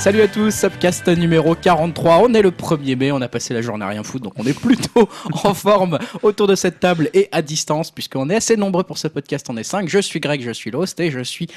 Salut à tous, Subcast numéro 43. On est le 1er mai, on a passé la journée à rien foutre, donc on est plutôt en forme autour de cette table et à distance, puisqu'on est assez nombreux pour ce podcast. On est 5. Je suis Greg, je suis l'host et je suis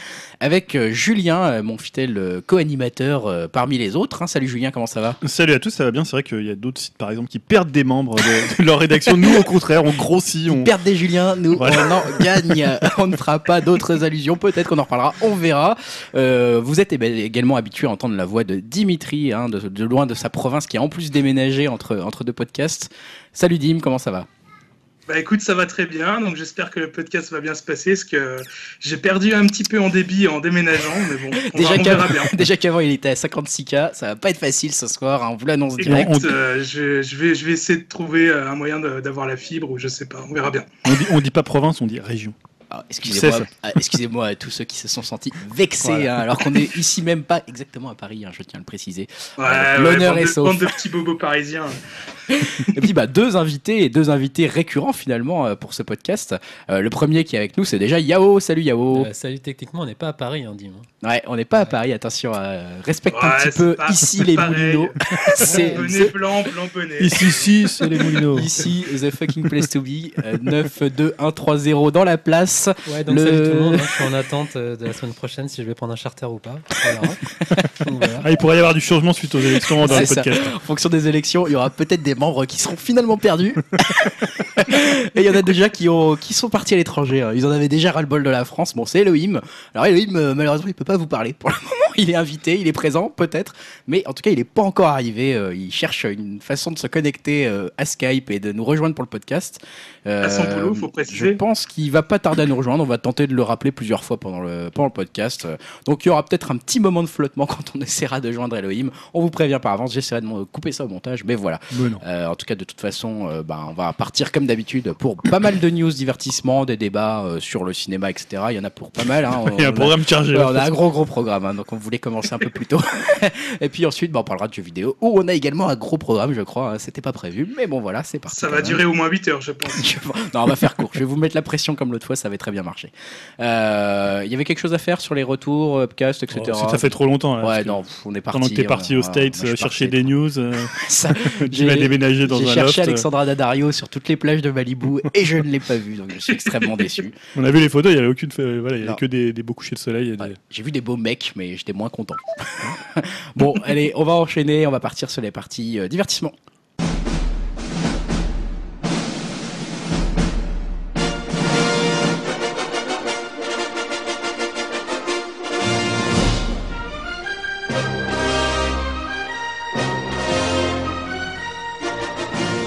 avec euh, Julien, euh, mon fidèle euh, co-animateur parmi les autres. hein. Salut Julien, comment ça va? Salut à tous, ça va bien. C'est vrai qu'il y a d'autres sites, par exemple, qui perdent des membres de, leur rédaction. Nous, au contraire, on grossit. On... Perte des Julien, nous Voilà. on en gagne. on ne fera pas d'autres allusions, peut-être qu'on en reparlera, on verra. Euh, vous êtes également habitué à entendre la voix de Dimitri, hein, de, de loin de sa province, qui a en plus déménagé entre, entre deux podcasts. Salut Dim, comment ça va? Bah écoute, ça va très bien, donc j'espère que le podcast va bien se passer, parce que j'ai perdu un petit peu en débit en déménageant, mais bon, on, Déjà va- on qu'avant verra bien. déjà qu'avant, il était à 56K, ça va pas être facile ce soir, hein, on vous l'annonce direct. Écoute, euh, je, je vais, je vais essayer de trouver euh, un moyen d'avoir la fibre, ou je sais pas, on verra bien. On dit, on dit pas province, on dit région. Ah, excusez-moi, excusez-moi à tous ceux qui se sont sentis vexés, Voilà. hein, alors qu'on est ici même pas exactement à Paris, hein, je tiens à le préciser. Ouais, Euh, ouais, l'honneur bande est sauf. Bande de petits bobos parisiens. Et puis bah deux invités et deux invités récurrents finalement euh, pour ce podcast. Euh, le premier qui est avec nous, c'est déjà Yao. Salut Yao. Euh, salut, techniquement, on n'est pas à Paris, hein, Dim. Ouais, on n'est pas à Paris. Attention, euh, respecte un Ouais, petit c'est peu pas- ici les pareil. moulineaux. c'est blanc, blanc bonnet. Ici, ici, c'est les moulineaux. ici the fucking place to be. Euh, 9 2 1 3 0 dans la place. Ouais, donc Le- salut tout le monde. hein, je suis en attente euh, de la semaine prochaine si je vais prendre un charter ou pas. Voilà. Donc, voilà. Ah, il pourrait y avoir du changement suite aux élections dans le podcast. En fonction des élections, il y aura peut-être des membres qui seront finalement perdus. Et il y en a déjà qui, ont, qui sont partis à l'étranger. hein. Ils en avaient déjà ras-le-bol de la France. Bon, c'est Elohim. Alors Elohim, euh, malheureusement, il peut pas vous parler. Pour le moment, il est invité, il est présent, peut-être. Mais en tout cas, il n'est pas encore arrivé. Euh, Il cherche une façon de se connecter euh, à Skype et de nous rejoindre pour le podcast. Euh, À son boulot, faut Je préciser. pense qu'il va pas tarder à nous rejoindre. On va tenter de le rappeler plusieurs fois pendant le, pendant le podcast. Donc il y aura peut-être un petit moment de flottement quand on essaiera de joindre Elohim. On vous prévient par avance. J'essaierai de couper ça au montage. Mais voilà. Mais non. Euh, en tout cas, de toute façon, euh, ben, on va partir comme d'habitude pour pas mal de news, divertissements, des débats euh, sur le cinéma, etc. Il y en a pour pas mal. hein. Il y a un programme chargé. Ouais, on a un gros gros programme, hein, donc on voulait commencer un peu plus tôt. Et puis ensuite, bah, on parlera de jeux vidéo, où on a également un gros programme, je crois. hein. C'était pas prévu, mais bon voilà, c'est parti. Ça va durer au moins 8 heures, je pense. Non, on va faire court. Je vais vous mettre la pression comme l'autre fois, ça avait très bien marché. Euh, Il y avait quelque chose à faire sur les retours, upcast, etc. Oh, ça fait trop longtemps. là, Ouais, non, pff, on est parti. Pendant que t'es parti aux voilà, States euh, chercher des news, euh, Ça, tu j'ai- déménager dans J'ai cherché loft. Alexandra Daddario sur toutes les plages de Malibu et je ne l'ai pas vue, donc je suis extrêmement déçu. On a vu les photos, il y avait aucune, euh, voilà, il y avait que des, des beaux couchers de soleil. des- J'ai vu des beaux mecs, mais j'étais moins content. bon, allez, on va enchaîner, on va partir sur les parties euh, divertissement.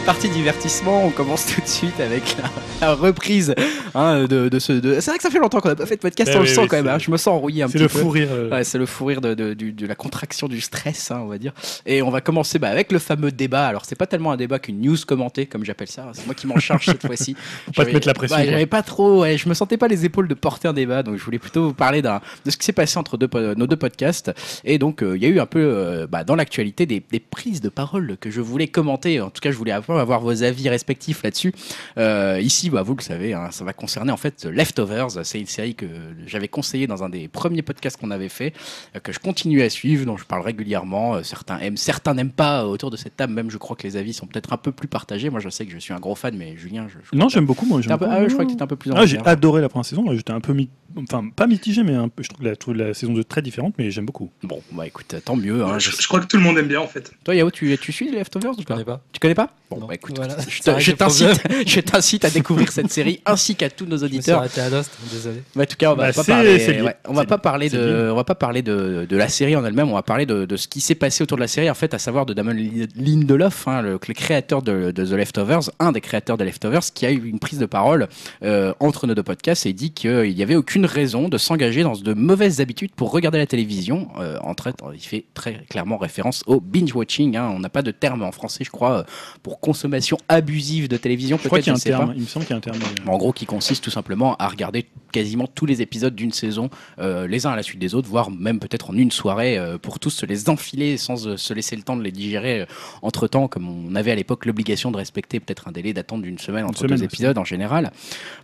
Partie divertissement, on commence tout de suite avec la, la reprise hein, de, de ce. de- C'est vrai que ça fait longtemps qu'on n'a pas fait de podcast, Eh on le sent oui, quand même. c'est- hein, Je me sens enrouillé un C'est petit le peu. fou rire. euh, Ouais, c'est le fou rire de, de- du- de la contraction du stress, hein, on va dire. Et on va commencer bah, avec le fameux débat. Alors, c'est pas tellement un débat qu'une news commentée, comme j'appelle ça. C'est moi qui m'en charge cette fois-ci. pas te mettre la pression, quoi. J'avais pas trop. ouais, je me sentais pas les épaules de porter un débat, donc je voulais plutôt vous parler de ce qui s'est passé entre deux, nos deux podcasts. Et donc, euh, il y a eu un peu euh, bah, dans l'actualité des, des prises de parole que je voulais commenter. En tout cas, je voulais avoir, avoir vos avis respectifs là-dessus. Euh, ici, bah, vous le savez, hein, ça va concerner en fait Leftovers. C'est une série que j'avais conseillé dans un des premiers podcasts qu'on avait fait, euh, que je continue à suivre, dont je parle régulièrement. Euh, Certains aiment, certains n'aiment pas. Autour de cette table, même, je crois que les avis sont peut-être un peu plus partagés. Moi, je sais que je suis un gros fan, mais Julien, je, je Non, j'aime beaucoup, moi. Peu- ah je crois que t'étais un peu plus Ah, j'ai adoré la première saison. J'étais un peu, mi- enfin, pas mitigé, mais un peu. Je trouve la, trouve la saison 2 très différente, mais j'aime beaucoup. Bon, bah écoute, tant mieux. hein, je, je- je crois que tout le monde aime bien, en fait. Toi, Yao, tu, tu suis les Leftovers ou Je pas connais pas. Tu connais pas Bon, Non. bah écoute, Voilà. je t'incite je t'incite à découvrir cette série ainsi qu'à tous nos Je me suis auditeurs. à Lost, désolé. Mais en tout cas, on va Bah, pas parler. ouais, on va pas parler de, on va pas parler de, de la série en elle-même. On va parler de, de ce qui s'est passé autour de la série, en fait, à savoir de Damon Lindelof, hein, le, le créateur de, de The Leftovers, un des créateurs de Leftovers, qui a eu une prise de parole euh, entre nos deux podcasts et dit qu'il n'y avait aucune raison de s'engager dans de mauvaises habitudes pour regarder la télévision. Euh, en trait, il fait très clairement référence au binge watching. hein. On n'a pas de terme en français, je crois, euh, pour consommation abusive de télévision. Je crois qu'il y a un pas. terme. Il me semble qu'il y a un terme. mais- En gros, qui consiste tout simplement à regarder quasiment tous les épisodes d'une saison, euh, les uns à la suite des autres, voire même peut-être en une soirée, euh, pour tous se les enfiler sans se laisser le temps de les digérer entre temps, comme on avait à l'époque l'obligation de respecter peut-être un délai d'attente d'une semaine entre semaine, deux ouais. épisodes en général.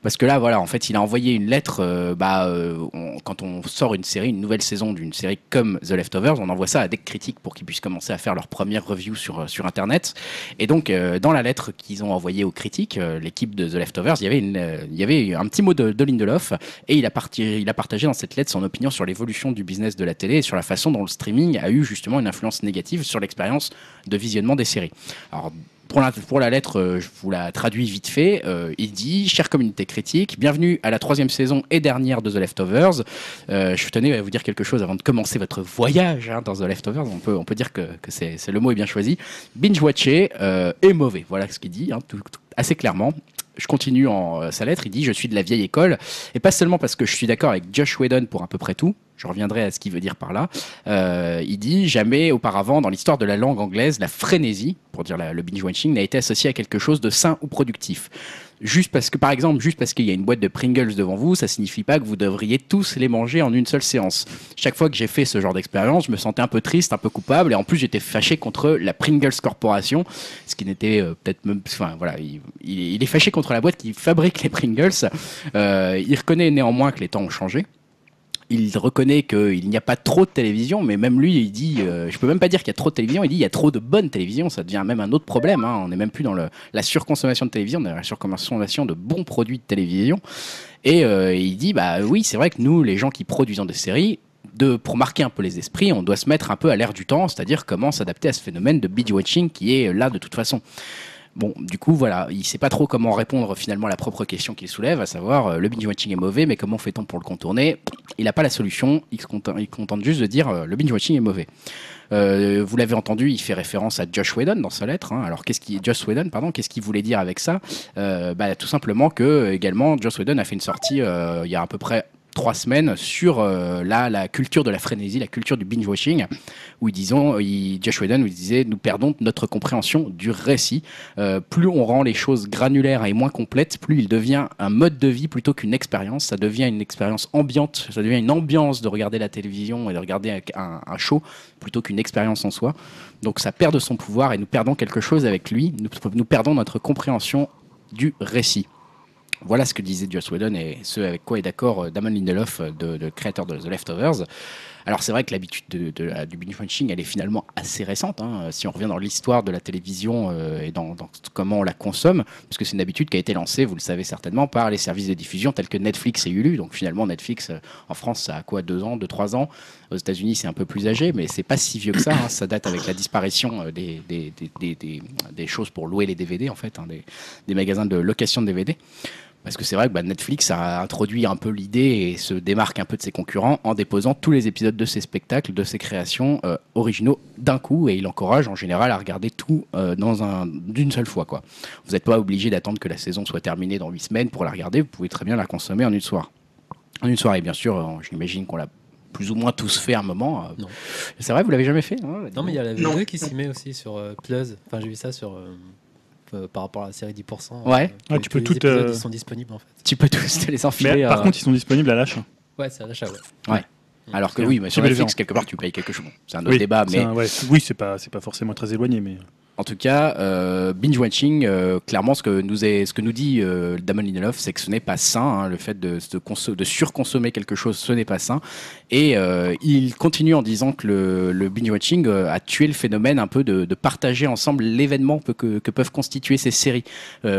Parce que là, voilà, en fait, il a envoyé une lettre. Bah, euh, quand on sort une série, une nouvelle saison d'une série comme The Leftovers, on envoie ça à des critiques pour qu'ils puissent commencer à faire leur première review sur, euh, Internet. Et donc, euh, dans la lettre qu'ils ont envoyée aux critiques, l'équipe de The Leftovers, il y avait, un petit mot de, de Lindelof et il a, il a partagé dans cette lettre son opinion sur l'évolution du business de la télé et sur la façon dont le streaming a eu justement une influence négative sur l'expérience de visionnement des séries. Alors, pour la, lettre, euh, je vous la traduis vite fait. Euh, il dit Chère communauté critique, bienvenue à la troisième saison et dernière de The Leftovers. Euh, je tenais à vous dire quelque chose avant de commencer votre voyage hein, dans The Leftovers. On peut, dire que, c'est le mot est bien choisi. Binge-watcher est mauvais. Voilà ce qu'il dit, hein, assez clairement. Je continue en sa lettre. Il dit Je suis de la vieille école. Et pas seulement parce que je suis d'accord avec Josh Whedon pour à peu près tout. Je reviendrai à ce qu'il veut dire par là. Euh, il dit Jamais auparavant, dans l'histoire de la langue anglaise, la frénésie, pour dire le binge-watching, n'a été associée à quelque chose de sain ou productif. Juste parce que, par exemple, juste parce qu'il y a une boîte de Pringles devant vous, ça signifie pas que vous devriez tous les manger en une seule séance. Chaque fois que j'ai fait ce genre d'expérience, je me sentais un peu triste, un peu coupable, et en plus j'étais fâché contre la Pringles Corporation, ce qui n'était euh, peut-être même, enfin voilà, il, il- il est fâché contre la boîte qui fabrique les Pringles. Euh, il reconnaît néanmoins que les temps ont changé. Il reconnaît qu'il n'y a pas trop de télévision, mais même lui, il dit, euh, je peux même pas dire qu'il y a trop de télévision, il dit il y a trop de bonne télévision, ça devient même un autre problème. hein. On n'est même plus dans le, la surconsommation de télévision, on est dans la surconsommation de bons produits de télévision. Et euh, il dit, bah oui, c'est vrai que nous, les gens qui produisons des séries, de, pour marquer un peu les esprits, on doit se mettre un peu à l'air du temps, c'est-à-dire comment s'adapter à ce phénomène de binge-watching qui est là de toute façon. Bon, du coup, voilà, il sait pas trop comment répondre finalement à la propre question qu'il soulève, à savoir euh, le binge-watching est mauvais, mais comment fait-on pour le contourner? Il n'a pas la solution, il contente, juste de dire euh, le binge-watching est mauvais. Euh, vous l'avez entendu, il fait référence à Josh Whedon dans sa lettre. hein. Alors, qu'est-ce qui, Josh Whedon, pardon, qu'est-ce qu'il voulait dire avec ça? Bah, Tout simplement que également, Josh Whedon a fait une sortie il y a à peu près trois semaines sur euh, la, culture de la frénésie, la culture du binge-watching, où disons, il, Josh Whedon il disait, nous perdons notre compréhension du récit. Euh, plus on rend les choses granulaires et moins complètes, plus il devient un mode de vie plutôt qu'une expérience. Ça devient une expérience ambiante, ça devient une ambiance de regarder la télévision et de regarder un, show plutôt qu'une expérience en soi. Donc ça perd de son pouvoir et nous perdons quelque chose avec lui. Nous, nous perdons notre compréhension du récit. Voilà ce que disait Joss Whedon et ce avec quoi est d'accord euh, Damon Lindelof, euh, de, créateur de The Leftovers. Alors c'est vrai que l'habitude de, du binge watching, elle est finalement assez récente. hein. Si on revient dans l'histoire de la télévision euh, et dans, comment on la consomme, parce que c'est une habitude qui a été lancée, vous le savez certainement, par les services de diffusion tels que Netflix et Hulu. Donc finalement Netflix en France, ça a quoi deux ans, deux trois ans? Aux États-Unis, c'est un peu plus âgé, mais c'est pas si vieux que ça. hein. Ça date avec la disparition des, choses pour louer les DVD en fait, hein, des magasins de location de DVD. Parce que c'est vrai que bah, Netflix a introduit un peu l'idée et se démarque un peu de ses concurrents en déposant tous les épisodes de ses spectacles, de ses créations euh, originaux d'un coup. Et il encourage en général à regarder tout euh, dans un d'une seule fois. Quoi. Vous n'êtes pas obligé d'attendre que la saison soit terminée dans huit semaines pour la regarder. Vous pouvez très bien la consommer en une soirée. En une soirée, bien sûr. euh, J'imagine qu'on l'a plus ou moins tous fait à un moment. euh. Non. C'est vrai, vous l'avez jamais fait hein Non, mais il y a la Non. vidéo qui s'y met aussi sur euh, Plus. Enfin, j'ai vu ça sur. Euh, par rapport à la série 10%. Ouais. euh, Ah, tous tu peux les tout, épisodes, euh, Ils sont disponibles en fait. Tu peux tous te les enfiler. Mais par euh, contre, ils sont disponibles à l'achat. Ouais, c'est à l'achat, ouais. alors que oui, mais sur Netflix, quelque part, tu payes quelque chose. C'est un autre Oui, débat, mais un- ouais, oui, c'est pas, c'est pas forcément très éloigné, mais En tout cas, euh, binge watching, euh, clairement, ce que nous est, ce que nous dit euh, Damon Lindelof, c'est que ce n'est pas sain. hein, le fait de, de, conso- de surconsommer quelque chose, ce n'est pas sain. Et il continue en disant que le, binge watching a tué le phénomène un peu de, partager ensemble l'événement que, peuvent constituer ces séries.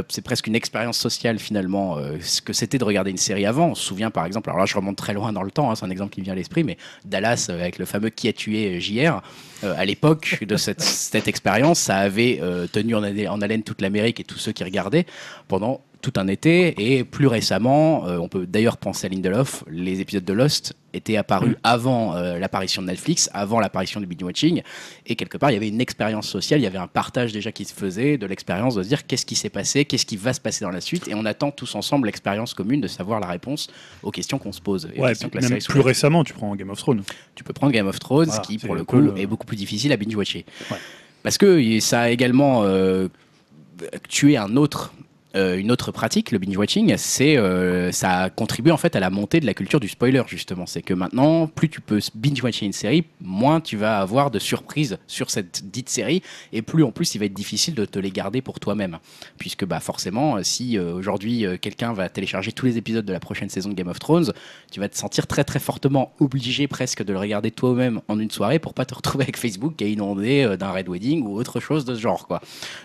C'est presque une expérience sociale finalement. ce que c'était de regarder une série avant. On se souvient par exemple, alors là je remonte très loin dans le temps, hein, c'est un exemple qui me vient à l'esprit, mais Dallas avec le fameux qui a tué JR. Euh, à l'époque de cette, cette expérience, ça avait euh, tenu en, en haleine toute l'Amérique et tous ceux qui regardaient pendant tout un été. Et plus récemment, euh, on peut d'ailleurs penser à Lindelof, les épisodes de Lost étaient apparus avant euh, l'apparition de Netflix, avant l'apparition du binge watching. Et quelque part, il y avait une expérience sociale, il y avait un partage déjà qui se faisait de l'expérience de se dire qu'est-ce qui s'est passé, qu'est-ce qui va se passer dans la suite. Et on attend tous ensemble l'expérience commune de savoir la réponse aux questions qu'on se pose. Et ouais, questions que la même série plus récement, tu prends Game of Thrones. Tu peux prendre Game of Thrones, Voilà, qui pour le coup est beaucoup plus difficile à binge-watcher. Ouais. Parce que ça a également euh, tué un autre euh, une autre pratique, le binge watching, c'est euh, ça contribue en fait à la montée de la culture du spoiler justement. C'est que maintenant, plus tu peux binge watcher une série, moins tu vas avoir de surprises sur cette dite série, et plus en plus il va être difficile de te les garder pour toi-même, puisque bah forcément, euh, si aujourd'hui quelqu'un va télécharger tous les épisodes de la prochaine saison de Game of Thrones, tu vas te sentir très très fortement obligé presque de le regarder toi-même en une soirée pour pas te retrouver avec Facebook qui est inondé d'un Red Wedding ou autre chose de ce genre quoi.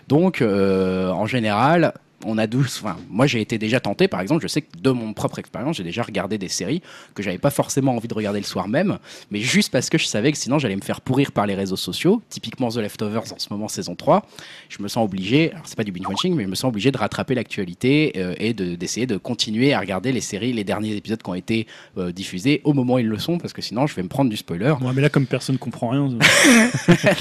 Donc en général, on a douce. Enfin, moi, j'ai été déjà tenté, par exemple, je sais que de mon propre expérience, j'ai déjà regardé des séries que j'avais pas forcément envie de regarder le soir même, mais juste parce que je savais que sinon j'allais me faire pourrir par les réseaux sociaux. Typiquement The Leftovers en ce moment, saison 3. Je me sens obligé, alors c'est pas du binge-watching, mais je me sens obligé de rattraper l'actualité euh, et de- d'essayer de, continuer à regarder les séries, les derniers épisodes qui ont été euh, diffusés au moment où ils le sont, parce que sinon je vais me prendre du spoiler. Ouais, mais là, comme personne comprend rien,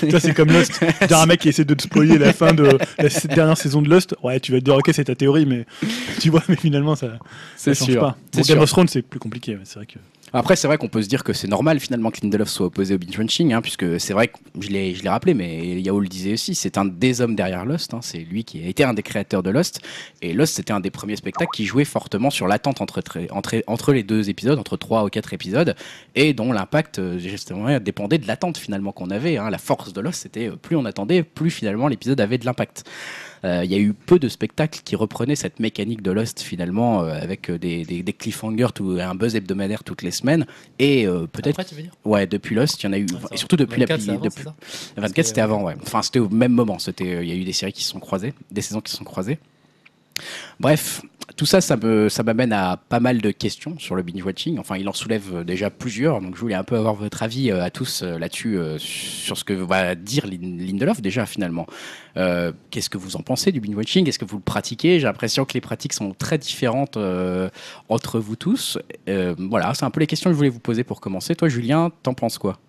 vois, c'est comme Lost. Dire un mec qui essaie de te spoiler la fin de la dernière saison de Lost, ouais, tu vas te dire, ok, c'est ta théorie, mais tu vois, mais finalement, ça, ça change pas. C'est Pour Game of Thrones, c'est plus compliqué, c'est vrai que. Après, c'est vrai qu'on peut se dire que c'est normal finalement que Lindelof soit opposé au binge-watching, hein, puisque c'est vrai que je l'ai, je l'ai rappelé, mais Yao le disait aussi, c'est un des hommes derrière Lost, hein, c'est lui qui a été un des créateurs de Lost, et Lost c'était un des premiers spectacles qui jouait fortement sur l'attente entre, entre, entre les deux épisodes, entre trois ou quatre épisodes, et dont l'impact euh, justement dépendait de l'attente finalement qu'on avait. hein. La force de Lost, c'était euh, plus on attendait, plus finalement l'épisode avait de l'impact. Euh, Il y a eu peu de spectacles qui reprenaient cette mécanique de Lost finalement euh, avec euh, des, des, des cliffhangers, tout, un buzz hebdomadaire toutes les semaines. Et peut-être ouais depuis Lost il y en a eu Ah, et surtout depuis 24, la avant, depuis, c'est ça 24 Parce c'était avant ouais. enfin c'était au même moment c'était il y a eu des séries qui se sont croisées des saisons qui se sont croisées. Bref tout ça ça me ça m'amène à pas mal de questions sur le binge watching enfin il en soulève déjà plusieurs donc je voulais un peu avoir votre avis à tous là-dessus sur ce que va dire Lin- Lindelof déjà finalement euh, Qu'est-ce que vous en pensez du binge watching Est-ce que vous le pratiquez? J'ai l'impression que les pratiques sont très différentes euh, entre vous tous. Euh, voilà, c'est un peu les questions que je voulais vous poser pour commencer. Toi, Julien, t'en penses quoi?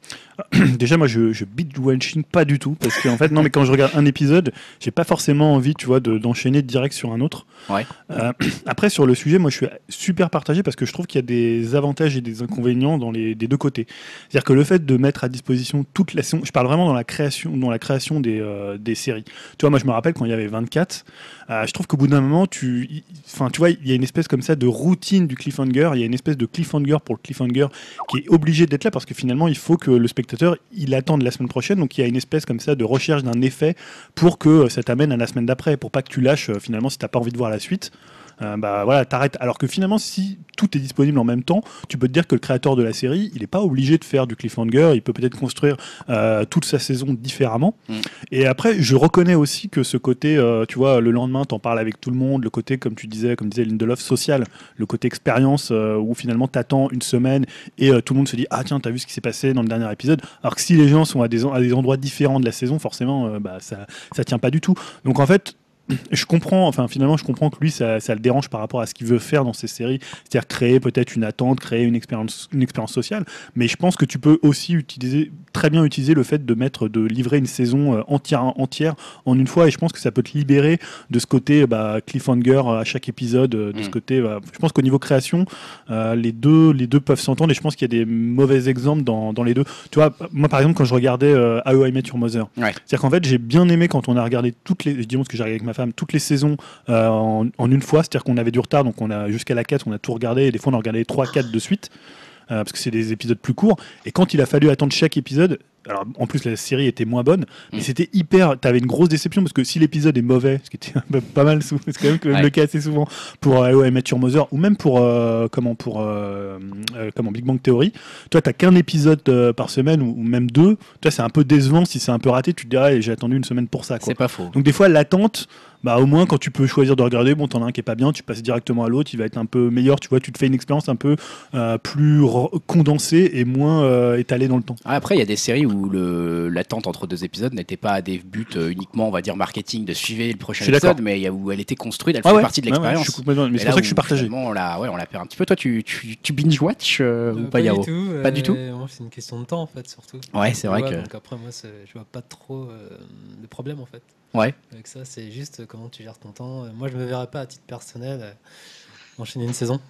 Déjà, moi, je, je binge watching pas du tout parce qu'en fait, non, mais quand je regarde un épisode, j'ai pas forcément envie, tu vois, de- d'enchaîner direct sur un autre. Ouais. Après, sur le sujet, moi, je suis super partagé parce que je trouve qu'il y a des avantages et des inconvénients dans les des deux côtés. C'est-à-dire que le fait de mettre à disposition toute la saison, je parle vraiment dans la création, dans la création des, des séries. Tu vois, moi, je me rappelle quand il y avait 24, euh, je trouve qu'au bout d'un moment, tu, enfin, tu vois, il y a une espèce comme ça de routine du cliffhanger. Il y a une espèce de cliffhanger pour le cliffhanger qui est obligé d'être là parce que finalement, il faut que le spectateur il attende la semaine prochaine. Donc, il y a une espèce comme ça de recherche d'un effet pour que euh, ça t'amène à la semaine d'après, pour pas que tu lâches euh, finalement si t'as pas envie de voir la suite. Euh, bah voilà, t'arrêtes. Alors que finalement, si tout est disponible en même temps, tu peux te dire que le créateur de la série, il n'est pas obligé de faire du cliffhanger. Il peut peut-être construire euh, toute sa saison différemment. Mm. Et après, je reconnais aussi que ce côté, euh, tu vois, le lendemain, t'en parles avec tout le monde, le côté, comme tu disais, comme disait Lindelof, social, le côté expérience, où finalement t'attends une semaine et tout le monde se dit ah tiens, t'as vu ce qui s'est passé dans le dernier épisode. Alors que si les gens sont à des, à des endroits différents de la saison, forcément, bah ça, ça tient pas du tout. Donc en fait. Je comprends, enfin finalement, je comprends que lui, ça, le dérange par rapport à ce qu'il veut faire dans ses séries, c'est-à-dire créer peut-être une attente, créer une expérience, une expérience sociale. Mais je pense que tu peux aussi utiliser, très bien utiliser le fait de mettre, de livrer une saison euh, entière, entière en une fois. Et je pense que ça peut te libérer de ce côté bah, cliffhanger à chaque épisode, euh, de ce Mm. côté. bah, je pense qu'au niveau création, euh, les deux, les deux peuvent s'entendre. Et je pense qu'il y a des mauvais exemples dans, dans les deux. Tu vois, moi par exemple, quand je regardais euh, How I Met Your Mother, Ouais. c'est-à-dire qu'en fait, j'ai bien aimé quand on a regardé toutes les, je dis parce que j'ai regardé avec ma femme, toutes les saisons euh, en, en une fois. C'est-à-dire qu'on avait du retard, donc on a jusqu'à la 4, on a tout regardé. Et des fois, on a regardé 3-4 de suite. Euh, parce que c'est des épisodes plus courts. Et quand il a fallu attendre chaque épisode, alors en plus la série était moins bonne, mais Mm. c'était hyper. T'avais une grosse déception parce que si l'épisode est mauvais, ce qui était pas mal souvent, c'est quand même Ouais. le cas assez souvent pour euh, ouais, Matthew Mother ou même pour euh, comment pour euh, comment Big Bang Theory, toi t'as qu'un épisode par semaine ou, ou même deux. Toi c'est un peu décevant si c'est un peu raté. Tu te dirais j'ai attendu une semaine pour ça. C'est pas faux. Donc des fois l'attente, bah au moins quand tu peux choisir de regarder, bon t'en as un qui est pas bien, tu passes directement à l'autre, il va être un peu meilleur, tu vois, tu te fais une expérience un peu euh, plus condensée et moins euh, étalée dans le temps. Ah, Après, il y a des séries où l'attente entre deux épisodes n'était pas à des buts euh, uniquement, on va dire, marketing, de suivre le prochain épisode, mais il y a où elle était construite, elle Ah fait ouais, partie de ouais, ouais, l'expérience. mais c'est pour ça que je suis partagé. On l'a ouais, on l'a perd un petit peu. Toi, tu, tu, tu binge-watch euh, ou Euh, pas, pas Yao du tout. Pas du euh, tout c'est une question de temps, en fait, surtout. Ouais, c'est vrai Ouais, que. Donc après, moi, je vois pas trop euh, de problème, en fait. Ouais. Avec ça, c'est juste comment tu gères ton temps. Euh, Moi, je me verrais pas à titre personnel euh, enchaîner une saison.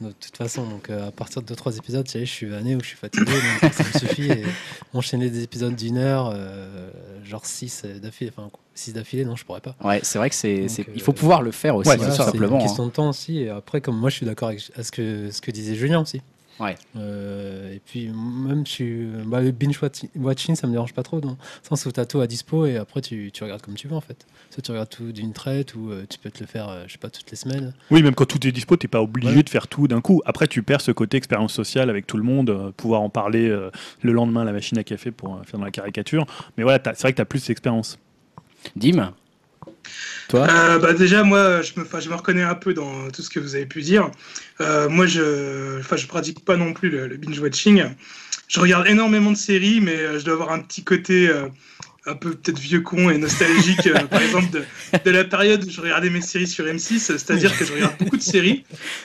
de toute façon. Donc euh, à partir de 2-3 épisodes, je suis vanné ou je suis fatigué. donc ça me suffit. Et enchaîner des épisodes d'une heure, euh, genre 6 d'affilée. Enfin, 6 d'affilée, non, je pourrais pas. Ouais, c'est vrai que c'est, Donc, euh, il faut pouvoir le faire aussi, Ouais, Voilà, ça, c'est simplement. une hein. question de temps aussi. Et après, comme moi, je suis d'accord avec ce que, ce que disait Julien aussi. Ouais. Euh, et puis, même, suis, bah, le binge watch- watching, ça me dérange pas trop, dans le sens où tu as tout à dispo et après, tu, tu regardes comme tu veux en fait. Soit tu regardes tout d'une traite ou euh, tu peux te le faire, euh, je sais pas, toutes les semaines. Oui, même quand tout est dispo, t'es pas obligé Ouais. de faire tout d'un coup. Après, tu perds ce côté expérience sociale avec tout le monde, euh, pouvoir en parler euh, le lendemain à la machine à café pour euh, faire dans la caricature. Mais voilà, t'as- c'est vrai que tu as plus d'expérience. Dim? Euh, bah déjà, moi, je me, je me reconnais un peu dans tout ce que vous avez pu dire. Euh, moi, je, je pratique pas non plus le, le binge watching. Je regarde énormément de séries, mais euh, je dois avoir un petit côté un peu peut-être vieux con et nostalgique, par exemple de, la période où je regardais mes séries sur M6. C'est-à-dire que je regarde beaucoup de séries,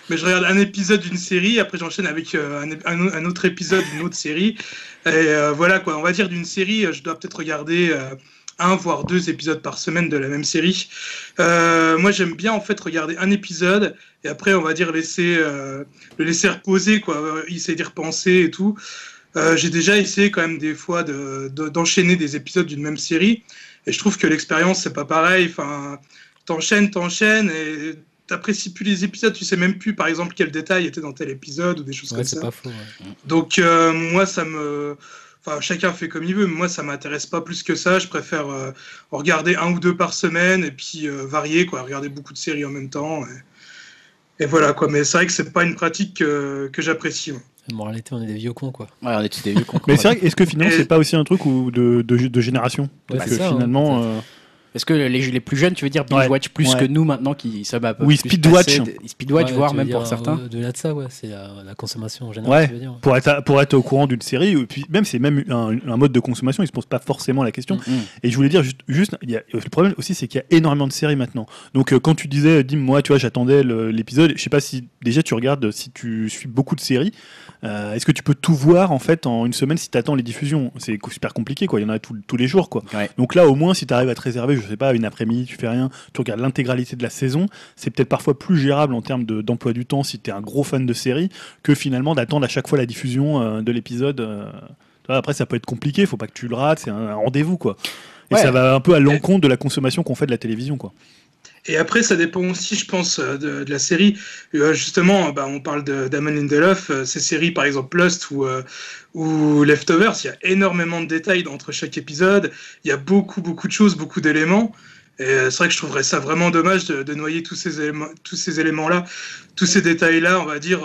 mais je regarde un épisode d'une série, après j'enchaîne avec un, autre épisode d'une autre série. Et voilà quoi, on va dire d'une série, je dois peut-être regarder un voire deux épisodes par semaine de la même série. Euh, moi, j'aime bien en fait regarder un épisode et après, on va dire laisser euh, le laisser reposer, quoi, euh, essayer d'y repenser et tout. Euh, J'ai déjà essayé quand même des fois de- de- d'enchaîner des épisodes d'une même série et je trouve que l'expérience c'est pas pareil. Enfin, t'enchaînes, t'enchaînes et t'apprécies plus les épisodes. Tu sais même plus, par exemple, quel détail était dans tel épisode ou des choses Ouais, comme ça. pas faux. ouais. Donc moi, ça me... Enfin, chacun fait comme il veut, mais moi, ça m'intéresse pas plus que ça. Je préfère euh, en regarder un ou deux par semaine et puis euh, varier, quoi. Regarder beaucoup de séries en même temps. Et, et voilà, quoi. Mais c'est vrai que c'est pas une pratique que, que j'apprécie. La moralité, on est des vieux cons, quoi. Ouais, on est tous des vieux cons. Mais c'est vrai, est-ce que finalement, c'est pas aussi un truc où de, de, de génération? Parce que ça, hein, finalement. euh, Est-ce que les, les plus jeunes, tu veux dire, binge Ouais, watch plus ouais. que nous maintenant qui un peu Oui, plus speed watch. passés de- Speed watch, Ouais, voire même pour certains. euh, Au-delà de ça, ouais, c'est la, la consommation en général, Ouais. tu veux dire. pour être, pour être au courant d'une série, et puis même c'est même un, un mode de consommation, ils se posent pas forcément la question. Mm, mm. Et je voulais dire juste, juste il y a, le problème aussi, c'est qu'il y a énormément de séries maintenant. Donc euh, quand tu disais, dis moi, tu vois, j'attendais l'épisode. Je sais pas si déjà tu regardes si tu suis beaucoup de séries. euh, Est-ce que tu peux tout voir en fait en une semaine si tu attends les diffusions? C'est super compliqué, quoi. Il y en a tous- tous les jours, quoi. Ouais. Donc là, au moins, si tu arrives à te réserver, je sais pas, une après-midi, tu fais rien, tu regardes l'intégralité de la saison, c'est peut-être parfois plus gérable en termes de- d'emploi du temps si tu es un gros fan de série que finalement d'attendre à chaque fois la diffusion euh, de l'épisode. euh. Après, ça peut être compliqué, faut pas que tu le rates, c'est un, un rendez-vous, quoi. Et Ouais. ça va un peu à l'encontre de la consommation qu'on fait de la télévision, quoi. Et après, ça dépend aussi, je pense, euh, de, de la série. Euh, justement, bah, on parle de d'Amon Lindelof, euh, ces séries, par exemple, Lost ou, euh, ou Leftovers, il y a énormément de détails entre chaque épisode. Il y a beaucoup, beaucoup de choses, beaucoup d'éléments. Et c'est vrai que je trouverais ça vraiment dommage de, de noyer tous ces éléments, tous ces éléments-là, tous ces détails-là, on va dire,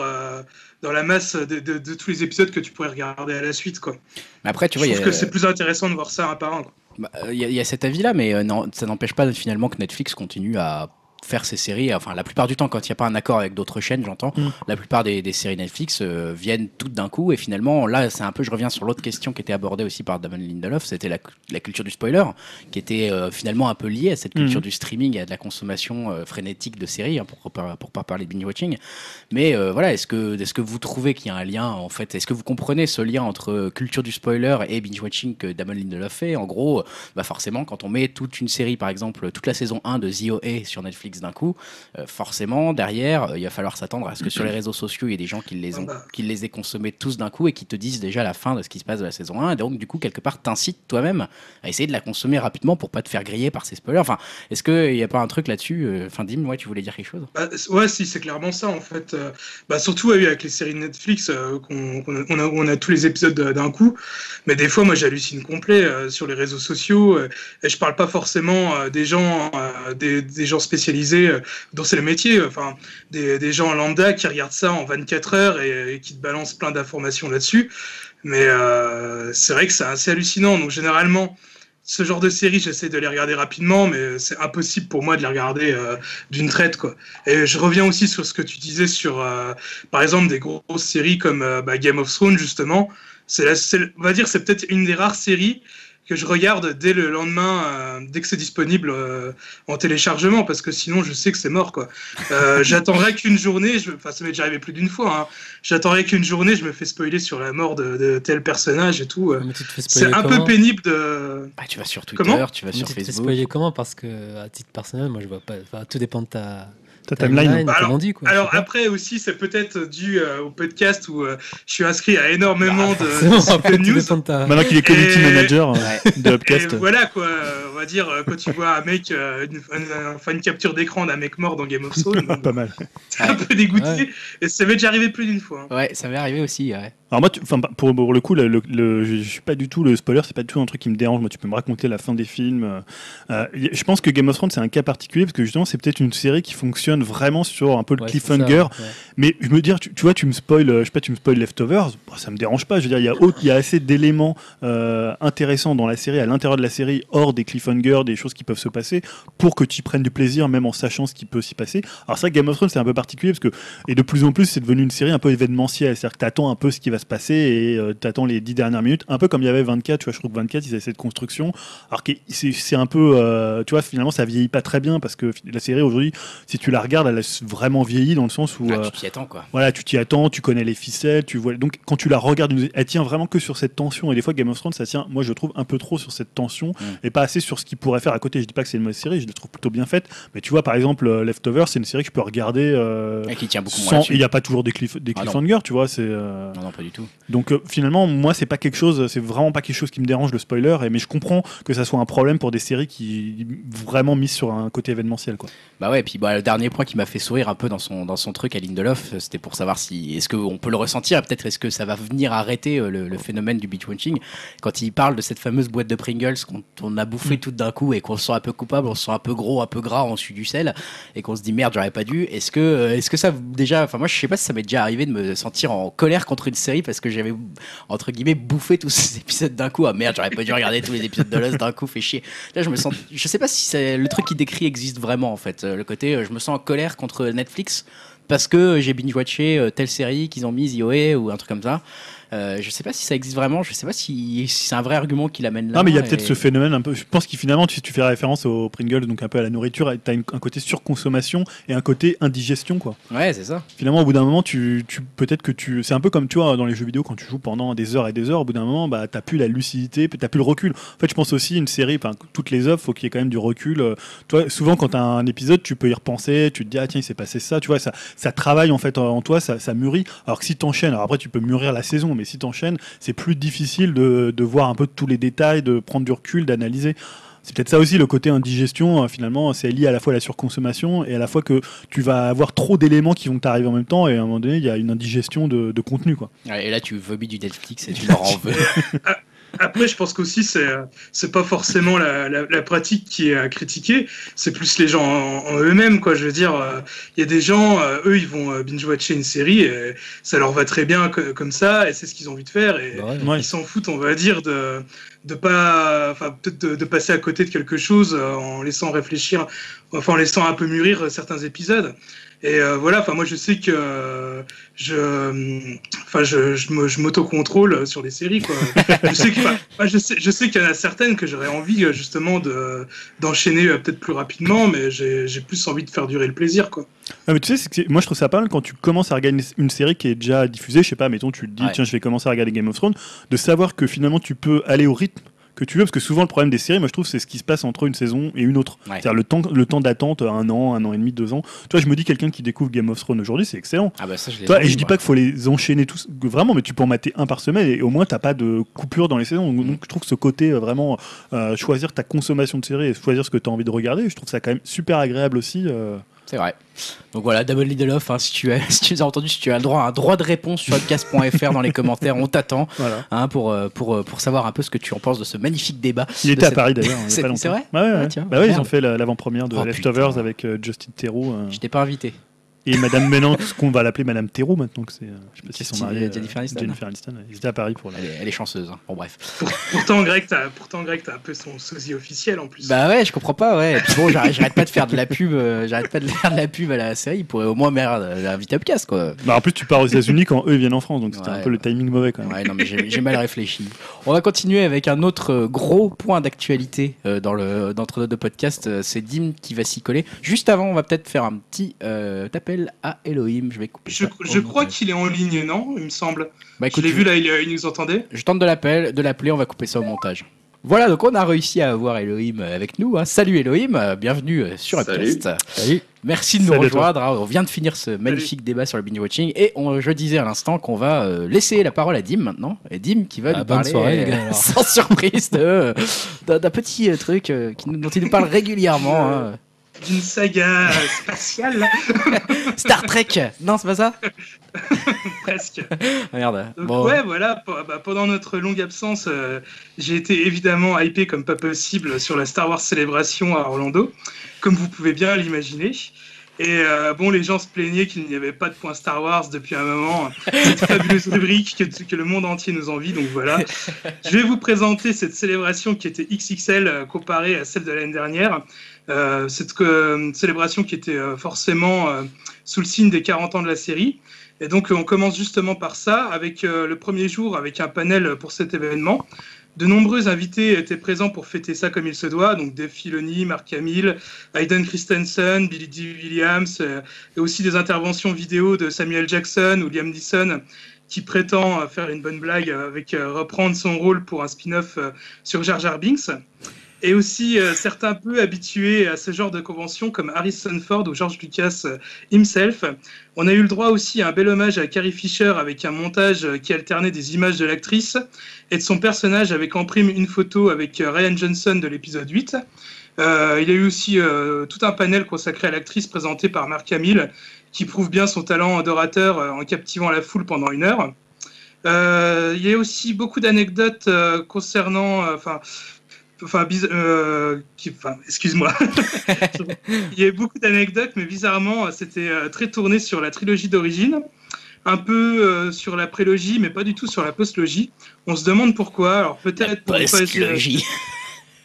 dans la masse de, tous les épisodes que tu pourrais regarder à la suite, quoi. Mais après, tu je vois, y trouve a- que c'est plus intéressant de voir ça un par un. quoi. Bah, euh, Il y, a- il cet avis-là, mais euh, ça n'empêche pas finalement que Netflix continue à faire ses séries. Enfin, la plupart du temps, quand il n'y a pas un accord avec d'autres chaînes, j'entends, Mm. la plupart des, des séries Netflix euh, viennent toutes d'un coup. Et finalement, là, c'est un peu, je reviens sur l'autre question qui était abordée aussi par Damon Lindelof, c'était la, la culture du spoiler, qui était euh, finalement un peu liée à cette culture Mm. du streaming et à de la consommation euh, frénétique de séries, hein, pour, pour pas parler de binge-watching. Mais voilà, est-ce que, est que vous trouvez qu'il y a un lien, en fait? Est-ce que vous comprenez ce lien entre culture du spoiler et binge-watching que Damon Lindelof fait? En gros, bah forcément, quand on met toute une série, par exemple, toute la saison 1 de The OA sur Netflix d'un coup, euh, forcément, derrière, euh, il va falloir s'attendre à ce que sur les réseaux sociaux, il y ait des gens qui les, ont, qui les aient consommés tous d'un coup et qui te disent déjà la fin de ce qui se passe de la saison 1. Et donc, du coup, quelque part, t'incites toi-même à essayer de la consommer rapidement pour pas te faire griller par ces spoilers. Enfin, est-ce qu'il n'y a pas un truc là-dessus euh, Enfin, Dim, ouais, tu voulais dire quelque chose? Bah, ouais, si, c'est clairement ça en fait. Bah, surtout avec les séries Netflix, euh, qu'on, qu'on a, on, a, on a tous les épisodes de- d'un coup. Mais des fois, moi, j'hallucine complet sur les réseaux sociaux. et je parle pas forcément des gens, des, des gens spécialisés euh, dont c'est le métier. Enfin, des, gens lambda qui regardent ça en 24 heures et, qui te balancent plein d'informations là-dessus. Mais euh, c'est vrai que c'est assez hallucinant. Donc généralement. Ce genre de séries, j'essaie de les regarder rapidement, mais c'est impossible pour moi de les regarder euh, d'une traite, quoi. Et je reviens aussi sur ce que tu disais sur, euh, par exemple, des grosses séries comme euh, bah, Game of Thrones, justement. C'est- on va dire, c'est peut-être une des rares séries que je regarde dès le lendemain, euh, dès que c'est disponible euh, en téléchargement, parce que sinon, je sais que c'est mort, quoi. Euh, J'attendrai qu'une journée, je, enfin, ça m'est déjà arrivé plus d'une fois. Hein, J'attendrai qu'une journée, je me fais spoiler sur la mort de, de tel personnage et tout. euh. Tu C'est un peu pénible de. bah, Tu vas sur Twitter, Comment tu vas Mais sur tu te fais Facebook. spoiler comment? Parce que, à titre personnel, moi, je vois pas. Enfin, tout dépend de ta, Ta timeline. Bah, comme on dit, quoi. Alors après aussi, c'est peut-être dû euh, au podcast où euh, je suis inscrit à énormément Bah, de, de après, news. ta- Maintenant qu'il est community Et- manager euh, de Et Upcast. voilà quoi, on va dire quand tu vois un mec, euh, une, une capture d'écran d'un mec mort dans Game of Thrones, pas mal. t'es un peu dégoûté. Ouais. Et ça m'est déjà arrivé plus d'une fois. hein. Ouais, ça m'est arrivé aussi. Ouais. Alors moi, tu- enfin, pour, pour le coup, le, le- le- je, suis pas du tout le spoiler, c'est pas du tout un truc qui me dérange. Moi, tu peux me raconter la fin des films. euh, euh, je pense que Game of Thrones c'est un cas particulier parce que justement, c'est peut-être une série qui fonctionne vraiment sur un peu le Ouais, cliffhanger. ça, ouais. Mais je me dire, tu, tu vois, tu me spoil, euh, je sais pas, tu me spoil Leftovers, bah, ça me dérange pas. Je veux dire, il y a, autre- il y a assez d'éléments euh, intéressants dans la série, à l'intérieur de la série, hors des cliffhangers, des choses qui peuvent se passer, pour que tu prennes du plaisir, même en sachant ce qui peut s'y passer. Alors que Game of Thrones c'est un peu particulier parce que et de plus en plus c'est devenu une série un peu événementielle, c'est-à-dire que t'attends un peu ce qui va se passer et euh, t'attends les dix dernières minutes, un peu comme il y avait 24, tu vois, je trouve que 24 ils avaient cette construction, alors que c'est un peu, euh, tu vois, finalement ça vieillit pas très bien parce que la série aujourd'hui, si tu la regardes, elle a vraiment vieilli dans le sens où Ah, euh, tu t'y attends quoi. voilà, tu t'y attends, tu connais les ficelles, tu vois. Donc quand tu la regardes, elle tient vraiment que sur cette tension. Et des fois, Game of Thrones, ça tient, moi je trouve un peu trop sur cette tension et pas assez sur ce qu'il pourrait faire à côté. Je dis pas que c'est une mauvaise série, je la trouve plutôt bien faite. Mais tu vois, par exemple, euh, Leftovers, c'est une série que je peux regarder. euh, Et qui tient beaucoup sans, il n'y a pas toujours des, cliff, des Ah cliffhangers, tu vois. C'est euh, du tout. donc euh, finalement, moi, c'est pas quelque chose, c'est vraiment pas quelque chose qui me dérange le spoiler. Et mais je comprends que ça soit un problème pour des séries qui vraiment misent sur un côté événementiel, quoi. Bah ouais, et puis bah, le dernier point qui m'a fait sourire un peu dans son, dans son truc à Lindelof, c'était pour savoir si est-ce qu'on peut le ressentir, peut-être est-ce que ça va venir arrêter euh, le, le phénomène du beach watching quand il parle de cette fameuse boîte de Pringles qu'on on a bouffé toute d'un coup et qu'on se sent un peu coupable, on se sent un peu gros, un peu gras, on suit du sel et qu'on se dit merde, j'aurais pas dû. Est-ce que, euh, est-ce que ça déjà, enfin moi je sais pas si ça m'est déjà arrivé de me sentir en colère contre une série parce que j'avais entre guillemets bouffé tous ces épisodes d'un coup. Ah merde, j'aurais pas dû regarder tous les épisodes de Lost d'un coup, fait chier. Là, je me sens. Je sais pas si c'est le truc qui décrit existe vraiment en fait. Euh, Le côté, euh, je me sens en colère contre Netflix parce que j'ai binge-watché euh, telle série qu'ils ont mise IOE ou un truc comme ça. Euh, je sais pas si ça existe vraiment. Je sais pas si, si c'est un vrai argument qui l'amène là. Non, mais il y a et- peut-être ce phénomène un peu. Je pense qu'il finalement, si tu fais référence aux Pringles, donc un peu à la nourriture, tu as un côté surconsommation et un côté indigestion, quoi. Ouais, c'est ça. Finalement, au bout d'un moment, tu, tu peut-être que tu. C'est un peu comme tu vois dans les jeux vidéo quand tu joues pendant des heures et des heures. Au bout d'un moment, bah, t'as plus la lucidité, t'as plus le recul. En fait, je pense aussi une série, enfin toutes les œuvres, faut qu'il y ait quand même du recul. Euh, Toi, souvent, quand t'as un épisode, tu peux y repenser. Tu te dis ah tiens, il s'est passé ça. Tu vois, ça, ça travaille en fait en en toi, ça, ça mûrit. Alors que si t'enchaînes, alors après tu peux mûrir la saison, mais si t'enchaînes, c'est plus difficile de, de voir un peu tous les détails, de prendre du recul, d'analyser. C'est peut-être ça aussi le côté indigestion. euh, finalement, c'est lié à la fois à la surconsommation et à la fois que tu vas avoir trop d'éléments qui vont t'arriver en même temps et à un moment donné, il y a une indigestion de, de contenu. Quoi. Et là, tu vomis du Netflix et tu leur en veux. Après, je pense qu'aussi, c'est c'est pas forcément la, la, la pratique qui est à critiquer, c'est plus les gens en, en eux-mêmes, quoi. Je veux dire, euh, il y a des gens, euh, eux, ils vont euh, binge-watcher une série, et ça leur va très bien co- comme ça, et c'est ce qu'ils ont envie de faire, et Bah ouais. Ils s'en foutent, on va dire, de de pas, enfin peut-être de, de passer à côté de quelque chose euh, en laissant réfléchir, enfin en laissant un peu mûrir certains épisodes. Et euh, voilà, enfin moi je sais que euh, je, euh, enfin je, je, me- je m'auto-contrôle sur les séries quoi. je sais enfin, moi, je sais, je sais qu'il y en a certaines que j'aurais envie justement de d'enchaîner euh, peut-être plus rapidement, mais j'ai j'ai plus envie de faire durer le plaisir quoi. Ah, mais tu sais, c'est moi je trouve ça pas mal quand tu commences à regarder une, une série qui est déjà diffusée. Je sais pas, mettons, tu te dis, Ouais. tiens, je vais commencer à regarder Game of Thrones, de savoir que finalement tu peux aller au rythme que tu veux, parce que souvent le problème des séries, moi je trouve, c'est ce qui se passe entre une saison et une autre. Ouais. C'est-à-dire le temps, le temps d'attente, un an, un an et demi, deux ans. Toi, je me dis, quelqu'un qui découvre Game of Thrones aujourd'hui, c'est excellent. Ah bah ça, je Toi, et je dis pas qu'il faut les enchaîner tous, vraiment, mais tu peux en mater un par semaine et au moins t'as pas de coupure dans les saisons. Donc, donc, je trouve que ce côté euh, vraiment euh, choisir ta consommation de séries et choisir ce que tu as envie de regarder, je trouve ça quand même super agréable aussi. euh. C'est vrai. Donc voilà, Double Lindelof, hein, si, tu as, si tu nous as entendu, si tu as le droit à un droit de réponse sur podcast.fr dans les commentaires, on t'attend Voilà. hein, pour, euh, pour, euh, pour savoir un peu ce que tu en penses de ce magnifique débat. Il était à Paris d'ailleurs. C'est- vrai Ouais, ouais, Ah, ouais. tiens, Bah ouais, ils ont fait la- l'avant-première de Oh, Leftovers putain. avec euh, Justin Theroux euh, Je t'ai pas invité. Et Madame Ménant, ce qu'on va l'appeler Madame Theroux maintenant que c'est. euh, je sais pas si Christine- sont mariés. euh, Jennifer Aniston. Jennifer Aniston. ouais. Ils étaient à Paris pour la. Elle est, elle est chanceuse. hein. Bon, bref. Pour- pourtant Greg, t'as pourtant Greg, t'as un peu son sosie officiel en plus. Bah ouais, je comprends pas, ouais. Et puis bon, j'arrête pas de faire de la pub, euh, j'arrête pas de faire de la pub à la série. Il pourrait au moins merde, inviter Upcast, quoi. Bah, en plus, tu pars aux États-Unis quand eux viennent en France, donc c'était Ouais, un peu le timing mauvais quand même. Ouais, non, mais j'ai mal réfléchi. On va continuer avec un autre gros point d'actualité euh, dans le d'entre deux podcasts. C'est Dim qui va s'y coller. Juste avant, on va peut-être faire un petit euh, appel à Elohim. Je vais couper. je crois qu'il est en ligne, non Il me semble. Bah, Je écoute, l'ai je, vu là, il, il nous entendait. je tente de l'appel, de l'appeler. On va couper ça au montage. Voilà, donc on a réussi à avoir Elohim avec nous. hein. Salut Elohim, euh, bienvenue euh, sur Salut. Upcast. Salut. Merci de nous Salut à toi. rejoindre. hein. On vient de finir ce magnifique débat sur le binge watching et on- je disais à l'instant qu'on va euh, laisser la parole à Dim maintenant. Et Dim qui va Ah, nous parler soirée, euh, les gars, alors. sans surprise de- d'un petit euh, truc euh, dont il nous parle régulièrement. hein. D'une saga euh, spatiale, Star Trek Non, c'est pas ça? Presque. Ah, Merde. Donc Bon. ouais, voilà, bah, pendant notre longue absence, euh, j'ai été évidemment hypé comme pas possible sur la Star Wars Célébration à Orlando, comme vous pouvez bien l'imaginer. Et euh, bon, les gens se plaignaient qu'il n'y avait pas de point Star Wars depuis un moment. Cette fabuleuse rubrique que, que le monde entier nous envie. Donc voilà, je vais vous présenter cette célébration qui était XXL euh, comparée à celle de l'année dernière. Euh, cette euh, célébration qui était forcément sous le signe des 40 ans de la série. Et donc, on commence justement par ça, avec le premier jour, avec un panel pour cet événement. De nombreux invités étaient présents pour fêter ça comme il se doit, donc Dave Filoni, Mark Hamill, Hayden Christensen, Billy D. Williams, euh, et aussi des interventions vidéo de Samuel Jackson ou Liam Neeson, qui prétend faire une bonne blague avec euh, reprendre son rôle pour un spin-off euh, sur Jar Jar Binks. Et aussi euh, certains peu habitués à ce genre de convention comme Harrison Ford ou George Lucas euh, himself. On a eu le droit aussi à un bel hommage à Carrie Fisher avec un montage euh, qui alternait des images de l'actrice et de son personnage avec en prime une photo avec Ryan Johnson de l'épisode 8. Euh, il y a eu aussi tout un panel consacré à l'actrice présenté par Mark Hamill qui prouve bien son talent d'orateur en captivant la foule pendant une heure. Il y a aussi beaucoup d'anecdotes concernant, enfin, enfin, euh, enfin, excuse-moi. Il y a eu beaucoup d'anecdotes, mais bizarrement, c'était euh, très tourné sur la trilogie d'origine, un peu euh, sur la prélogie, mais pas du tout sur la postlogie. On se demande pourquoi. Alors peut-être pour ne pas Postlogie.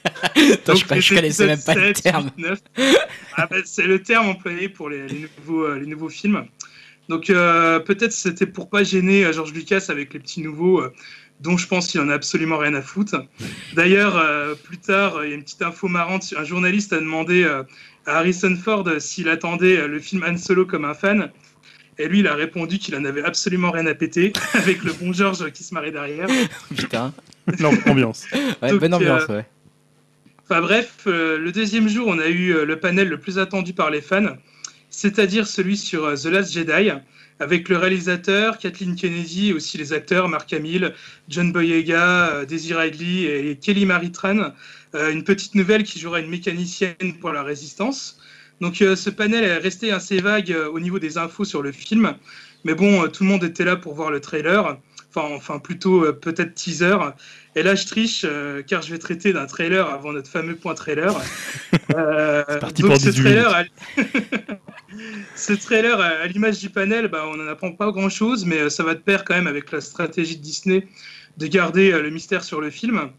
Attends, je, Donc, je les connaissais même pas le épisodes 7, terme. 8, 9. Ah, bah, c'est le terme employé pour les, les nouveaux, les nouveaux films. Donc euh, peut-être c'était pour pas gêner George Lucas avec les petits nouveaux, euh, dont je pense qu'il en a absolument rien à foutre. D'ailleurs, euh, plus tard, il y a une petite info marrante. Un journaliste a demandé euh, à Harrison Ford s'il attendait euh, le film Han Solo comme un fan. Et lui, il a répondu qu'il en avait absolument rien à péter, avec le bon George qui se marrait derrière. Putain. L'ambiance. Ouais, Donc, bonne ambiance, euh, ouais. Enfin bref, euh, le deuxième jour, on a eu euh, le panel le plus attendu par les fans, c'est-à-dire celui sur euh, The Last Jedi, avec le réalisateur, Kathleen Kennedy, et aussi les acteurs Mark Hamill, John Boyega, euh, Daisy Ridley et Kelly Marie Tran. Euh, une petite nouvelle qui jouera une mécanicienne pour la résistance. Donc euh, ce panel est resté assez vague au niveau des infos sur le film, mais bon, tout le monde était là pour voir le trailer, enfin, enfin plutôt euh, peut-être teaser. Et là, je triche euh, car je vais traiter d'un trailer avant notre fameux point trailer. Euh, parti donc pour ce 18 trailer, à... ce trailer, à l'image du panel, bah, on n'en apprend pas grand-chose, mais ça va de pair quand même avec la stratégie de Disney de garder le mystère sur le film.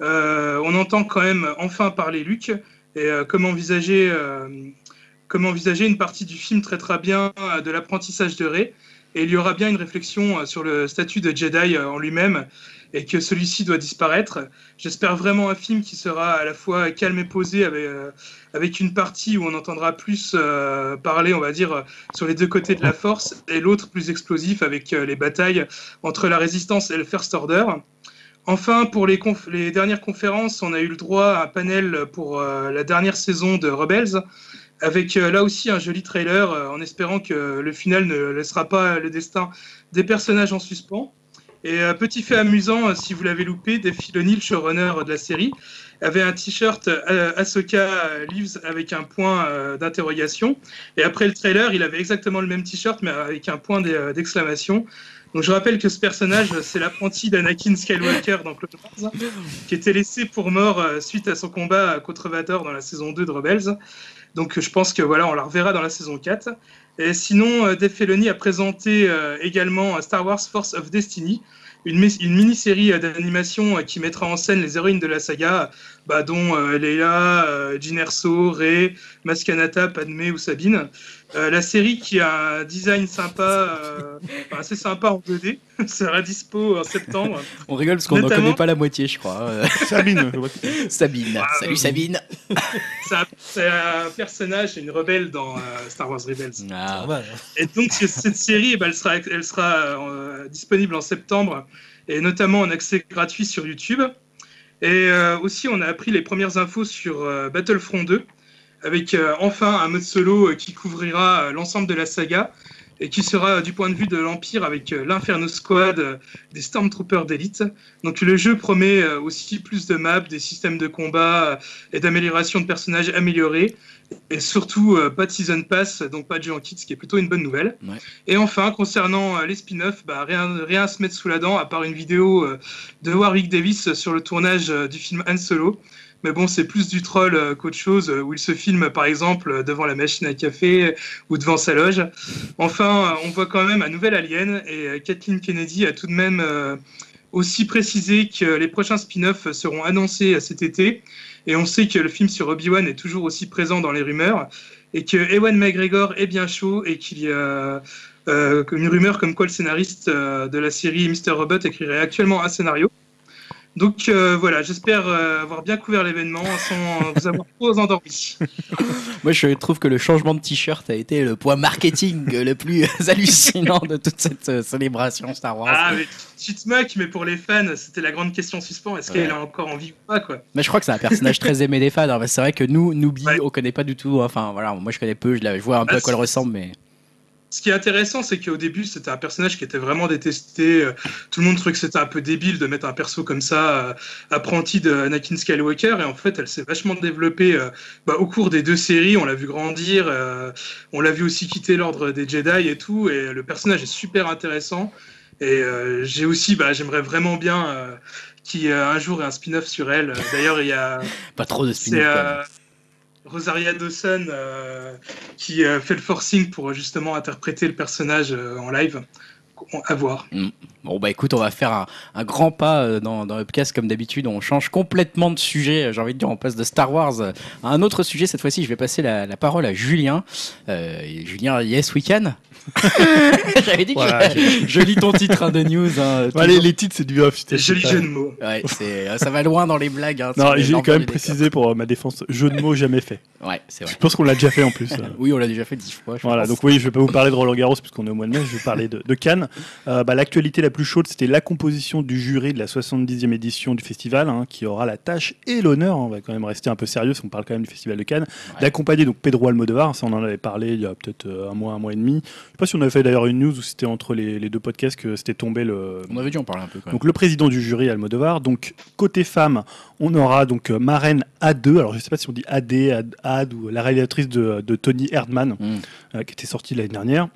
Euh, on entend quand même enfin parler Luc et euh, comment envisager, euh, une partie du film traitera bien de l'apprentissage de Rey et il y aura bien une réflexion euh, sur le statut de Jedi euh, en lui-même et que celui-ci doit disparaître. J'espère vraiment un film qui sera à la fois calme et posé avec, euh, avec une partie où on entendra plus parler, on va dire, sur les deux côtés de la force et l'autre plus explosif avec les batailles entre la résistance et le First Order. Enfin, pour les, dernières conférences, on a eu le droit à un panel pour la dernière saison de Rebels, avec euh, là aussi un joli trailer, euh, en espérant que le final ne laissera pas le destin des personnages en suspens. Et euh, petit fait amusant, si vous l'avez loupé, Dave Filoni, le showrunner de la série, avait un t-shirt Ahsoka Lives avec un point d'interrogation. Et après le trailer, il avait exactement le même t-shirt, mais avec un point d'e- d'exclamation. Donc je rappelle que ce personnage, c'est l'apprenti d'Anakin Skywalker dans Clone Wars, qui était laissé pour mort suite à son combat contre Vader dans la saison 2 de Rebels. Donc je pense que voilà, on la reverra dans la saison 4. Et sinon, euh, Dave Filoni a présenté euh, également Star Wars Force of Destiny, une, mi- une mini-série euh, d'animation euh, qui mettra en scène les héroïnes de la saga, bah, dont euh, Leia, euh, Jyn Erso, Rey, Maskanata, Padmé ou Sabine. Euh, la série qui a un design sympa, euh, enfin, assez sympa en 2D, sera dispo en septembre. On rigole parce qu'on n'en Notamment- connaît pas la moitié, je crois. Sabine. Sabine. Ah, Salut. Sabine. C'est un, personnage, une rebelle dans euh, Star Wars Rebels. Ah. Et donc cette série, eh ben, elle sera, elle sera euh, disponible en septembre et notamment en accès gratuit sur YouTube. Et euh, aussi, on a appris les premières infos sur euh, Battlefront 2, avec euh, enfin un mode solo euh, qui couvrira euh, l'ensemble de la saga et qui sera du point de vue de l'Empire avec l'Inferno Squad des Stormtroopers d'élite. Donc le jeu promet aussi plus de maps, des systèmes de combat et d'amélioration de personnages améliorés. Et surtout, pas de Season Pass, donc pas de jeu en kit, ce qui est plutôt une bonne nouvelle. Ouais. Et enfin, concernant les spin-offs, bah, rien, rien à se mettre sous la dent, à part une vidéo de Warwick Davis sur le tournage du film Han Solo. Mais bon, c'est plus du troll euh, qu'autre chose, euh, où il se filme par exemple euh, devant la machine à café ou devant sa loge. Enfin, on voit quand même un nouvel alien et Kathleen Kennedy a tout de même aussi précisé que les prochains spin-offs seront annoncés cet été. Et on sait que le film sur Obi-Wan est toujours aussi présent dans les rumeurs et que Ewan McGregor est bien chaud et qu'il y a une rumeur comme quoi le scénariste de la série Mr. Robot écrirait actuellement un scénario. Donc euh, voilà, j'espère euh, avoir bien couvert l'événement sans vous avoir trop endormi. Moi, je trouve que le changement de t-shirt a été le point marketing le plus hallucinant de toute cette euh, célébration Star Wars. Ah, mais Chitmuk, mais pour les fans, c'était la grande question suspens. Est-ce Ouais. qu'elle a encore envie ou pas quoi? Mais je crois que c'est un personnage très aimé des fans. hein, C'est vrai que nous, Noobi, Ouais. on connaît pas du tout. Enfin, voilà, moi je connais peu, je, la- je vois un peu Ah, à quoi elle ressemble, mais. Ce qui est intéressant, c'est qu'au début, c'était un personnage qui était vraiment détesté. Euh, Tout le monde trouvait que c'était un peu débile de mettre un perso comme ça, euh, apprenti de Anakin Skywalker. Et en fait, elle s'est vachement développée euh, bah, au cours des deux séries. On l'a vu grandir, euh, on l'a vu aussi quitter l'ordre des Jedi et tout. Et le personnage est super intéressant. Et euh, j'ai aussi, bah, j'aimerais vraiment bien euh, qu'il y ait un jour un spin-off sur elle. D'ailleurs, il y a. Pas trop de spin-off. Rosaria Dawson euh, qui euh, fait le forcing pour euh, justement interpréter le personnage en live. À voir. Bon, bah écoute, on va faire un, grand pas dans, dans Upcast comme d'habitude. On change complètement de sujet. J'ai envie de dire, on passe de Star Wars à un autre sujet. Cette fois-ci, je vais passer la, parole à Julien. Julien, yes, we can J'avais dit que Voilà, je, je lis ton titre hein, de news. hein, Ouais, les, titres, c'est du off. Joli jeu de mots. Ouais, c'est- ça va loin dans les blagues. hein, Non, j'ai quand même précisé pour euh, ma défense, jeu de mots jamais fait. Ouais, c'est Je vrai. pense qu'on l'a déjà fait en plus. euh. Oui, on l'a déjà fait dix fois. je Voilà, pense. donc oui, je vais pas vous parler de Roland Garros puisqu'on est au mois de mai, je vais parler de, de Cannes. Euh, bah, L'actualité la plus chaude, c'était la composition du jury de la 70e édition du festival, hein, qui aura la tâche et l'honneur, on va quand même rester un peu sérieux, parce qu'on parle quand même du festival de Cannes, Ouais. d'accompagner donc Pedro Almodovar, ça on en avait parlé il y a peut-être euh, un mois, un mois et demi. Je sais pas si on avait fait d'ailleurs une news où c'était entre les, les deux podcasts que c'était tombé le, On avait dû en parler un peu quand même. donc le président du jury Almodovar. Donc côté femme, on aura donc euh, marraine A2. Alors je sais pas si on dit AD, Ad, Ad ou la réalisatrice de, de Tony Erdmann Mm. euh, qui était sortie l'année dernière.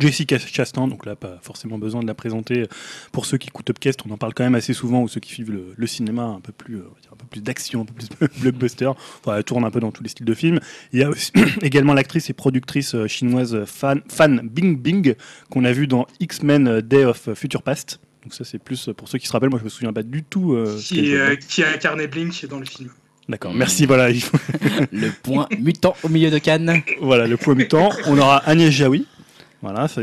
Jessica Chastain, donc là pas forcément besoin de la présenter. Pour ceux qui écoutent Upcast, on en parle quand même assez souvent, ou ceux qui suivent le, le cinéma un peu plus, euh, un peu plus d'action, un peu plus blockbuster. Enfin, elle tourne un peu dans tous les styles de films. Il y a aussi également l'actrice et productrice euh, chinoise Fan, Fan Bingbing qu'on a vu dans X-Men euh, Day of Future Past. Donc ça c'est plus pour ceux qui se rappellent. Moi je me souviens pas du tout. euh, Qui, euh, qui a incarné Blink dans le film. D'accord. Merci. Voilà. Le point mutant au milieu de Cannes. Voilà, le point mutant. On aura Agnès Jaoui.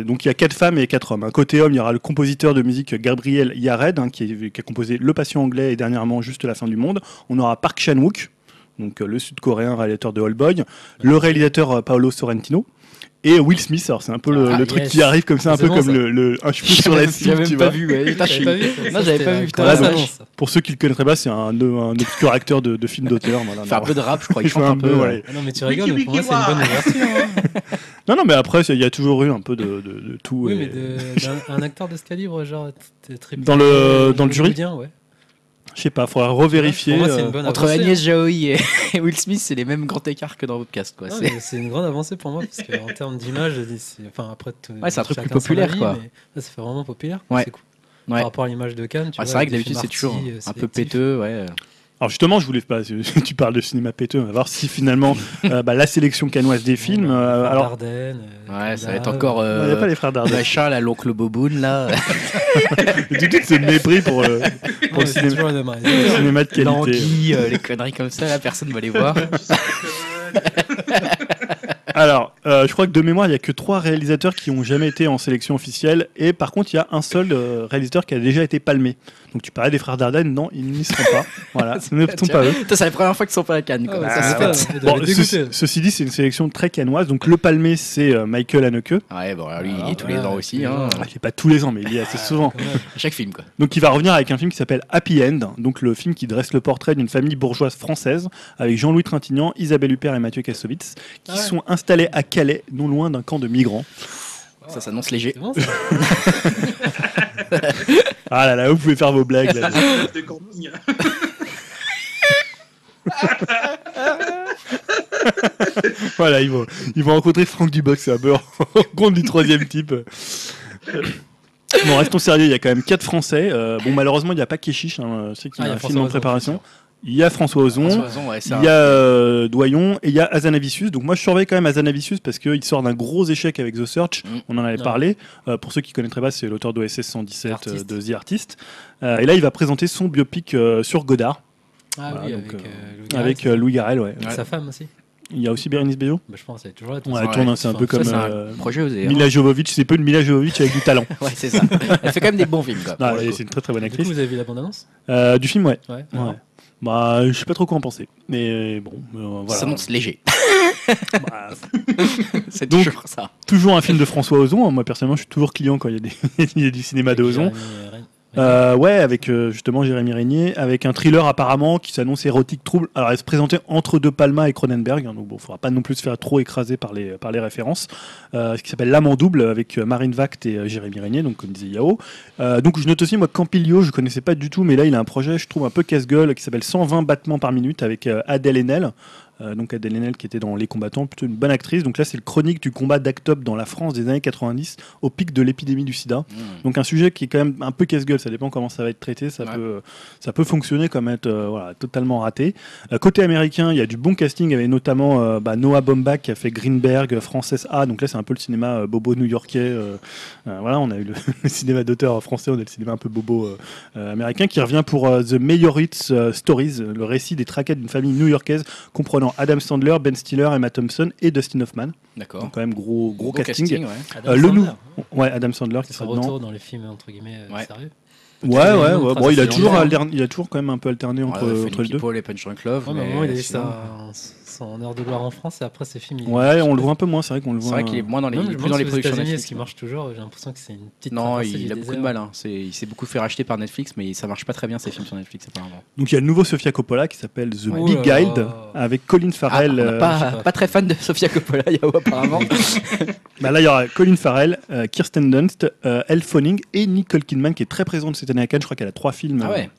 Donc il y a quatre femmes et quatre hommes. Côté homme, il y aura le compositeur de musique Gabriel Yared, hein, qui, a composé Le Patient anglais et dernièrement Juste la fin du monde. On aura Park Chan-wook, euh, le sud-coréen réalisateur de All Boy, le réalisateur euh, Paolo Sorrentino. Et Will Smith, alors c'est un peu le, Ah, le truc yes. qui arrive comme ça, un peu bon, comme ça. le, le- un cheveu sur la cible, J'avais pas vois. vu. ouais. Putain, je suis- pas vu, Non, j'avais pas vu. Putain, Voilà, donc. Pour ceux qui le connaîtraient pas, c'est un, un obscur acteur de, de films d'auteur. Voilà, Il fait un non. peu de rap, je crois. Il chante un un peu. ouais. Ah non, mais tu rigoles, mais pour moi, c'est une bonne ouverture. hein. Non, non, mais après, il y a toujours eu un peu de, de- de tout. Oui, et- mais de- d'un un acteur de ce calibre, genre, t'es très Dans le- dans le jury ouais. Je sais pas, faudra revérifier. Pour moi, c'est euh, une bonne Entre avancée, Agnès. Jaoui et, et Will Smith, c'est les mêmes grands écarts que dans Podcast. Quoi. Non, C'est- une grande avancée pour moi, parce qu'en termes d'image, c'est- enfin, après, tout- Ouais, c'est un truc plus populaire, avis, quoi. mais là, ça fait vraiment populaire. Ouais. C'est cool. Ouais. Par rapport à l'image de Cannes, tu vois. c'est vrai que d'habitude, c'est toujours euh, un peu péteux. Ouais. Alors justement, je voulais pas. Tu parles de cinéma péteux, on va voir si finalement euh, bah, la sélection canoise des films. Euh, Frères alors, Dardenne, euh, Ouais, ça va être encore. il n'y Euh, a pas les frères Dardenne. Machin, là, l'oncle Boboun, là. Du tout, c'est le mépris pour, euh, Non, pour le cinéma, le cinéma de qualité. L'anguille, euh, les conneries comme ça, là, personne va les voir. Alors, euh, je crois que de mémoire, il n'y a que trois réalisateurs qui ont jamais été en sélection officielle. Et par contre, il y a un seul euh, réalisateur qui a déjà été palmé. Donc tu parlais des frères Dardenne, non, ils n'y seront pas. Voilà, ce ne sont pas eux. C'est la première fois qu'ils sont pas à Cannes. quoi. Ah Ça, fait. Bon, ceci, dit, c'est une sélection très canoise. Donc le palmé, c'est euh, Michael Haneke. Ouais, bon, alors lui, il est tous les ans aussi. hein. Ah, Il n'est pas tous les ans, mais il y est assez souvent. Quand même. À Chaque film, quoi. Donc il va revenir avec un film qui s'appelle Happy End, donc le film qui dresse le portrait d'une famille bourgeoise française avec Jean-Louis Trintignant, Isabelle Huppert et Mathieu Kassovitz qui Ah ouais. sont installés à Calais, non loin d'un camp de migrants. Ça s'annonce léger. C'est bon, ça Ah là là, vous pouvez faire vos blagues. là. de camping. voilà, ils vont, ils vont rencontrer Franck Dubox, c'est un peu en compte du troisième type. Bon, restons sérieux, il y a quand même quatre Français. Euh, bon, malheureusement, il n'y a pas Keshish, hein, je sais qu'il y Ah, a un a film en préparation. Il y a François Ozon. François Ozon, ouais, c'est Il y a euh, Doyon et il y a Azanavicius. Donc moi je surveille quand même Azanavicius parce qu'il sort d'un gros échec avec The Search. Mm. On en avait Ouais. parlé. Euh, pour ceux qui connaîtraient pas, c'est l'auteur d'OSS 117 euh, de The Artist. Euh, et là il va présenter son biopic euh, sur Godard Ah Voilà, oui, donc, avec, Louis Garrel, euh. Ouais. Avec Ouais. sa femme aussi. Il y a aussi Bérénice Bejo. Bah, je pense, elle est toujours là. Ouais, Ouais, elle tourne, c'est un peu comme Ça, c'est euh, un projet osé. hein. Mila Jovovich. C'est peu une Mila Jovovich avec du talent. Ouais, c'est ça. Elle fait quand même des bons films, c'est une très très bonne Du coup, actrice. vous avez vu la bande-annonce? Euh, du film, ouais. Ouais. ouais. Bah, je sais pas trop quoi en penser. Mais bon, euh, Ça voilà. s'annonce léger. Bah, C'est toujours ça. toujours un film de François Ozon. Moi personnellement, je suis toujours client quand il y a, des... il y a du cinéma de Ozon. Euh, ouais, avec euh, justement Jérémy Régnier, avec un thriller apparemment qui s'annonce érotique trouble. Alors, elle se présentait entre deux Palma et Cronenberg, hein, donc bon, faudra pas non plus se faire trop écraser par les, par les références. Euh, ce qui s'appelle L'âme en double avec Marine Vact et Jérémy Régnier, donc comme disait Yao. Donc je note aussi, moi, Campilio, je connaissais pas du tout, mais là, il a un projet, je trouve, un peu casse-gueule qui s'appelle 120 battements par minute avec Adèle Haenel. Euh, donc Adèle Haenel qui était dans Les Combattants, plutôt une bonne actrice. Donc là, c'est le chronique du combat d'Actop dans la France des années 90 au pic de l'épidémie du sida. Mmh. Donc un sujet qui est quand même un peu casse-gueule, ça dépend comment ça va être traité, ça, Ouais. peut, ça peut fonctionner comme être euh, voilà, totalement raté. Euh, côté américain, il y a du bon casting, avec notamment bah, Noah Baumbach qui a fait Greenberg, Frances A, donc là c'est un peu le cinéma bobo new-yorkais. voilà, on a eu le, le cinéma d'auteur français, on a le cinéma un peu bobo américain qui revient pour The Mayoritz euh, Stories, le récit des traquettes d'une famille new-yorkaise comprenant Adam Sandler, Ben Stiller, Emma Thompson et Dustin Hoffman. D'accord. Donc quand même gros, gros, casting. ouais. Adam Euh, le Sandler, nou- Ouais, Adam Sandler qui sera retour dans les films entre guillemets euh, Ouais. sérieux. Ouais, ouais, ouais. Bon, il a toujours, il a toujours quand même un peu alterné entre, les deux. People et Punch Drunk Love. Ouais, mais mais il a eu son heure de gloire en France et après ses films. il- Ouais, on le voit un peu moins, c'est vrai qu'on le C'est voit. vrai qu'il est moins dans les, Non, plus dans les productions Netflix. est-ce qu'il marche toujours? J'ai l'impression que c'est une petite. Non, il a beaucoup de mal. Hein. C'est- Il s'est beaucoup fait racheter par Netflix, mais ça marche pas très bien ses films sur Netflix apparemment. Donc il y a le nouveau Sofia Coppola qui s'appelle The Oh Big là Guide avec Colin Ah, Farrell. on euh, pas, très fan de Sofia Coppola, Yao, apparemment. bah là, il y aura Colin Farrell, euh, Kirsten Dunst, euh, Elle Fanning et Nicole Kidman qui est très présente cette année à Cannes. Je crois qu'elle a trois films. ah ouais.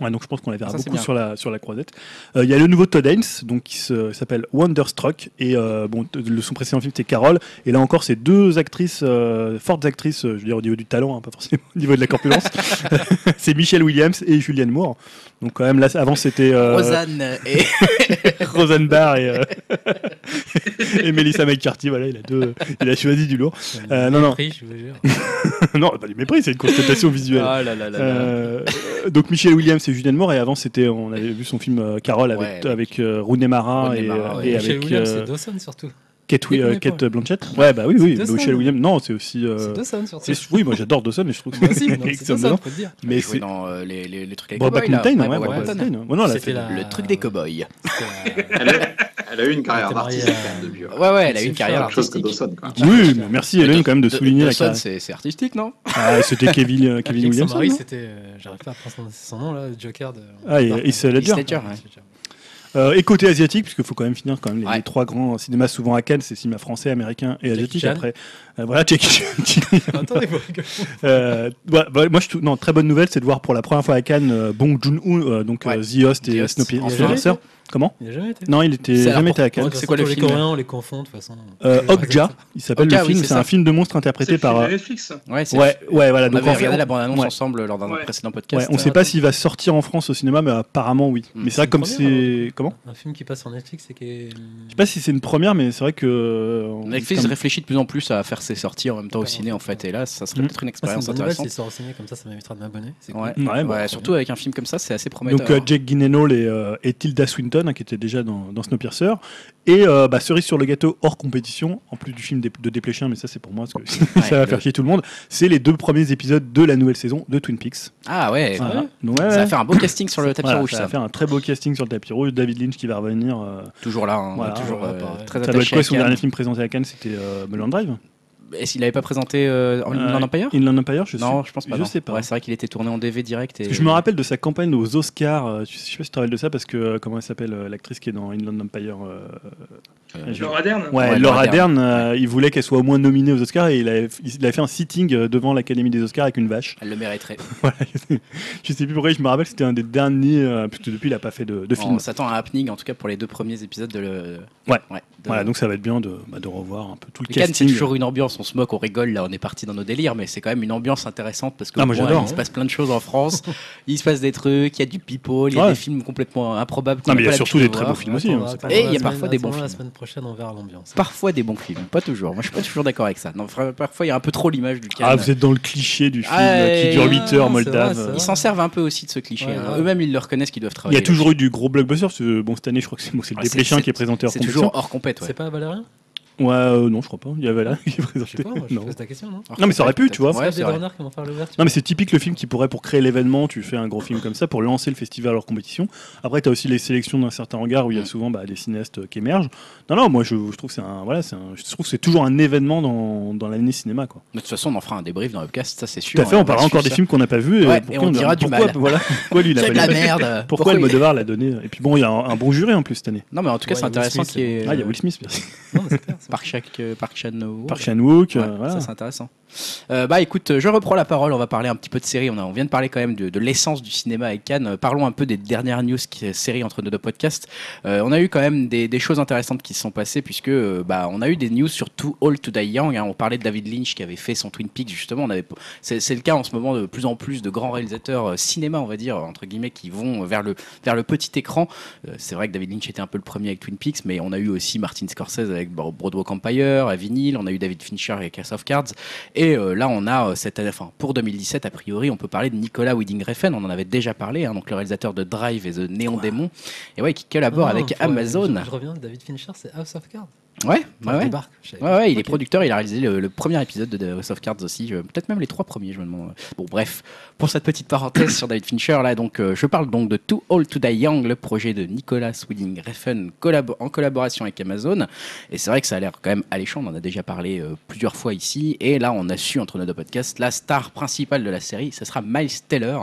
Ouais, donc je pense qu'on la verra Ça, beaucoup sur la, sur la croisette. Euh, Il y a le nouveau Todd Haynes, donc qui s'appelle Wonderstruck, et euh, bon, le, son précédent film c'était Carole, et là encore c'est deux actrices, euh, fortes actrices, je veux dire au niveau du talent, hein, pas forcément au niveau de la corpulence. c'est Michelle Williams et Julianne Moore. Donc quand même là, avant c'était euh, Rosanne et Roseanne Barr et, euh, et Melissa McCarthy. Voilà, il a deux, il a choisi du lourd. Euh, non, non. Prix, je vous jure. non, pas du mépris, c'est une constatation visuelle. Ah là là là là. Euh, donc Michel Williams et Julianne Moore et avant c'était on avait vu son film euh, Carole avec Ouais, avec, euh, Rooney Mara Rooney et, Mara, euh, ouais. et Michel avec Williams, euh, c'est Dawson surtout. Kate, euh, Kate pas. Blanchett ouais bah oui oui C'est Dawson. Michel Williams non c'est aussi euh, C'est Dawson surtout. c'est- oui moi j'adore Dawson et je trouve que non, c'est excellent mais c'est dans euh, les, les, les trucs avec Brokeback. Mountain ouais, Brokeback Mountain. C'était Le truc des cowboys. Elle a, eu une carrière d'artiste quand même depuis. ouais. Ouais, ouais, elle a eu une carrière Autre chose que artistique. Oui mais merci Hélène quand même de souligner la Dawson, carrière c'est c'est artistique, non? Ah, c'était Kevin euh, Williams non? c'était. euh, J'arrive pas à prononcer son nom là, le Joker de. Ah, et-. Heath Ledger. Euh, et côté asiatique, puisqu'il faut quand même finir quand même les, Ouais. les trois grands cinémas souvent à Cannes, c'est cinéma français, américain et asiatique. Chan. Après, Euh, voilà, Jackie Chan. Attendez, vous rigolez. Euh, ouais, bah, moi, je non, très bonne nouvelle, c'est de voir pour la première fois à Cannes euh, Bong Joon-ho, euh, donc Ouais. euh, The Host The et Host. Snowpiercer. Comment Il a jamais été. Non, il était C'est jamais été à Cannes. Ouais, c'est quoi façon, le tous film Les Coréens, on les confond de toute façon. Euh, Les Okja, il s'appelle Okja, le oui, film. c'est c'est ça. un film de monstre C'est interprété par. euh, Netflix. Ouais, c'est Ouais, ouais, voilà. On Donc avait en fait, regardé la bande-annonce ouais. ensemble lors d'un Ouais. précédent ouais, podcast. on ne sait pas s'il va sortir en France au cinéma, mais apparemment oui. Mm. Mais c'est vrai que comme C'est une c'est comment Un film qui passe sur Netflix et qui est. Je sais pas si c'est une première, mais c'est vrai que euh, on- Netflix comme- réfléchit de plus en plus à faire ses sorties en même temps au ciné en fait et là ça serait Mm. peut-être une Ah, c'est expérience bonne nouvelle intéressante. s'il sort au ciné comme ça, ça m'évitera de m'abonner. C'est Ouais. Ouais, Ouais, bon, surtout avec un film comme ça, c'est assez prometteur. Donc euh, Jake Gyllenhaal et, euh, et Tilda Swinton Dalton, hein, qui était déjà dans, dans Snowpiercer. Et euh, bah, cerise sur le gâteau hors compétition, en plus du film de, de mais ça c'est pour moi, parce que Ouais, ça va le- faire chier tout le monde. C'est les deux premiers épisodes de la nouvelle saison de Twin Peaks. Ah ouais. Voilà. ouais Donc, ouais, Ça va faire un beau casting sur le tapis Voilà, rouge, ça ça. va faire un très beau casting sur le tapis rouge. David Lynch qui va revenir. euh, Toujours là, hein, Voilà, toujours euh, pareil. très ça doit être attaché quoi son dernier film présenté à Cannes? C'était euh, Mulholland Drive? Est-ce qu'il avait pas présenté euh, en Inland Empire Inland Empire je Non, sais- je pense pas. Je non. sais pas. Ouais, c'est vrai qu'il était tourné en DV direct. Et... Je me rappelle de sa campagne aux Oscars. euh, je sais pas si tu te rappelles de ça parce que euh, comment elle s'appelle euh, l'actrice qui est dans Inland Empire euh, Euh, Laura Dern Ouais, Ouais, Laura Laura Dern, euh, il voulait qu'elle soit au moins nominée aux Oscars et il avait fait un sitting euh, devant l'Académie des Oscars avec une vache. Elle le mériterait. Voilà. je sais plus pourquoi, je me rappelle, c'était un des derniers, euh, parce que depuis il a pas fait de, de film. On s'attend à un happening, en tout cas pour les deux premiers épisodes de le. Ouais. de- Voilà, donc ça va être bien de, bah, de revoir un peu tout le Le Cannes, c'est casting. toujours une ambiance. On se moque, on rigole. Là, on est parti dans nos délires, mais c'est quand même une ambiance intéressante parce que Ah, moi, bon, il se hein. passe plein de choses en France. il se passe des trucs, il y a du people, il y a Ouais. des films complètement improbables. Non, mais n'a il y a surtout des de très beaux films aussi. Hein, Et il y a parfois des bons films. Semaine prochaine, on verra l'ambiance. Parfois des bons films, pas toujours. Moi, je suis pas toujours d'accord avec ça. Non, parfois, il y a un peu trop l'image du Cannes. Ah, vous êtes dans le cliché du film Ah, qui dure et- 8 Ah, heures, c'est Moldave. vrai, c'est Ils s'en servent un peu aussi de ce cliché. Ouais, hein. ouais. Eux-mêmes, ils le reconnaissent qu'ils doivent Il y travailler. a toujours eu du gros blockbuster. Bon, cette année, je crois que c'est bon, c'est le c'est- Dépléchin c'est- qui est présenté hors C'est compétition. toujours hors compète. Ouais. C'est pas Valérien? Ouais, euh, non, je crois pas. Il y avait là qui est présenté. pas, moi, je non. pose ta question, non Non, mais ça aurait pu, tu vois. Ouais, vont faire. Non, mais c'est typique le film qui pourrait, pour créer l'événement, tu fais un gros film comme ça pour lancer le festival hors compétition. Après, tu as aussi les sélections d'un certain regard où il y a Mm. souvent bah, des cinéastes qui émergent. Non, non, moi je, je trouve que c'est un, voilà, c'est un- je trouve que c'est toujours un événement dans, dans l'année cinéma. Quoi. De toute façon, on en fera un débrief dans le podcast, ça c'est sûr. Tout à fait, hein, on parlera encore des films qu'on n'a pas vus. Ouais, pourquoi et on dira du pourquoi, mal. Voilà, pourquoi lui la merde. Pourquoi Almodovar l'a donné? Et puis bon, il y a un, bon jury en plus cette année. Non, mais en tout cas, Ouais, c'est intéressant qu'il y ait. Ah, il y a Will Smith, merci. Non, mais c'est clair. ça. Park Chan- euh, Park Chan-wook. Chan-wook. Euh, voilà. Ça, c'est intéressant. Euh, bah écoute, je reprends la parole. On va parler un petit peu de séries. On, vient de parler quand même de, l'essence du cinéma avec Cannes. Euh, Parlons un peu des dernières news qui séries entre nos deux podcasts. Euh, on a eu quand même des, choses intéressantes qui se sont passées puisque bah on a eu des news sur Too Old to Die Young. hein. On parlait de David Lynch qui avait fait son Twin Peaks justement. On avait, c'est, le cas en ce moment de plus en plus de grands réalisateurs cinéma, on va dire entre guillemets, qui vont vers le vers le petit écran. C'est vrai que David Lynch était un peu le premier avec Twin Peaks, mais on a eu aussi Martin Scorsese avec Bro- Broadwalk Empire, à Vinyl. On a eu David Fincher avec House of Cards. Et euh, là, on a euh, cette enfin, pour 2017, a priori, on peut parler de Nicolas Winding Refn. On en avait déjà parlé, hein, donc le réalisateur de Drive et The Néon Démon. Et ouais, qui collabore avec faut- Amazon. Je, je reviens, David Fincher, c'est House of Cards. Ouais, ouais, ouais. débarque, il est producteur, il a réalisé le, le premier épisode de House of Cards aussi, euh, peut-être même les trois premiers, je me demande. Bon, bref, pour cette petite parenthèse sur David Fincher, là, donc, euh, je parle donc de Too Old to Die Young, le projet de Nicolas Winding Refn en collaboration avec Amazon. Et c'est vrai que ça a l'air quand même alléchant, on en a déjà parlé euh, plusieurs fois ici. Et là, on a su entre nos deux podcasts, la star principale de la série, ce sera Miles Teller,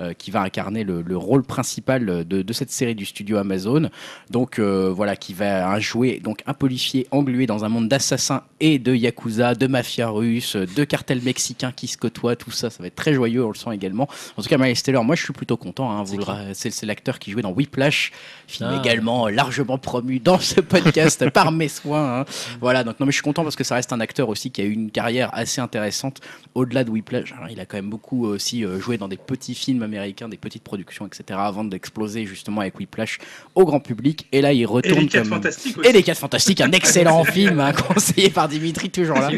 euh, qui va incarner le, le rôle principal de, cette série du studio Amazon. Donc voilà, qui va jouer donc un policier englué dans un monde d'assassins et de yakuza, de mafia russe, de cartels mexicains qui se côtoient, tout ça, ça va être très joyeux, également. En tout cas, Miles Teller, moi je suis plutôt content. hein, vous C'est l'acteur qui jouait dans Whiplash, film Ah. également largement promu dans ce podcast par mes soins. hein. Voilà, donc non mais je suis content parce que ça reste un acteur aussi qui a eu une carrière assez intéressante au-delà de Whiplash. Alors, il a quand même beaucoup aussi euh, joué dans des petits films américains, des petites productions, etc. avant d'exploser justement avec Whiplash au grand public. Et là, il Et retourne les 4 comme... fantastiques aussi. Et les 4 fantastiques, un excellent film hein, conseillé par Dimitri, toujours là.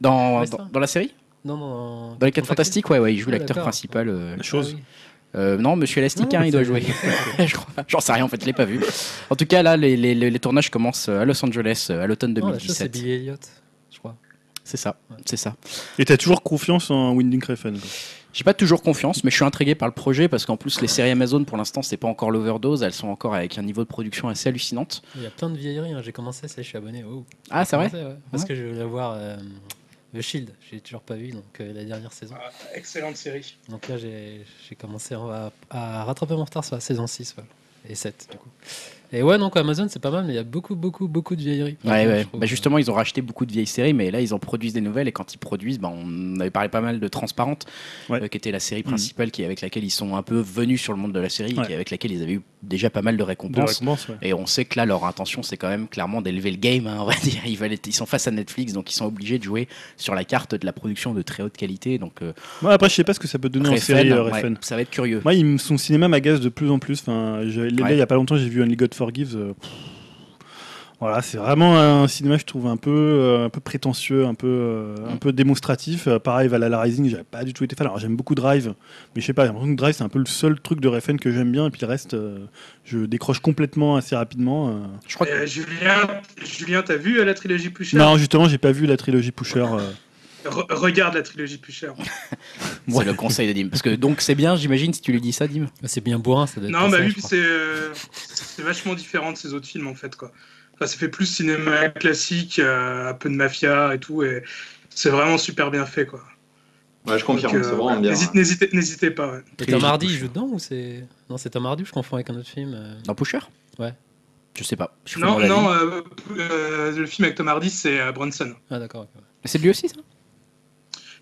Dans, dans la série? Non, non, non. Dans les 4 fantastiques, ouais, ouais, il joue Ah, l'acteur principal. euh, La chose. Ah oui. euh, non, Monsieur Elastique, Non, hein, il doit jouer. je crois. J'en sais rien, en fait, je l'ai pas vu. En tout cas, là, les, les- les tournages commencent à Los Angeles euh, à l'automne Non, la chose, c'est 2017. Billy Elliot, je crois. C'est ça, c'est ça. Et t'as toujours confiance en Winding Refn. J'ai pas toujours confiance, mais je suis intrigué par le projet parce qu'en plus, les séries Amazon, pour l'instant, c'est pas encore l'overdose. Elles sont encore avec un niveau de production assez hallucinante. Il y a plein de vieilleries, hein. j'ai commencé, ça, je suis abonné. Oh. Ah, c'est vrai ouais. Parce que je voulais voir euh, The Shield, j'ai toujours pas vu, donc euh, la dernière saison. Ah, excellente série. Donc là, j'ai commencé à, à rattraper mon retard sur la saison 6 voilà. et 7 du coup. Et ouais, donc Amazon, c'est pas mal, mais il y a beaucoup, beaucoup, beaucoup de vieilleries. Ouais, ouais. Bah, justement, ils ont racheté beaucoup de vieilles séries, mais là, ils en produisent des nouvelles. Et quand ils produisent, bah, on avait parlé pas mal de Transparente, Ouais. euh, qui était la série Mhm. principale, qui avec laquelle ils sont un peu venus sur le monde de la série, Ouais. et qui- avec laquelle ils avaient eu déjà pas mal de De récompenses. ouais. Et on sait que là, leur intention, c'est quand même clairement d'élever le game, hein, on va dire. Ils, veulent être- ils sont face à Netflix, donc ils sont obligés de jouer sur la carte de la production de très haute qualité. Donc, euh, Moi, après, je sais pas ce que ça peut donner en série euh, ouais, ça va être curieux. Moi, son cinéma m'agace de plus en plus. Enfin, je- là, Ouais. il y a pas longtemps, j'ai vu Only God Forgives. euh, pff. Voilà, c'est vraiment un cinéma, je trouve, un peu, euh, un peu prétentieux, un peu, euh, un peu démonstratif. Euh, pareil, Valhalla Rising, j'avais pas du tout été fan. Alors, j'aime beaucoup Drive, mais je sais pas, j'ai l'impression que Drive, c'est un peu le seul truc de Refn que j'aime bien, et puis le reste, euh, je décroche complètement assez rapidement. euh. Je crois que Euh, Julien, Julien t'as vu euh, la trilogie Pusher? Non, justement, j'ai pas vu la trilogie Pusher. euh. Re- Regarde la trilogie Pusher. c'est le conseil de Dim. Parce que donc c'est bien, j'imagine, si tu lui dis ça, Dim. Bah, C'est bien bourrin, ça doit être Non, bah oui, c'est euh, c'est vachement différent de ces autres films en fait quoi. Enfin, ça fait plus cinéma classique, euh, un peu de mafia et tout, et c'est vraiment super bien fait quoi. Ouais, je confirme, euh, c'est vraiment ouais, bien. n'hésite- N'hésitez n'hésitez pas. Trilogie Tom Hardy, il joue dedans ou c'est. Non, c'est Tom Hardy je confonds avec un autre film euh, Dans Pusher? Ouais. Je sais pas. Je Non, non, euh, euh, le film avec Tom Hardy, c'est euh, Bronson. Ah, d'accord. ok, ouais. C'est lui aussi, ça?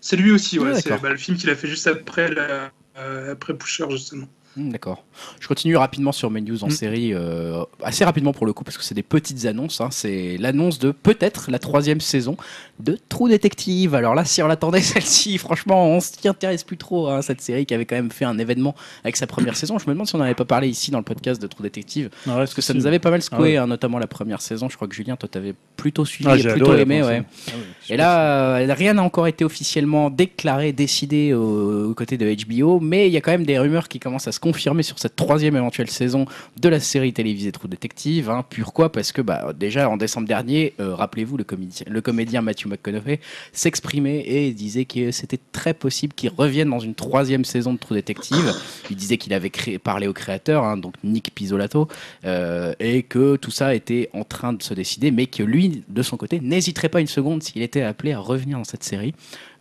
C'est lui aussi, ouais. Ah, c'est d'accord. bah, le film qu'il a fait juste après, la- euh, après Pusher justement. Hmm, D'accord. Je continue rapidement sur mes news en Mm. série, euh, assez rapidement pour le coup, parce que c'est des petites annonces. hein. C'est l'annonce de peut-être la troisième saison de True Detective. Alors là, si on l'attendait celle-ci, franchement, on s'y intéresse plus trop à cette série qui avait quand même fait un événement avec sa première saison. Je me demande si on n'avait pas parlé ici dans le podcast de True Detective, Ah ouais, parce que ça nous avait pas mal secoué, Ah ouais. hein, notamment la première saison. Je crois que Julien, toi, t'avais plutôt suivi Ah, et plutôt aimé, ouais. Ah Et là, euh, rien n'a encore été officiellement déclaré, décidé au, aux côtés de HBO, mais il y a quand même des rumeurs qui commencent à se confirmer sur cette troisième éventuelle saison de la série télévisée True Detective. Hein. Pourquoi? Parce que bah, déjà en décembre dernier, euh, rappelez-vous, le, comédien- Matthew McConaughey s'exprimait et disait que c'était très possible qu'il revienne dans une troisième saison de True Detective. Il disait qu'il avait parlé au créateur, hein, donc Nick Pizzolato, euh, et que tout ça était en train de se décider, mais que lui, de son côté, n'hésiterait pas une seconde s'il était appelé à revenir dans cette série.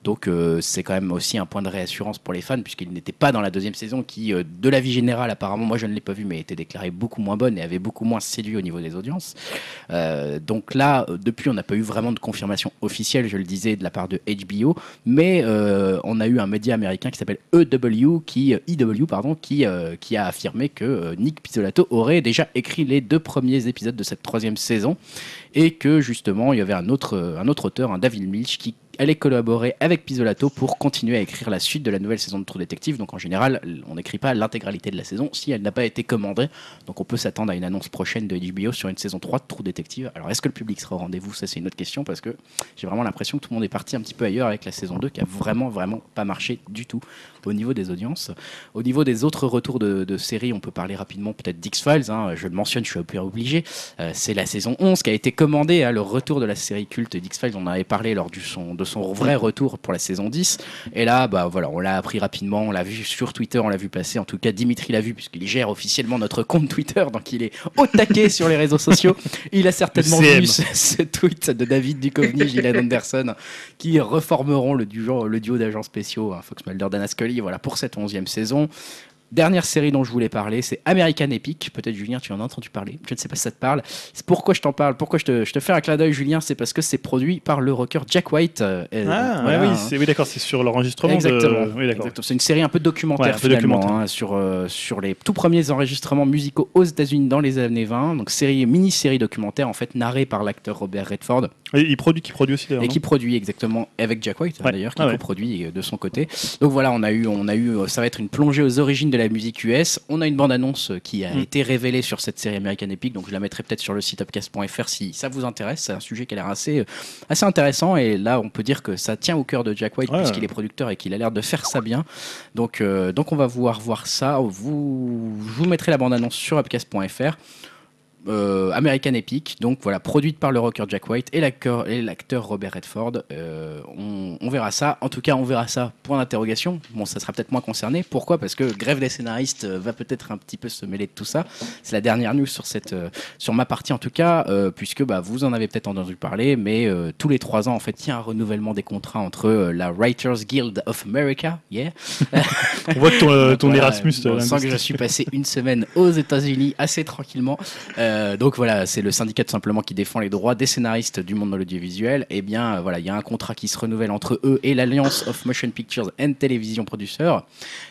Donc euh, c'est quand même aussi un point de réassurance pour les fans puisqu'il n'était pas dans la deuxième saison qui, euh, de la vie générale apparemment, moi je ne l'ai pas vu mais était déclarée beaucoup moins bonne et avait beaucoup moins séduit au niveau des audiences. Euh, donc là, euh, depuis on n'a pas eu vraiment de confirmation officielle, je le disais, de la part de HBO, mais on a eu un média américain qui s'appelle EW, qui, pardon, qui, qui a affirmé que Nick Pizzolato aurait déjà écrit les deux premiers épisodes de cette troisième saison et que justement il y avait un autre, euh, un autre auteur, un David Milch, qui allait collaborer avec Pizzolato pour continuer à écrire la suite de la nouvelle saison de True Detective. Donc en général, on n'écrit pas l'intégralité de la saison si elle n'a pas été commandée. Donc on peut s'attendre à une annonce prochaine de HBO sur une saison 3 de True Detective. Alors est-ce que le public sera au rendez-vous? Ça c'est une autre question parce que j'ai vraiment l'impression que tout le monde est parti un petit peu ailleurs avec la saison 2 qui a vraiment vraiment pas marché du tout au niveau des audiences. Au niveau des autres retours de, de séries, on peut parler rapidement peut-être d'X-Files. hein. je le mentionne, je suis peu obligé. Euh, c'est la saison 11 qui a été commandée, hein, le retour de la série culte d'X-Files. On en avait parlé lors du son, de son vrai retour pour la saison 10. Et là, bah, voilà, on l'a appris rapidement, on l'a vu sur Twitter, on l'a vu passer. En tout cas, Dimitri l'a vu puisqu'il gère officiellement notre compte Twitter, donc il est au taquet sur les réseaux sociaux. Il a certainement vu ce, ce tweet de David Duchovny, Gillian Anderson, qui reformeront le duo, le duo d'agents spéciaux, hein, Fox Mulder, Dana Scully, voilà, pour cette onzième saison. Dernière série dont je voulais parler, c'est American Epic. Peut-être Julien, tu en as entendu parler. Je ne sais pas si ça te parle. C'est pourquoi je t'en parle. Pourquoi je te, je te fais un clin d'œil, Julien C'est parce que c'est produit par le rocker Jack White. euh, Ah, ouais, oui, hein. oui, d'accord, c'est sur l'enregistrement. Exactement. De... Oui. C'est une série un peu documentaire Ouais, un peu finalement documentaire. hein, sur, euh, sur les tout premiers enregistrements musicaux aux États-Unis dans les années 20. Donc série mini-série documentaire en fait narrée par l'acteur Robert Redford Et il produit, qui produit aussi d'ailleurs. et qui produit exactement avec Jack White Ouais. d'ailleurs qui Ah ouais. coproduit euh, de son côté. Donc voilà, on a eu on a eu ça va être une plongée aux origines de la musique US. On a une bande annonce qui a Mm. été révélée sur cette série American Epic donc je la mettrai peut-être sur le site upcast.fr si ça vous intéresse, c'est un sujet qui a l'air assez euh, assez intéressant et là on peut dire que ça tient au cœur de Jack White Ouais. puisqu'il est producteur et qu'il a l'air de faire ça bien. Donc euh, donc on va pouvoir voir ça, vous je vous mettrai la bande annonce sur upcast.fr euh, American Epic, donc voilà, produite par le rocker Jack White et l'acteur Robert Redford. Euh, on, on verra ça. En tout cas, on verra ça. Point d'interrogation. Bon, ça sera peut-être moins concerné. Pourquoi? Parce que grève des scénaristes euh, va peut-être un petit peu se mêler de tout ça. C'est la dernière news sur cette, euh, sur ma partie en tout cas, puisque bah, vous en avez peut-être entendu parler, mais tous les trois ans, en fait, il y a un renouvellement des contrats entre la Writers Guild of America, yeah, On voit que ton, voilà, Erasmus. bon, sans que je suis passé une semaine aux États-Unis assez tranquillement. Euh, donc voilà, c'est le syndicat tout simplement qui défend les droits des scénaristes du monde de l'audiovisuel. Et bien euh, voilà, il y a un contrat qui se renouvelle entre eux et l'Alliance of Motion Pictures and Television Producers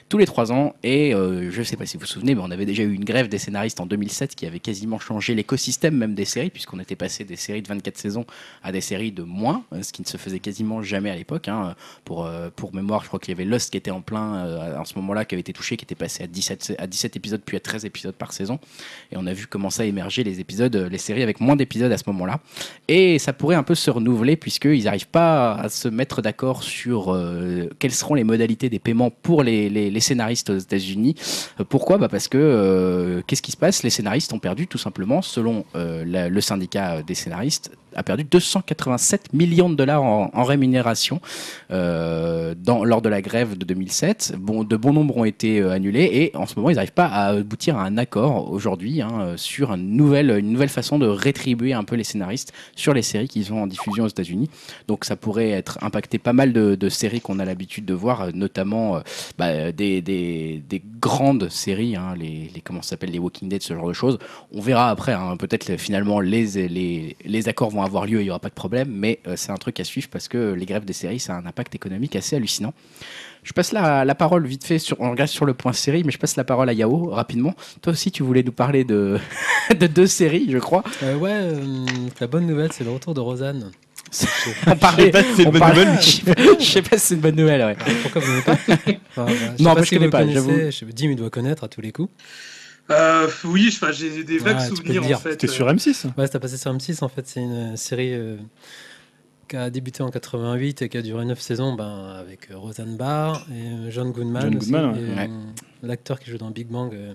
tous les trois ans. Et euh, je ne sais pas si vous vous souvenez, mais on avait déjà eu une grève des scénaristes en 2007 qui avait quasiment changé l'écosystème même des séries, puisqu'on était passé des séries de 24 saisons à des séries de moins, euh, ce qui ne se faisait quasiment jamais à l'époque. hein. Pour, euh, pour mémoire, je crois qu'il y avait Lost qui était en plein euh, en ce moment-là, qui avait été touché, qui était passé à 17, à 17 épisodes, puis à 13 épisodes par saison. Et on a vu comment ça émerger les épisodes, les séries avec moins d'épisodes à ce moment-là. Et ça pourrait un peu se renouveler puisqu'ils n'arrivent pas à se mettre d'accord sur euh, quelles seront les modalités des paiements pour les scénaristes aux États-Unis. Euh, Pourquoi? Bah Parce que euh, qu'est-ce qui se passe? Les scénaristes ont perdu tout simplement, selon euh, le syndicat des scénaristes, a perdu 287 millions de dollars en, rémunération euh, lors de la grève de 2007. Bon, de bons nombres ont été euh, annulés et en ce moment, ils n'arrivent pas à aboutir à un accord aujourd'hui hein, euh, sur une nouvelle, façon de rétribuer un peu les scénaristes sur les séries qu'ils ont en diffusion aux États-Unis. Donc ça pourrait être impacté pas mal de, séries qu'on a l'habitude de voir, notamment bah, des, des, des grandes séries, hein, les, comment s'appelle, les Walking Dead, ce genre de choses. On verra après. hein, Peut-être finalement les accords vont avoir lieu, il n'y aura pas de problème, mais euh, c'est un truc à suivre parce que les grèves des séries, ça a un impact économique assez hallucinant. Je passe la, la parole vite fait, sur, on regarde sur le point série, mais je passe la parole à Yao rapidement. Toi aussi, tu voulais nous parler de, de deux séries, je crois. Euh, ouais, euh, la bonne nouvelle, c'est le retour de Rosanne. On parlait, pas si c'est une on bonne parlait- nouvelle. je sais pas- je sais pas si c'est une bonne nouvelle. Ouais. Pourquoi vous n'aimez pas Enfin, voilà, sais Non, pas moi, je connais pas, j'avoue. je sais- Dim, il doit connaître à tous les coups. Euh, oui, j'ai des vagues peux souvenirs en fait. C'était euh, sur M6. Ouais, c'était passé sur M6. En fait, c'est une série euh, qui a débuté en 88 et qui a duré 9 saisons ben, avec euh, Roseanne Barr et euh, John Goodman. John aussi, Goodman, ouais. et, Ouais. euh, L'acteur qui joue dans Big Bang, euh,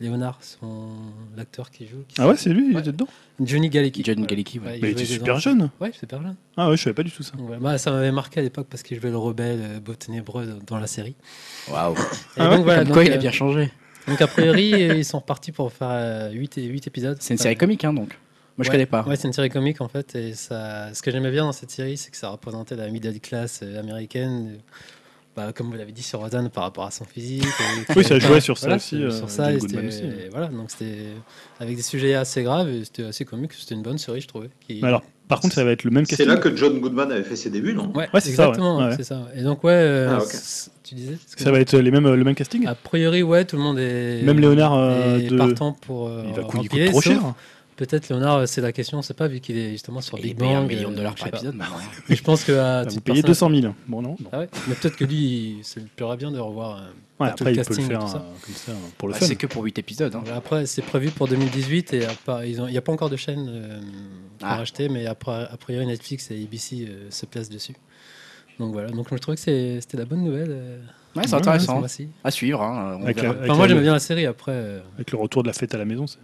Léonard, son... l'acteur qui joue. qui Ah ouais, c'est lui, il était dedans? Johnny Galecki. John Ouais. Galecki, ouais. Ouais, Mais il était dedans. super jeune. Ouais, super jeune. Ah ouais, je savais pas du tout ça. Ouais, bah, ça m'avait marqué à l'époque parce qu'il jouait le rebelle euh, beau ténébreux dans la série. Waouh. Et Ah ouais donc, voilà, Comme donc, quoi, il a euh, bien changé. Donc a priori, euh, ils sont repartis pour faire 8, et 8 épisodes. C'est une série comique, hein, donc. Moi, je Ouais. connais pas. Ouais, c'est une série comique en fait. Et ça, ce que j'aimais bien dans cette série, c'est que ça représentait la middle class euh, américaine. euh, bah, comme vous l'avez dit sur Rosanne par rapport à son physique. et- Oui, ça jouait sur ça Voilà, aussi, euh, sur ça, et aussi, et voilà, donc c'était avec des sujets assez graves et c'était assez comique. C'était une bonne série, je trouvais. qui- alors, par contre, ça va être le même C'est casting. là que John Goodman avait fait ses débuts, non? Ouais, Ouais, c'est exactement, ouais. c'est ça. Et donc ouais, euh, Ah, ok. c- tu disais. Ça va être les mêmes, le même casting? A priori, ouais, tout le monde est. Même Léonard, euh, est de- partant pour. euh, Il va coûter trop sauf cher. Peut-être Léonard, euh, c'est la question, on sait pas, vu qu'il est justement sur Il Big paye un Bang. million de euh, dollars par pas. épisode maintenant. Mais je pense que à Vous payez personnel- 200 000. Bon, non. non. Ah ouais Mais peut-être que lui, ça lui plairait bien de revoir. euh, Ouais, tout après, le il peut le casting faire tout ça. euh, comme ça, pour le Bah, c'est que pour 8 épisodes. hein. Après, c'est prévu pour 2018 et à il n'y a pas encore de chaîne euh, pour Ah. acheter, mais après, a priori Netflix et ABC euh, se placent dessus. Donc voilà, donc je trouvais que c'est- c'était la bonne nouvelle. euh, Ouais, c'est Ouais, ce intéressant. À suivre. hein, on Avec verra. la- Enfin, moi j'aimais bien la série après. euh, Avec le retour de la fête à la maison. c'est-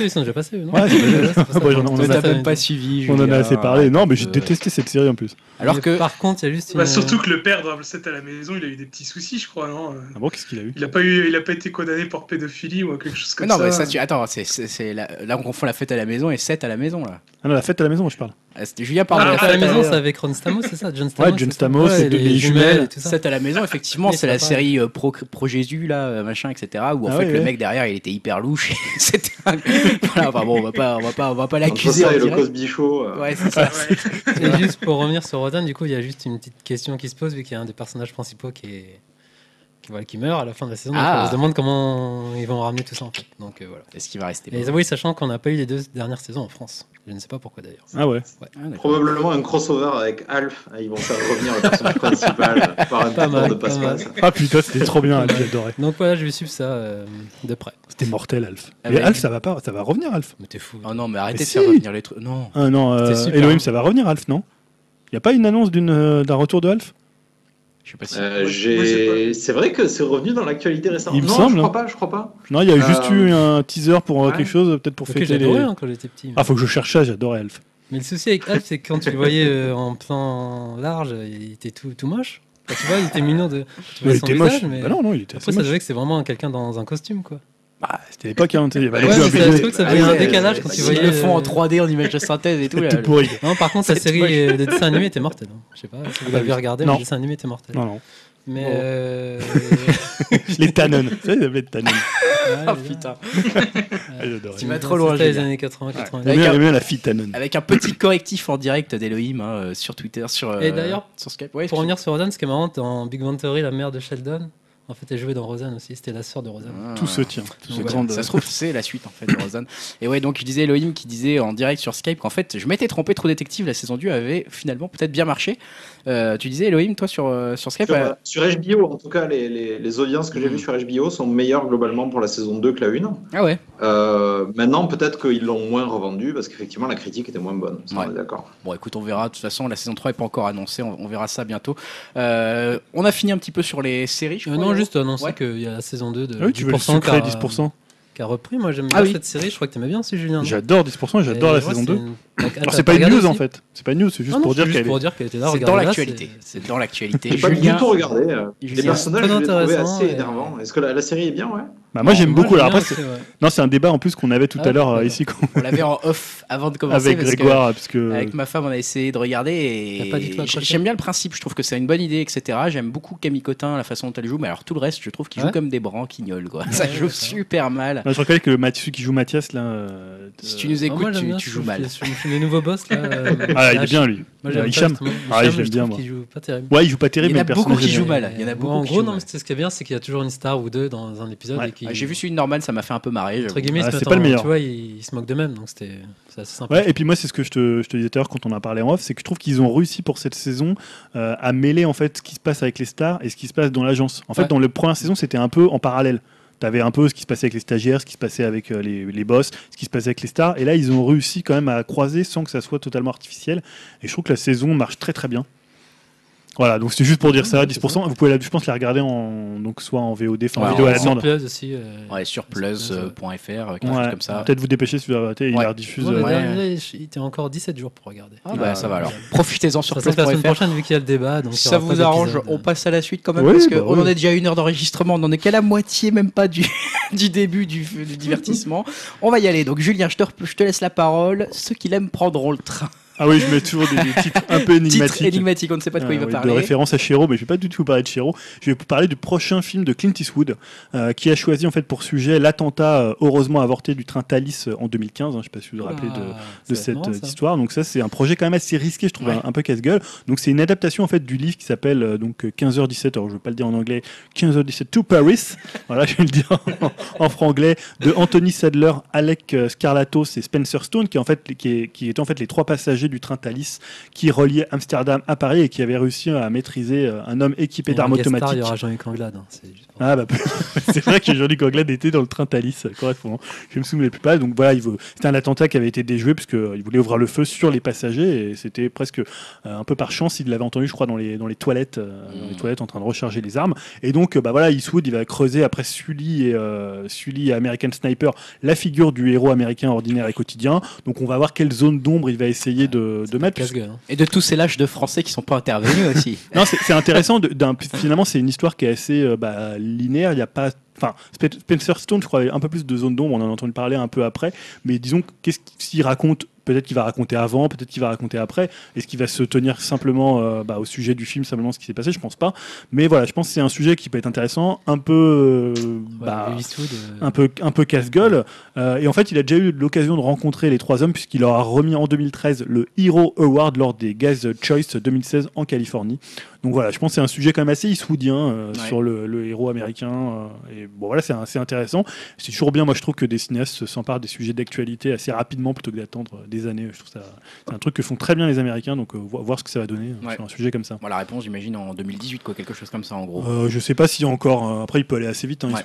Ils sont déjà passés, non Ouais, on j'en- en Mais a t'as fait- même pas suivi. On en a Julien. assez parlé. Non, mais j'ai Euh, détesté cette série en plus. Alors que. Par contre, il y a juste. Bah, surtout que le père dans le set à la maison, il a eu des petits soucis, je crois, non Ah bon, qu'est-ce qu'il a eu Il a pas eu, il a pas été condamné pour pédophilie ou quelque chose comme non, ça. mais ça, tu... attends, c'est, là on confond la fête à la maison et 7 à la maison là. Ah non, la fête à la maison, je parle. Ah, c'était Julien parlait Ah, de à la fête maison, la- c'est avec Ron Stamos, c'est ça John Stamos Ouais, John Stamos, c'est de- les jumelles. 7 à la maison, effectivement, c'est la série euh, pro, pro Jésus, là, euh, machin, etc. Où en Ah fait ouais, le ouais. mec derrière il était hyper louche. C'était un- voilà, enfin bon, on va pas, on va pas, on va pas l'accuser. le. Cosby Show. euh, Ouais, c'est ça. Ouais. Et juste pour revenir sur Rodan, du coup, il y a juste une petite question qui se pose, vu qu'il y a un des personnages principaux qui est. Qui, voilà, qui meurt à la fin de la saison. Donc Ah. on se demande comment ils vont ramener tout ça en fait. Donc euh, voilà. Est-ce qu'il va rester Et oui, sachant qu'on n'a pas eu les deux dernières saisons en France. Je ne sais pas pourquoi d'ailleurs. Ah ouais. Ah. Probablement un crossover avec Alf. Ils vont faire revenir le personnage principal par un Pas mal, de pas passe-passe. Ah putain, c'était trop bien, Alf, j'adorais. Donc voilà, je vais suivre ça euh, de près. C'était mortel, Alf. Ah Et ouais. Alf, ça va pas, ça va revenir, Alf. Mais t'es fou. Oh non, mais arrêtez Mais de faire revenir les trucs. Non. Ah non, euh, Elohim, ça va revenir, Alf, non? Il y a pas une annonce d'une, euh, d'un retour de Alf? Je sais pas si. Euh, c'est vrai que c'est revenu dans l'actualité récemment. Il me non, semble, je hein. crois pas, je crois pas. Non, il y a juste Euh, eu un teaser pour euh, ouais. quelque chose, peut-être pour fêter j'adorais les. hein, quand j'étais petit. Ah, faut que je cherche ça, j'adorais Alf. Mais le souci avec Alf, c'est que quand tu le voyais euh, en plan large, il était tout, tout moche. Enfin, tu vois, il était mignon de. Tu vois il son était moche. mais Bah non, non, il était assez après, ça moche. devait que c'est vraiment quelqu'un dans un costume, quoi. Bah, c'était l'époque, hein, tu il y avait Ouais, Ouais, de ça, que ça Ah faisait ouais, un ouais, décalage ouais, quand tu ils voyais. le font en euh, 3D en image de synthèse et tout. là. C'était pourri. Non, par contre, la série moche. euh, de dessin animé était mortelle. hein. Je sais pas si vous l'avez regardé, mais le dessin animé était mortel. Non, non. Mais. Bon. euh, Les Tannen. Tu sais, ils appelaient ouais, Oh ouais. putain. Ah. Tu vas trop loin, C'était les années 80, 90. J'aimais bien- j'aimais bien la fille Tannen. Avec un petit correctif en direct d'Elohim hein, euh, sur Twitter, sur. euh, Et d'ailleurs, sur Skype. Ouais, Pour revenir sur Rodan, ce qui est marrant, dans Big Bang Theory, la mère de Sheldon, En fait, elle jouait dans Rosanne aussi. C'était la sœur de Rosanne. Ah. Tout se tient. Tout Donc se voilà. tient. Ça se trouve, c'est la suite en fait de Rosanne. Et ouais, donc je disais Elohim qui disait en direct sur Skype qu'en fait, je m'étais trompé, Trop Détective, la saison 2 avait finalement peut-être bien marché. Euh, tu disais Elohim, toi sur, euh, sur Skype Sur, euh, euh, sur HBO, en tout cas, les, les- les audiences que j'ai Mhm. vues sur HBO sont meilleures globalement pour la saison 2 que la 1. Ah ouais Euh, maintenant, peut-être qu'ils l'ont moins revendu parce qu'effectivement, la critique était moins bonne. Ça, Ouais. on est d'accord. Bon, écoute, on verra. De toute façon, la saison 3 n'est pas encore annoncée. On, on verra ça bientôt. Euh, on a fini un petit peu sur les séries. je Euh, crois, non, juste annoncer Ouais. qu'il y a la saison 2 de Ah oui, tu veux le 10% sucrer qui a- 10%. Qui a repris. Moi, j'aime Ah bien oui. cette série. Je crois que t'aimais bien aussi, Julien. J'adore 10% et j'adore la ouais, saison c'est 2. une- Ah, Alors c'est pas une news en fait. C'est pas une news, c'est juste Non, non, pour dire juste qu'elle pour est. dire qu'elle était là. C'est dans là, l'actualité. c'est- C'est dans l'actualité. J'ai pas du Julien, tout regardé. euh, Les personnages, je les trouvais assez énervants. Est-ce que la, la série est bien, ouais? Bah, moi j'aime beaucoup. Alors j'aime après, c'est- non, c'est un débat en plus qu'on avait tout Ah, à l'heure euh, ici on l'avait en off avant de commencer. avec parce que Grégoire, parce que Avec ma femme, on a essayé de regarder et j'aime bien le principe. Je trouve que c'est une bonne idée, etc. J'aime beaucoup Camille Cotin, la façon dont elle joue, mais alors tout le reste, je trouve qu'il Ouais. joue comme des branquignoles, quoi. Ça joue super mal. Je reconnais que le Mathieu qui joue Mathias là. euh, Si tu nous Ah, moi, écoutes, j'aime tu, bien, tu je joues trouve mal. qu'il- Sur sur les nouveaux boss, là. euh, Ah, il est H. bien lui. Moi, j'aime Euh, pas, Hicham. justement. Ah, Hicham, je l'aime je bien, trouve moi. qu'il joue pas terrible. Ouais, il joue pas terrible, Il y en mais a beaucoup personnage qui est jouent bien. mal. Il y en a beaucoup En qui gros, jouent non, mal. mais ce qui est bien, c'est qu'il y a toujours une star ou deux dans un épisode. Ouais. et qui, Ah, J'ai vu celui de Norman, ça m'a fait un peu marrer. Entre guillemets, Ah, se c'est mettent pas le en- meilleur. Tu vois, ils, ils se moquent d'eux-mêmes, donc c'était c'est assez sympa. Ouais, et puis moi, c'est ce que je te, je te disais tout à l'heure quand on a parlé en off, c'est que je trouve qu'ils ont réussi pour cette saison euh, à mêler en fait ce qui se passe avec les stars et ce qui se passe dans l'agence. En fait, Ouais. dans la première saison, c'était un peu en parallèle. Tu un peu ce qui se passait avec les stagiaires, ce qui se passait avec euh, les, les boss, ce qui se passait avec les stars. Et là, ils ont réussi quand même à croiser sans que ça soit totalement artificiel. Et je trouve que la saison marche très très bien. Voilà, donc c'était juste pour dire ça, Ouais, 10%. Vous pouvez, la- je pense, la regarder en, donc soit en VOD, enfin en vidéo à la Sur demande. Plus aussi. euh, Ouais, sur plus.fr, quelque chose Ouais, comme ça. Peut-être vous dépêcher si vous avez il Ouais. la rediffuse. euh, Ouais. il était encore 17 jours pour regarder. Ah bah ça va alors. Profitez-en sur façon, la semaine plus.fr. prochaine, vu qu'il y a le débat. Donc il Ça vous arrange, on passe à la suite quand même Oui, parce bah qu'on oui. en est déjà à une heure d'enregistrement, on n'en est qu'à la moitié même pas du, du début du, du divertissement. On va y aller. Donc Julien, je te, rep- je te laisse la parole. Ceux qui l'aiment prendront le train. Ah oui, je mets toujours des, des titres un peu énigmatiques. énigmatique, on ne sait pas de quoi Euh, il va oui, parler. De référence à Chéreau, mais je vais pas du tout vous parler de Chéreau. Je vais vous parler du prochain film de Clint Eastwood, euh, qui a choisi en fait pour sujet l'attentat euh, heureusement avorté du train Thalys euh, en 2015. hein, je sais pas si vous vous rappelez de, Ah, de cette marrant, euh, histoire. Donc ça, c'est un projet quand même assez risqué, je trouve Ouais. un, un peu casse-gueule. Donc c'est une adaptation en fait du livre qui s'appelle euh, donc euh, 15h17. Alors je vais pas le dire en anglais. 15h17 to Paris. voilà, je vais le dire en, en franglais de Anthony Sadler, Alec euh, Scarlatos et Spencer Stone, qui en fait qui, est, qui en fait les trois passagers du train Thalys qui reliait Amsterdam à Paris et qui avaient réussi à maîtriser euh, un homme équipé d'armes automatiques. Il y aura Jean-Luc Anglade. hein, c'est juste pour- Ah bah c'est vrai que Jean-Luc Anglade était dans le train Thalys, correctement. Je me souvenais plus pas. Donc voilà, il veut- c'était un attentat qui avait été déjoué puisque euh, il voulait ouvrir le feu sur les passagers et c'était presque euh, un peu par chance. Il l'avait entendu, je crois, dans les dans les toilettes, euh, dans les Mm. toilettes en train de recharger les armes. Et donc euh, bah voilà, Eastwood, il va creuser après Sully et euh, Sully et American Sniper la figure du héros américain ordinaire et quotidien. Donc on va voir quelle zone d'ombre il va essayer de, de mettre. puisque- hein. Et de tous ces lâches de français qui sont pas intervenus aussi. non, c'est intéressant. de- finalement, c'est une histoire qui est assez euh, bah, linéaire. Il n'y a pas. Enfin, Spe- Spencer Stone, je crois, avait un peu plus de zone d'ombre. On en a entendu parler un peu après. Mais disons, qu'est-ce qu'il raconte Peut-être qu'il va raconter avant, peut-être qu'il va raconter après. Est-ce qu'il va se tenir simplement euh, bah, au sujet du film, simplement ce qui s'est passé? Je pense pas. Mais voilà, je pense que c'est un sujet qui peut être intéressant, un peu, euh, bah, euh, un peu, un peu casse-gueule. Euh, et en fait, il a déjà eu l'occasion de rencontrer les trois hommes puisqu'il leur a remis en 2013 le Hero Award lors des Guys Choice 2016 en Californie. Donc voilà, je pense que c'est un sujet quand même assez eastwoodien Ouais. sur le, le héros américain. et bon voilà, c'est assez intéressant. C'est toujours bien, moi je trouve que des cinéastes s'emparent des sujets d'actualité assez rapidement plutôt que d'attendre euh, des années. Je trouve ça c'est un truc que font très bien les Américains. Donc euh, vo- voir ce que ça va donner Ouais. sur un sujet comme ça. Bon, la réponse, j'imagine, en 2018, quoi, quelque chose comme ça en gros. Euh, je sais pas a encore. euh, après, il peut aller assez vite, hein, Ouais.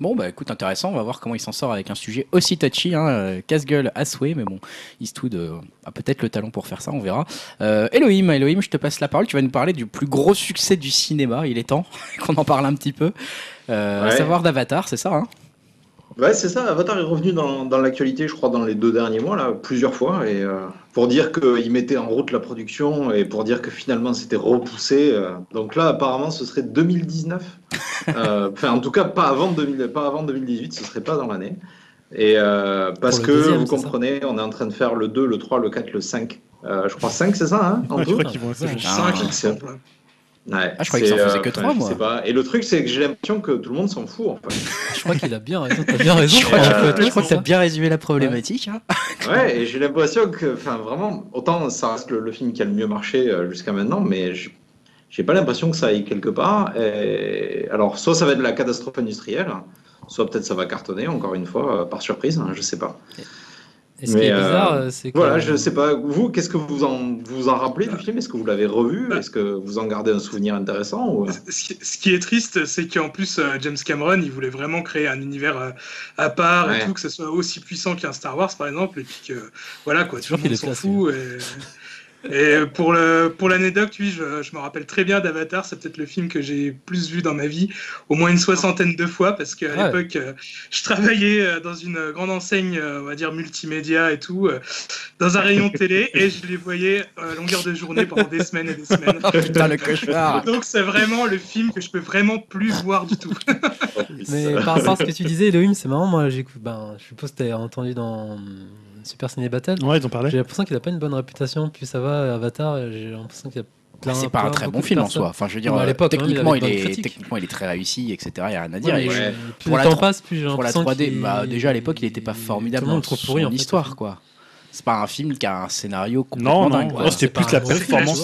Bon, bah écoute, intéressant, on va voir comment il s'en sort avec un sujet aussi touchy, hein, euh, casse-gueule à souhait, mais bon, Eastwood euh, a peut-être le talent pour faire ça, on verra. Euh, Elohim, Elohim, je te passe la parole, tu vas nous parler du plus gros succès du cinéma, il est temps qu'on en parle un petit peu, euh, à savoir d'Avatar, c'est ça hein? Ouais, c'est ça. Avatar est revenu dans, dans l'actualité, je crois, dans les deux derniers mois, là, plusieurs fois. Et euh, pour dire qu'il mettait en route la production et pour dire que finalement c'était repoussé. euh, donc là, apparemment, ce serait 2019. Euh, Enfin, en tout cas, pas avant, 2000 pas avant 2018, ce serait pas dans l'année. Et euh, parce que, deuxième, vous comprenez, on est en train de faire le 2, le 3, le 4, le 5. Euh, je crois 5, c'est ça, hein, en Ouais, je tout crois qu'ils vont. Ouais, Ah, je croyais que ça en faisait que enfin, trois, moi. pas. Et le truc, c'est que j'ai l'impression que tout le monde s'en fout, en fait. Je crois qu'il a bien raison. T'as bien raison. Je crois, Euh, je crois que c'est tu as bien résumé la problématique. hein. Ouais, et j'ai l'impression que, enfin, vraiment, autant ça reste le, le film qui a le mieux marché euh, jusqu'à maintenant, mais je- J'ai pas l'impression que ça aille quelque part. Et... Alors, soit ça va être de la catastrophe industrielle, soit peut-être ça va cartonner, encore une fois, euh, par surprise, hein, je sais pas. Et ce qui Mais, est euh, bizarre, euh, c'est que. Voilà, je sais pas. Vous, qu'est-ce que vous en, vous en rappelez du film? Est-ce que vous l'avez revu? Bah. Est-ce que vous en gardez un souvenir intéressant ou... Ce qui- qui est triste, c'est qu'en plus, euh, James Cameron, il voulait vraiment créer un univers euh, à part Ouais. et tout, que ce soit aussi puissant qu'un Star Wars, par exemple, et puis que, voilà, quoi, tout Toujours le monde qu'il est s'en fout. Et, et pour le pour l'anecdote, oui, je, je me rappelle très bien d'Avatar, c'est peut-être le film que j'ai plus vu dans ma vie, au moins une soixantaine de fois, parce qu'à Ouais. l'époque, euh, je travaillais euh, dans une grande enseigne, euh, on va dire multimédia et tout, dans un rayon télé, et je les voyais à longueur de journée pendant des semaines et des semaines. Oh putain, le cauchemar. Donc c'est vraiment le film que je peux vraiment plus voir du tout. Mais par rapport à ce que tu disais, Elohim, c'est marrant. Moi, j'écoute. Ben, je suppose que tu as entendu dans Super Ciné Battle. Ouais, ils en parlaient. J'ai l'impression qu'il a pas une bonne réputation. Plus ça va, Avatar, euh, j'ai l'impression qu'il y a plein. C'est pas un très bon film en soi. Enfin, je veux dire, Ouais, à euh, l'époque, hein, il techniquement, il est, techniquement, il est très réussi, etc. Il y a rien à dire. Ouais, Et Ouais. Plus Pour le la passe, plus j'ai pour la l'impression 3D, qu'il- bah, déjà à l'époque, il était pas formidable Tout le monde dans trouve son pourri, en fait, histoire, film. quoi. C'est pas un film qui a un scénario complètement Non, non, dingue. ouais, quoi. c'était c'est plus la performance.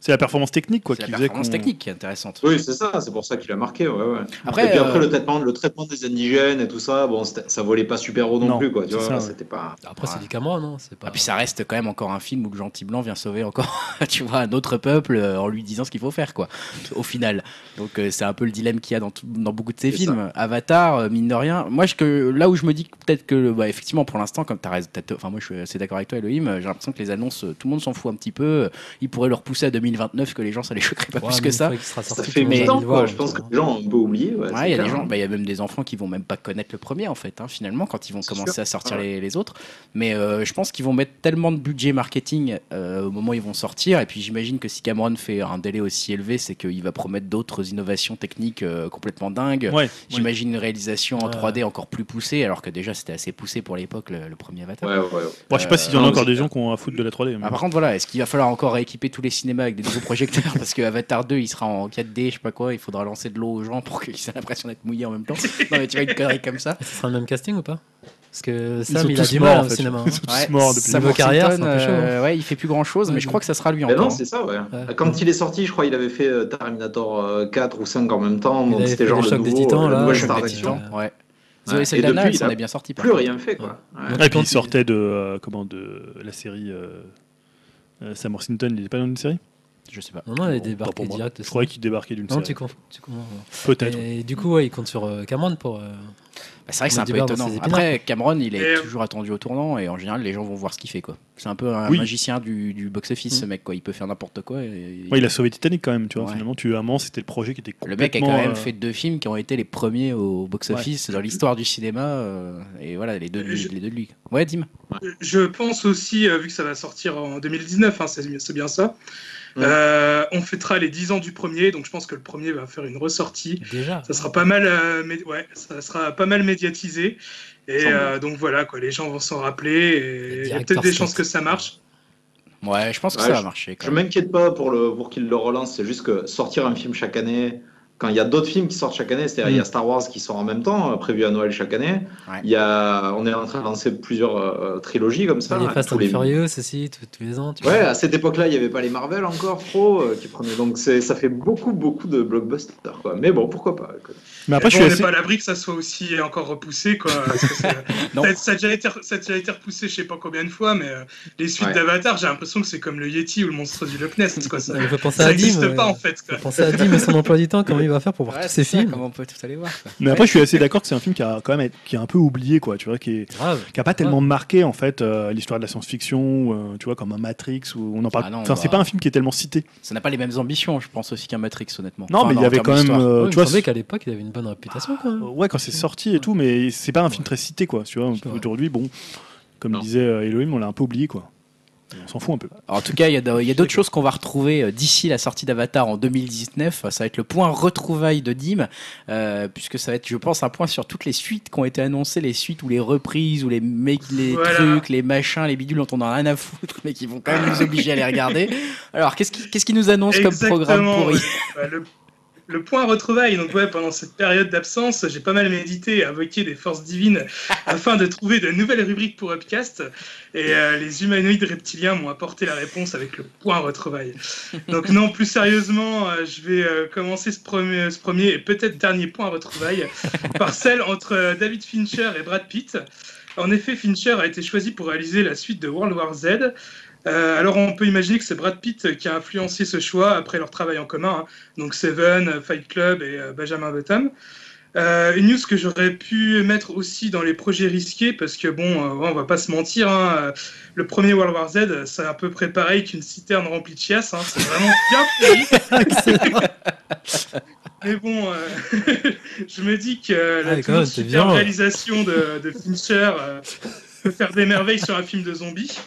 C'est la performance technique quoi C'est la performance technique qui est intéressante. Oui, c'est ça, c'est pour ça qu'il a marqué. Ouais, ouais. Après, et puis après, euh, le, traitement, le traitement des indigènes et tout ça, bon, ça volait pas super haut non, Non, plus, quoi. Tu c'est vois, c'était pas. Après, c'est Ouais. du Cameron, non C'est pas. Et puis ça reste quand même encore un film où le gentil blanc vient sauver encore, tu vois, un autre peuple euh, en lui disant ce qu'il faut faire, quoi, au final. Donc euh, c'est un peu le dilemme qu'il y a dans, tout- dans beaucoup de ces C'est films. Avatar, euh, mine de rien, moi je, que, là où je me dis que peut-être que, bah, effectivement, pour l'instant, comme tu as raison, enfin moi je suis assez d'accord avec toi, Elohim, euh, j'ai l'impression que les annonces, euh, tout le monde s'en fout un petit peu. Ils pourraient le repousser à 2029, que les gens ça les choquerait pas Ouais, plus que ça. Ça sorti, fait longtemps, quoi. voir, Je pense que les gens ont un peu oublié. Ouais, il y a des gens, bah, il y a même des enfants qui vont même pas connaître le premier en fait, hein, finalement, quand ils vont commencer sûr. à sortir Ouais. les, les autres. Mais euh, je pense qu'ils vont mettre tellement de budget marketing euh, au moment où ils vont sortir. Et puis j'imagine que si Cameron fait un délai aussi élevé, c'est qu'il va promettre d'autres innovations techniques euh, complètement dingues. Ouais, ouais. J'imagine une réalisation en Ouais. 3D encore plus poussée, alors que déjà c'était assez poussé pour l'époque le, le premier Avatar. Ouais, pas s'il y en a non, encore des gens qui ont à foutre de la 3D. mais- Ah, par contre, voilà, est-ce qu'il va falloir encore rééquiper tous les cinémas avec des nouveaux projecteurs Parce que Avatar 2, il sera en 4D, je sais pas quoi, il faudra lancer de l'eau aux gens pour qu'ils aient l'impression d'être mouillés en même temps. Non, mais tu vois, une connerie comme ça. Ce sera le même casting ou pas Parce que Sam, il a du mal au cinéma. hein. Ils sont tous morts depuis Sam carrière, chaud, euh, ouais, il fait plus grand chose, mais Ouais, je crois que ça sera lui Mais encore. non, c'est ça, ouais. Ouais. Quand il est sorti, je crois qu'il avait fait euh, Terminator euh, 4 ou 5 en même temps. Il Donc c'était genre le le choc des nouveau, Titans, euh, la là, nouvelle star ouais. Zoé Saldana, elle il s'en est bien sorti. par Plus contre. rien fait, quoi. Ouais. Et puis il sortait de euh, comment de la série euh, euh, Sam Worthington, il est pas dans une série? Je sais pas. Non, non, il est direct. Je croyais qu'il débarquait d'une Non, série. tu confonds. Tu confonds. Peut-être. Et du coup, ouais, il compte sur euh, Cameron pour. euh, Bah, c'est vrai que c'est un peu étonnant. Après, Cameron, il est Et- toujours attendu au tournant et en général, les gens vont voir ce qu'il fait. quoi. C'est un peu un Oui. magicien du, du box-office, Mm. ce mec. quoi. Il peut faire n'importe quoi. et- Ouais, il a sauvé Titanic quand même, tu vois. Ouais. Finalement, tu moment, c'était le projet qui était Le mec a complètement. quand même euh, fait deux films qui ont été les premiers au box-office dans l'histoire du cinéma. euh, et voilà, les deux, de lui, Je- les deux de lui. Ouais, Dim. Je pense aussi, euh, vu que ça va sortir en 2019, hein, c'est bien ça, Euh, on fêtera les 10 ans du premier, donc je pense que le premier va faire une ressortie. Déjà. Ça sera pas mal, euh, ouais, ça sera pas mal médiatisé. Et euh, donc voilà, quoi, les gens vont s'en rappeler. Il y a peut-être des chances que ça marche. Ouais, je pense que Ouais, ça va marcher. Je Quand m'inquiète pas pour, le, pour qu'il le relance, c'est juste que sortir un film chaque année, quand il y a d'autres films qui sortent chaque année, c'est-à-dire il y a Star Wars qui sort en même temps, euh, prévu à Noël chaque année, Ouais. il y a, on est en train de lancer plusieurs euh, trilogies comme ça. Il y a Fast and les- Furious aussi, tous tous les ans. tu Ouais, vois. à cette époque-là, il n'y avait pas les Marvel encore trop euh, qui prenaient. Donc ça fait beaucoup, beaucoup de blockbusters. Quoi. Mais bon, pourquoi pas. Mais après, Bon, je on suis n'est assez. pas à l'abri que ça soit aussi encore repoussé. Quoi, parce que c'est- Non. ça, ça a déjà été, ça a déjà été repoussé, je sais pas combien de fois, mais euh, les suites Ouais. d'Avatar, j'ai l'impression que c'est comme le Yeti ou le monstre du Loch Ness. Quoi, ça n'existe pas en fait. Quoi. faut penser à Dim et son emploi du temps, comment il va faire pour voir Ouais, tous ces c'est ça, films. Comment on peut tout aller voir. quoi. Mais après, je suis assez d'accord que c'est un film qui a quand même qui est un peu oublié, quoi. Tu vois, qui est Grave. qui a pas tellement marqué en fait euh, l'histoire de la science-fiction, euh, tu vois, comme un Matrix où on en parle. Ah non, enfin, c'est bah. pas un film qui est tellement cité. Ça n'a pas les mêmes ambitions, je pense aussi qu'un Matrix, honnêtement. Non, Enfin, mais il y avait quand même, euh, Ouais, tu vois, semblait qu'à l'époque, il avait une bonne réputation quand même. Euh, Ouais, quand c'est sorti et tout, mais c'est pas un film très cité, quoi. Tu vois, aujourd'hui, bon, comme disait Elohim, on l'a un peu oublié, quoi. On s'en fout un peu. En tout cas, il y a d'autres choses qu'on va retrouver euh, d'ici la sortie d'Avatar en 2019. Ça va être le point retrouvaille de Dim, euh, puisque ça va être, je pense, un point sur toutes les suites qui ont été annoncées, les suites ou les reprises ou les, mé- les Voilà. trucs, les machins, les bidules dont on en a rien à foutre, mais qui vont quand même nous obliger à les regarder. Alors, qu'est-ce qui, qu'est-ce qui nous annonce comme programme pourri ouais. Bah, le, le point retrouvaille. Donc ouais, pendant cette période d'absence, j'ai pas mal médité et invoqué des forces divines afin de trouver de nouvelles rubriques pour Upcast. Et euh, les humanoïdes reptiliens m'ont apporté la réponse avec le point retrouvaille. Donc non, plus sérieusement, euh, je vais euh, commencer ce premier, ce premier et peut-être dernier point retrouvaille par celle entre David Fincher et Brad Pitt. En effet, Fincher a été choisi pour réaliser la suite de World War Z. Euh, alors on peut imaginer que c'est Brad Pitt qui a influencé ce choix après leur travail en commun, hein. donc Seven, Fight Club et euh, Benjamin Button. Euh, une news que j'aurais pu mettre aussi dans les projets risqués, parce que bon, euh, on va pas se mentir, hein, euh, le premier World War Z, c'est à peu près pareil qu'une citerne remplie de chiasse, hein, c'est vraiment bien. Mais bon, euh, je me dis que la Ah, super réalisation de, de Fincher euh, peut faire des merveilles sur un film de zombies.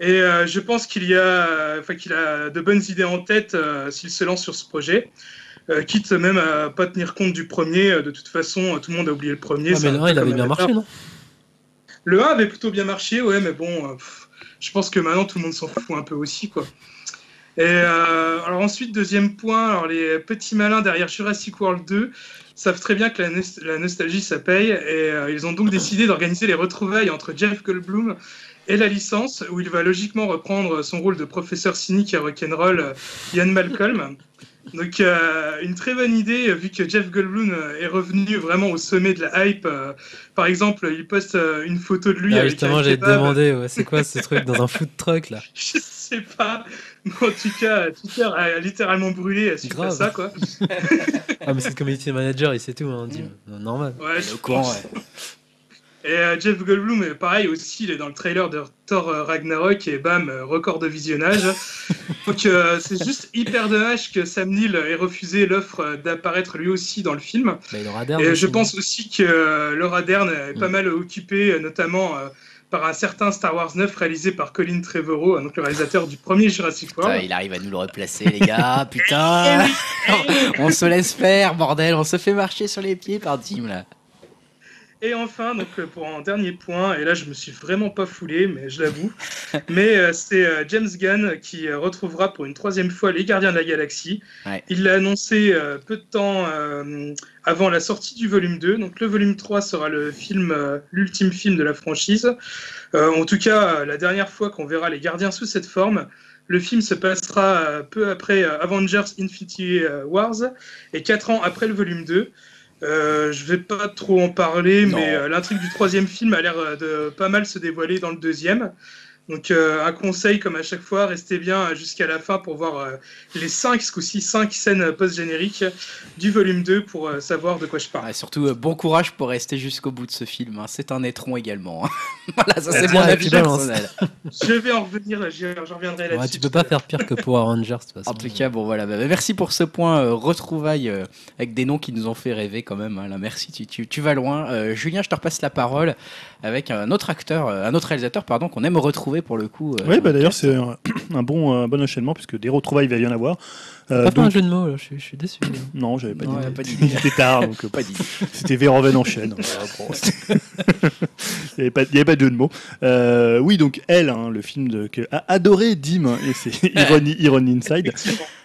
Et euh, je pense qu'il y a, enfin qu'il a de bonnes idées en tête euh, s'il se lance sur ce projet. Euh, quitte même à pas tenir compte du premier. euh, De toute façon, euh, tout le monde a oublié le premier. Ah, mais le peu 1, il comme avait bien marché, non? Le 1 avait plutôt bien marché, ouais, mais bon, euh, pff, je pense que maintenant tout le monde s'en fout un peu aussi, quoi. Et euh, alors ensuite, deuxième point, alors les petits malins derrière Jurassic World 2 savent très bien que la, la nostalgie ça paye, et euh, ils ont donc décidé d'organiser les retrouvailles entre Jeff Goldblum et la licence, où il va logiquement reprendre son rôle de professeur cynique et rock'n'roll euh, Ian Malcolm. Donc euh, une très bonne idée euh, vu que Jeff Goldblum est revenu vraiment au sommet de la hype. euh, par exemple, il poste euh, une photo de lui Ah, Justement, demander, ouais, c'est quoi ce truc dans un food truck là? Je sais pas. En tout cas, Twitter a littéralement brûlé suite à Grave. ça, quoi. Ah, mais c'est le community manager, il sait tout, hein, dit. Normal. Ouais, Il est au courant, ouais. Et euh, Jeff Goldblum, euh, pareil aussi, il est dans le trailer de Thor euh, Ragnarok et bam, record de visionnage. Donc euh, c'est juste hyper dommage que Sam Neill ait refusé l'offre d'apparaître lui aussi dans le film. Bah, il aura d'air. Et je pense aussi que Laura Dern est pas Mm. mal occupée, notamment euh, par un certain Star Wars 9 réalisé par Colin Trevorrow, euh, donc le réalisateur du premier Jurassic Putain, World. il arrive à nous le replacer, les gars. Putain, on se laisse faire, bordel. On se fait marcher sur les pieds par Dim là. Et enfin, donc euh, pour un dernier point, et là je me suis vraiment pas foulé, mais je l'avoue, mais euh, c'est euh, James Gunn qui euh, retrouvera pour une troisième fois les Gardiens de la Galaxie. Ouais. Il l'a annoncé peu de temps avant la sortie du volume 2. Donc le volume 3 sera le film, l'ultime film de la franchise. En tout cas, la dernière fois qu'on verra les Gardiens sous cette forme. Le film se passera peu après Avengers Infinity Wars et quatre ans après le volume 2. Euh, je vais pas trop en parler, Non. mais euh, l'intrigue du troisième film a l'air euh, de pas mal se dévoiler dans le deuxième. Donc euh, un conseil, comme à chaque fois, restez bien jusqu'à la fin pour voir euh, les cinq, ce coup-ci, cinq scènes post-génériques du volume 2 pour euh, savoir de quoi je parle. Surtout, euh, bon courage pour rester jusqu'au bout de ce film. hein. C'est un étron également. voilà, ça c'est mon avis personnel. Je vais en revenir, j'en reviendrai là-dessus. Ouais, tu peux pas faire pire que pour Rangers, de toute façon. En tout cas, bon voilà, bah, bah, merci pour ce point euh, retrouvailles euh, avec des noms qui nous ont fait rêver quand même. hein. Là, merci, tu, tu, tu vas loin. Euh, Julien, je te repasse la parole avec un autre acteur, euh, un autre réalisateur, pardon, qu'on aime retrouver pour le coup. euh, Oui, bah le d'ailleurs, c'est un, un bon, un bon enchaînement, puisque des retrouvailles, il va y en avoir. Euh, Pas fait un donc- jeu de mots, là, je suis, je suis déçu. non, j'avais pas d'idée. Il était tard, donc euh, Pas dit. c'était Véroven en chaîne. Il n'y avait, pas- il y avait pas de jeu de mots. Euh, oui, donc Elle, hein, le film de, que a adoré Dim, hein, et c'est Irony, Irony Inside,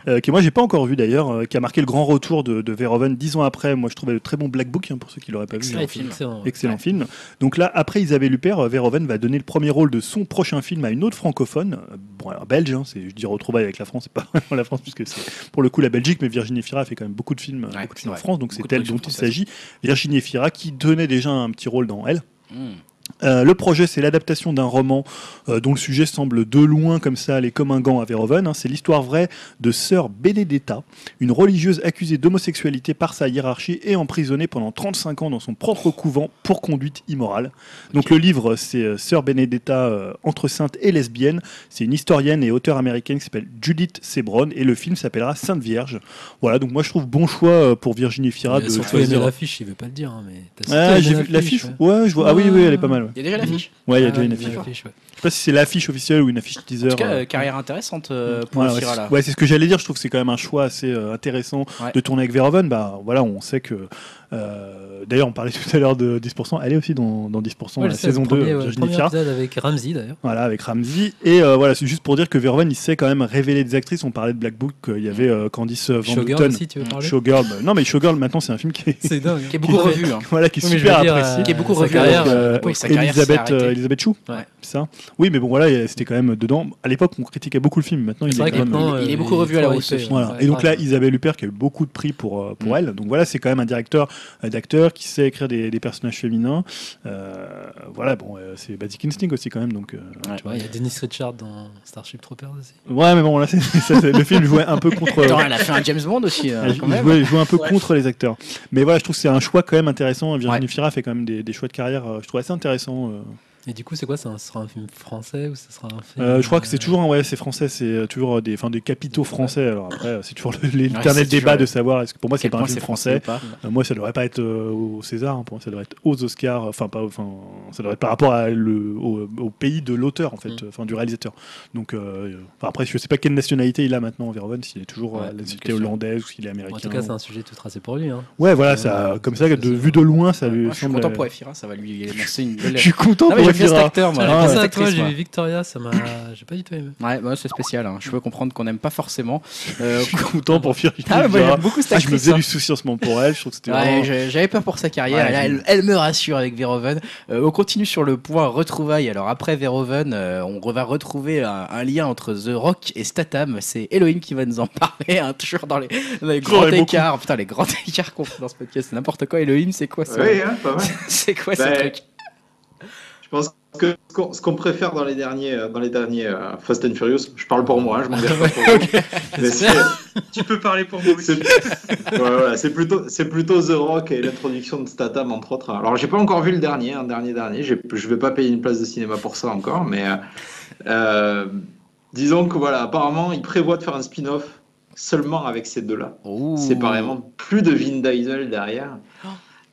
euh, que moi j'ai pas encore vu d'ailleurs, euh, qui a marqué le grand retour de, de Verhoeven dix ans après. Moi je trouvais le très bon Black Book, hein, pour ceux qui l'auraient pas Excellent vu. Film. Excellent. Excellent Ouais. film. Donc là, après Isabelle Huppert, euh, Verhoeven va donner le premier rôle de son prochain film à une autre francophone, euh, bon alors belge, hein, c'est, je dis retrouvailles avec la France, c'est pas vraiment la France puisque c'est pour le coup la Belgique, mais Virginie Fira fait quand même beaucoup de films, Ouais, beaucoup de films en. France, donc c'est elle dont il s'agit. Virginie Fira qui tenait déjà un petit rôle dans Elle. Hmm. Euh, le projet, c'est l'adaptation d'un roman euh, dont le sujet semble de loin comme ça aller comme un gant à Verhoeven. hein. C'est l'histoire vraie de sœur Benedetta, une religieuse accusée d'homosexualité par sa hiérarchie et emprisonnée pendant 35 ans dans son propre couvent pour conduite immorale. Donc le livre, c'est euh, Sœur Benedetta entre sainte et lesbienne. C'est une historienne et auteure américaine qui s'appelle Judith Sebron et le film s'appellera Sainte Vierge. Voilà, donc moi je trouve bon choix pour Virginie Fira de choisir- l'affiche, il veut pas le dire, hein, mais ah, j'ai vu l'affiche. ouais. Ouais, je vois. Ah oui, oui, elle est pas mal. Mal. Ouais, Il y a déjà l'affiche. Ouais, il y a Ah, déjà une ouais, affiche. Je sais pas si c'est l'affiche officielle ou une affiche teaser. En tout cas, euh, euh, carrière intéressante euh, pour Ouais, le c'est- là. ouais, c'est ce que j'allais dire. Je trouve que c'est quand même un choix assez euh, intéressant Ouais. de tourner avec Verhoeven. Bah, voilà, on sait que. Euh, D'ailleurs, on parlait tout à l'heure de 10%. Elle est aussi dans, dans 10%, Ouais, la saison le 2, premier, ouais, le Virginie premier Fira. épisode avec Ramsey d'ailleurs. Voilà, avec Ramsey. Et euh, voilà, c'est juste pour dire que Verhoeven, il sait quand même révéler des actrices. On parlait de Black Book, il y avait euh, Candice Van Showgirl Houten. aussi, tu veux parler Showgirl. bah, non, mais Showgirl, maintenant, c'est un film qui est, C'est dingue. Qui est beaucoup revu. hein. voilà, qui est Oui, super dire, apprécié. euh, Qui est beaucoup revu euh, oui, Elisabeth, euh, Chou, Ouais. c'est ça Oui, mais bon, voilà, c'était quand même dedans. À l'époque, on critiquait beaucoup le film. Maintenant, il C'est est quand il euh, beaucoup revu à la hausse, ouais, et donc là. Isabelle Huppert qui a eu beaucoup de prix pour, euh, pour Mm. elle. Donc voilà, c'est quand même un directeur euh, d'acteur qui sait écrire des, des personnages féminins. Euh, voilà, bon, euh, c'est Basic Instinct aussi quand même. Donc, euh, Ouais. Ouais, il y a Dennis Richard dans Starship Troopers aussi. Ouais, mais bon, là, c'est- ça, c'est- le film jouait un peu contre. Attends, elle a fait un James Bond aussi, euh, il quand même. jouait, il jouait un peu Ouais. contre les acteurs. Mais voilà, je trouve que c'est un choix quand même intéressant. Virginie Ouais. Fira fait quand même des, des choix de carrière, euh, je trouve assez intéressants. Et du coup, c'est quoi ça Ce sera un film français ou ce sera un film Euh, je crois que c'est euh, toujours, un- ouais, c'est français, c'est euh, toujours des, enfin, des capitaux français. Alors après, c'est toujours l'éternel débat de savoir. Est-ce que pour moi, c'est pas un film français. Euh, moi, ça devrait pas être euh, au César. hein, pour moi, ça devrait être aux Oscars. Enfin, pas, enfin, ça devrait être par rapport à le, au, au pays de l'auteur, en fait, Mm. enfin, du réalisateur. Donc, euh, après, je sais pas quelle nationalité il a maintenant, Verhoeven, s'il est toujours Ouais, la nationalité hollandaise ou s'il est américain. En tout cas, c'est un sujet tout tracé pour lui. Hein. Ouais, voilà, ça, comme ça, ça, de ça. vue de loin, ça lui Moi, je suis content pour Efira, ça va lui lancer une belle. Je suis content pour bien cet Efira. acteur, moi. Ah, ouais. toi, actrice, j'ai vu Victoria, ça m'a. J'ai pas du tout aimé. Ouais, bah, c'est spécial. hein. Je peux comprendre qu'on n'aime pas forcément. Euh, Je suis content pour Virginie Ah, Efira. j'aime beaucoup cette Ah, je me actrice. faisais hein. du souci en ce moment pour elle. Je trouve que c'était Ouais, vraiment- je- j'avais peur pour sa carrière. Ouais, là, elle, elle me rassure avec Verhoeven. Euh, on continue sur le point retrouvailles. Alors après Verhoeven, euh, on va retrouver un, un lien entre The Rock et Statham. C'est Elohim qui va nous en parler. hein, toujours dans les, dans les grands Ouais, beaucoup. écarts. Putain, les grands écarts qu'on fait dans ce podcast, c'est n'importe quoi. Elohim, c'est quoi ça hein. C'est quoi ce Ben, truc? Je pense que ce qu'on- préfère dans les derniers, euh, dans les derniers euh, Fast and Furious, je parle pour moi, hein, je m'engage pas pour vous. Tu peux parler pour moi aussi. c'est- ouais, voilà, c'est plutôt, c'est plutôt The Rock et l'introduction de Statham, entre autres. Alors, j'ai pas encore vu le dernier, un dernier dernier. J'ai- Je vais pas payer une place de cinéma pour ça encore, mais euh, disons que voilà, apparemment, il prévoit de faire un spin-off seulement avec ces deux-là. Séparément, plus de Vin Diesel derrière.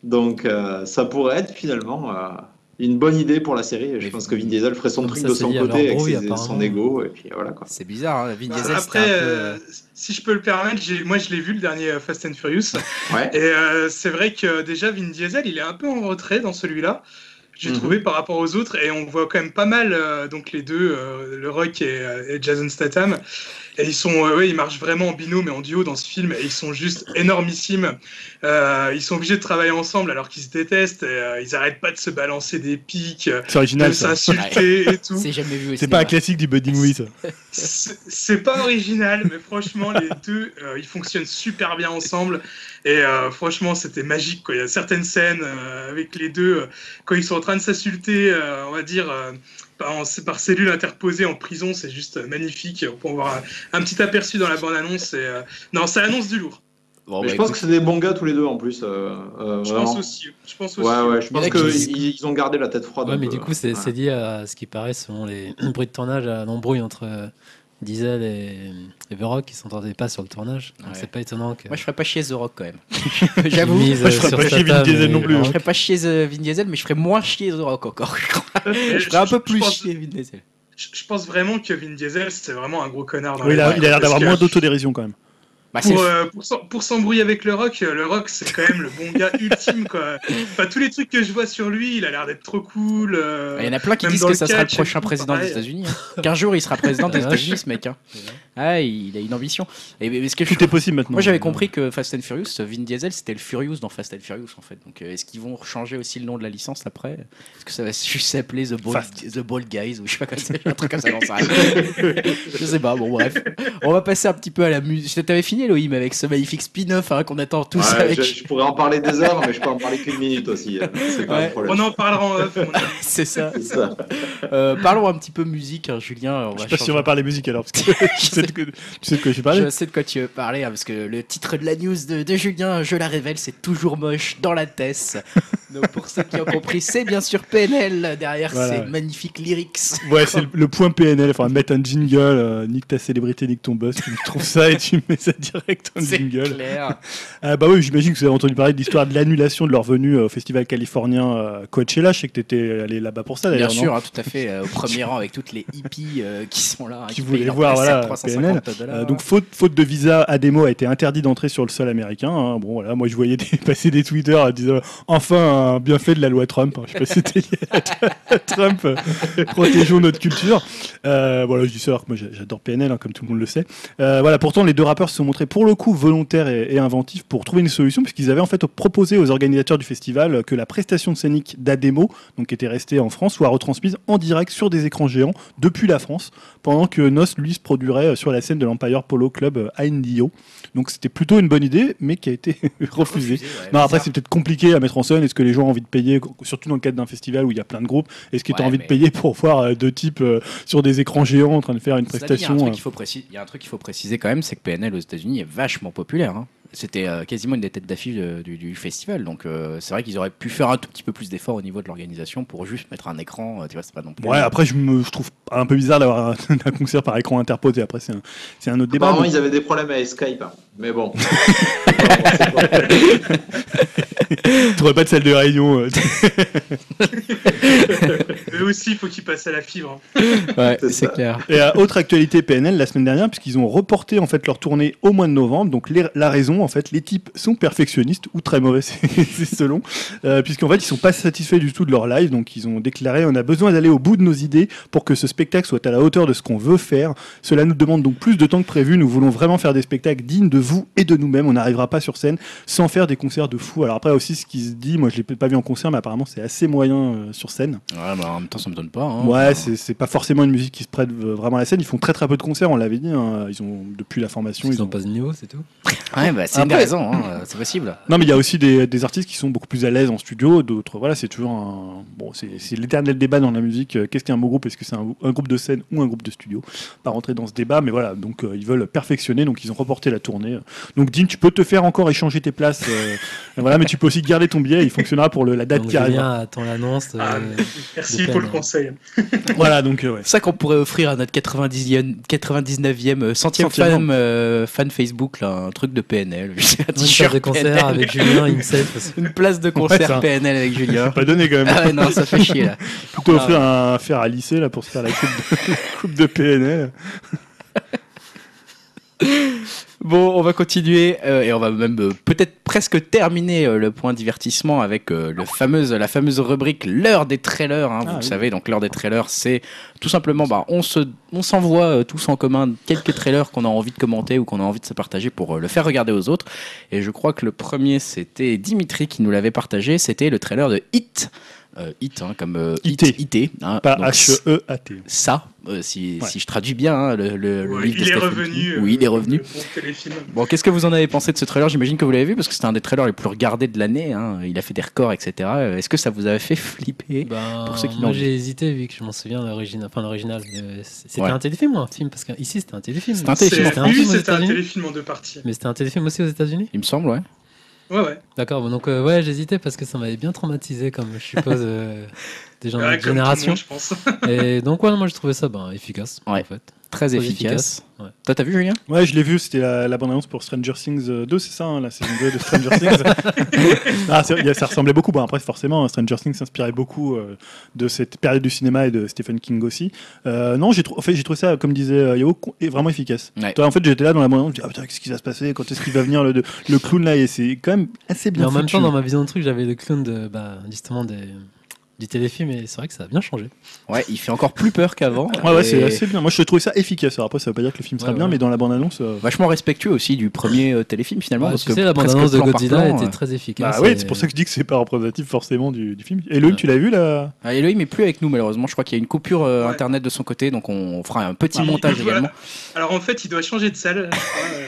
Donc euh, ça pourrait être finalement euh, une bonne idée pour la série. Je Mais- pense que Vin Diesel ferait son truc ça, de son côté avec ses- son ego et puis voilà quoi. C'est bizarre. Hein. Vin Bah, Diesel, Après, un peu, euh, si je peux le permettre, moi je l'ai vu le dernier euh, Fast and Furious. Ouais. Et euh, c'est vrai que déjà Vin Diesel, il est un peu en retrait dans celui-là. J'ai Mhm. trouvé par rapport aux autres et on voit quand même pas mal euh, donc les deux, euh, le Rock et, euh, et Jason Statham. Et ils sont, euh, ouais, ils marchent vraiment en binôme et en duo dans ce film et ils sont juste énormissimes. Euh, ils sont obligés de travailler ensemble alors qu'ils se détestent. Et, euh, ils arrêtent pas de se balancer des pics, euh, de s'insulter et tout. c'est jamais vu. C'est pas un classique du buddy movie, ça. C'est c'est pas original, mais franchement, les deux, euh, ils fonctionnent super bien ensemble. Et euh, franchement, c'était magique. Quoi. Il y a certaines scènes euh, avec les deux, euh, quand ils sont en train de s'insulter, euh, on va dire, euh, par, cellules interposées en prison, c'est juste magnifique. On peut en voir un, un petit aperçu dans la bande-annonce. et, euh, Non, ça annonce du lourd. Bon, Mais bah, je pense écoute, que c'est des bons gars tous les deux en plus. euh, euh, Je pense aussi. Je pense aussi. Ouais, ouais, je pense qu'ils ils ont gardé la tête froide. Ouais, mais peu. du coup, c'est Ouais. lié à ce qui paraît selon les bruits de tournage, à l'embrouille entre euh, Diesel et, et The Rock qui s'entendaient pas sur le tournage. Donc Ouais. c'est pas étonnant que. Moi, je ferais pas chier The Rock quand même. J'avoue. Moi, je euh, ferais sur pas chier Vin Diesel non plus, hein. Je ferais pas chier The Vin Diesel, mais je ferais moins chier The Rock encore. je Je ferais un peu je plus pense- chier Vin Diesel. Je je pense vraiment que Vin Diesel, c'est vraiment un gros connard. Dans Oui, il a l'air d'avoir moins d'autodérision quand même. Bah, Pour, euh, pour s'embrouiller avec le Rock, euh, le Rock c'est quand même le bon gars ultime quoi. Enfin, tous les trucs que je vois sur lui, il a l'air d'être trop cool. euh, Il y en a plein qui disent que ça sera le prochain tout, président des. États-Unis. hein. Qu'un jour il sera président des. États-Unis, ce mec. hein. Ah, il a une ambition. Et mais ce que je- est possible maintenant. Moi j'avais compris que Fast and Furious, Vin Diesel, c'était le Furious dans Fast and Furious en fait. Donc est-ce qu'ils vont changer aussi le nom de la licence après? Est-ce que ça va juste s'appeler The Fast. The Guys ou je sais pas quoi, c'est un truc comme ça, j'en sais rien. je sais pas, bon bref. On va passer un petit peu à la musique. T'avais fini Elohim avec ce magnifique spin-off hein, qu'on attend tous Ouais, avec. je, je pourrais en parler des heures, mais je peux en parler qu'une minute aussi. C'est pas Ouais. un problème. On en parlera en off. C'est ça. Euh, parlons un petit peu musique, hein, Julien. On Je va sais pas si on va parler musique alors, parce que tu sais de quoi tu sais de quoi je parler. Je sais de quoi tu veux parler, hein, parce que le titre de la news de, de Julien, je la révèle, c'est toujours moche dans la tête. Donc pour ceux qui ont compris, c'est bien sûr PNL derrière Voilà. ces magnifiques lyrics. Ouais, c'est le, le point PNL. Enfin, mettre un jingle, euh, nique ta célébrité, nique ton boss. Tu trouves ça et tu mets ça direct en C'est jingle. clair. Ah bah oui, j'imagine que vous avez entendu parler de l'histoire de l'annulation de leur venue euh, au festival californien euh, Coachella. Je sais que tu étais allé là-bas pour ça Bien d'ailleurs. non sûr, hein, tout à fait. euh, au premier rang avec toutes les hippies qui sont là. hein, Qui payent voulaient voir, voilà, 350 dollars. Euh, donc faute, faute de visa, Ademo a été interdit d'entrer sur le sol américain. hein. Bon voilà, moi je voyais des- passer des tweets en disant enfin un bienfait de la loi Trump. hein. Je sais pas si c'était lié à Trump. euh, protégeons notre culture. Euh, voilà, je dis ça alors que moi j'a- j'adore PNL, hein, comme tout le monde le sait. Euh, voilà, pourtant les deux rappeurs se sont montrés pour le coup volontaires et, et inventifs pour trouver une solution, puisqu'ils avaient en fait proposé aux organisateurs du festival que la prestation scénique d'Ademo, donc qui était restée en France, soit retransmise en direct sur des écrans géants depuis la France, pendant que Nos lui se produirait sur la scène de l'Empire Polo Club à Indio. Donc c'était plutôt une bonne idée, mais qui a été refusée. Ouais, Non, après, c'est peut-être compliqué à mettre en scène. Est-ce que les gens ont envie de payer, surtout dans le cadre d'un festival où il y a plein de groupes, est-ce que tu as Ouais, envie mais- de payer pour voir euh, deux types euh, sur des écrans géants en train de faire une prestation Il y, a un euh, truc qu'il faut préciser- il y a un truc qu'il faut préciser quand même, c'est que PNL aux États-Unis est vachement populaire. hein. C'était euh, quasiment une des têtes d'affiche de- du, du festival. Donc euh, c'est vrai qu'ils auraient pu faire un tout petit peu plus d'efforts au niveau de l'organisation pour juste mettre un écran. euh, Tu vois, c'est pas non plus. Ouais, après, je, me, je trouve un peu bizarre d'avoir un, un concert par écran interposé. Après, c'est un, autre débat. Apparemment, ils avaient des problèmes avec Skype. hein. Mais bon. T'aurais pas de salle de réunion. Eux aussi, il faut qu'ils passent à la fibre. Ouais, C'est clair. Et à autre actualité PNL la semaine dernière, puisqu'ils ont reporté en fait leur tournée au mois de novembre. Donc les- la raison, en fait, les types sont perfectionnistes ou très mauvais, c'est selon, euh, puisqu'en fait ils sont pas satisfaits du tout de leur live. Donc ils ont déclaré on a besoin d'aller au bout de nos idées pour que ce spectacle soit à la hauteur de ce qu'on veut faire. Cela nous demande donc plus de temps que prévu. Nous voulons vraiment faire des spectacles dignes de vous et de nous-mêmes. On n'arrivera pas sur scène sans faire des concerts de fou. Alors après aussi ce qui se dit, moi je l'ai pas vu en concert, mais apparemment c'est assez moyen euh, sur scène. Ouais, en même temps, ça me donne pas. hein. Ouais, Enfin, c'est c'est pas forcément une musique qui se prête vraiment à la scène. Ils font très très peu de concerts, on l'avait dit. hein. Ils ont depuis la formation, Ils ils n'ont ont. pas de niveau, c'est tout. Ouais, bah, c'est une des raisons, hein, euh, c'est possible. Non, mais il y a aussi des, des artistes qui sont beaucoup plus à l'aise en studio, d'autres. Voilà, c'est toujours un. Bon, c'est c'est l'éternel débat dans la musique. Euh, Qu'est-ce qu'un beau groupe? Est-ce que c'est un, un groupe de scène ou un groupe de studio? Pas rentrer dans ce débat, mais voilà. Donc euh, ils veulent perfectionner, donc ils ont reporté la tournée. Donc Dean, tu peux te faire encore échanger tes places. euh, voilà, mais tu peux aussi garder ton billet. Il fonctionnera pour le- la date Donc qui arrive. Julien attend l'annonce. euh, Ah, Merci pour le conseil. Voilà, donc euh, ouais. C'est ça qu'on pourrait offrir à notre 90e, 99e, euh, centième fan, euh, fan Facebook, là, un truc de PNL. un Une t-shirt de concert PNL, avec Julien, Himself. Une place de concert. PNL avec Julien. Pas donné quand même. Ah ouais, non, ça fait chier là. Plutôt Ah. offrir un fer à lycée là pour se faire la coupe de, la coupe de PNL. Bon, on va continuer euh, et on va même euh, peut-être presque terminer euh, le point divertissement avec le fameuse, la fameuse rubrique l'heure des trailers. hein, vous Ah le oui. savez, donc l'heure des trailers, c'est tout simplement, bah, on se, on s'envoie tous en commun quelques trailers qu'on a envie de commenter ou qu'on a envie de se partager pour le faire regarder aux autres. Et je crois que le premier, c'était Dimitri qui nous l'avait partagé. C'était le trailer de Hit. Euh, Hit, hein, comme euh, IT. Hit, IT, hein, Pas H-E-A-T. ça, euh, si, Ouais. si je traduis bien hein, le, le- le Ouais, livre de il est Stephen revenu. King. euh, Oui, il est revenu. le bon téléfilm. Qu'est-ce que vous en avez pensé de ce trailer? J'imagine que vous l'avez vu parce que c'était un des trailers les plus regardés de l'année. hein. Il a fait des records, etc. Euh, Est-ce que ça vous avait fait flipper Ben, Pour ceux qui moi j'ai hésité vu que je m'en souviens l'original, enfin l'original. C'était Ouais. un téléfilm ou un film? Parce qu'ici c'était un téléfim. C'était un téléfilm. Un c'était un États-Unis téléfilm en deux parties. Mais c'était un téléfilm aussi aux États-Unis? Il me semble, ouais. Ouais, ouais. D'accord, bon, donc euh, ouais, j'hésitais parce que ça m'avait bien traumatisé, comme je suppose euh, des gens de Ouais, notre génération. monde, je pense. Et donc, ouais, moi j'ai trouvé ça ben, efficace Ouais. en fait. Très Très efficace. efficace, ouais. Toi, t'as vu, Julien? Ouais, je l'ai vu, c'était la, la bande-annonce pour Stranger Things euh, 2, c'est ça, hein, la saison 2 de Stranger Things ah, Ça ressemblait beaucoup. Bon, après, forcément, Stranger Things s'inspirait beaucoup euh, de cette période du cinéma et de Stephen King aussi. Euh, non, j'ai en fait, j'ai trouvé ça, comme disait euh, et vraiment efficace. Ouais. Toi, en fait, j'étais là dans la bande-annonce, je me dis, ah putain, qu'est-ce qui va se passer? Quand est-ce qu'il va venir le, le, le clown là? Et c'est quand même assez Mais bien en même temps, dans ma vision de truc, j'avais le clown de, bah, justement des, du téléfilm et c'est vrai que ça a bien changé. Ouais, il fait encore plus peur qu'avant. Ouais, ouais, Et c'est assez bien. Moi, je trouvais ça efficace. Alors, après, ça veut pas dire que le film sera Ouais, bien, ouais. mais dans la bande-annonce. euh, Vachement respectueux aussi du premier euh, téléfilm finalement. Ouais, parce tu que sais, la bande-annonce de Godzilla plan, était euh, très efficace. Bah oui, et- c'est pour ça que je dis que c'est pas représentatif forcément du, du film. Elohim, Ouais. tu l'as vu là? Ah, Elohim est plus avec nous malheureusement. Je crois qu'il y a une coupure euh, Ouais. internet de son côté, donc on fera un petit Il- montage également. Alors en fait, il doit changer de salle.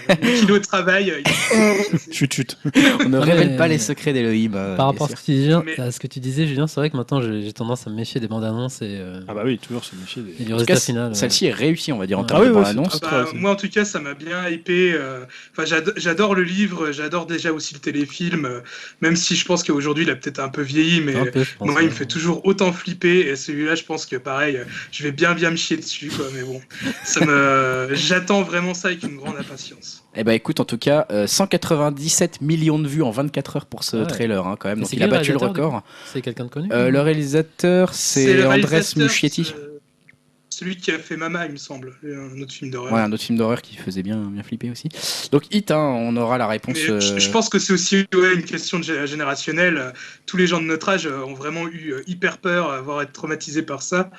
Le kilo travail. il- Chut, chut. On ne révèle pas les secrets d'Elohim. Par rapport à ce que tu disais, Julien, c'est vrai que maintenant j'ai tendance à me méfier des bandes annonces et, euh, Ah bah oui, toujours se méfier des. et du En tout cas, résultat final. Celle-ci est réussie, on va dire, en Ah termes oui, de ouais, bande-annonce. c'est Bah, moi, en tout cas, ça m'a bien hypé. euh, Enfin, j'ado- j'adore le livre, j'adore déjà aussi le téléfilm, euh, même si je pense qu'aujourd'hui, il a peut-être un peu vieilli, mais peu, pense, moi, il me fait toujours autant flipper. Et celui-là, je pense que pareil, je vais bien, bien me chier dessus, quoi. Mais bon, ça me, j'attends vraiment ça avec une grande impatience. Eh ben écoute, en tout cas, euh, 197 millions de vues en 24 heures pour ce Ouais. trailer, hein, quand même. Donc il a battu le record. C'est quelqu'un de connu Euh, le réalisateur, c'est Andrés Muschietti. euh, Celui qui a fait Mama, il me semble, un autre film d'horreur. Ouais, un autre film d'horreur qui faisait bien, bien flipper aussi. Donc Hit, hein, on aura la réponse. Je, euh, je pense que c'est aussi ouais, une question générationnelle. Euh, Tous les gens de notre âge euh, ont vraiment eu euh, hyper peur, euh, voire être traumatisés par ça.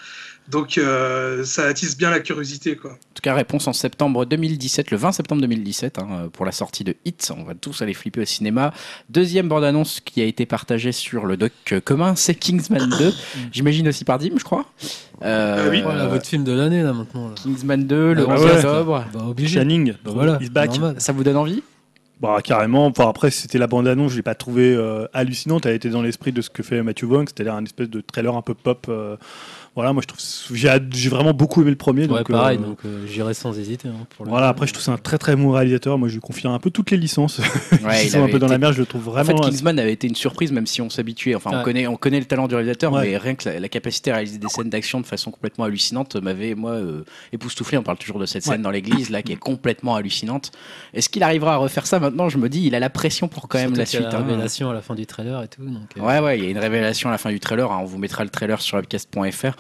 Donc euh, ça attise bien la curiosité. Quoi. En tout cas, réponse en septembre 2017, le 20 septembre 2017, hein, pour la sortie de Hit. On va tous aller flipper au cinéma. Deuxième bande-annonce qui a été partagée sur le doc euh, commun, c'est Kingsman 2. J'imagine aussi par Dim, je crois. Euh, Ah oui. Voilà, votre film de l'année là maintenant. Là. Kingsman 2, le Ah, 11 ouais. octobre. Bah, obligé. Channing, Bah, voilà, is back. normal. Ça vous donne envie? Bah carrément. Enfin après c'était la bande annonce, je l'ai pas trouvé euh, hallucinante. Elle était dans l'esprit de ce que fait Matthew Vaughn, c'est-à-dire un espèce de trailer un peu pop. Voilà, moi je trouve j'ai vraiment beaucoup aimé le premier. Ouais, donc, pareil, euh, donc euh, j'irai sans hésiter. hein, pour le Voilà, coup. après je trouve c'est un très très bon réalisateur. Moi je lui confie un peu toutes les licences Ouais, il sont un peu dans été- la merde. Je le trouve En fait, vraiment. Kingsman avait été une surprise, même si on s'habituait. Enfin, on, Ouais. connaît, on connaît le talent du réalisateur, Ouais. mais rien que la, la capacité à réaliser des scènes d'action de façon complètement hallucinante m'avait, moi, euh, époustouflé. On parle toujours de cette scène Ouais. dans l'église, là, qui est complètement hallucinante. Est-ce qu'il arrivera à refaire ça maintenant? Je me dis, il a la pression pour quand même Surtout la qu'il y a suite. La hein. révélation à la fin du trailer et tout. Donc, euh, Ouais, ouais, il y a une révélation à la fin du trailer. hein. On vous mettra le trailer sur webcast.fr.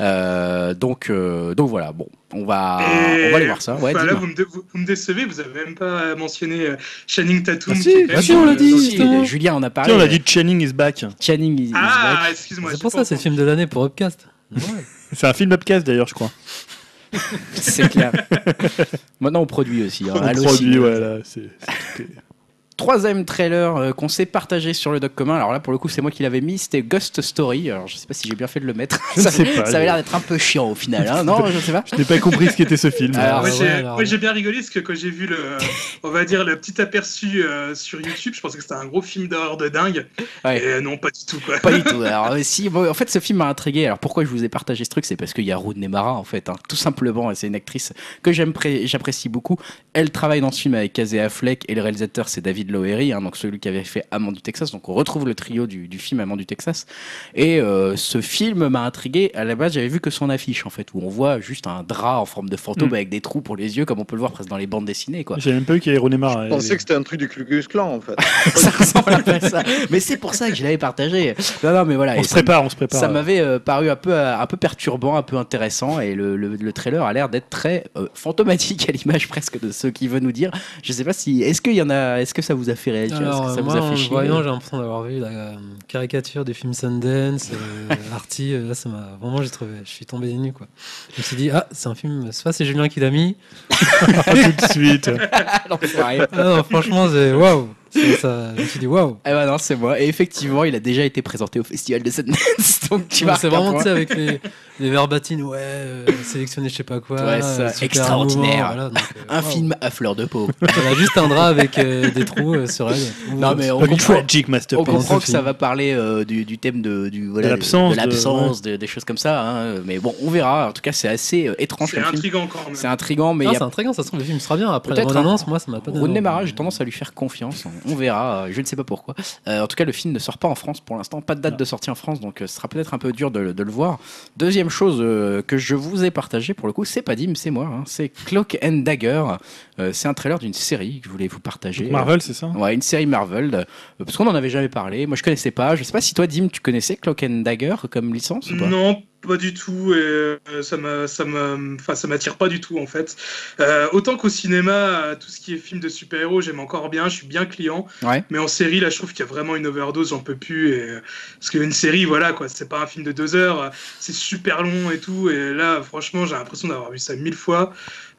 Euh, donc, euh, donc voilà, bon, on va, Et- Ah, on va aller voir ça. Ouais, vous me, dé- vous- vous me décevez, vous avez même pas mentionné euh, Channing Tatum. Ah, si, bah si, on l'a dit. Si. Julien en a parlé. sais, on a dit Channing is back. Channing is- is back. Ah, excuse-moi. C'est pour ça, c'est le film de l'année pour Upcast. Ouais. C'est un film upcast d'ailleurs, je crois. C'est clair. Maintenant, on produit aussi. hein. On produit, ciné. ouais, là, c'est- Troisième trailer euh, qu'on s'est partagé sur le doc commun. Alors là, pour le coup, c'est moi qui l'avais mis. C'était Ghost Story. Alors, je sais pas si j'ai bien fait de le mettre. Je ça, sais pas, ça avait l'air d'être un peu chiant au final. hein. Non, je sais pas. Je n'ai pas compris ce qu'était ce film. Alors, Moi, ouais, j'ai alors, bien rigolé parce que quand j'ai vu le, on va dire le petit aperçu euh, sur YouTube, je pensais que c'était un gros film d'horreur de dingue. Ouais. Et euh, non, pas du tout quoi. Pas du tout. Alors, si, bon, en fait, ce film m'a intrigué. Alors, pourquoi je vous ai partagé ce truc C'est parce qu'il y a Rooney Mara, en fait, hein, tout simplement. C'est une actrice que j'apprécie beaucoup. Elle travaille dans ce film avec Casey Affleck et le réalisateur, c'est David Lowery, hein, donc celui qui avait fait Amant du Texas. Donc, on retrouve le trio du, du film Amant du Texas. Et euh, ce film m'a intrigué. À la base, j'avais vu que son affiche, en fait, où on voit juste un drap en forme de fantôme Mm. avec des trous pour les yeux, comme on peut le voir presque dans les bandes dessinées, quoi. J'ai même pas eu qu'il y ait. Je pensais que c'était un truc du Ku Klan en fait. ça ressemble un peu à ça. Mais c'est pour ça que je l'avais partagé. Non, non, mais voilà. On se prépare, on se prépare. Ça m'avait euh, paru un peu, un peu perturbant, un peu intéressant, et le, le- le trailer a l'air d'être très euh, fantomatique à l'image presque de ce qu'il veut nous dire. Je sais pas si, est-ce qu'il y en a, est-ce que ça vous a fait réagir, Alors, que ça euh, vous moi, a en fait le chier? voyant, j'ai l'impression d'avoir vu la euh, caricature du film Sundance, euh, Artie. euh, là, ça m'a vraiment, j'ai trouvé, je suis tombé des nues quoi. Je me suis dit, ah, c'est un film, soit c'est Julien qui l'a mis. Ah, tout de suite. Ah non, franchement, c'est waouh. Ça, je me suis dit, waouh. Eh ben non, c'est moi. Et effectivement, il a déjà été présenté au festival de Sundance, donc tu vas. C'est vraiment, tu sais, avec les, les verbatines, ouais, euh, sélectionné je sais pas quoi. Ouais, ça, super extraordinaire. mouvement, voilà, donc, euh, Un film à fleur de peau. Elle a juste un drap avec euh, des trous euh, sur elle. Non, mais on comprend. On que ça va parler euh, du, du thème de, du, voilà, De l'absence, de de- des choses comme ça. hein. Mais bon, on verra. En tout cas, c'est assez euh, étrange C'est intriguant quand même. C'est intriguant, mais c'est a intriguant, ça se trouve, le film sera bien. Après la bande-annonce, moi, ça m'a pas envie. Mara, j'ai tendance à lui faire confiance. On verra. euh, Je ne sais pas pourquoi. Euh, en tout cas, le film ne sort pas en France pour l'instant. Pas de date de sortie en France, donc euh, ce sera peut-être un peu dur de, le- de le voir. Deuxième chose euh, que je vous ai partagé pour le coup, c'est pas Dim, c'est moi. hein. C'est Cloak and Dagger. Euh, c'est un trailer d'une série que je voulais vous partager. Marvel, c'est ça? Ouais, une série Marvel, parce qu'on en avait jamais parlé. Moi, je connaissais pas. Je sais pas si toi, Dim, tu connaissais Cloak and Dagger comme licence ou pas? Non, pas du tout. Et euh, ça m'a, ça m'a, enfin, ça m'attire pas du tout en fait. Euh, autant qu'au cinéma, tout ce qui est film de super-héros, j'aime encore bien. Je suis bien client. Ouais. Mais en série, là, je trouve qu'il y a vraiment une overdose. J'en peux plus. Et, euh, parce qu'une série, voilà, quoi, c'est pas un film de deux heures. C'est super long et tout. Et là, franchement, j'ai l'impression d'avoir vu ça mille fois.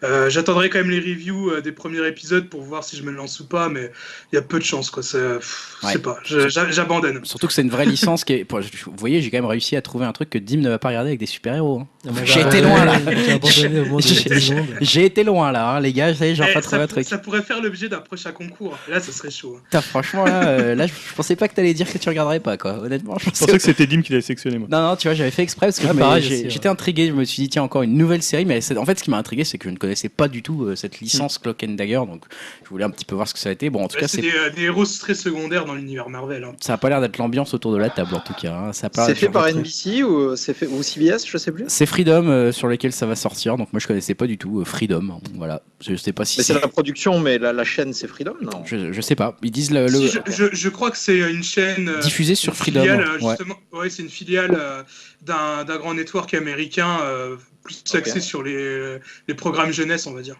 Euh, J'attendrai quand même les reviews euh, des premiers épisodes pour voir si je me lance ou pas, mais il y a peu de chance, quoi. Pff, je Ouais. sais pas, je- j'a- j'abandonne. Surtout que c'est une vraie licence qui est. Vous voyez, j'ai quand même réussi à trouver un truc que Dim ne va pas regarder avec des super-héros. hein. Ah, J'ai bah, été loin, là. J'ai abandonné au moins de J'ai- 10 secondes. J'ai été loin là, hein, les gars, ça y est, j'ai Eh, enfin ça, trouvé un truc. ça pourrait faire l'objet d'un prochain concours. Là, ça serait chaud. hein. Franchement, là, euh, là, je je pensais pas que t'allais dire que tu regarderais pas, quoi. Honnêtement, je Je pensais que c'était Dim qui l'avait sélectionné, moi. Non, non, tu vois, j'avais fait exprès parce que Ah, je pareil ouais. j'étais intrigué. Je me suis dit, tiens, encore une nouvelle série. Mais en fait, ce qui m'a intrigué, c'est que je ne connaissais pas du tout euh, cette licence Cloak and Dagger. Donc, je voulais un petit peu voir ce que ça a été. Bon, en tout Ouais, cas, c'est des, euh, des héros très secondaires dans l'univers Marvel. hein. Ça a pas l'air d'être l'ambiance autour de la table, en tout cas. hein. Ça a pas C'est fait par NBC ou c'est fait ou CBS, je sais plus? C'est Freedom euh, sur lequel ça va sortir. Donc, moi, je connaissais pas du tout euh, Freedom. Voilà. Je sais pas si Mais c'est c'est. la production, mais la, la chaîne c'est Freedom, non? Je, je sais pas. Ils disent le. le- Si, je, je- je crois que c'est une chaîne. euh, diffusé sur Freedom. filiale, euh, ouais. justement, ouais, c'est une filiale euh, d'un d'un grand network américain euh, plus Ok. axé sur les, les programmes jeunesse, on va dire.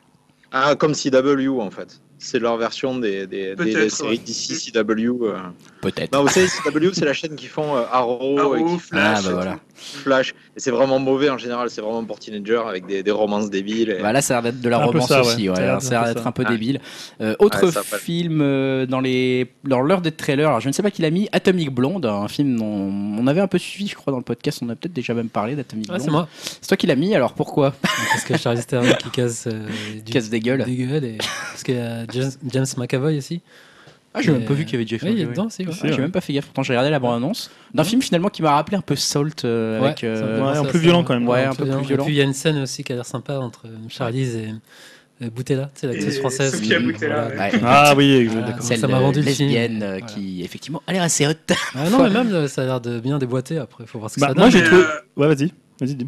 Ah, comme CW en fait. C'est leur version des, des, séries ouais. d'ici CW. Euh. Peut-être. Non, vous savez, CW, c'est la chaîne qui font euh, Arrow, Arrow, et qui- Flash, Ah, bah et voilà. Flash. Et c'est vraiment mauvais en général, c'est vraiment pour teenagers avec des, des romances débiles. et- Bah là, ça a l'air d'être de la Un romance ça, aussi. Ouais. Ça a l'air Ça a l'air d'être un peu Ah. débile. Euh, autre ça film euh, dans les dans l'heure des trailers. Alors, je ne sais pas qui l'a mis. Atomic Blonde, un film dont on avait un peu suivi, je crois, dans le podcast. On a peut-être déjà même parlé d'Atomic Ah, Blonde. c'est moi. C'est toi qui l'as mis. Alors pourquoi? Parce que Charlize Theron qui casse euh, du Casse des gueules. des gueules et parce qu'il y a James, James McAvoy aussi. Ah, j'ai même pas vu qu'il y avait Jeff. Oui, il est dedans. Ah, j'ai même pas fait gaffe. Pourtant, j'ai regardé la bande-annonce d'un film finalement qui m'a rappelé un peu Salt euh, Ouais, avec. euh, plus ça, violent quand même. Ouais, un peu violent. plus violent. Et puis il y a une scène aussi qui a l'air sympa entre euh, Charlize et Boutella, tu sais, l'actrice française. Sophia Boutella, voilà. ouais. Ah oui, Voilà. d'accord. Celle Ça m'a vendu le film. lesbienne euh, Voilà. qui effectivement a l'air assez hot. Ah non, mais même ça a l'air de bien déboîter après, faut voir ce que Bah, ça moi, donne. j'ai Mais, trouvé- Ouais, vas-y. Vas-y, Dim.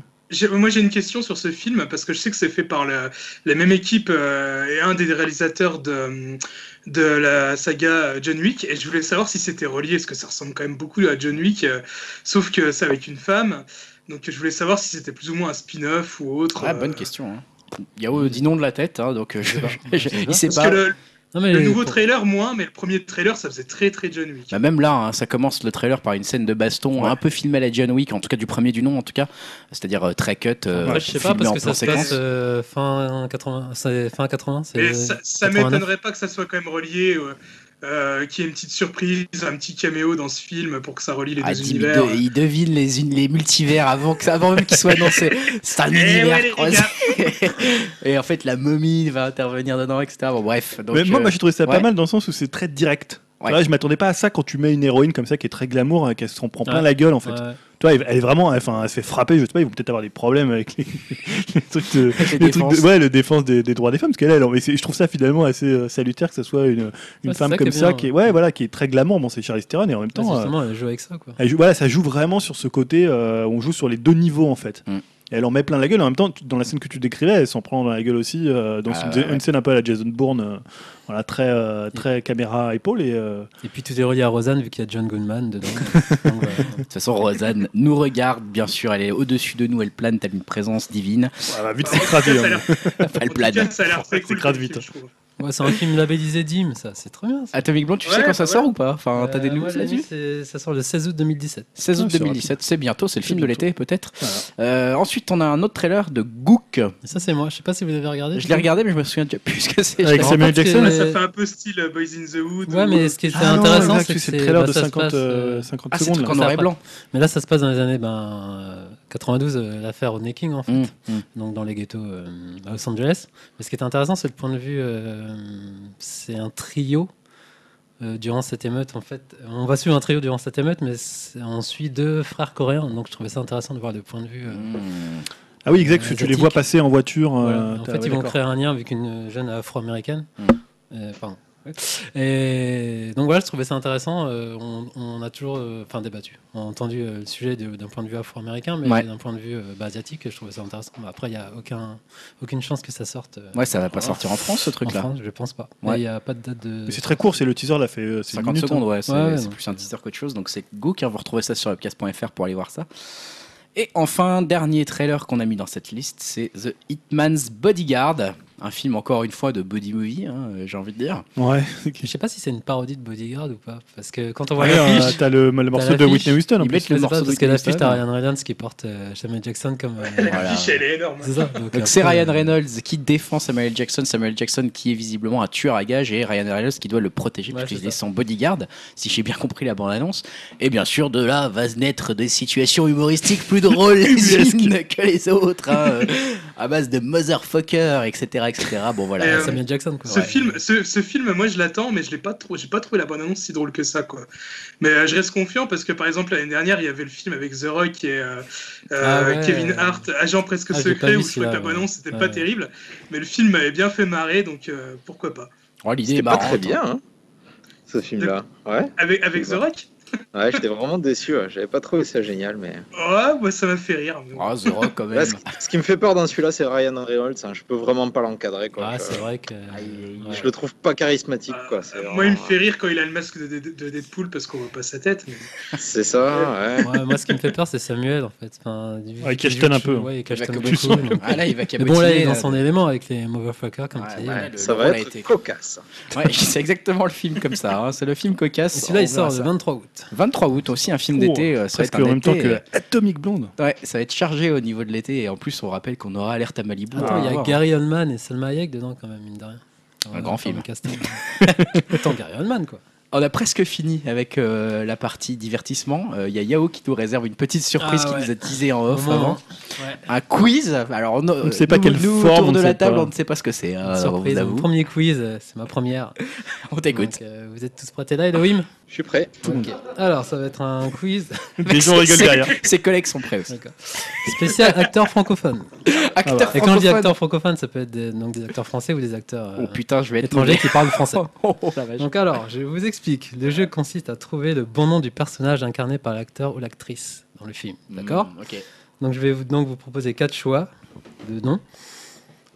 Moi, j'ai une question sur ce film parce que je sais que c'est fait par le- la même équipe euh, et un des réalisateurs de, de la saga John Wick. Et je voulais savoir si c'était relié, parce que ça ressemble quand même beaucoup à John Wick, euh, sauf que c'est avec une femme. Donc, je voulais savoir si c'était plus ou moins un spin-off ou autre. Ah, euh, bonne question. hein. Yao dit non de la tête, hein, donc euh, je, je- Je sais il pas. sait Parce pas. que le, Non, mais le nouveau pour- trailer, moins, mais le premier trailer, ça faisait très très John Wick. Bah, même là, hein, ça commence le trailer par une scène de baston Ouais. un peu filmée à la John Wick, en tout cas du premier du nom, en tout cas, c'est-à-dire euh, très cut. euh, Après, je sais pas filmé parce en que plan ça se séquence. passe euh, fin 80, c'est fin 80, c'est Mais ça, ça 89. m'étonnerait pas que ça soit quand même relié, euh, qu'il y ait une petite surprise, un petit caméo dans ce film pour que ça relie les Ah, deux univers. de- il devine les, multivers avant, que, avant même qu'ils soient annoncés. C'est un Eh univers ouais, croisé. Et en fait, la momie va intervenir dedans, etc. Bon, bref. Donc, Mais moi, euh, moi, j'ai trouvé ça ouais. pas mal dans le sens où c'est très direct. Ouais. Ouais, je m'attendais pas à ça quand tu mets une héroïne comme ça qui est très glamour, et qu'elle s'en prend plein Ouais. la gueule en fait. Ouais. Toi, elle, elle est vraiment, enfin, elle se fait frapper. Je sais pas, ils vont peut-être avoir des problèmes avec les, les trucs, de, Les les trucs défenses. de- ouais, le défense des, des droits des femmes, parce qu'elle, je trouve ça finalement assez euh, salutaire que ce soit une, une Ouais, c'est femme ça comme ça, bien, qui est, ouais, voilà, qui est très glamour. Bon, c'est Charlize Theron, et en même Ouais, temps, euh, justement, elle joue avec ça quoi. elle joue- voilà, ça joue vraiment sur ce côté. euh, on joue sur les deux niveaux en fait. Mm. Et elle en met plein la gueule. En même temps, dans la scène que tu décrivais, elle s'en prend dans la gueule aussi. euh, dans Ah, une, ouais. une scène un peu à la Jason Bourne, euh, voilà, très, euh, très caméra à épaule. Et, euh, Et puis tout est relié à Rosanne vu qu'il y a John Goodman dedans. Donc, voilà. De toute façon, Rosanne nous regarde, bien sûr, elle est au-dessus de nous, elle plane telle une présence divine. elle va vite s'écraser. hein. elle tout plane. ça a l'air très cool. vite. je trouve. Ouais, c'est un film labellisé Dim, ça, c'est trop bien. Ça. Atomic Blonde, tu sais Ouais, quand ça bah sort ouais. ou pas Enfin, t'as des Euh, news là-dessus Ça sort le 16 août 2017. 16 août Ah, c'est 2017, c'est bientôt, c'est le film de bientôt. l'été peut-être. Euh, ensuite, on a un autre trailer de Gook. Et ça, c'est moi. Je sais pas si vous l'avez regardé. Je l'ai regardé, mais je me souviens déjà plus ce que c'est. Avec Samuel Jackson Ouais, c'est- ça fait un peu style euh, Boys in the Hood. Ouais, ou- mais ce qui était Ah intéressant, c'est que c'est le trailer bah, de ça se 50, passe, euh, euh, 50 Ah, c'est secondes. en noir et blanc. Mais là, ça se passe dans les années ben, euh, 92, euh, l'affaire au Necking, en fait. Hum, hum. donc dans les ghettos euh, à Los Angeles. Mais ce qui est intéressant, c'est le point de vue. euh, c'est un trio euh, durant cette émeute. En fait, on va suivre un trio durant cette émeute, mais on suit deux frères coréens. Donc je trouvais ça intéressant de voir le point de vue. Ah oui, exact, parce que tu les vois passer en voiture. voilà. euh, En fait, ouais, ils vont créer un lien avec une jeune afro-américaine. Mm. Euh, pardon. Et donc voilà, je trouvais ça intéressant. Euh, on, on a toujours, euh, enfin débattu, on a entendu euh, le sujet d'un point de vue afro-américain, mais Ouais. d'un point de vue euh, bah, asiatique, je trouvais ça intéressant. Bah, après, il n'y a aucun, aucune chance que ça sorte. euh, Ouais, ça va pas en- sortir en France ce en truc-là. France, je pense pas. Ouais. Il n'y a pas de date de. Mais c'est très court, c'est le teaser là, fait euh, c'est une 50 minute, secondes, hein. ouais, c'est Ouais, ouais, plus un teaser qu'autre chose. Donc c'est Gook, hein, vous retrouvez ça sur webcast.fr pour aller voir ça. Et enfin, dernier trailer qu'on a mis dans cette liste, c'est The Hitman's Bodyguard. Un film encore une fois de body movie, hein, j'ai envie de dire. Ouais. Je sais pas si c'est une parodie de Bodyguard ou pas. Parce que quand on voit Ouais, euh, l'affiche. t'as le, le morceau de l'affiche, Whitney Houston en ils plus. mettent le morceau de parce que Whitney l'affiche, Houston. t'as Ryan Reynolds qui porte euh, Samuel Jackson comme. euh, La Voilà. fiche, elle est énorme. C'est ça. Donc c'est Ryan euh, Reynolds qui défend Samuel Jackson, Samuel Jackson qui est visiblement un tueur à gages et Ryan Reynolds qui doit le protéger Ouais, puisqu'il est ça. son bodyguard, si j'ai bien compris la bande-annonce. Et bien sûr, de là va naître des situations humoristiques plus drôles les unes que les autres, hein, à base de motherfucker, etc., etc. Bon voilà. Euh, Samuel Jackson, quoi. Ce Ouais. film, ce, ce film, moi je l'attends, mais je l'ai pas trop, j'ai pas trouvé la bonne annonce si drôle que ça, quoi. Mais euh, je reste confiant parce que par exemple l'année dernière, il y avait le film avec The Rock et euh, euh, Ah ouais. Kevin Hart, agent presque Ah, secret, où je trouvais que la bonne annonce c'était ouais. pas Ouais. terrible, mais le film m'avait bien fait marrer, donc euh, pourquoi pas. Oh, L'idée est pas très bien, hein, ce film-là. Ouais, Avec avec The Rock, ouais j'étais vraiment déçu. ouais. J'avais pas trouvé ça génial, mais. ouais, moi ça m'a fait rire. mais. Ah, The Rock quand même. Là, ce, ce qui me fait peur dans celui-là, c'est Ryan Reynolds. hein. Je peux vraiment pas l'encadrer. Quoi. Ah, je, c'est vrai que. je le trouve pas charismatique. Quoi. Euh, moi il me fait rire quand il a le masque de, de- de Deadpool parce qu'on voit pas sa tête. mais- C'est ça, ouais. Ouais, moi, ce qui me fait peur, c'est Samuel, en fait. Enfin, du- Ouais, il cachetonne un peu. Ouais, il cachetonne beaucoup. donc- Ah là, il va Mais cabotiner. bon, là, il est dans là. son élément avec les motherfuckers, comme tu dis. le- Ça va être cocasse. Ouais, c'est exactement le film comme ça. hein. C'est le film cocasse. Celui-là, il sort le ça. 23 août. 23 août aussi, un film d'été. euh, ça va Presque être un en même temps que Atomic Blonde. euh, Ouais, ça va être chargé au niveau de l'été. Et en plus, on rappelle qu'on aura Alerte à Malibu. Attends, il y a voir. Gary Oldman et Selma Hayek dedans, quand même, mine de rien. Un grand film. casting. Autant Gary Oldman, quoi. On a presque fini avec euh, la partie divertissement. Euh, Il y a Yao qui nous réserve une petite surprise Ah qui ouais. nous a teasé en off avant. Un quiz. Alors, on, ne sait pas nous, quelle nous, forme, autour on de ne la sait table, pas. on ne sait pas ce que c'est. hein, on Surprise, vous mon premier quiz, c'est ma première. On t'écoute. Euh, vous êtes tous prêts là, Elohim Je suis prêt. Alors, ça va être un quiz Les gens rigolent derrière. Ses collègues sont prêts aussi. D'accord. spécial acteur francophone. Acteur Et quand je dis francophone. acteur francophone, ça peut être des, donc des acteurs français ou des acteurs euh, Oh putain, je vais être étrangers qui parlent français. Oh. Donc alors, je vous explique. Le jeu consiste à trouver le bon nom du personnage incarné par l'acteur ou l'actrice dans le film. D'accord Mm, Ok. Donc je vais vous, donc vous proposer quatre choix de noms.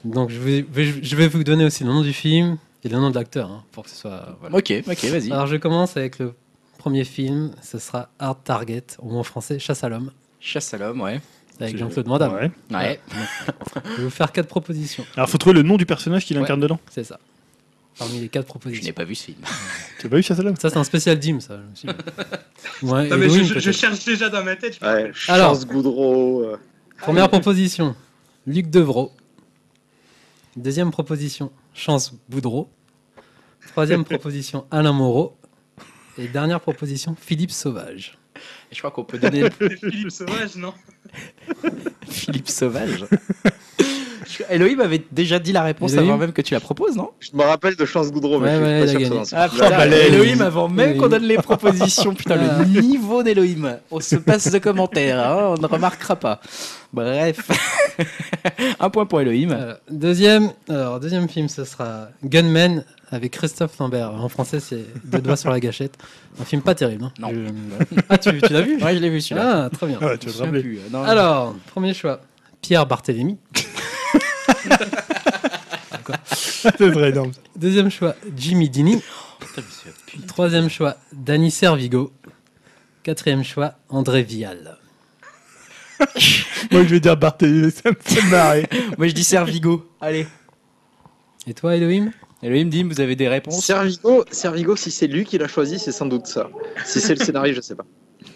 Donc je vais, je vais vous donner aussi le nom du film et le nom de l'acteur hein, pour que ce soit. voilà. Ok, ok, vas-y. Alors je commence avec le premier film. Ce sera Hard Target, ou en français Chasse à l'homme, Chasse à l'homme, ouais. avec Jean-Claude Van Damme. Ouais. Ouais. Je vais vous faire quatre propositions. Alors, faut trouver le nom du personnage qu'il Ouais. incarne dedans. C'est ça. Parmi les quatre Je n'ai propositions. pas vu ce film. Tu as pas vu Chasse à l'homme Ça c'est un spécial Dim, ça. je me suis dit. Ouais, Non, mais Elohim, je, je- je peut-être. cherche déjà dans ma tête. je Ouais. Alors. Chance Goudreau. euh, Première proposition, Luc Devreau. Deuxième proposition, Chance Boudreau. Troisième proposition, Alain Moreau. Et dernière proposition, Philippe Sauvage. Je crois qu'on peut donner le C'est Philippe Sauvage, non? Philippe Sauvage. Elohim avait déjà dit la réponse Elohim avant même que tu la proposes, non? Je me rappelle de Chance Goudreau, mais Ouais, je suis pas sûr Ah putain, bah, Elohim avant même Elohim. qu'on donne les propositions. Putain, Ah. le niveau d'Elohim. On se passe de commentaires, hein, on ne remarquera pas. Bref. Un point pour Elohim. Euh, deuxième, alors, deuxième film, ce sera Gunman avec Christophe Lambert. En français, c'est Deux doigts sur la gâchette. Un film pas terrible. hein. Non. Je- Ah, tu, tu l'as vu? Ouais, je l'ai vu celui-là. Ah, très bien. Ah, tu. Plus, non. Alors, premier choix, Pierre Barthélémy. C'est vrai, énorme. Deuxième choix, Jimmy Dini. Troisième choix, Danny Servigo. Quatrième choix, André Vial. Moi, je vais dire Barthélémy, ça me fait marrer. Moi, je dis Servigo. Allez. Et toi, Elohim? Elohim dit, vous avez des réponses? Servigo, Servigo, si c'est lui qui l'a choisi, c'est sans doute ça. Si c'est le scénario, je sais pas.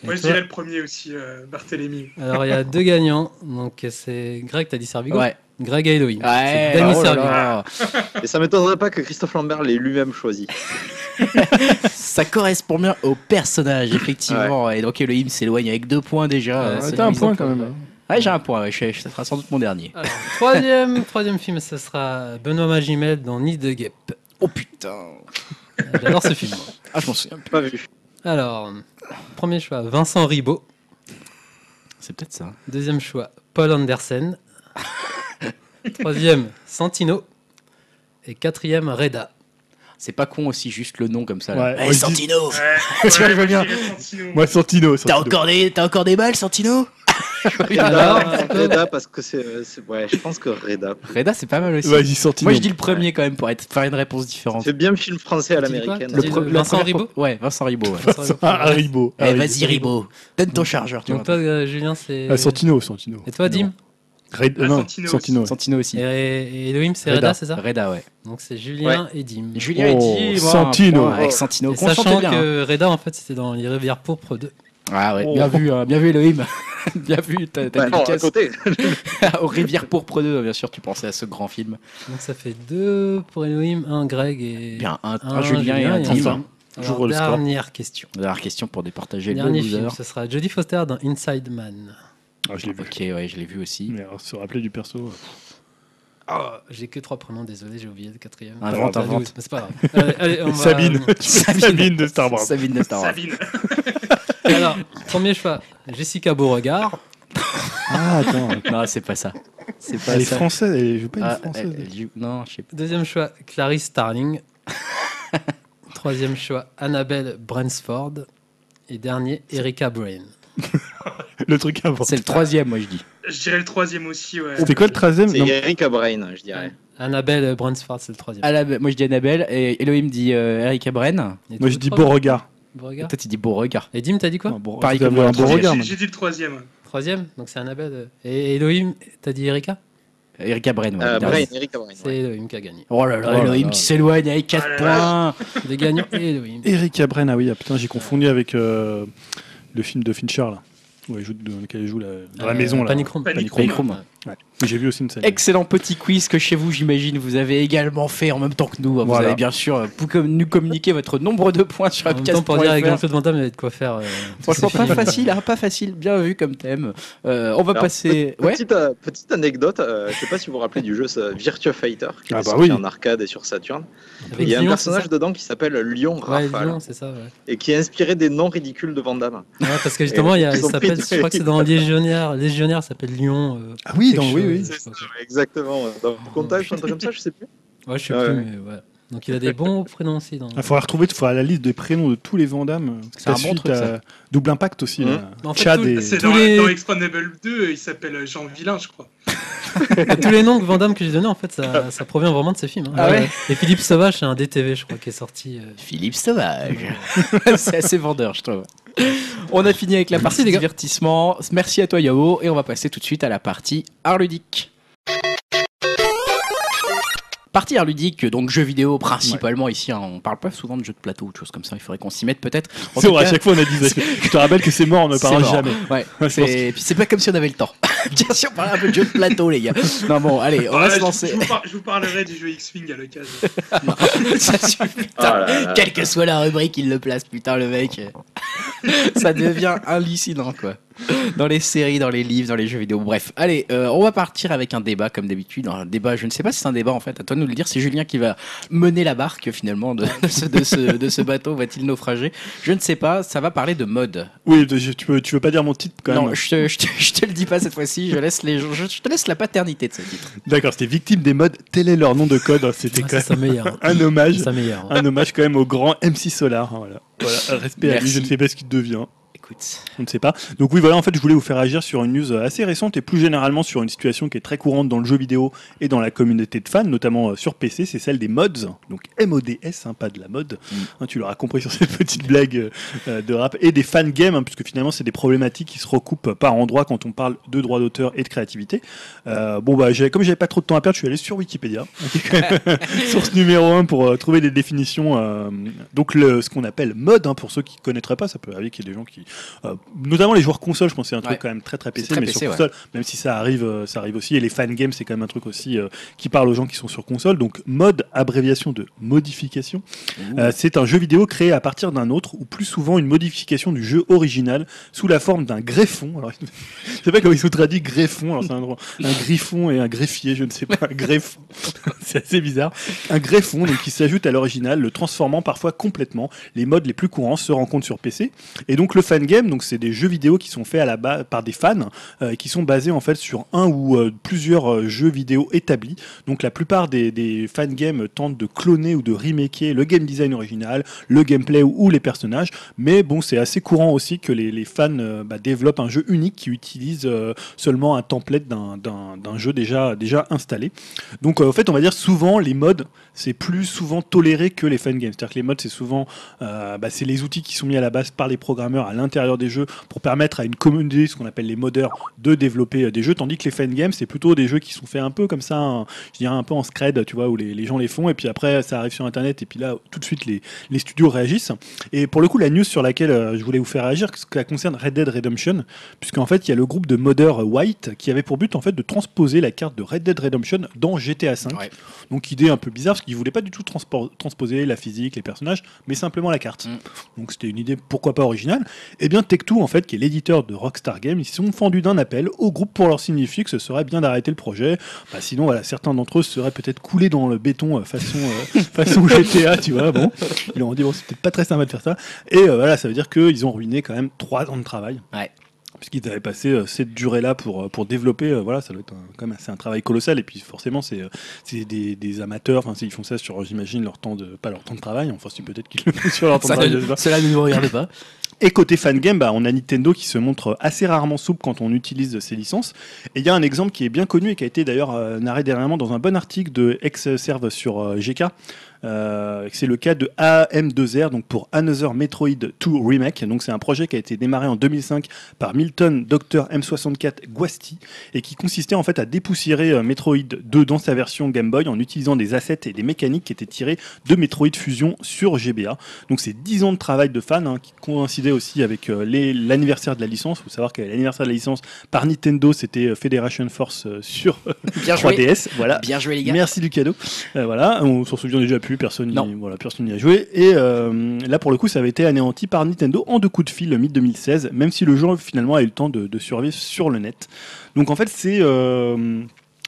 Moi, je dirais le premier aussi, euh, Barthélemy. Alors, il y a deux gagnants. Donc, c'est Greg, t'as dit Servigo Ouais. Greg et Elohim. Ouais, oh là Servigo. là. Et ça m'étonnerait pas que Christophe Lambert l'ait lui-même choisi. Ça correspond bien au personnage, effectivement. Et donc Elohim s'éloigne avec deux points déjà. Euh, c'est T'as un point quand même. Ouais, j'ai un point. ouais, je- ça sera sans doute mon dernier. Alors, troisième, troisième film, ce sera Benoît Magimel dans Nid de guêpe. Oh putain. J'adore ce film. Ah, je m'en souviens plus. Pas vu. Alors, premier choix, Vincent Ribot. C'est peut-être ça. Deuxième choix, Paul Andersen. Troisième, Santino. Et quatrième, Reda. C'est pas con aussi, juste le nom comme ça. Ouais, Là. Eh, moi, Santino Ouais, Tu vois, je veux bien. j'irais Santino. Moi, Santino. T'as encore, des... t'as encore des balles, Santino? Reda, Reda, parce que c'est. c'est- Ouais, je pense que Reda. Reda, c'est pas mal aussi. Vas-y, Santino. Moi, je dis le premier quand même pour être... faire une réponse différente. C'est bien film français à l'américaine. Pre- le- Vincent Ribot? Ouais, Vincent Ribot. Ouais. Vincent Ribot. Ah. Eh, vas-y, Ribot. Donne ton chargeur, tu Donc vois. toi, euh, Julien, c'est... Ah, Santino, Santino. Et toi, Dim? Raid- Ah, non, Santino Santino. ouais. Santino aussi. Et, et Elohim, c'est Reda. Reda, c'est ça Reda, ouais. Donc c'est Julien et Dim. Julien et Oh, dit, moi, Santino. Avec Santino. Et sachant bien. hein. que Reda, en fait, c'était dans les Rivières Pourpres 2. Ah ouais, Oh. bien vu, hein, bien vu Elohim. bien vu, t'as non, à côté. aux Rivières Pourpres 2, bien sûr, tu pensais à ce grand film. Donc ça fait deux pour Elohim, un Greg et Bien, un, un un Julien et un score. dernière question. Dernière question pour départager le Dernier film, ce sera Jodie Foster dans Inside Man. Ah, je l'ai vu. Ok, ouais, je l'ai vu aussi. Mais alors, se rappeler du perso. euh, Ah, j'ai que trois prénoms, désolé, j'ai oublié le quatrième. Invente, Ah, invente. C'est pas grave. Allez, allez, on va- Sabine. Sabine de Star Wars. Sabine de Star Wars. Sabine. Alors, premier choix, Jessica Beauregard. Ah, attends. Non, c'est pas ça. C'est pas Elle est ça. française, elle joue pas une Ah, française. elle- elle joue- Non, je sais pas. Deuxième choix, Clarice Starling. Troisième choix, Annabelle Bransford. Et dernier, Erika Brain. Le truc avant. C'est le troisième, moi je dis. Je dirais le troisième aussi, ouais. C'était quoi le troisième C'est. Erika Brain, je dirais. Annabelle Bransford, c'est le troisième. Annabelle- moi je dis Annabelle et Elohim dit euh, Erika Bren. Et Moi je dis troisième Beauregard. Beauregard. Peut-être il dit Beauregard. Et Dim, t'as dit quoi Pareil comme un beau J'ai- regard. J'ai man. j'ai dit le troisième. Troisième, donc c'est Annabelle. Et Elohim, t'as dit Erika Erika Bren, ouais. Euh, bien Brain, dit. Erika Brain. C'est ouais. Elohim qui a gagné. Oh là là, Oh là Elohim là. qui s'éloigne avec 4 Ah points. Les gagnants et Elohim. Erika Bren, ah oui, ah, putain, j'ai confondu avec euh, le film de Fincher, là. Où elle joue, dans lequel elle joue là, dans la Euh, maison, là. Panic Ouais. J'ai vu aussi une scène. Excellent petit quiz que chez vous, j'imagine, vous avez également fait en même temps que nous. Vous Voilà. avez bien sûr euh, nous communiquer votre nombre de points sur En même temps, pour dire avec. Jean-Claude Van il y avait de quoi faire. euh, Franchement, pas facile, hein, pas facile. Bien vu comme thème. Euh, on va Alors, passer. Ouais. Petite, euh, petite anecdote, euh, je sais pas si vous vous rappelez du jeu ça, Virtua Fighter, qui Ah est bah sorti oui. en arcade et sur Saturn. Il y a un personnage dedans qui s'appelle Lion Ouais, Rafale Lyon, c'est ça, ouais. et qui est inspiré des noms ridicules de Van Damme. Ouais, parce que justement, il, y a- il je crois que c'est dans Légionnaire. Légionnaire s'appelle Lyon. euh, Ah oui, oui, oui. quoi. Exactement. Dans Contact, un truc comme ça, je sais plus. Ouais, je sais Ouais, plus, mais ouais. Donc il a des bons prénoms aussi. Dans... Il faudra retrouver, il faudra la liste des prénoms de tous les Vandamme. C'est un bon truc, ça. Double Impact aussi. Là. En fait, Chad tout- et. C'est dans, les- dans Expandable 2, il s'appelle Jean Villain, je crois. Tous les noms que Van Damme que j'ai donnés, en fait, ça, ça provient vraiment de ces films. hein. Ah ouais Et Philippe Sauvage, c'est un DTV, je crois, qui est sorti. euh, Philippe Sauvage. c'est assez vendeur, je trouve. On a fini avec la Merci, partie gars. divertissement. Merci à toi, Yao. Et on va passer tout de suite à la partie art ludique. Partie art ludique, donc jeux vidéo principalement ici. hein. on parle pas souvent de jeux de plateau ou de choses comme ça. Il faudrait qu'on s'y mette peut-être. C'est vrai, à chaque fois on a dit ça. Je te rappelle que c'est mort, on ne mort. jamais. Ouais. C'est- puis c'est pas comme si on avait le temps. Bien sûr, on parlait un peu de jeux de plateau, les gars. Non, bon, allez, on va se je- lancer. Je, vous par- je vous parlerai du jeu X-Wing à l'occasion. ça suffit. Oh là là. Quelle que soit la rubrique, il le place, putain, le mec. ça devient hallucinant, quoi. Dans les séries, dans les livres, dans les jeux vidéo. Bref, allez, euh, on va partir avec un débat, comme d'habitude. Un débat, je ne sais pas si c'est un débat, en fait. À toi de nous le dire. C'est Julien qui va mener la barque, finalement, de, de ce, de, ce, de ce bateau. Va-t-il naufrager? Je ne sais pas. Ça va parler de mode. Oui, tu, peux, tu veux pas dire mon titre quand non, même je te, je, te, je te le dis pas cette fois-ci. Je, laisse les, je, je te laisse la paternité de ce titre. D'accord, c'était victime des modes. Tel est leur nom de code. C'était ah, quand c'est même meilleure. un hommage. Meilleure. Un hommage quand même au grand MC Solar. hein, Voilà. Voilà, Respect à lui, je ne sais pas ce qu'il devient. Écoute. On ne sait pas. Donc oui, voilà, en fait, je voulais vous faire agir sur une news assez récente et plus généralement sur une situation qui est très courante dans le jeu vidéo et dans la communauté de fans, notamment euh, sur PC, c'est celle des mods. Donc M-O-D-S, hein, pas de la mode. Mm. Hein, tu l'auras compris sur cette petite blague euh, euh, de rap. Et des fan games, hein, puisque finalement, c'est des problématiques qui se recoupent par endroits quand on parle de droits d'auteur et de créativité. Euh, bon, bah, comme j'avais pas trop de temps à perdre, je suis allé sur Wikipédia, qui est quand même source numéro un pour euh, trouver des définitions. donc, le, ce qu'on appelle mode, pour ceux qui connaîtraient pas, ça peut arriver qu'il y ait des gens qui euh, notamment les joueurs console, je pense c'est un truc Ouais. quand même très très PC, très mais PC, sur ouais. console, même si ça arrive, euh, ça arrive aussi. Et les fan games, c'est quand même un truc aussi euh, qui parle aux gens qui sont sur console. Donc mode, abréviation de modification. Euh, c'est un jeu vidéo créé à partir d'un autre, ou plus souvent une modification du jeu original sous la forme d'un greffon. Alors, je sais pas comment ils sont traduits greffon. Alors c'est un, un griffon et un greffier, je ne sais pas, un greffon. c'est assez bizarre. Un greffon donc qui s'ajoute à l'original, le transformant parfois complètement. Les modes les plus courants se rencontrent sur PC. Et donc le fan game, donc c'est des jeux vidéo qui sont faits à la base par des fans, euh, qui sont basés en fait sur un ou euh, plusieurs euh, jeux vidéo établis. Donc la plupart des, des fan games tentent de cloner ou de remaker le game design original, le gameplay ou, les personnages. Mais bon, c'est assez courant aussi que les, fans bah, développent un jeu unique qui utilise seulement un template d'un- jeu déjà, déjà installé. Donc en fait, on va dire souvent les modes, c'est plus souvent toléré que les fan games. C'est-à-dire que les modes, c'est souvent bah, c'est les outils qui sont mis à la base par les programmeurs à l'intérieur l'intérieur des jeux pour permettre à une communauté, ce qu'on appelle les modeurs, de développer euh, des jeux, tandis que les fan games, c'est plutôt des jeux qui sont faits un peu comme ça, je dirais un peu en scred, tu vois, où les, les gens les font, et puis après ça arrive sur Internet, et puis là, tout de suite, les, les studios réagissent. Et pour le coup, la news sur laquelle euh, je voulais vous faire réagir, ça concerne Red Dead Redemption, puisqu'en fait, il y a le groupe de modeurs euh, White qui avait pour but en fait de transposer la carte de Red Dead Redemption dans GTA V. Ouais. Donc idée un peu bizarre, parce qu'ils voulaient pas du tout transposer la physique, les personnages, mais simplement la carte. Mm. Donc c'était une idée pourquoi pas originale. Et bien Tech2 en fait, qui est l'éditeur de Rockstar Games, ils se sont fendus d'un appel au groupe pour leur signifier que ce serait bien d'arrêter le projet. Bah, sinon voilà, certains d'entre eux seraient peut-être coulés dans le béton euh, façon euh, façon GTA, tu vois. Bon, ils leur ont dit bon c'est peut-être pas très sympa de faire ça. Et euh, voilà, ça veut dire qu'ils ont ruiné quand même trois ans de travail. Ouais. Puisqu'ils avaient passé euh, cette durée-là pour, pour développer, euh, voilà, ça doit être un- quand même c'est un travail colossal. Et puis forcément, c'est euh, des, des amateurs, enfin, ils font ça sur, j'imagine, leur temps de, pas leur temps de travail, enfin, si peut-être qu'ils le font sur leur temps de travail. cela ne nous regarde pas. Et côté fangame, bah, on a Nintendo qui se montre assez rarement souple quand on utilise ses licences. Et il y a un exemple qui est bien connu et qui a été d'ailleurs euh, narré dernièrement dans un bon article de Ex-Serve sur euh, GK. Euh, c'est le cas de AM2R, donc pour Another Metroid 2 Remake. Donc c'est un projet qui a été démarré en 2005 par Milton Dr M64 Guasti et qui consistait en fait à dépoussiérer euh, Metroid 2 dans sa version Game Boy en utilisant des assets et des mécaniques qui étaient tirés de Metroid Fusion sur GBA. Donc c'est 10 ans de travail de fans hein, qui coïncidaient aussi avec euh, l'anniversaire de la licence. Il faut savoir que l'anniversaire de la licence par Nintendo, c'était Federation Force sur Bien joué. 3DS. Voilà. Bien joué, les gars. Merci du cadeau. Euh, voilà, on s'en souvient déjà plus, personne n'y voilà, personne a joué. Et euh, là, pour le coup, ça avait été anéanti par Nintendo en deux coups de fil mi-2016, même si le jeu finalement a eu le temps de, de survivre sur le net. Donc en fait, c'est. euh,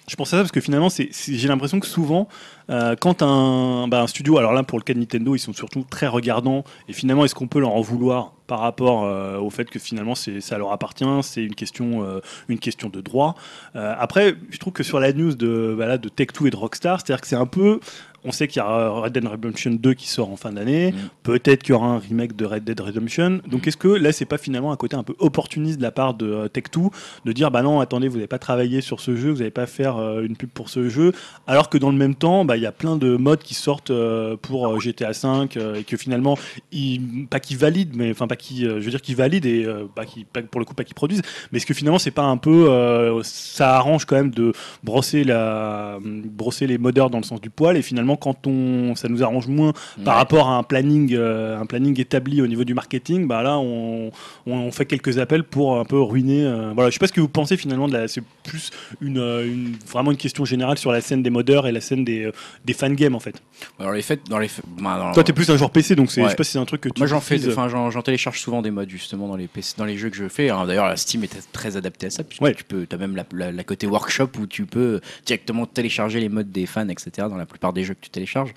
je pense à ça parce que finalement, c'est- j'ai l'impression que souvent, euh, quand un, bah, un studio, alors là pour le cas de Nintendo, ils sont surtout très regardants, et finalement, est-ce qu'on peut leur en vouloir par rapport euh, au fait que finalement c'est, ça leur appartient, c'est une question, euh, une question de droit. Après, je trouve que sur la news de, bah là, de Tech2 et de Rockstar, c'est-à-dire que c'est un peu. On sait qu'il y a Red Dead Redemption 2 qui sort en fin d'année. Mm. Peut-être qu'il y aura un remake de Red Dead Redemption. Donc est-ce que là, c'est pas finalement un côté un peu opportuniste de la part de euh, Tech2 de dire bah non, attendez, vous n'avez pas travaillé sur ce jeu, vous n'allez pas faire euh, une pub pour ce jeu, alors que dans le même temps, bah, il y a plein de modes qui sortent euh, pour GTA V et que finalement, ils, pas qu'ils valident, mais enfin pas qui, je veux dire qu'ils valident et pas qui, pour le coup pas qu'ils produisent, mais est-ce que finalement c'est pas un peu, euh, ça arrange quand même de brosser la, brosser les modeurs dans le sens du poil et finalement quand on, ça nous arrange moins par rapport à un planning, euh, un planning établi au niveau du marketing, bah là on, on, on fait quelques appels pour un peu ruiner. euh, voilà, je sais pas ce que vous pensez finalement de la, c'est plus une, euh, une- vraiment une question générale sur la scène des modeurs et la scène des, euh, des fangames en fait. Alors, les faits, dans les faits- bah, dans- Toi t'es plus un joueur PC donc c'est, je Ouais. sais pas si c'est un truc que tu. Moi j'en fais, enfin j'en, j'en télécharge souvent des modes justement dans les PC, dans les jeux que je fais. D'ailleurs la Steam est très adaptée à ça puisque Ouais. tu peux, as même la, la- la côté workshop où tu peux directement télécharger les modes des fans, etc. Dans la plupart des jeux que tu télécharges.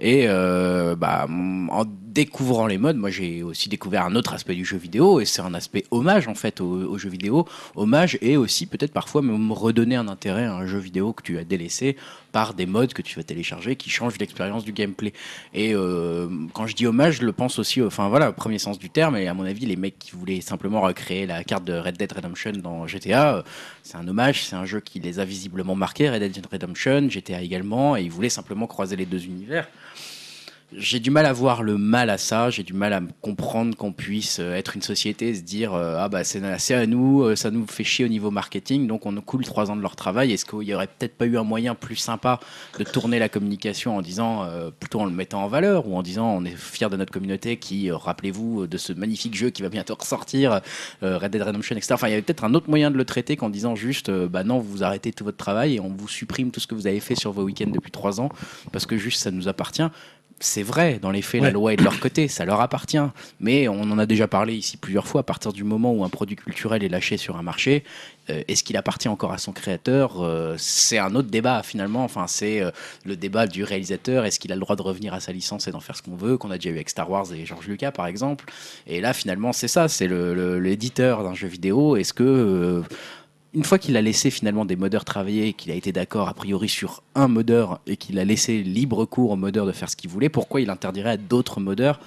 Et euh, bah, en découvrant les modes, moi j'ai aussi découvert un autre aspect du jeu vidéo et c'est un aspect hommage en fait au, au jeu vidéo, hommage et aussi peut-être parfois me redonner un intérêt à un jeu vidéo que tu as délaissé des modes que tu vas télécharger qui changent l'expérience du gameplay. Et euh, quand je dis hommage, je le pense aussi, enfin voilà, au premier sens du terme. Et à mon avis, les mecs qui voulaient simplement recréer la carte de Red Dead Redemption dans GTA, euh, c'est un hommage, c'est un jeu qui les a visiblement marqués, Red Dead Redemption, GTA également, et ils voulaient simplement croiser les deux univers. J'ai du mal à voir le mal à ça, j'ai du mal à comprendre qu'on puisse euh, être une société et se dire euh, ah bah c'est à nous, euh, ça nous fait chier au niveau marketing, donc on nous coule trois ans de leur travail. Est-ce qu'il y aurait peut-être pas eu un moyen plus sympa de tourner la communication en disant plutôt en le mettant en valeur ou en disant on est fier de notre communauté qui, rappelez-vous de ce magnifique jeu qui va bientôt ressortir, euh, Red Dead Redemption, etc. Enfin il y avait peut-être un autre moyen de le traiter qu'en disant juste bah non vous arrêtez tout votre travail et on vous supprime tout ce que vous avez fait sur vos week-ends depuis trois ans parce que juste ça nous appartient c'est vrai, dans les faits, la loi est de leur côté, ça leur appartient. Mais on en a déjà parlé ici plusieurs fois, à partir du moment où un produit culturel est lâché sur un marché, euh, est-ce qu'il appartient encore à son créateur Euh, C'est un autre débat finalement, enfin c'est euh, le débat du réalisateur, est-ce qu'il a le droit de revenir à sa licence et d'en faire ce qu'on veut, qu'on a déjà eu avec Star Wars et George Lucas par exemple. Et là finalement c'est ça, c'est le- le- l'éditeur d'un jeu vidéo, est-ce que... une fois qu'il a laissé finalement des modeurs travailler, qu'il a été d'accord a priori sur un modeur et qu'il a laissé libre cours aux modeurs de faire ce qu'ils voulaient, pourquoi il interdirait à d'autres modeurs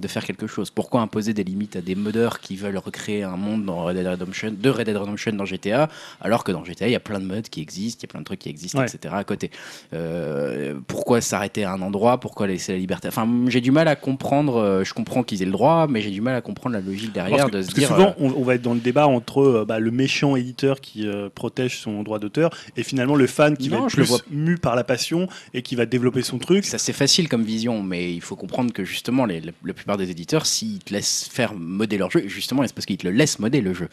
de faire quelque chose Pourquoi imposer des limites à des modeurs qui veulent recréer un monde dans Red Dead Redemption, de Red Dead Redemption dans GTA, alors que dans GTA, il y a plein de modes qui existent, il y a plein de trucs qui existent, Ouais. etc. à côté Euh, Pourquoi s'arrêter à un endroit? Pourquoi laisser la liberté? Enfin, j'ai du mal à comprendre, euh, je comprends qu'ils aient le droit, mais j'ai du mal à comprendre la logique derrière que, de se dire. souvent, euh, on, on va être dans le débat entre bah, le méchant éditeur qui protège son droit d'auteur et finalement le fan qui va être plus mu par la passion et qui va développer son truc. C'est assez facile comme vision, mais il faut comprendre que justement, les, la, la des éditeurs, s'ils te laissent faire modder leur jeu, justement, c'est parce qu'ils te le laissent modder le jeu.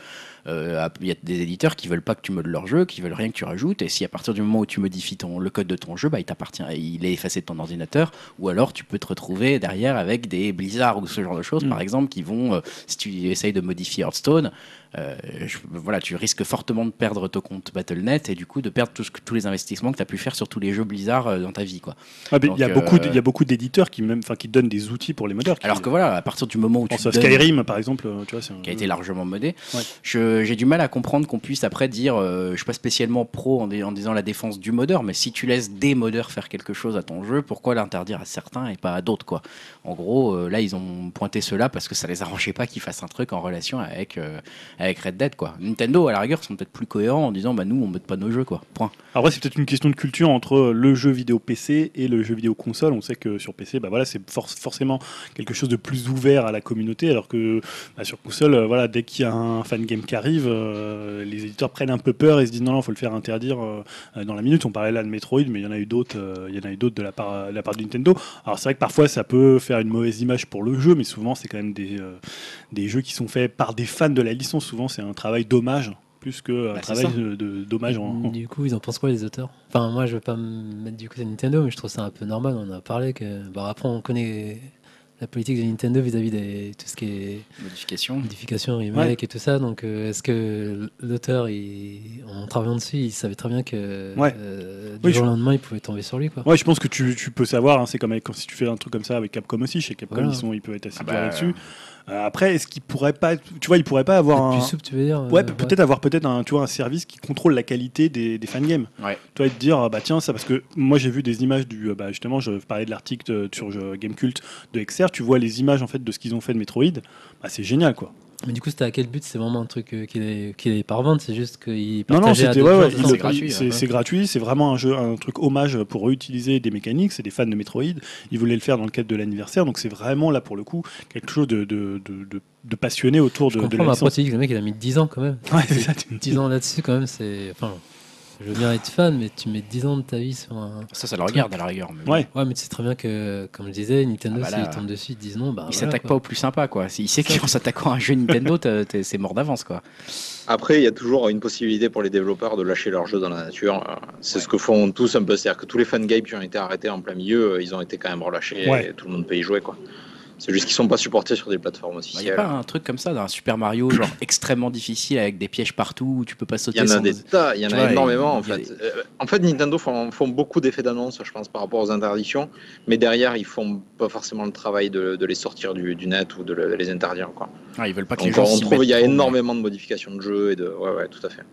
Euh, Il y a des éditeurs qui veulent pas que tu modes leur jeu, qui veulent rien que tu rajoutes, et si à partir du moment où tu modifies ton, le code de ton jeu, bah, il t'appartient, il est effacé de ton ordinateur, ou alors tu peux te retrouver derrière avec des blizzards ou ce genre de choses, Mm. par exemple, qui vont, euh, si tu essayes de modifier Hearthstone, euh, je- voilà, tu risques fortement de perdre ton compte Battle.net et du coup de perdre tout ce tous les investissements que tu as pu faire sur tous les jeux Blizzard euh, dans ta vie. Quoi. Ah, il y a beaucoup, y a beaucoup d'éditeurs qui même, qui donnent des outils pour les modeurs. qui- Alors que voilà, à partir du moment où tu pense à donnes- Skyrim par exemple, tu vois, c'est un- qui a été largement modé. Ouais. Je- J'ai du mal à comprendre qu'on puisse après dire, euh, je suis pas spécialement pro en, disant la défense du modeur, mais si tu laisses des modeurs faire quelque chose à ton jeu, pourquoi l'interdire à certains et pas à d'autres quoi? En gros, euh, là ils ont pointé cela parce que ça les arrangeait pas qu'ils fassent un truc en relation avec euh, avec Red Dead quoi. Nintendo à la rigueur sont peut-être plus cohérents en disant bah nous on mode pas nos jeux quoi. Point. Après, c'est peut-être une question de culture entre le jeu vidéo PC et le jeu vidéo console. On sait que sur PC, bah voilà, c'est for- forcément quelque chose de plus ouvert à la communauté, alors que bah, sur console, euh, voilà, dès qu'il y a un fan game qui arrive, euh, les éditeurs prennent un peu peur et se disent non, non, faut le faire interdire euh, dans la minute. On parlait là de Metroid, mais il y en a eu d'autres, euh, il y en a eu d'autres de la part, de la part de Nintendo. Alors c'est vrai que parfois ça peut faire une mauvaise image pour le jeu, mais souvent c'est quand même des, des jeux qui sont faits par des fans de la licence. Souvent c'est un travail d'hommage plus que un Bah, travail de, de- d'hommage en, en- Du coup, ils en pensent quoi les auteurs? Enfin, moi, je veux pas me mettre du côté de Nintendo, mais je trouve ça un peu normal. On en a parlé que. Bah, après, on connaît la politique de Nintendo vis-à-vis de tout ce qui est Modification. modification, remake et tout ça. Donc, euh, est-ce que l'auteur, il- en travaillant dessus, il savait très bien que Ouais. euh, du Oui, jour au lendemain, il pouvait tomber sur lui, quoi. Ouais, je pense que tu, tu peux savoir, hein, c'est comme, avec- si tu fais un truc comme ça avec Capcom aussi, chez Capcom Voilà. ils, sont, ils peuvent être assez Ah durs bah, là-dessus. Euh, après, est-ce qu'ils pourraient pas, tu vois, ils pourraient pas avoir Peut-être un, plus souple, tu veux dire ouais, euh, peut- peut-être avoir peut-être un, tu vois, un service qui contrôle la qualité des, des fangames. Ouais. Tu vois, et te dire, ah bah tiens, ça parce que moi j'ai vu des images du, euh, bah, justement, je parlais de l'article sur Gamecult de XR, tu vois les images en fait de ce qu'ils ont fait de Metroid, bah, c'est génial quoi. Mais du coup, c'était à quel but C'est vraiment un truc euh, qu'il est, qu'il est par vente, c'est juste qu'il Non, non, c'était ouais, ouais, c'est gratuit, c'est ouais. c'est gratuit, c'est vraiment un jeu, un truc hommage pour réutiliser des mécaniques. C'est des fans de Metroid, ils voulaient le faire dans le cadre de l'anniversaire, donc c'est vraiment là pour le coup quelque chose de, de, de, de- de passionné autour Je de, de comprends, la mais après, tu dis que le mec, il a mis 10 ans quand même. Ouais, c'est ça, tu me dis. 10 ans là-dessus, quand même, c'est. Enfin, je veux bien être fan, mais tu mets 10 ans de ta vie sur un. Ça, ça le regarde à la rigueur. mais. Ouais. Ouais, mais tu sais très bien que, comme je disais, Nintendo, Ah bah là, tombent dessus, ils disent non, bah. Il voilà, s'attaque quoi. pas au plus sympa quoi. Il sait qu'en s'attaquant à un jeu Nintendo, t'es- c'est mort d'avance quoi. Après, il y a toujours une possibilité pour les développeurs de lâcher leur jeu dans la nature. Euh, C'est ce que font tous un peu. C'est-à-dire que tous les fangames qui ont été arrêtés en plein milieu, euh, ils ont été quand même relâchés Ouais. et tout le monde peut y jouer. quoi. C'est juste qu'ils sont pas supportés sur des plateformes Il n'y a pas un truc comme ça d'un Super Mario genre extrêmement difficile avec des pièges partout où tu peux pas Il sauter y en a sans- des tas, il y en a énormément en il fait. Euh, en fait, Nintendo font, font beaucoup d'effets d'annonce, je pense, par rapport aux interdictions, mais derrière, ils font pas forcément le travail de, de les sortir du, du net ou de, le- de les interdire. Quoi. Ah, ils veulent pas que les Donc, gens on trouve mettent il y a énormément de modifications de jeu et de. Ouais, ouais, tout à fait.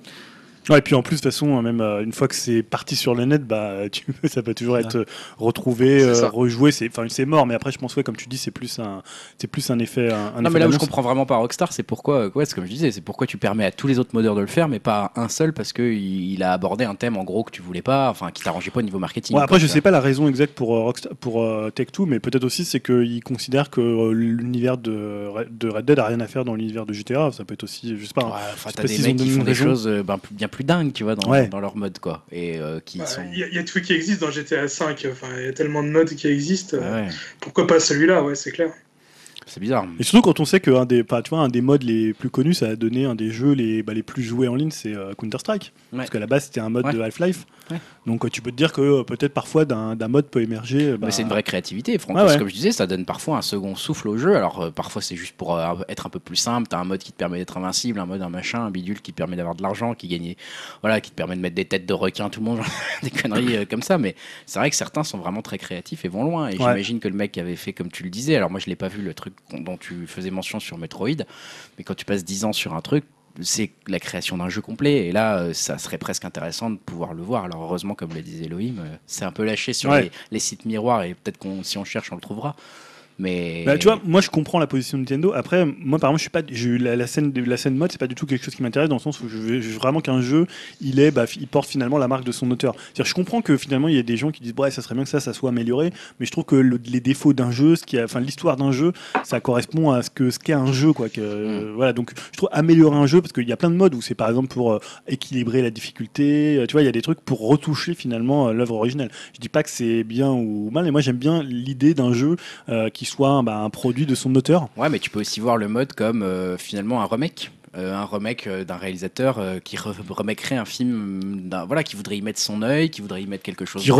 Ouais, et puis en plus, de toute façon, même euh, une fois que c'est parti sur le net, bah, tu, ça peut toujours être euh, retrouvé, euh, rejoué. C'est, enfin, c'est mort. Mais après, je pense, ouais, comme tu dis, c'est plus un, c'est plus un effet. Un, un Non, effet mais là où je comprends vraiment pas Rockstar, c'est pourquoi, ouais, c'est comme je disais, c'est pourquoi tu permets à tous les autres modeurs de le faire, mais pas à un seul parce qu'il il a abordé un thème en gros que tu voulais pas, enfin qui t'arrangeait pas au niveau marketing. Ouais, après, quoi, je sais pas la raison exacte pour, euh, Rockstar- pour euh, Take-Two, mais peut-être aussi c'est qu'ils considèrent que euh, l'univers de, Red- de Red Dead a rien à faire dans l'univers de GTA. Ça peut être aussi, je sais pas. hein. T'as pas des mecs qui donné font une des raison. choses euh, ben, plus- bien plus dingues, tu vois, dans, Ouais. dans leur mode, quoi. Et euh, qui Bah, sont. Il y, y a tout qui existe dans GTA V, enfin, il y a tellement de modes qui existent. Ouais, ouais, Pourquoi pas celui-là, ouais, c'est clair. c'est bizarre. Et surtout quand on sait qu'un des, pas, tu vois, un des modes les plus connus, ça a donné un des jeux les, bah, les plus joués en ligne, c'est euh, Counter-Strike. Ouais. Parce qu'à la base, c'était un mode Ouais. de Half-Life. Ouais. Donc euh, tu peux te dire que euh, peut-être parfois d'un mode peut émerger. euh, bah, Mais c'est une vraie créativité, Franck. Ouais, parce que. Comme je disais, ça donne parfois un second souffle au jeu. Alors euh, parfois c'est juste pour euh, être un peu plus simple. T'as un mode qui te permet d'être invincible, un mode un machin, un bidule qui te permet d'avoir de l'argent, qui gagne, voilà, qui te permet de mettre des têtes de requins, tout le monde, des conneries euh, comme ça. Mais c'est vrai que certains sont vraiment très créatifs et vont loin. Et Ouais. j'imagine que le mec qui avait fait comme tu le disais. Alors moi je l'ai pas vu le truc dont tu faisais mention sur Metroid, mais quand tu passes 10 ans sur un truc c'est la création d'un jeu complet et là euh, ça serait presque intéressant de pouvoir le voir alors heureusement comme le disait Elohim euh, c'est un peu lâché sur Ouais. les, les sites miroirs et peut-être qu'on si on cherche on le trouvera Mais Bah, tu vois, moi je comprends la position de Nintendo. Après, moi par exemple, je suis pas, la, la scène, de- la scène mode, c'est pas du tout quelque chose qui m'intéresse dans le sens où je veux, je veux vraiment qu'un jeu, il est, bah, il porte finalement la marque de son auteur. C'est-à-dire, je comprends que finalement il y a des gens qui disent, ouais, ça serait bien que ça, ça soit amélioré, mais je trouve que le- les défauts d'un jeu, ce qui, a- enfin l'histoire d'un jeu, ça correspond à ce que ce qu'est un jeu, quoi. Que, euh, Voilà, donc je trouve améliorer un jeu parce qu'il y a plein de modes où c'est par exemple pour euh, équilibrer la difficulté. euh, tu vois, il y a des trucs pour retoucher finalement euh, l'œuvre originale. Je dis pas que c'est bien ou mal, mais moi j'aime bien l'idée d'un jeu euh, qui soit bah, un produit de son auteur. Ouais, mais tu peux aussi voir le mode comme euh, finalement un remake. Euh, un remake euh, d'un réalisateur euh, qui re- remakerait un film, d'un- voilà, qui voudrait y mettre son œil, qui voudrait y mettre quelque chose. Qui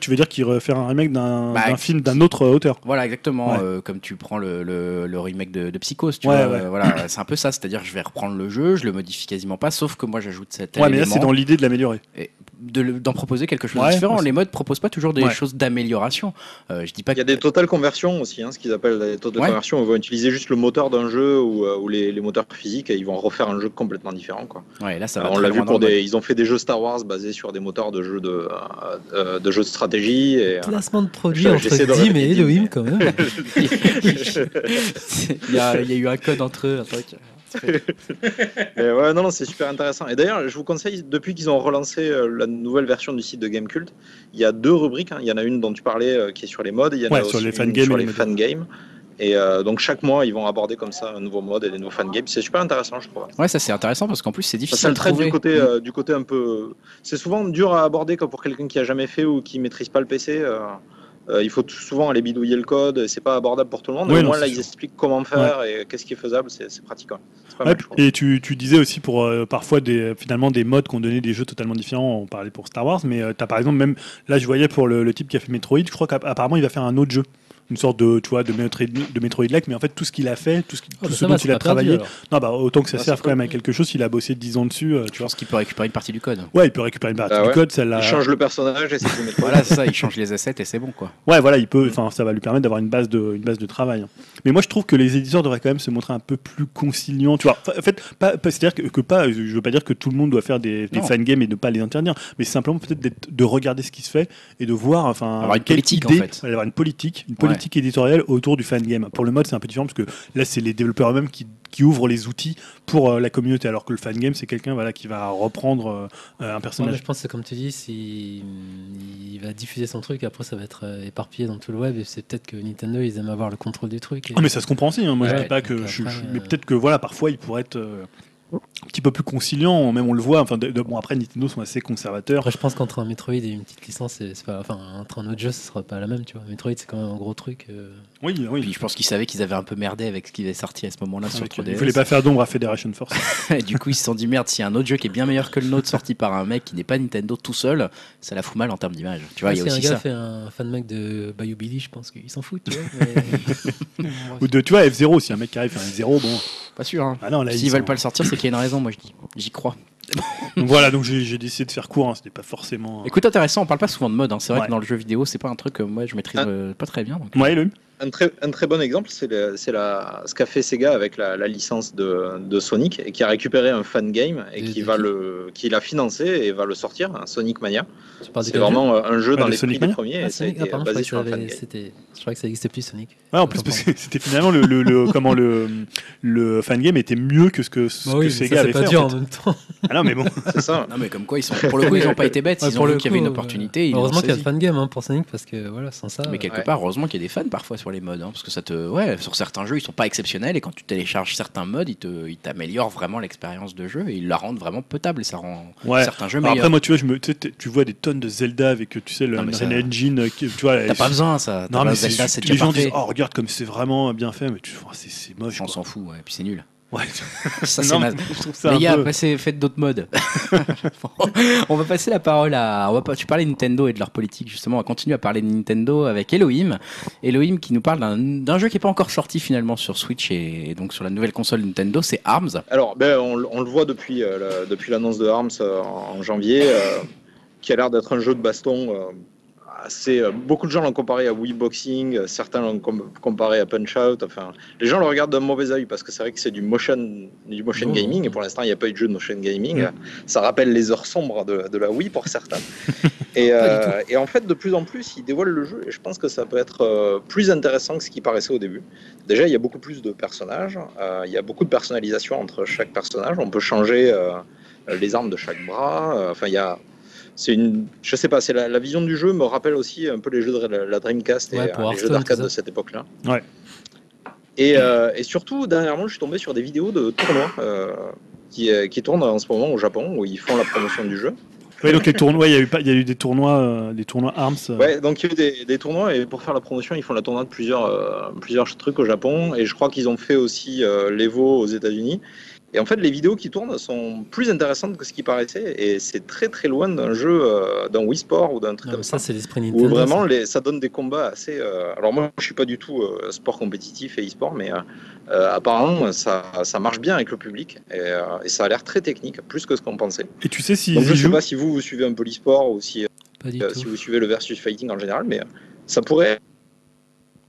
tu veux dire qu'il refaire un remake d'un Bah, film d'un autre auteur Voilà, exactement. Ouais. euh, comme tu prends le, le, le remake de, de Psychose, tu Ouais, vois. ouais. voilà, c'est un peu ça. C'est-à-dire, je vais reprendre le jeu, je le modifie quasiment pas, sauf que moi, j'ajoute cet Ouais, mais là c'est dans l'idée de l'améliorer. De d'en proposer quelque chose Ouais, de différent. Les modes proposent pas toujours des Ouais. choses d'amélioration. Euh, je dis pas Il y a que des total conversions aussi, hein, ce qu'ils appellent des total Ouais. conversions. Ils vont utiliser juste le moteur d'un jeu ou, euh, ou les, les moteurs physiques et ils vont refaire un jeu complètement différent. Quoi. ouais, là, ça va on très l'a loin vu dans pour le mode. des. Ils ont fait des jeux Star Wars basés sur des moteurs de jeux de, euh, euh, de jeux de stratégie. Et, Placement de produit Je- entre Dim et Elohim quand même. il, y a, il y a eu un code entre eux, un truc. Mais ouais, non, non, c'est super intéressant. Et d'ailleurs, je vous conseille, depuis qu'ils ont relancé euh, la nouvelle version du site de Gamecult, il y a deux rubriques. hein. Il y en a une dont tu parlais euh, qui est sur les modes, et il y en Ouais, a sur aussi les une sur les modes. fangames. Et euh, donc chaque mois, ils vont aborder comme ça un nouveau mode et des nouveaux fangames. C'est super intéressant, je trouve. Ouais, ça c'est intéressant parce qu'en plus c'est Ça, difficile Ça à le traite trouver. du côté, euh, du côté un peu. C'est souvent dur à aborder comme pour quelqu'un qui a jamais fait ou qui maîtrise pas le PC. euh, euh, il faut souvent aller bidouiller le code. C'est pas abordable pour tout le monde. Mais au moins là, ils expliquent comment faire et qu'est-ce qui est faisable. C'est pratique. pas Ouais, mal, et tu, tu disais aussi pour euh, parfois des, finalement des modes qui ont donné des jeux totalement différents. On parlait pour Star Wars, mais tu as par exemple même là je voyais pour le, le type qui a fait Metroid, je crois qu'apparemment il va faire un autre jeu. Une sorte de, tu vois, de Metroid, de Metroid-like, mais en fait, tout ce qu'il a fait, tout ce, Oh, tout bah, ce ça dont va, il a perdu, travaillé, non, bah, autant que ça Ah, serve quand même à quelque chose, il a bossé 10 ans dessus, euh, tu Je vois. pense qu'il peut récupérer une partie du code. Ouais, il peut récupérer une partie Ah du code. Il change le personnage et c'est du Metroid. Voilà, c'est ça, il change les assets et c'est bon quoi. Ouais, voilà, il peut, enfin, ça va lui permettre d'avoir une base de, une base de travail. Mais moi, je trouve que les éditeurs devraient quand même se montrer un peu plus conciliants. Tu vois, en fait, pas, pas- c'est-à-dire que, que pas, je veux pas dire que tout le monde doit faire des, des Non. fangames et de pas les interdire, mais simplement peut-être de regarder ce qui se fait et de voir, enfin, Avoir une politique, en idée- fait. ouais, avoir une politique, une politique éditoriale autour du fangame. Pour le mode, c'est un peu différent parce que là, c'est les développeurs eux-mêmes qui, qui ouvrent les outils pour euh, la communauté, alors que le fangame, c'est quelqu'un, voilà, qui va reprendre euh, un Ouais, mais personnage. je pense que comme tu dis, si il va diffuser son truc, après ça va être euh, éparpillé dans tout le web et c'est peut-être que Nintendo ils aiment avoir le contrôle du truc. et- Ah, mais ça se comprend aussi. hein. Moi, je Ouais, dis pas que. je- je- mais euh, peut-être que voilà, parfois, il pourrait être euh, un petit peu plus conciliant. Même on le voit. Enfin, de- de- bon, après, Nintendo sont assez conservateurs. Après, je pense qu'entre un Metroid et une petite licence, c'est c'est pas, enfin, entre un autre jeu, ce sera pas la même, tu vois. Metroid, c'est quand même un gros truc. euh. Oui, oui. Puis je pense qu'ils savaient qu'ils avaient un peu merdé avec ce qui est sorti à ce moment-là sur Avec- 3DS. il voulait pas faire d'ombre à Federation Force. Et du coup, ils se sont dit merde, s'il y a un autre jeu qui est bien meilleur que le nôtre sorti par un mec qui n'est pas Nintendo tout seul, ça la fout mal en termes d'image. Tu vois, Ouais, il y a si un aussi gars ça. fait un fan mec de Bayou Billy, je pense qu'il s'en fout, tu vois. mais- Ou de, tu vois, F0, si un mec qui arrive, fait un F0, bon. Pas sûr. Hein. Ah non, là, S'ils ils veulent sont- pas le sortir, c'est qu'il y a une raison, moi je dis. J'y crois. Donc voilà, donc j'ai j'ai décidé de faire court. hein, C'était pas forcément. Écoute, intéressant, on parle pas souvent de mode. hein. C'est vrai Ouais. que dans le jeu vidéo, c'est pas un truc que moi je maîtrise Ah. euh, pas très bien. donc. Ouais, Elohim Un très, un très bon exemple, c'est ce qu'a fait Sega avec la, la licence de, de Sonic et qui a récupéré un fan game et Et qui va qui le, qui l'a financé et va le sortir, un Sonic Mania. C'est vraiment euh, un jeu Ouais, dans le les Sonic prix premiers Ah, Sonic, ah, pardon, je sur un que ça fan avait- game. c'était- je croyais que ça n'existait plus, Sonic. Ouais, en plus, parce que c'était finalement le, le, le- comment le, le fangame était mieux que ce que, ce Bah que oui, mais Sega ça avait c'est fait. pas dur en en fait. même temps. hein. Ah non, mais bon. C'est ça. Non, mais comme quoi, ils sont... pour le coup, ils ont pas été bêtes. Ils pour ont le vu qu'il y avait une opportunité. Heureusement qu'il y a le fan game hein, pour Sonic parce que voilà, sans ça. Mais quelque part, heureusement qu'il y a des fans parfois sur les modes, hein, parce que ça te, ouais, sur certains jeux, ils sont pas exceptionnels et quand tu télécharges certains modes, ils te, ils t'améliorent vraiment l'expérience de jeu et ils la rendent vraiment potable et ça rend Ouais. certains jeux meilleurs. après, moi, tu vois, je me, tu, vois des tonnes de Zelda avec, tu sais, le Non, ça- Engine, euh, qui- tu vois. T'as pas besoin ça. Non, mais Zelda, c'est c'est les gens parfait. disent, oh, regarde comme c'est vraiment bien fait, mais tu oh, c'est moche. On s'en fout, ouais, et puis c'est nul. Ouais. Ça, c'est ça Les gars, peu- passez, faites d'autres modes. on va passer la parole à. On va pas, tu parlais de Nintendo et de leur politique, justement. On va continuer à parler de Nintendo avec Elohim. Elohim qui nous parle d'un d'un jeu qui n'est pas encore sorti finalement sur Switch et, donc sur la nouvelle console Nintendo, c'est ARMS. Alors, ben, on, on le voit depuis, euh, la- depuis l'annonce de ARMS euh, en janvier, euh, qui a l'air d'être un jeu de baston. Assez, euh, beaucoup de gens l'ont comparé à Wii Boxing, euh, certains l'ont com- comparé à Punch Out. Enfin, les gens le regardent d'un mauvais œil parce que c'est vrai que c'est du motion, du motion Oh. gaming. Et pour l'instant, il n'y a pas eu de jeu de motion gaming. Ça rappelle les heures sombres de, de la Wii pour certains. Et, euh, et en fait, de plus en plus, ils dévoilent le jeu et je pense que ça peut être euh, plus intéressant que ce qui paraissait au début. Déjà, il y a beaucoup plus de personnages, euh, il y a beaucoup de personnalisation entre chaque personnage. On peut changer les armes de chaque bras. Enfin, il y a. C'est une, je sais pas, c'est la, la vision du jeu me rappelle aussi un peu les jeux de la, la Dreamcast et Ouais, pour euh, les jeux d'arcade de cette époque-là. Ouais. Et, euh, et surtout, dernièrement, je suis tombé sur des vidéos de tournois euh, qui, euh, qui tournent en ce moment au Japon où ils font la promotion du jeu. Ouais, donc les tournois, il y a eu, pas- il y a eu des tournois, euh, des tournois Arms. euh, Ouais, donc il y a eu des, des tournois et pour faire la promotion, ils font la tournoi de plusieurs, euh, plusieurs trucs au Japon et je crois qu'ils ont fait aussi euh, l'Evo aux États-Unis. Et en fait, les vidéos qui tournent sont plus intéressantes que ce qui paraissait et c'est très très loin d'un jeu, euh, d'un Wii Sport ou d'un truc Non, comme ça. ça, c'est l'esprit Où Nintendo. vraiment, ça. les, ça donne des combats assez. euh, alors moi, je suis pas du tout euh, sport compétitif et e-sport, mais apparemment, ça, ça marche bien avec le public et, euh, et ça a l'air très technique, plus que ce qu'on pensait. Et tu sais s'ils Donc je sais pas si vous, vous suivez un peu l'e-sport ou si, Pas du euh, tout. si vous suivez le versus fighting en général, mais euh, ça pourrait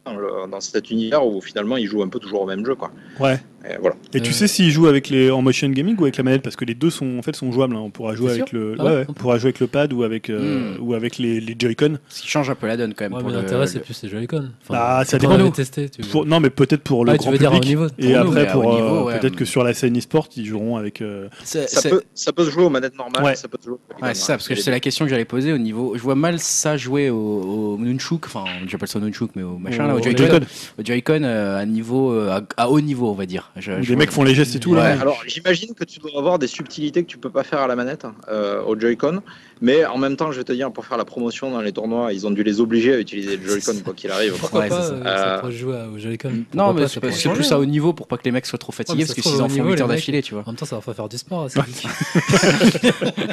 dans, le- dans cet univers où finalement ils jouent un peu toujours au même jeu, quoi. Ouais. Et voilà. Et tu Euh. sais s'ils jouent avec les en motion gaming ou avec la manette? Parce que les deux sont en fait sont jouables. hein. On pourra jouer avec le, Ah ouais, ouais, ouais, on pourra jouer avec le pad ou avec euh, Hmm. ou avec les, les Joy-Con. Ce qui change un peu la donne quand même. Ouais, pour mais le- l'intérêt, c'est plus les Joy-Con. Ah, ça quand on dépend. testé. Tu... Pour- non, mais peut-être pour le Ah, tu grand dire niveau Et Pour après, pour euh, niveau, ouais. peut-être que sur la scène e-sport, ils joueront avec. euh, C'est- Ça c'est- peut, ça peut se jouer aux manettes normales, Ouais. ça peut se jouer. aux Ouais, c'est ça, parce que c'est la question que j'allais poser au niveau. Je vois mal ça jouer au, au Nunchuk, enfin, j'appelle ça Nunchuk, mais au machin, là, au Au Joy-Con, au Joy-Con à niveau, à haut niveau, on va dire. Je- où je les vois- mecs font les gestes et tout. Ouais. là. Alors j'imagine que tu dois avoir des subtilités que tu peux pas faire à la manette euh, au Joy-Con, mais en même temps, je vais te dire, pour faire la promotion dans les tournois, ils ont dû les obliger à utiliser le Joy-Con quoi qu'il arrive. Pourquoi Ouais, pas c'est ça. euh, Euh, ça pourrait se jouer au Joy-Con Non, mais c'est plus changer, à haut niveau pour pas que les mecs soient trop fatigués, parce que s'ils en font niveau, 8 heures d'affilée, tu vois. En même temps, ça va pas faire du sport. assez.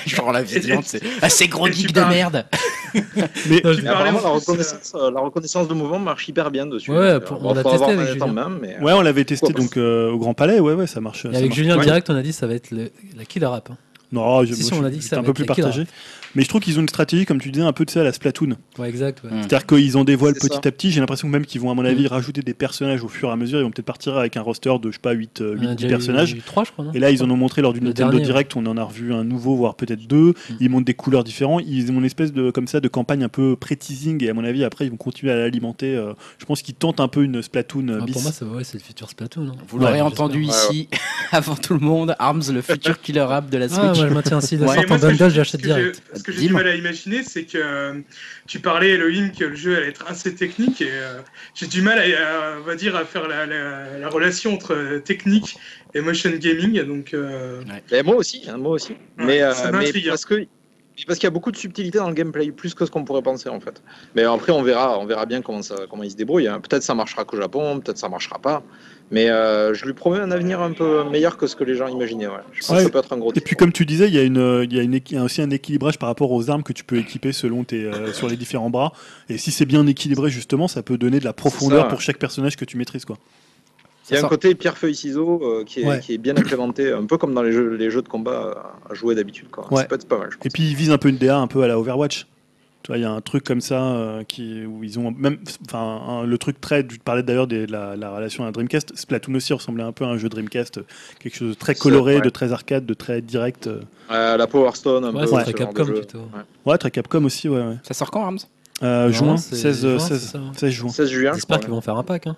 Genre la violente, c'est. Ah, ces gros geeks de merde Mais apparemment, la reconnaissance, euh, la reconnaissance de mouvement marche hyper bien dessus. Ouais, on l'a testé avec ouais, on l'avait testé donc au Grand Palais. Ouais, ouais, ça marche. Avec. Julien direct, on a dit ça va être le- la killer app. Hein. Non, je- Si, moi, si, on a dit que ça un peu plus partagé. Mais je trouve qu'ils ont une stratégie, comme tu disais, un peu de ça à la Splatoon. Ouais, exact. ouais. Mm. C'est-à-dire qu'ils en dévoilent petit ça. à petit. J'ai l'impression que même qu'ils vont, à mon avis, rajouter des personnages au fur et à mesure. Ils vont peut-être partir avec un roster de, je sais pas, 8, On a déjà personnages. eu trois, je crois. non Et là, ils en ont montré lors du Le Nintendo dernier, Direct, on en a revu un nouveau, voire peut-être deux. Ils montrent des couleurs différentes. Ils ont une espèce de, comme ça, de campagne un peu pré-teasing. Et à mon avis, après, ils vont continuer à l'alimenter. euh, je pense qu'ils tentent un peu une Splatoon euh, Ah, bis. Pour moi, ça, ouais, c'est le futur Splatoon. non Vous l'aurez Ouais, entendu ici, avant tout le monde, Arms, le futur killer app de la Ah, Switch. Moi, je maintiens. Le Ouais. Et sort moi, en ce que bundle, j'ai- j'achète direct. Ce que j'ai du mal à imaginer, c'est que euh, tu parlais, Elohim, que le jeu allait être assez technique. Et euh, j'ai du mal, à, à- on va dire, à faire la, la- la relation entre euh, technique et motion gaming. Donc, euh, Et moi aussi, hein, moi aussi. mais, euh, parce que parce qu'il y a beaucoup de subtilité dans le gameplay, plus que ce qu'on pourrait penser en fait. Mais après, on verra, on verra bien comment ça, comment il se débrouille. hein. Peut-être ça marchera qu'au Japon, peut-être ça marchera pas. Mais euh, je lui promets un avenir un peu meilleur que ce que les gens imaginaient. Ouais. Je pense Ouais. que ça peut être un gros. Et puis, comme tu disais, il y a, une, il y a, une équi- il y a aussi un équilibrage par rapport aux armes que tu peux équiper selon tes, euh, sur les différents bras. Et si c'est bien équilibré, justement, ça peut donner de la profondeur ça. pour chaque personnage que tu maîtrises. Quoi. Il y a un côté pierre feuille ciseaux euh, qui, est, Ouais. qui est bien implémenté, un peu comme dans les jeux, les jeux de combat à jouer d'habitude. Ça peut être pas mal. Je pense. Et puis, ils visent un peu une DA un peu à la Overwatch. Tu vois, il y a un truc comme ça euh, qui, où ils ont même, enfin, un- le truc très, tu parlais d'ailleurs de la, la relation à Dreamcast. Splatoon aussi ressemblait un peu à un jeu Dreamcast, quelque chose de très coloré, ouais. de très arcade, de très direct. euh. Euh, la Power Stone, un Ouais, peu très Capcom plutôt. Ouais. Ouais, très Capcom aussi, ouais. ouais. Ça sort quand, Arms? Euh, Non, juin, c'est 16, juin, 16, c'est ça. 16 juin. 16 juin. je J'espère qu'ils vont faire un pack. Hein.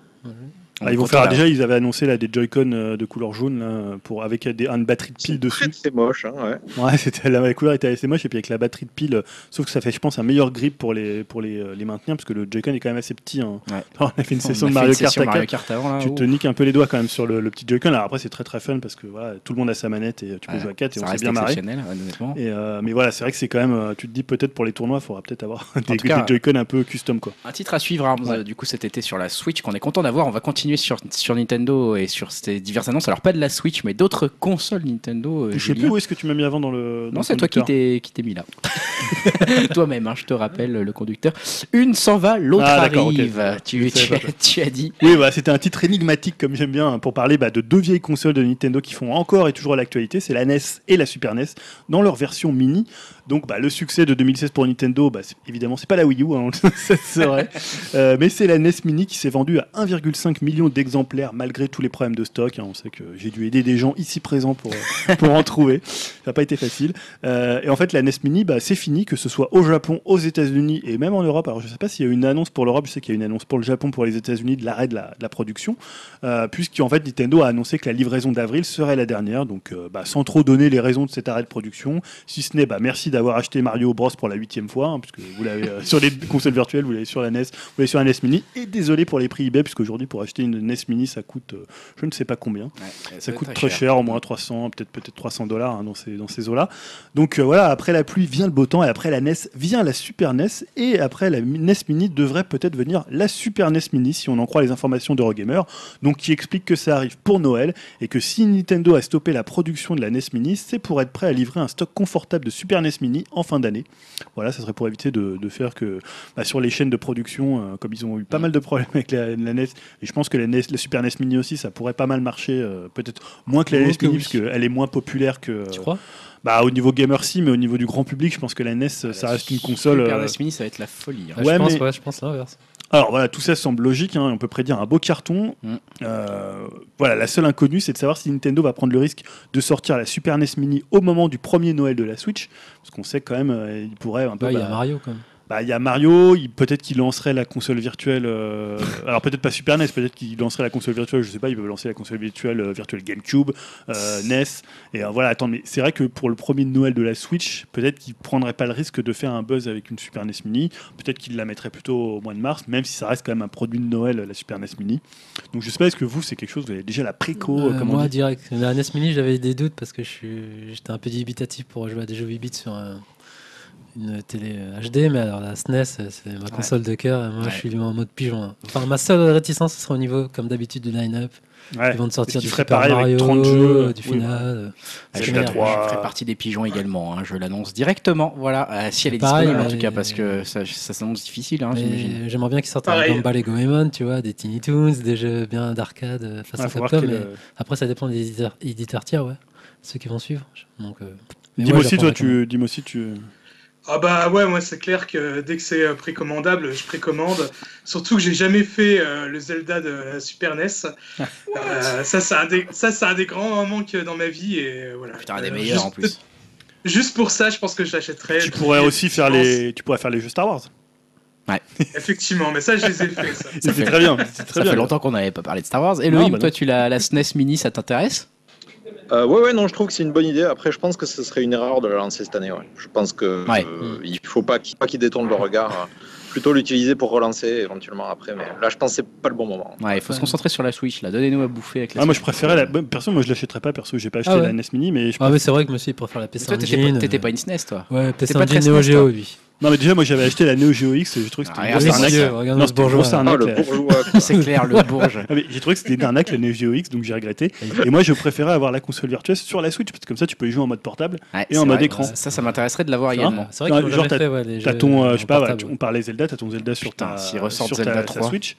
Ah, ils vont faire déjà, ils avaient annoncé là des Joy-Con euh, de couleur jaune là, pour avec des, une batterie de C'est pile dessus. très moche. Hein, ouais. Ouais, c'était la, la couleur était assez moche et puis avec la batterie de pile, euh, sauf que ça fait, je pense, un meilleur grip pour les pour les, euh, les maintenir parce que le Joy-Con est quand même assez petit. hein. Ouais. On a fait une On session de Mario Kart session à Mario quatre. Kart avant, là. Tu te niques un peu les doigts quand même sur le, le petit Joy-Con. Alors après, c'est très très fun parce que voilà, tout le monde a sa manette et tu peux Ouais, jouer à 4 et ça on s'est reste bien marré. exceptionnel, honnêtement. Et euh, mais voilà, c'est vrai que c'est quand même, euh, tu te dis peut-être pour les tournois, il faudra peut-être avoir des, Joy-Con un peu custom quoi. Un titre à suivre, euh, du coup, cet été sur la Switch, qu'on est content d'avoir. On va continuer sur, sur Nintendo et sur ces diverses annonces. Alors, pas de la Switch, mais d'autres consoles Nintendo. euh, je sais plus où est-ce que tu m'as mis avant dans le. dans Non, c'est toi qui t'es mis là. Toi-même, hein, je te rappelle, le conducteur. Une s'en va, l'autre Ah, arrive. As, tu as dit. Oui, bah, c'était un titre énigmatique, comme j'aime bien, hein, pour parler bah, de deux vieilles consoles de Nintendo qui font encore et toujours l'actualité. C'est la NES et la Super NES dans leur version mini. Donc, bah, le succès de 2016 pour Nintendo, bah, évidemment, c'est pas la Wii U, hein, ça, c'est vrai. Euh, mais c'est la NES mini qui s'est vendue à 1,5 million d'exemplaires malgré tous les problèmes de stock. hein. On sait que j'ai dû aider des gens ici présents pour, euh, pour en trouver. Ça n'a pas été facile. Euh, et en fait, la NES Mini, bah, c'est fini, que ce soit au Japon, aux États-Unis et même en Europe. Alors, je ne sais pas s'il y a eu une annonce pour l'Europe, je sais qu'il y a eu une annonce pour le Japon, pour les États-Unis de l'arrêt de la, de la production, euh, puisqu'en fait, Nintendo a annoncé que la livraison d'avril serait la dernière. Donc, bah, sans trop donner les raisons de cet arrêt de production, si ce n'est bah, merci d'avoir acheté Mario Bros pour la huitième fois, hein, puisque vous l'avez euh, sur les consoles virtuelles, vous l'avez sur la NES, vous l'avez sur la NES Mini. Et désolé pour les prix eBay, puisqu'aujourd'hui, pour acheter une NES Mini, ça coûte euh, je ne sais pas combien. Ouais, Ça coûte très cher, au moins 300, peut-être peut-être 300 dollars hein, dans ces, dans ces eaux-là. Donc euh, voilà, après la pluie vient le beau temps, et après la NES vient la Super NES, et après la NES Mini devrait peut-être venir la Super NES Mini, si on en croit les informations d'Eurogamer, donc qui explique que ça arrive pour Noël, et que si Nintendo a stoppé la production de la NES Mini, c'est pour être prêt à livrer un stock confortable de Super NES Mini en fin d'année. Voilà, ça serait pour éviter de, de faire que bah, sur les chaînes de production, euh, comme ils ont eu pas mal de problèmes avec la, la NES, et je pense que la, NES, la Super NES Mini aussi, ça pourrait pas mal marcher, euh, peut-être moins que la NES que Mini, oui. parce qu'elle est moins populaire que. Tu crois? bah, au niveau gamer, si, mais au niveau du grand public, je pense que la NES, ça reste une console. Super euh, NES Mini, ça va être la folie. hein. Ouais, Ouais, je pense, mais- ouais, je pense l'inverse. Alors voilà, tout ça semble logique, hein, on peut prédire un beau carton. Mm. Euh, voilà, la seule inconnue, c'est de savoir si Nintendo va prendre le risque de sortir la Super NES Mini au moment du premier Noël de la Switch, parce qu'on sait quand même, euh, il pourrait un peu. Ouais, il y a bah, Mario quand même. Bah, il y a Mario, peut-être qu'il lancerait la console virtuelle. euh, alors peut-être pas Super NES, peut-être qu'il lancerait la console virtuelle. Je sais pas, il peut lancer la console virtuelle, euh, virtuelle GameCube, euh, NES. Et voilà, attends, mais c'est vrai que pour le premier Noël de la Switch, peut-être qu'il prendrait pas le risque de faire un buzz avec une Super NES Mini. Peut-être qu'il la mettrait plutôt au mois de mars, même si ça reste quand même un produit de Noël, la Super NES Mini. Donc je sais pas, est-ce que vous, c'est quelque chose, vous avez déjà la préco, comme on moi, direct. La NES Mini, j'avais des doutes parce que j'étais un peu dubitatif pour jouer à des jeux 8 bits sur un- une télé euh, HD, mais alors la SNES, euh, c'est ma console de cœur. Moi, Ouais. je suis en mode pigeon. hein. Enfin, ma seule réticence, ce sera au niveau, comme d'habitude, du line-up. Ouais. Ils vont te sortir du Super Mario, 30 jeux euh, du Oui, final. euh, Ah, C'est je, la ferai- trois. je ferai partie des pigeons également, hein, je l'annonce directement. Voilà, euh, si elle est Pareil, disponible en tout cas, parce que ça, ça s'annonce difficile, hein, J'aimerais bien qu'ils sortent un. Gumball et Goemon, tu vois, des Tiny Toons, des jeux bien d'arcade euh, face à Capcom. mais euh, Après, ça dépend des éditeurs, éditeurs tiers, ouais. Ceux qui vont suivre. Donc, euh, Dis-moi aussi, toi, tu, dis-moi aussi, tu. Ah bah ouais, moi c'est clair que dès que c'est euh, précommandable, je précommande. Surtout que j'ai jamais fait euh, le Zelda de la Super NES. Euh, ça, c'est un, des- ça, c'est un des grands manques dans ma vie. Et voilà. Putain, un des Euh, meilleurs juste- en plus. Juste pour ça, je pense que je l'achèterais. Tu pourrais aussi faire les, tu pourrais faire les jeux Star Wars. Effectivement, mais ça, je les ai fait. Ça. C'est très bien. Très Ça bien. fait longtemps qu'on n'avait pas parlé de Star Wars. Et Loïc, bah toi, tu l'as la SNES Mini, ça t'intéresse? Euh, ouais, ouais, non, je trouve que c'est une bonne idée. Après, je pense que ce serait une erreur de la lancer cette année. Ouais. Je pense que Ouais. euh, il faut pas qu'il pas qu'il détourne le regard. euh, plutôt l'utiliser pour relancer éventuellement après. Mais là, je pense que c'est pas le bon moment. Ouais, il faut se Ouais. concentrer sur la Switch, là. Donnez-nous à bouffer avec la Ah, moi, je préférais la. Perso, moi, je l'achèterais pas. Perso, j'ai pas acheté Ah ouais. la NES Mini, mais je Ah, mais c'est vrai que monsieur, il préfère la PC toi, t'étais pas, pas une SNES, toi Ouais, PC Engine Neo SNES, Geo, lui. Non, mais déjà, moi, j'avais acheté la Neo Geo X et j'ai trouvé que c'était Ah, une grosse arnaque. regarde Non, ce bourgeois. Ah. C'est clair, le bourge. Ah, j'ai trouvé que c'était une arnaque la Neo Geo X, donc j'ai regretté. Et moi, je préférais avoir la console virtuelle sur la Switch, parce que comme ça, tu peux y jouer en mode portable. Ouais, Et en mode vrai. écran. Ça, ça m'intéresserait de l'avoir également. C'est vrai qu'ils Genre, t'as- fait, ouais, les T'as jeux ton, euh, je sais pas, on parlait Zelda, t'as ton Zelda sur ta, s'ils ressortent sur ta- Zelda ta 3. Switch.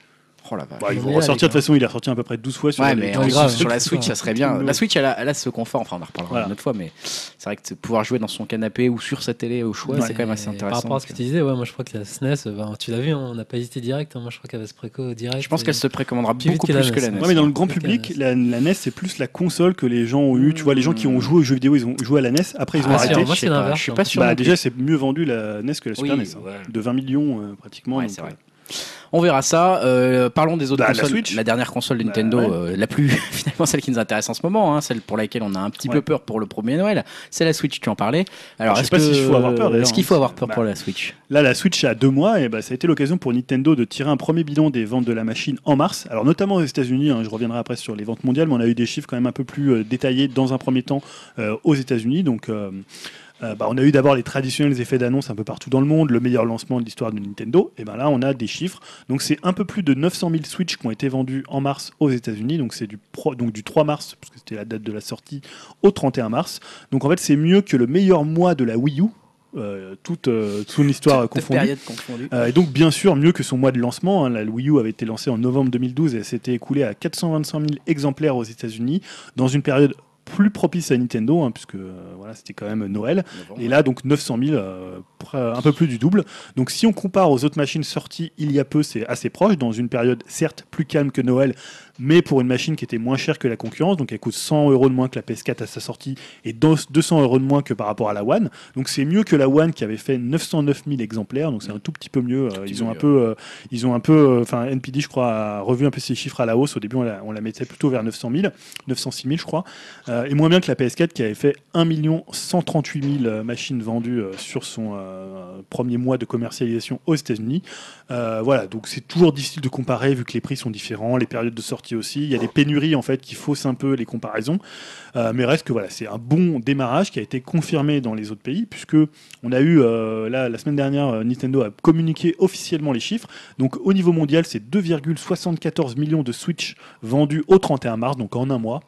Oh la vache. Bah, ils On vont ressortir, de toute façon, il est ressorti à peu près 12 fois sur Ouais, mais sur en grave. sur la Switch, ça serait bien. La Switch, elle a, elle a ce confort. Enfin, on en reparlera Voilà. une autre fois, mais c'est vrai que pouvoir jouer dans son canapé ou sur sa télé au choix, Ouais. c'est quand même assez intéressant. Par rapport à ce que tu disais, ouais, moi je crois que la SNES, ben, tu l'as vu, hein, on n'a pas hésité direct. hein, moi je crois qu'elle va se préco direct. Je pense et- qu'elle se précommandera Plus beaucoup que la plus que la NES. Ouais, mais dans le grand public, la NES, c'est plus la console que les gens ont eu. Tu vois, les gens qui ont joué aux jeux vidéo, ils ont joué à la NES. Après, ils ont Ah, arrêté. sûr, moi, je suis hein. pas sûr. Bah, non déjà, c'est mieux vendu la NES que la Super NES. hein. De 20 millions, euh, pratiquement. C'est euh, vrai. On verra ça. Euh, parlons des autres Bah, la consoles. Switch. dernière console de Bah, Nintendo, ouais. euh, la plus finalement celle qui nous intéresse en ce moment, hein, celle pour laquelle on a un petit peu peur pour le premier Noël, c'est la Switch. Tu en parlais. Alors, Je sais est-ce pas que- s'il faut avoir peur, Est-ce qu'il faut hein. avoir peur Bah, pour la Switch? Là, la Switch a deux mois, et bah, ça a été l'occasion pour Nintendo de tirer un premier bilan des ventes de la machine en mars. Alors, notamment aux États-Unis, hein, je reviendrai après sur les ventes mondiales, mais on a eu des chiffres quand même un peu plus euh, détaillés dans un premier temps euh, aux États-Unis. Donc, euh, euh, bah, on a eu d'abord les traditionnels effets d'annonce un peu partout dans le monde, le meilleur lancement de l'histoire de Nintendo. Et ben là, on a des chiffres. Donc, c'est un peu plus de 900 000 Switch qui ont été vendus en mars aux États-Unis. Donc, c'est du, pro- donc du 3 mars, parce que c'était la date de la sortie, au 31 mars. Donc, en fait, c'est mieux que le meilleur mois de la Wii U. euh, toute euh, son histoire Toute confondue. période confondue. Euh, et donc, bien sûr, mieux que son mois de lancement. hein. La Wii U avait été lancée en novembre 2012 et elle s'était écoulée à 425 000 exemplaires aux États-Unis dans une période plus propice à Nintendo, hein, puisque euh, voilà, c'était quand même Noël. Et là, donc 900 000, euh, pr- un peu plus du double. Donc, si on compare aux autres machines sorties il y a peu, c'est assez proche, dans une période certes plus calme que Noël, mais pour une machine qui était moins chère que la concurrence, donc elle coûte 100 euros de moins que la PS4 à sa sortie et dans- 200 euros de moins que par rapport à la One. Donc c'est mieux que la One qui avait fait 909 000 exemplaires, donc c'est un tout petit peu mieux. Euh, petit ils peu ont un peu, euh, ils ont un peu, euh, enfin NPD je crois a revu un peu ses chiffres à la hausse. Au début on la, on la mettait plutôt vers 900 000, 906 000 je crois, Euh, et moins bien que la PS4 qui avait fait 1 138 000 euh, machines vendues euh, sur son euh, premier mois de commercialisation aux États-Unis. Euh, voilà, donc c'est toujours difficile de comparer vu que les prix sont différents, les périodes de sortie aussi. Il y a des pénuries en fait qui faussent un peu les comparaisons, Euh, mais reste que voilà, c'est un bon démarrage qui a été confirmé dans les autres pays puisque on a eu euh, là la semaine dernière euh, Nintendo a communiqué officiellement les chiffres. Donc au niveau mondial, c'est 2,74 millions de Switch vendus au 31 mars, donc en un mois.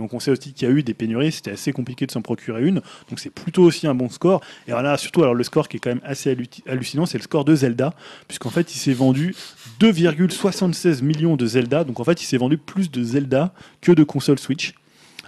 Donc on sait aussi qu'il y a eu des pénuries, c'était assez compliqué de s'en procurer une. Donc c'est plutôt aussi un bon score. Et alors là, surtout, alors le score qui est quand même assez hallu- hallucinant, c'est le score de Zelda, puisqu'en fait il s'est vendu 2,76 millions de Zelda. Donc en fait il s'est vendu plus de Zelda que de consoles Switch.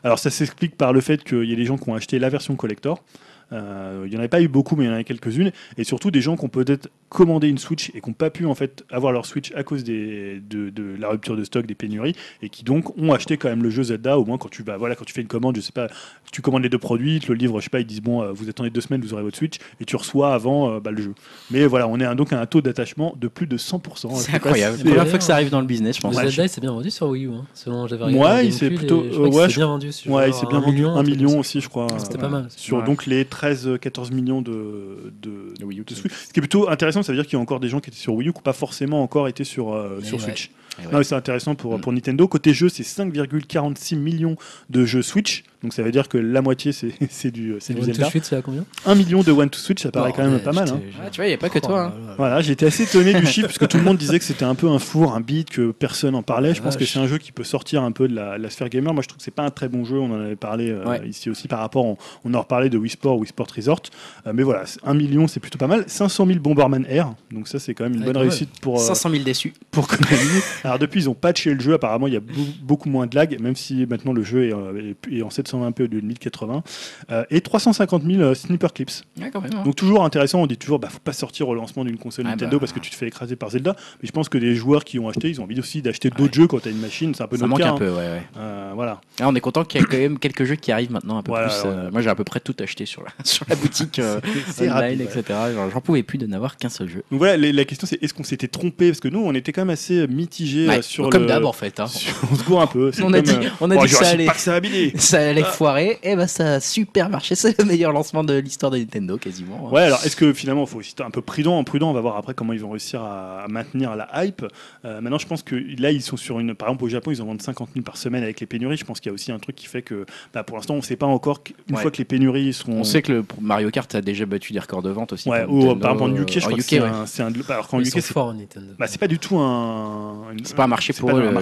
Alors ça s'explique par le fait qu'il y a des gens qui ont acheté la version collector. Euh, il n'y en avait pas eu beaucoup, mais il y en avait quelques-unes. Et surtout des gens qui ont peut-être commandé une Switch et qui n'ont pas pu en fait avoir leur Switch à cause des, de, de la rupture de stock, des pénuries, et qui donc ont acheté quand même le jeu Zelda. Au moins quand tu voilà, quand tu fais une commande, je sais pas, tu commandes les deux produits, ils te le livrent, je sais pas, ils disent bon, euh, vous attendez deux semaines, vous aurez votre Switch, et tu reçois avant euh, bah, le jeu. Mais voilà, on est un- donc à un taux d'attachement de plus de 100%. Je sais C'est incroyable. C'est la première fois que ça arrive dans le business, je pense. Le Ouais, Zelda, il s'est bien vendu sur Wii U. Hein. Selon j'avais Ouais, regardé il s'est plutôt- je ouais, s'est je- bien vendu. sur Ouais, genre c'est bien un vendu. million, un million aussi, je crois. C'était euh, pas mal. Sur Ouais. donc les 13-14 millions de, de, De Wii U. de Switch. Ce qui est plutôt intéressant, ça veut dire qu'il y a encore des gens qui étaient sur Wii U qui n'ont pas forcément encore été sur, euh, sur ouais. Switch. Eh ouais. C'est intéressant pour, pour Nintendo. Côté jeu, c'est 5,46 millions de jeux Switch. Donc ça veut dire que la moitié, c'est du, c'est du euh, Zelda. Switch, c'est à combien? 1 million de One to Switch, ça paraît quand même pas mal. Hein. Ah, tu vois, il n'y a pas que toi. Hein. Voilà, j'étais assez étonné du chiffre parce que tout le monde disait que c'était un peu un four, un beat, que personne en parlait. Je pense que c'est un jeu qui peut sortir un peu de la, sphère gamer. Moi, je trouve que c'est pas un très bon jeu. On en avait parlé euh, ici aussi par rapport. On, on en reparlait de Wii Sport, Wii Sport Resort. Euh, mais voilà, 1 million, c'est plutôt pas mal. 500 000 Bomberman Air. Donc ça, c'est quand même une bonne réussite pour. 500 000 déçus. Pour Konami. Alors depuis, ils ont patché le jeu. Apparemment, il y a beaucoup moins de lag, même si maintenant le jeu est, est en 700 1120p au de 1080, euh, et 350 000 euh, snipper clips. Hein. Donc toujours intéressant, on dit toujours, bah faut pas sortir au lancement d'une console Ah bah Nintendo parce que tu te fais écraser par Zelda, mais je pense que les joueurs qui ont acheté, ils ont envie aussi d'acheter d'autres jeux quand t'as une machine, c'est un peu Ça notre manque un peu, hein. ouais, euh, voilà. Ah, on est content qu'il y ait quand même quelques jeux qui arrivent maintenant un peu plus. Euh, moi, j'ai à peu près tout acheté sur la, boutique online, etc. J'en pouvais plus de n'avoir qu'un seul jeu. Donc voilà, la question c'est est-ce qu'on s'était trompé? Parce que nous on était quand même assez mitigé Ouais, sur comme le- d'hab, en fait. hein. sur- on se goûte un peu. On a dit, on a dit ça allait. Ça allait ah. foirer. Et ben, ça a super marché. C'est le meilleur lancement de l'histoire de Nintendo, quasiment. Ouais, alors est-ce que finalement, il faut aussi être un peu prudent, prudent On va voir après comment ils vont réussir à, maintenir la hype. Euh, maintenant, je pense que là, ils sont sur une. Par exemple, au Japon, ils en vendent 50 000 par semaine avec les pénuries. Je pense qu'il y a aussi un truc qui fait que, bah, pour l'instant, on ne sait pas encore Ouais. fois que les pénuries seront. On sait que le Mario Kart a déjà battu des records de vente aussi. Ouais, ou Nintendo. par exemple en UK, je En crois que c'est ouais. un, un- Alors qu'en UK, c'est bah, c'est pas du tout un. une- C'est pas un marché pour eux.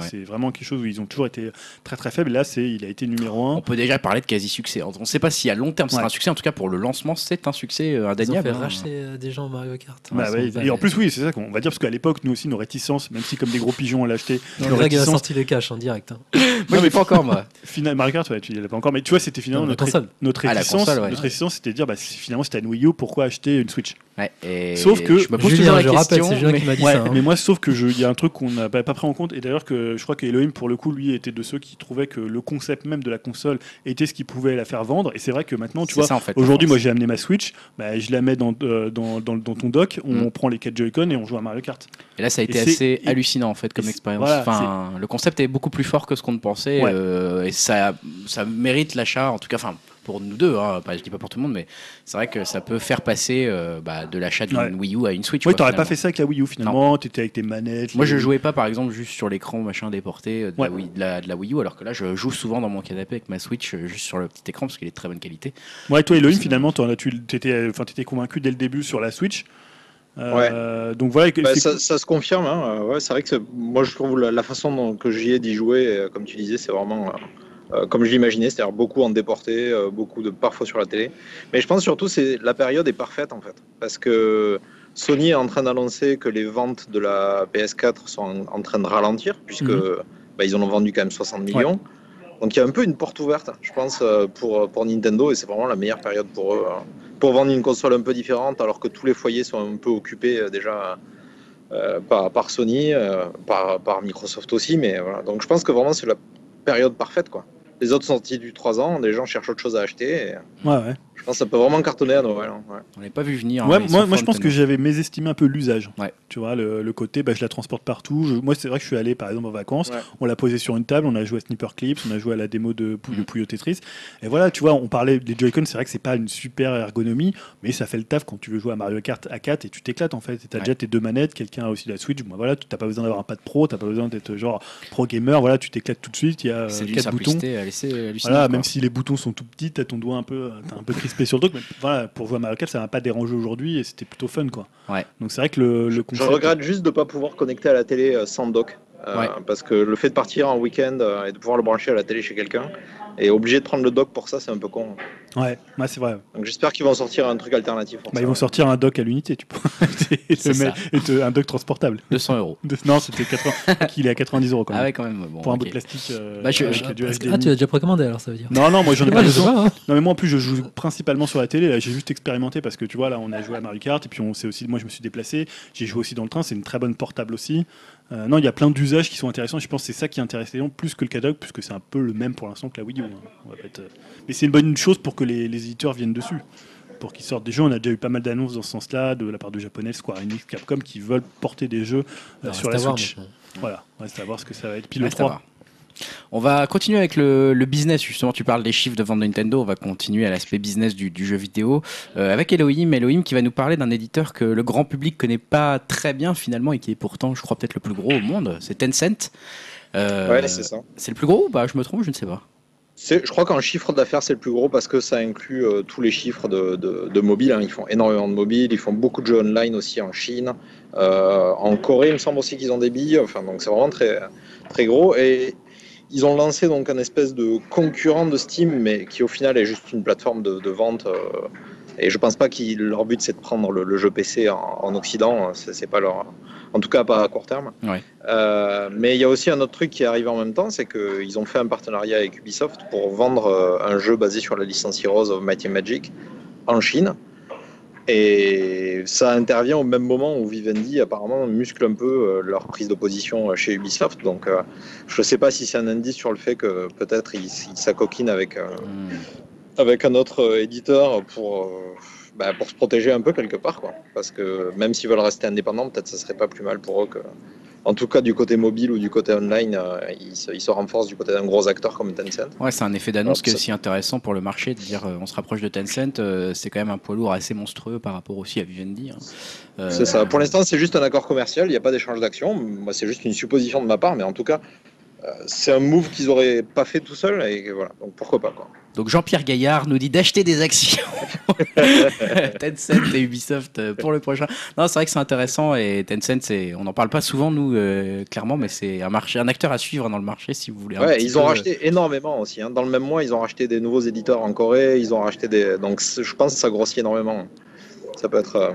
C'est vraiment quelque chose où ils ont toujours été très très faibles. Là, c'est, il a été numéro On un. peut déjà parler de quasi-succès. On ne sait pas si à long terme ce sera Ouais. un succès. En tout cas, pour le lancement, c'est un succès euh, Ils ont indéniable. fait hein. racheter euh, des gens Mario Kart. Bah ouais, sont et en plus, oui, c'est ça qu'on va dire, parce qu'à l'époque, nous aussi, nos réticences, même si comme des gros pigeons, on l'a acheté, Non, Greg a sorti les caches en direct. hein. Moi, je l'ai pas encore, moi. final, Mario Kart, ouais, tu l'as pas encore, mais tu vois, c'était finalement Non, notre, Ah, réticence. console, ouais. Notre réticence, c'était de dire, bah, si finalement, c'était une Wii U, pourquoi acheter une Switch? Ouais, et Sauf que- je me pose Julien, toujours la je rappelle, question. c'est Julien mais- qui m'a dit Ouais, ça. hein. mais moi, sauf que je- il y a un truc qu'on n'a pas pas pris en compte, et d'ailleurs que je crois qu'Elohim, pour le coup, lui, était de ceux qui trouvaient que le concept même de la console était ce qui pouvait la faire vendre. Et c'est vrai que maintenant, tu vois, ça, en fait, aujourd'hui, moi, j'ai amené ma Switch, bah, je la mets dans, euh, dans, dans, dans ton dock, on Mm. prend les 4 Joy-Con et on joue à Mario Kart. Et là, ça a été Et assez hallucinant en fait comme expérience. voilà, enfin, le concept est beaucoup plus fort que ce qu'on ne pensait Ouais. euh, et ça, ça mérite l'achat. En tout cas, enfin pour nous deux, hein, pas, je dis pas pour tout le monde, mais c'est vrai que ça peut faire passer euh, bah, de l'achat d'une Ouais. Wii U à une Switch. Oui, t'aurais pas fait ça avec la Wii U finalement, t'étais avec tes manettes. Moi, les- je jouais pas par exemple juste sur l'écran machin déporté euh, de, Ouais. la Wii, de, la, de la Wii U, alors que là, je joue souvent dans mon canapé avec ma Switch euh, juste sur le petit écran parce qu'il est de très bonne qualité. Ouais, toi, Elohim, finalement, tu étais, enfin, t'étais convaincu dès le début sur la Switch. Euh, Donc voilà, Bah, ça, ça se confirme. hein. Ouais, c'est vrai que moi je trouve la, la façon dont, que j'y ai d'y jouer, comme tu disais, c'est vraiment comme je l'imaginais, c'est-à-dire beaucoup en déporté, euh, beaucoup de parfois sur la télé. Mais je pense surtout c'est la période est parfaite en fait, parce que Sony est en train d'annoncer que les ventes de la PS4 sont en, train de ralentir, puisque Mhm. bah, ils en ont vendu quand même 60 millions. Donc il y a un peu une porte ouverte, je pense, euh, pour, pour Nintendo, et c'est vraiment la meilleure période pour eux, hein, pour vendre une console un peu différente, alors que tous les foyers sont un peu occupés euh, déjà euh, par, par Sony, euh, par, par Microsoft aussi. Mais voilà. Donc je pense que vraiment c'est la période parfaite. Quoi. Les autres sont sortis du 3 ans, les gens cherchent autre chose à acheter. et Ouais, ouais. Je pense que ça peut vraiment cartonner à Noël. hein, ouais. On l'avait pas vu venir. hein, Ouais, moi, je pense que j'avais mésestimé un peu l'usage. Ouais. Tu vois, le, le côté, bah, je la transporte partout. Je- moi, c'est vrai que je suis allé, par exemple, en vacances. Ouais. On l'a posé sur une table, on a joué à Sniper Clips, on a joué à la démo de, Pou- de Mm. Puyo Tetris. Et voilà, tu vois, on parlait des Joy-Con, c'est vrai que c'est pas une super ergonomie, mais ça fait le taf quand tu veux jouer à Mario Kart à 4 et tu t'éclates en fait. Tu as Ouais. déjà tes deux manettes, quelqu'un a aussi la Switch. Moi, voilà, tu n'as pas besoin d'avoir un pad pro, tu pas besoin d'être genre pro gamer. Voilà, tu t'éclates tout de suite. Il y a euh, quatre boutons. à laisser. Voilà, quoi. même si les boutons sont tout petits, t'as ton doigt un peu, un peu crispé sur le truc. Mais voilà, pour jouer à Mario Kart, ça m'a pas dérangé aujourd'hui et c'était plutôt fun, quoi. Ouais. Donc c'est vrai que le, le Je concept. regrette juste de ne pas pouvoir connecter à la télé euh, sans dock. Euh, Ouais. Parce que le fait de partir en week-end euh, et de pouvoir le brancher à la télé chez quelqu'un et obligé de prendre le dock pour ça, c'est un peu con. Ouais, ouais, c'est vrai. Donc j'espère qu'ils vont sortir un truc alternatif. Bah, ils vont sortir un dock à l'unité, tu peux. et te un dock transportable. 200 euros. De- Non, c'était 80. qu'il est à 90 euros quand même. Ah ouais, quand même. Bon, pour un bout de plastique. euh, Bah, je- avec je- du. Ah, tu l'as déjà précommandé alors, ça veut dire. Non, non, moi j'en ai pas je sais besoin. pas, hein. Non mais moi en plus je joue principalement sur la télé, là j'ai juste expérimenté parce que tu vois là on a joué à Mario Kart et puis on sait aussi moi je me suis déplacé, j'ai joué aussi dans le train, c'est une très bonne portable aussi. Euh, non il y a plein d'usages qui sont intéressants, je pense que c'est ça qui intéresse les gens plus que le cadeau puisque c'est un peu le même pour l'instant que la Wii U. hein. On va pas être, euh, Mais c'est une bonne chose pour que les, les éditeurs viennent dessus. Pour qu'ils sortent des jeux, on a déjà eu pas mal d'annonces dans ce sens-là de la part de japonais, Square Enix, Capcom qui veulent porter des jeux euh, sur la voir, Switch. Voilà, reste à voir ce que ça va être. Puis le Reste à 3. On va continuer avec le, le business, justement, tu parles des chiffres de vente de Nintendo, on va continuer à l'aspect business du, du jeu vidéo euh, avec Elohim, Elohim qui va nous parler d'un éditeur que le grand public connaît pas très bien finalement et qui est pourtant, je crois, peut-être le plus gros au monde, c'est Tencent. Euh, Ouais, c'est ça. c'est le plus gros ou pas? Je me trompe, je ne sais pas. Je crois qu'en chiffre d'affaires, c'est le plus gros parce que ça inclut euh, tous les chiffres de, de, de mobile. hein. Ils font énormément de mobile, ils font beaucoup de jeux online aussi en Chine. Euh, en Corée, il me semble aussi qu'ils ont des billes. Enfin, donc c'est vraiment très, très gros. Et ils ont lancé donc un espèce de concurrent de Steam, mais qui au final est juste une plateforme de, de vente. euh, et je pense pas que leur but c'est de prendre le, le jeu PC en, en Occident. C'est c'est pas leur, en tout cas pas à court terme. Ouais. Euh, mais il y a aussi un autre truc qui est arrivé en même temps, c'est qu'ils ont fait un partenariat avec Ubisoft pour vendre euh, un jeu basé sur la licence Heroes of Might and Magic en Chine. Et ça intervient au même moment où Vivendi apparemment muscle un peu euh, leur prise de position euh, chez Ubisoft. Donc euh, je ne sais pas si c'est un indice sur le fait que peut-être ils ils s'acoquinent avec, euh, Hmm. avec un autre éditeur pour, euh, bah, pour se protéger un peu quelque part. Quoi. Parce que même s'ils veulent rester indépendants, peut-être ça serait pas plus mal pour eux que. En tout cas, du côté mobile ou du côté online, euh, ils, se, ils se renforcent du côté d'un gros acteur comme Tencent. Ouais, c'est un effet d'annonce qui est aussi intéressant pour le marché de dire euh, on se rapproche de Tencent, euh, c'est quand même un poids lourd assez monstrueux par rapport aussi à Vivendi. hein. C'est ça. Pour l'instant, c'est juste un accord commercial, il n'y a pas d'échange d'actions. Moi, c'est juste une supposition de ma part, mais en tout cas, c'est un move qu'ils auraient pas fait tout seuls, et voilà. Donc pourquoi pas, quoi. Donc Jean-Pierre Gaillard nous dit d'acheter des actions Tencent et Ubisoft euh, pour le prochain. Non, c'est vrai que c'est intéressant et Tencent, c'est, on n'en parle pas souvent nous, euh, clairement, mais c'est un marché, un acteur à suivre dans le marché si vous voulez. un Ouais, petit ils ont peu, racheté énormément aussi. hein. Dans le même mois, ils ont racheté des nouveaux éditeurs en Corée. Ils ont racheté des. Donc, je pense que ça grossit énormément. Ça peut être euh,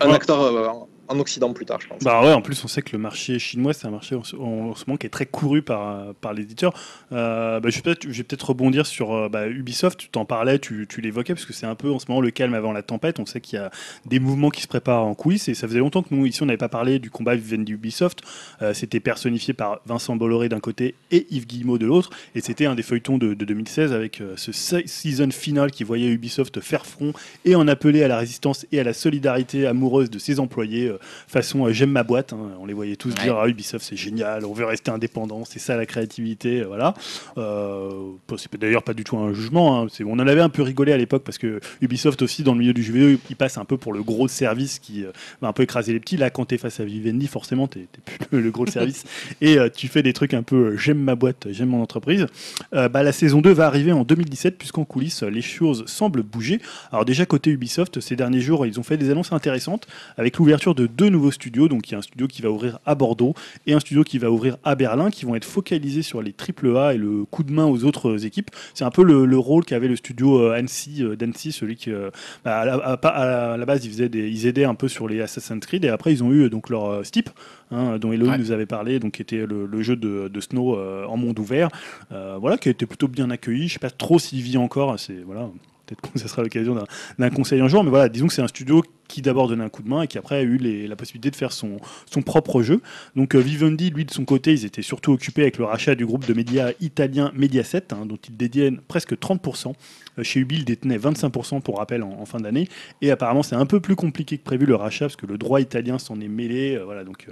un Ouais. acteur euh, en Occident plus tard, je pense. Bah ouais, en plus on sait que le marché chinois c'est un marché en ce, en ce moment qui est très couru par, par les éditeurs. Euh, bah, je vais peut-être rebondir sur euh, bah, Ubisoft, tu t'en parlais, tu, l'évoquais, parce que c'est un peu en ce moment le calme avant la tempête. On sait qu'il y a des mouvements qui se préparent en coulisses et ça faisait longtemps que nous ici on n'avait pas parlé du combat Vivendi Ubisoft. Euh, C'était personnifié par Vincent Bolloré d'un côté et Yves Guillemot de l'autre. Et c'était un des feuilletons de, de 2016 avec euh, ce se- season final qui voyait Ubisoft faire front et en appeler à la résistance et à la solidarité amoureuse de ses employés façon euh, j'aime ma boîte. hein. On les voyait tous Ouais. dire ah, Ubisoft c'est génial, on veut rester indépendant, c'est ça la créativité, euh, voilà. Euh, c'est d'ailleurs pas du tout un jugement. hein. On en avait un peu rigolé à l'époque parce que Ubisoft aussi dans le milieu du jeu vidéo, il passe un peu pour le gros service qui euh, va un peu écraser les petits. Là, quand t'es face à Vivendi, forcément t'es plus le, gros service et euh, tu fais des trucs un peu euh, j'aime ma boîte, j'aime mon entreprise. Euh, bah, la saison 2 va arriver en 2017 puisqu'en coulisses les choses semblent bouger. Alors déjà côté Ubisoft, ces derniers jours ils ont fait des annonces intéressantes avec l'ouverture de deux nouveaux studios. Donc il y a un studio qui va ouvrir à Bordeaux et un studio qui va ouvrir à Berlin, qui vont être focalisés sur les triple A et le coup de main aux autres équipes. C'est un peu le, le rôle qu'avait le studio euh, Annecy, euh, d'Annecy, celui qui euh, bah, à, la, à- base ils, faisaient des, ils aidaient un peu sur les Assassin's Creed et après ils ont eu donc leur euh, Steep, hein, dont Elohim Ouais. nous avait parlé, donc qui était le, le jeu de, de Snow euh, en monde ouvert, euh, voilà, qui a été plutôt bien accueilli. Je sais pas trop s'il vit encore, c'est voilà. Peut-être que ça sera l'occasion d'un- d'un conseil un jour, mais voilà, disons que c'est un studio qui d'abord donnait un coup de main et qui après a eu la possibilité de faire son, propre jeu. Donc euh, Vivendi, lui de son côté, ils étaient surtout occupés avec le rachat du groupe de médias italien Mediaset, hein, dont ils détiennent presque 30%. Euh, Chez Ubi, ils détenaient 25% pour rappel en, fin d'année. Et apparemment, c'est un peu plus compliqué que prévu le rachat parce que le droit italien s'en est mêlé. euh, voilà, donc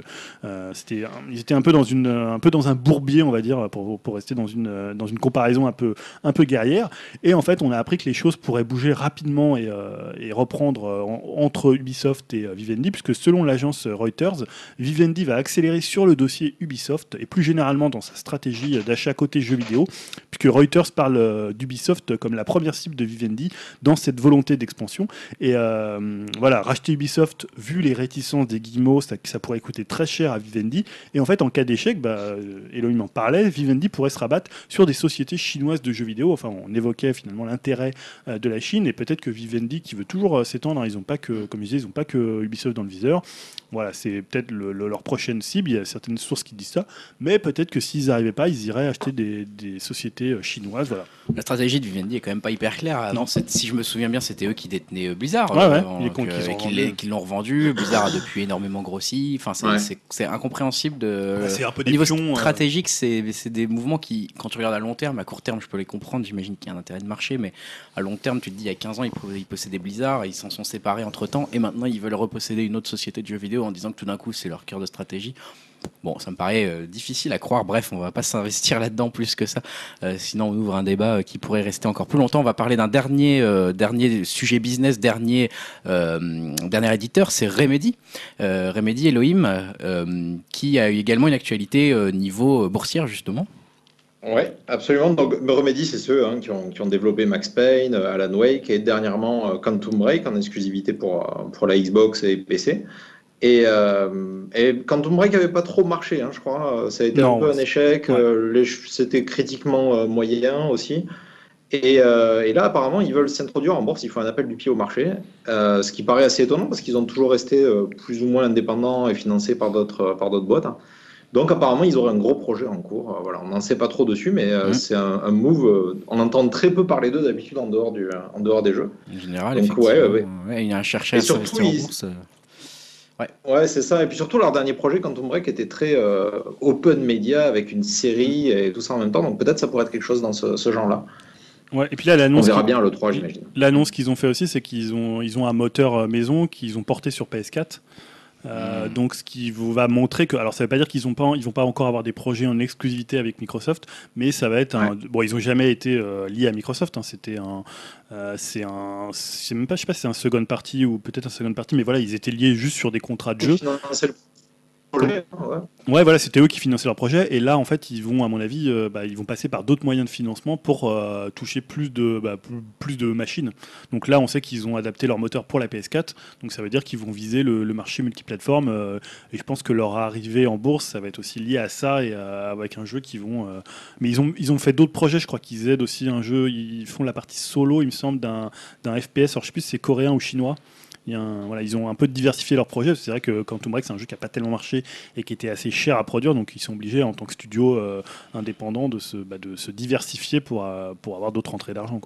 c'était, ils étaient un peu dans un bourbier, on va dire, pour, rester dans une, comparaison un peu, guerrière. Et en fait, on a appris que les choses pourraient bouger rapidement et, et reprendre euh, en- Ubisoft et euh, Vivendi, puisque selon l'agence Reuters, Vivendi va accélérer sur le dossier Ubisoft et plus généralement dans sa stratégie d'achat côté jeux vidéo, puisque Reuters parle euh, d'Ubisoft comme la première cible de Vivendi dans cette volonté d'expansion. Et euh, voilà, racheter Ubisoft, vu les réticences des guillemots, ça, pourrait coûter très cher à Vivendi. Et en fait, en cas d'échec, bah, euh, Elohim en parlait, Vivendi pourrait se rabattre sur des sociétés chinoises de jeux vidéo. Enfin, on évoquait finalement l'intérêt euh, de la Chine et peut-être que Vivendi, qui veut toujours euh, s'étendre, hein, ils n'ont pas que, comme je disais, ils n'ont pas que Ubisoft dans le viseur. Voilà, c'est peut-être le- le- leur prochaine cible. Il y a certaines sources qui disent ça, mais peut-être que s'ils n'arrivaient pas, ils iraient acheter des, des sociétés euh, chinoises. Voilà. La stratégie de Vivendi est quand même pas hyper claire. Avant, c'est- si je me souviens bien, c'était eux qui détenaient euh, Blizzard. Ouais, ouais, avant, que- qu'ils et l'ont revendu. Blizzard a depuis énormément grossi. Enfin, c'est Ouais. incompréhensible de. Bah, c'est un peu Au des niveau pions, euh. stratégique, c'est c'est des mouvements qui, quand tu regardes à long terme, à court terme, je peux les comprendre. J'imagine qu'il y a un intérêt de marché, mais à long terme, tu te dis, il y a 15 ans, ils possédaient Blizzard, ils s'en sont séparés entre temps, et maintenant, ils veulent reposséder une autre société de jeux vidéo en disant que tout d'un coup, c'est leur cœur de stratégie. Bon, ça me paraît euh, difficile à croire. Bref, on va pas s'investir là-dedans plus que ça. Euh, sinon, on ouvre un débat euh, qui pourrait rester encore plus longtemps. On va parler d'un dernier, dernier sujet business, dernier, dernier éditeur, c'est Remedy. Remedy Elohim, qui a eu également une actualité niveau boursière, justement. Ouais, absolument. Remedy, c'est ceux hein, qui, ont, qui ont développé Max Payne, Alan Wake et dernièrement Quantum Break en exclusivité pour, pour la Xbox et PC. Et, euh, et Quantum Break n'avait pas trop marché, hein, je crois. Ça a été Non, un peu un échec. ouais. euh, C'était critiquement euh, moyen aussi. Et, euh, et là, apparemment, ils veulent s'introduire en bourse. Il faut un appel du pied au marché, euh, ce qui paraît assez étonnant parce qu'ils ont toujours resté euh, plus ou moins indépendants et financés par d'autres par d'autres boîtes. hein. Donc apparemment, ils auraient un gros projet en cours. Euh, Voilà, on n'en sait pas trop dessus, mais euh, Mhm. c'est un, un move. euh, on entend très peu parler d'eux d'habitude en dehors du, en dehors des jeux. En général, Donc, effectivement. ouais, ouais, Ouais, il y a un chercheur à surtout, en ils- bourse. euh. Ouais, c'est ça. Et puis surtout, leur dernier projet, Quantum Break, était très euh, open media avec une série et tout ça en même temps. Donc peut-être ça pourrait être quelque chose dans ce, ce genre-là. Ouais, et puis là, On l'annonce. verra qui- bien à l'E3, j'imagine. L'annonce qu'ils ont fait aussi, c'est qu'ils ont, ils ont un moteur euh, maison qu'ils ont porté sur PS4. Euh. Donc, ce qui vous va montrer que, alors, ça veut pas dire qu'ils ont pas, ils vont pas encore avoir des projets en exclusivité avec Microsoft, mais ça va être un. Bon, ils ont jamais été euh, liés à Microsoft. hein, C'était un, euh, c'est un, c'est même pas, je sais pas, c'est un second party ou peut-être un second party, mais voilà, ils étaient liés juste sur des contrats de jeu. Projet, ouais. Ouais, voilà, c'était eux qui finançaient leur projet. Et là, en fait, ils vont, à mon avis, euh, bah, ils vont passer par d'autres moyens de financement pour euh, toucher plus de, bah, plus, plus de machines. Donc là, on sait qu'ils ont adapté leur moteur pour la PS4. Donc ça veut dire qu'ils vont viser le, le marché multiplateforme. euh, et je pense que leur arrivée en bourse, ça va être aussi lié à ça et à- avec un jeu qui vont. Mais ils ont, ils ont fait d'autres projets. Je crois qu'ils aident aussi un jeu. Ils font la partie solo, il me semble, d'un d'un FPS. Alors je sais plus si c'est coréen ou chinois. Ils ont un peu diversifié leur projet. C'est vrai que Quantum Break, c'est un jeu qui n'a pas tellement marché et qui était assez cher à produire. Donc, ils sont obligés, en tant que studio euh, indépendant, de se, bah, diversifier pour, euh, pour avoir d'autres entrées d'argent.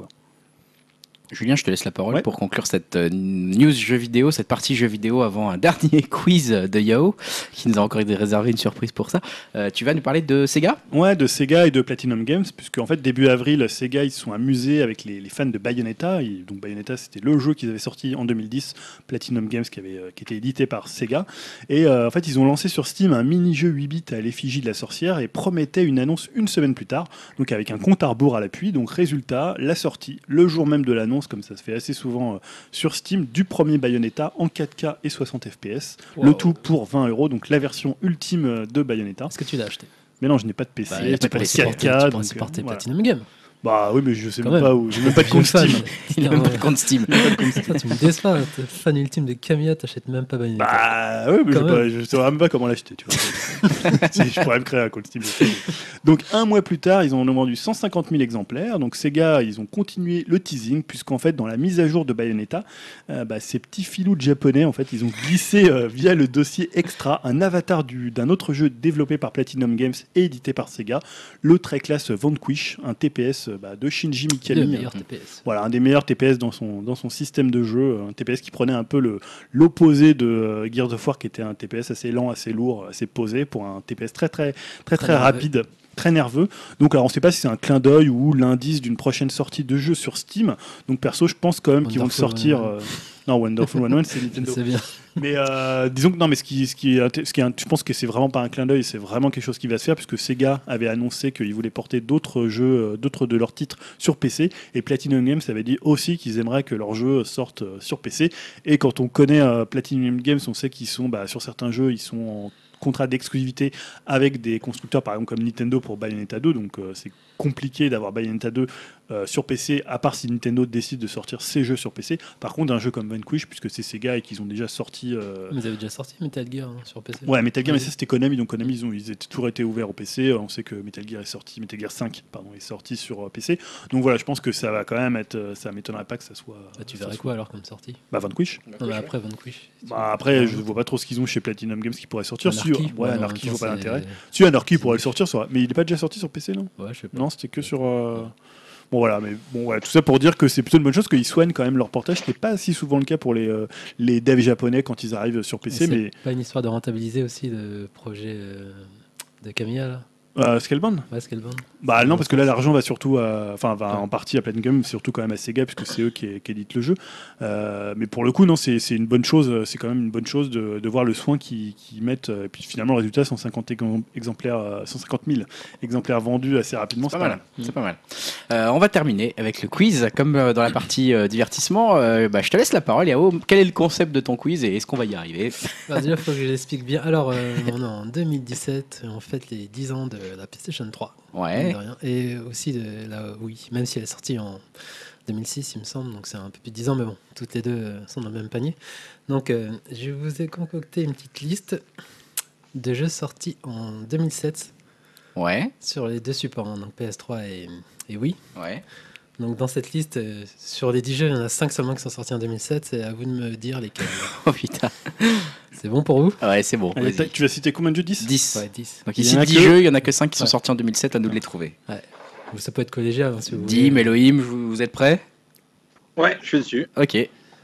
Julien, je te laisse la parole Ouais. pour conclure cette euh, news jeu vidéo, cette partie jeu vidéo avant un dernier quiz de Yao, qui nous a encore réservé une surprise pour ça. Euh, tu vas nous parler de Sega? Ouais, de Sega et de Platinum Games, puisque en fait, début avril, Sega, ils se sont amusés avec les, les fans de Bayonetta. Et donc, Bayonetta, c'était le jeu qu'ils avaient sorti en 2010, Platinum Games, qui, avait, euh, qui était édité par Sega. Et euh, en fait, ils ont lancé sur Steam un mini-jeu 8 bits à l'effigie de la sorcière et promettaient une annonce une semaine plus tard, donc avec un compte à rebours à l'appui. Donc, résultat, la sortie, le jour même de l'annonce, comme ça se fait assez souvent euh, sur Steam, du premier Bayonetta en 4K et 60 FPS. Le tout pour 20 euros, donc la version ultime euh, de Bayonetta. Est-ce que tu l'as acheté? Mais non, je n'ai pas de PC, Bah, j'ai pas pas de de PC. 4K. Tu donc, euh, supporter voilà. Platinum Game. Bah oui, mais je sais Quand même même. pas où. J'ai même pas de compte. Steam. Il a même pas de compte Steam. Ça, tu me déçois. T'es fan ultime de Camilla, t'achètes même pas Bayonetta. Bah oui, mais je, sais pas- même. je sais même pas comment l'acheter. Tu vois. je pourrais me créer un compte Steam. je sais. Donc un mois plus tard, ils en ont vendu 150 000 exemplaires. Donc ces gars, ils ont continué le teasing puisqu'en fait, dans la mise à jour de Bayonetta, euh, bah, ces petits filous de japonais, en fait, ils ont glissé euh, via le dossier extra un avatar du- d'un autre jeu développé par Platinum Games et édité par Sega, le très classe Vanquish, un TPS TPS euh, bah, de Shinji Le Mikami. meilleur TPS. Voilà, un des meilleurs TPS dans son, dans son système de jeu. Un TPS qui prenait un peu le- l'opposé de euh, Gears of War, qui était un TPS assez lent, assez lourd, assez posé, pour un TPS très, très, très, très, rapide, très nerveux. Donc, alors, on ne sait pas si c'est un clin d'œil ou l'indice d'une prochaine sortie de jeu sur Steam. Donc, perso, je pense quand même qu'ils vont le sortir. 101. euh, Non, Wonderful 101, c'est Nintendo. C'est bien. Mais euh, disons que non, mais ce qui, ce qui est, ce qui est- je pense que c'est vraiment pas un clin d'œil, c'est vraiment quelque chose qui va se faire, puisque Sega avait annoncé qu'ils voulaient porter d'autres jeux, euh, d'autres de leurs titres sur PC, et Platinum Games avait dit aussi qu'ils aimeraient que leurs jeux sortent euh, sur PC. Et quand on connaît euh, Platinum Games, on sait qu'ils sont bah, sur certains jeux, ils sont en contrat d'exclusivité avec des constructeurs par exemple comme Nintendo pour Bayonetta 2 donc euh, c'est compliqué d'avoir Bayonetta 2 euh, sur PC à part si Nintendo décide de sortir ses jeux sur PC par contre un jeu comme Vanquish puisque c'est Sega et qu'ils ont déjà sorti euh, Ils avaient déjà sorti Metal Gear hein, sur PC. Ouais, Metal Gear, mais ça c'était Konami, donc Konami ils ont ils étaient toujours été ouverts au PC. On sait que Metal Gear est sorti, Metal Gear 5 pardon est sorti sur euh, PC. Donc voilà, je pense que ça va quand même être, euh, ça m'étonnerait pas que ça soit. Bah, tu ça verrais soit- quoi alors comme sortie? Bah Vanquish. Non, mais après Vanquish. Bah après, je vois pas trop ce qu'ils ont chez Platinum Games qui pourrait sortir. Si, Anarchy, ouais, ouais, en Anarchy, je vois pas l'intérêt. Si Anarchy pourrait le sortir, mais il est pas déjà sorti sur PC, non? Ouais, je sais pas. Non, c'était que sur. euh, Bon voilà, mais bon voilà, tout ça pour dire que c'est plutôt une bonne chose qu'ils soignent quand même leur portage, ce qui n'est pas si souvent le cas pour les, euh, les devs japonais quand ils arrivent sur PC, c'est mais pas une histoire de rentabiliser aussi le projet euh, de Camilla là? Euh, Scalebound? Ouais, Scalebound. Bah non, parce que là l'argent va surtout, à- enfin va en partie à Platinum Games, surtout quand même à Sega, puisque c'est eux qui, qui éditent le jeu. Euh, mais pour le coup, non, c'est c'est une bonne chose. C'est quand même une bonne chose de, de voir le soin qu'ils qu'ils mettent. euh, Et puis finalement, le résultat, 150 exem- exemplaires, euh, 150 000 exemplaires vendus assez rapidement. C'est pas mal. C'est pas mal. Euh, on va terminer avec le quiz. Comme euh, dans la partie euh, divertissement, euh, bah, je te laisse la parole, Yao. Quel est le concept de ton quiz et est-ce qu'on va y arriver Bah, déjà, il faut que je l'explique bien. Alors, euh, on est en 2017, on fête les 10 ans de la PlayStation 3. Ouais. rien. Et aussi de la Wii, même si elle est sortie en 2006, il me semble, donc c'est un peu plus de 10 ans, mais bon, toutes les deux euh, sont dans le même panier. Donc, euh, je vous ai concocté une petite liste de jeux sortis en 2007 Ouais. sur les deux supports, hein, donc PS3 et, et Wii. Ouais. Donc, dans cette liste, euh, sur les 10 jeux, il y en a 5 seulement qui sont sortis en 2007. C'est à vous de me dire lesquels. Oh putain. c'est bon pour vous? Ouais, c'est bon. Allez, vas-y. t'as- tu vas citer combien de jeux? 10 10. Ouais, 10. Donc ici, en a 10 que- jeux, il y en a que 5 qui sont Ouais. sortis en 2007, à nous de les trouver. Ou Ça peut être collégial hein, si vous voulez. Dim, Elohim, vous, vous êtes prêts? Ouais, je suis dessus. Ok.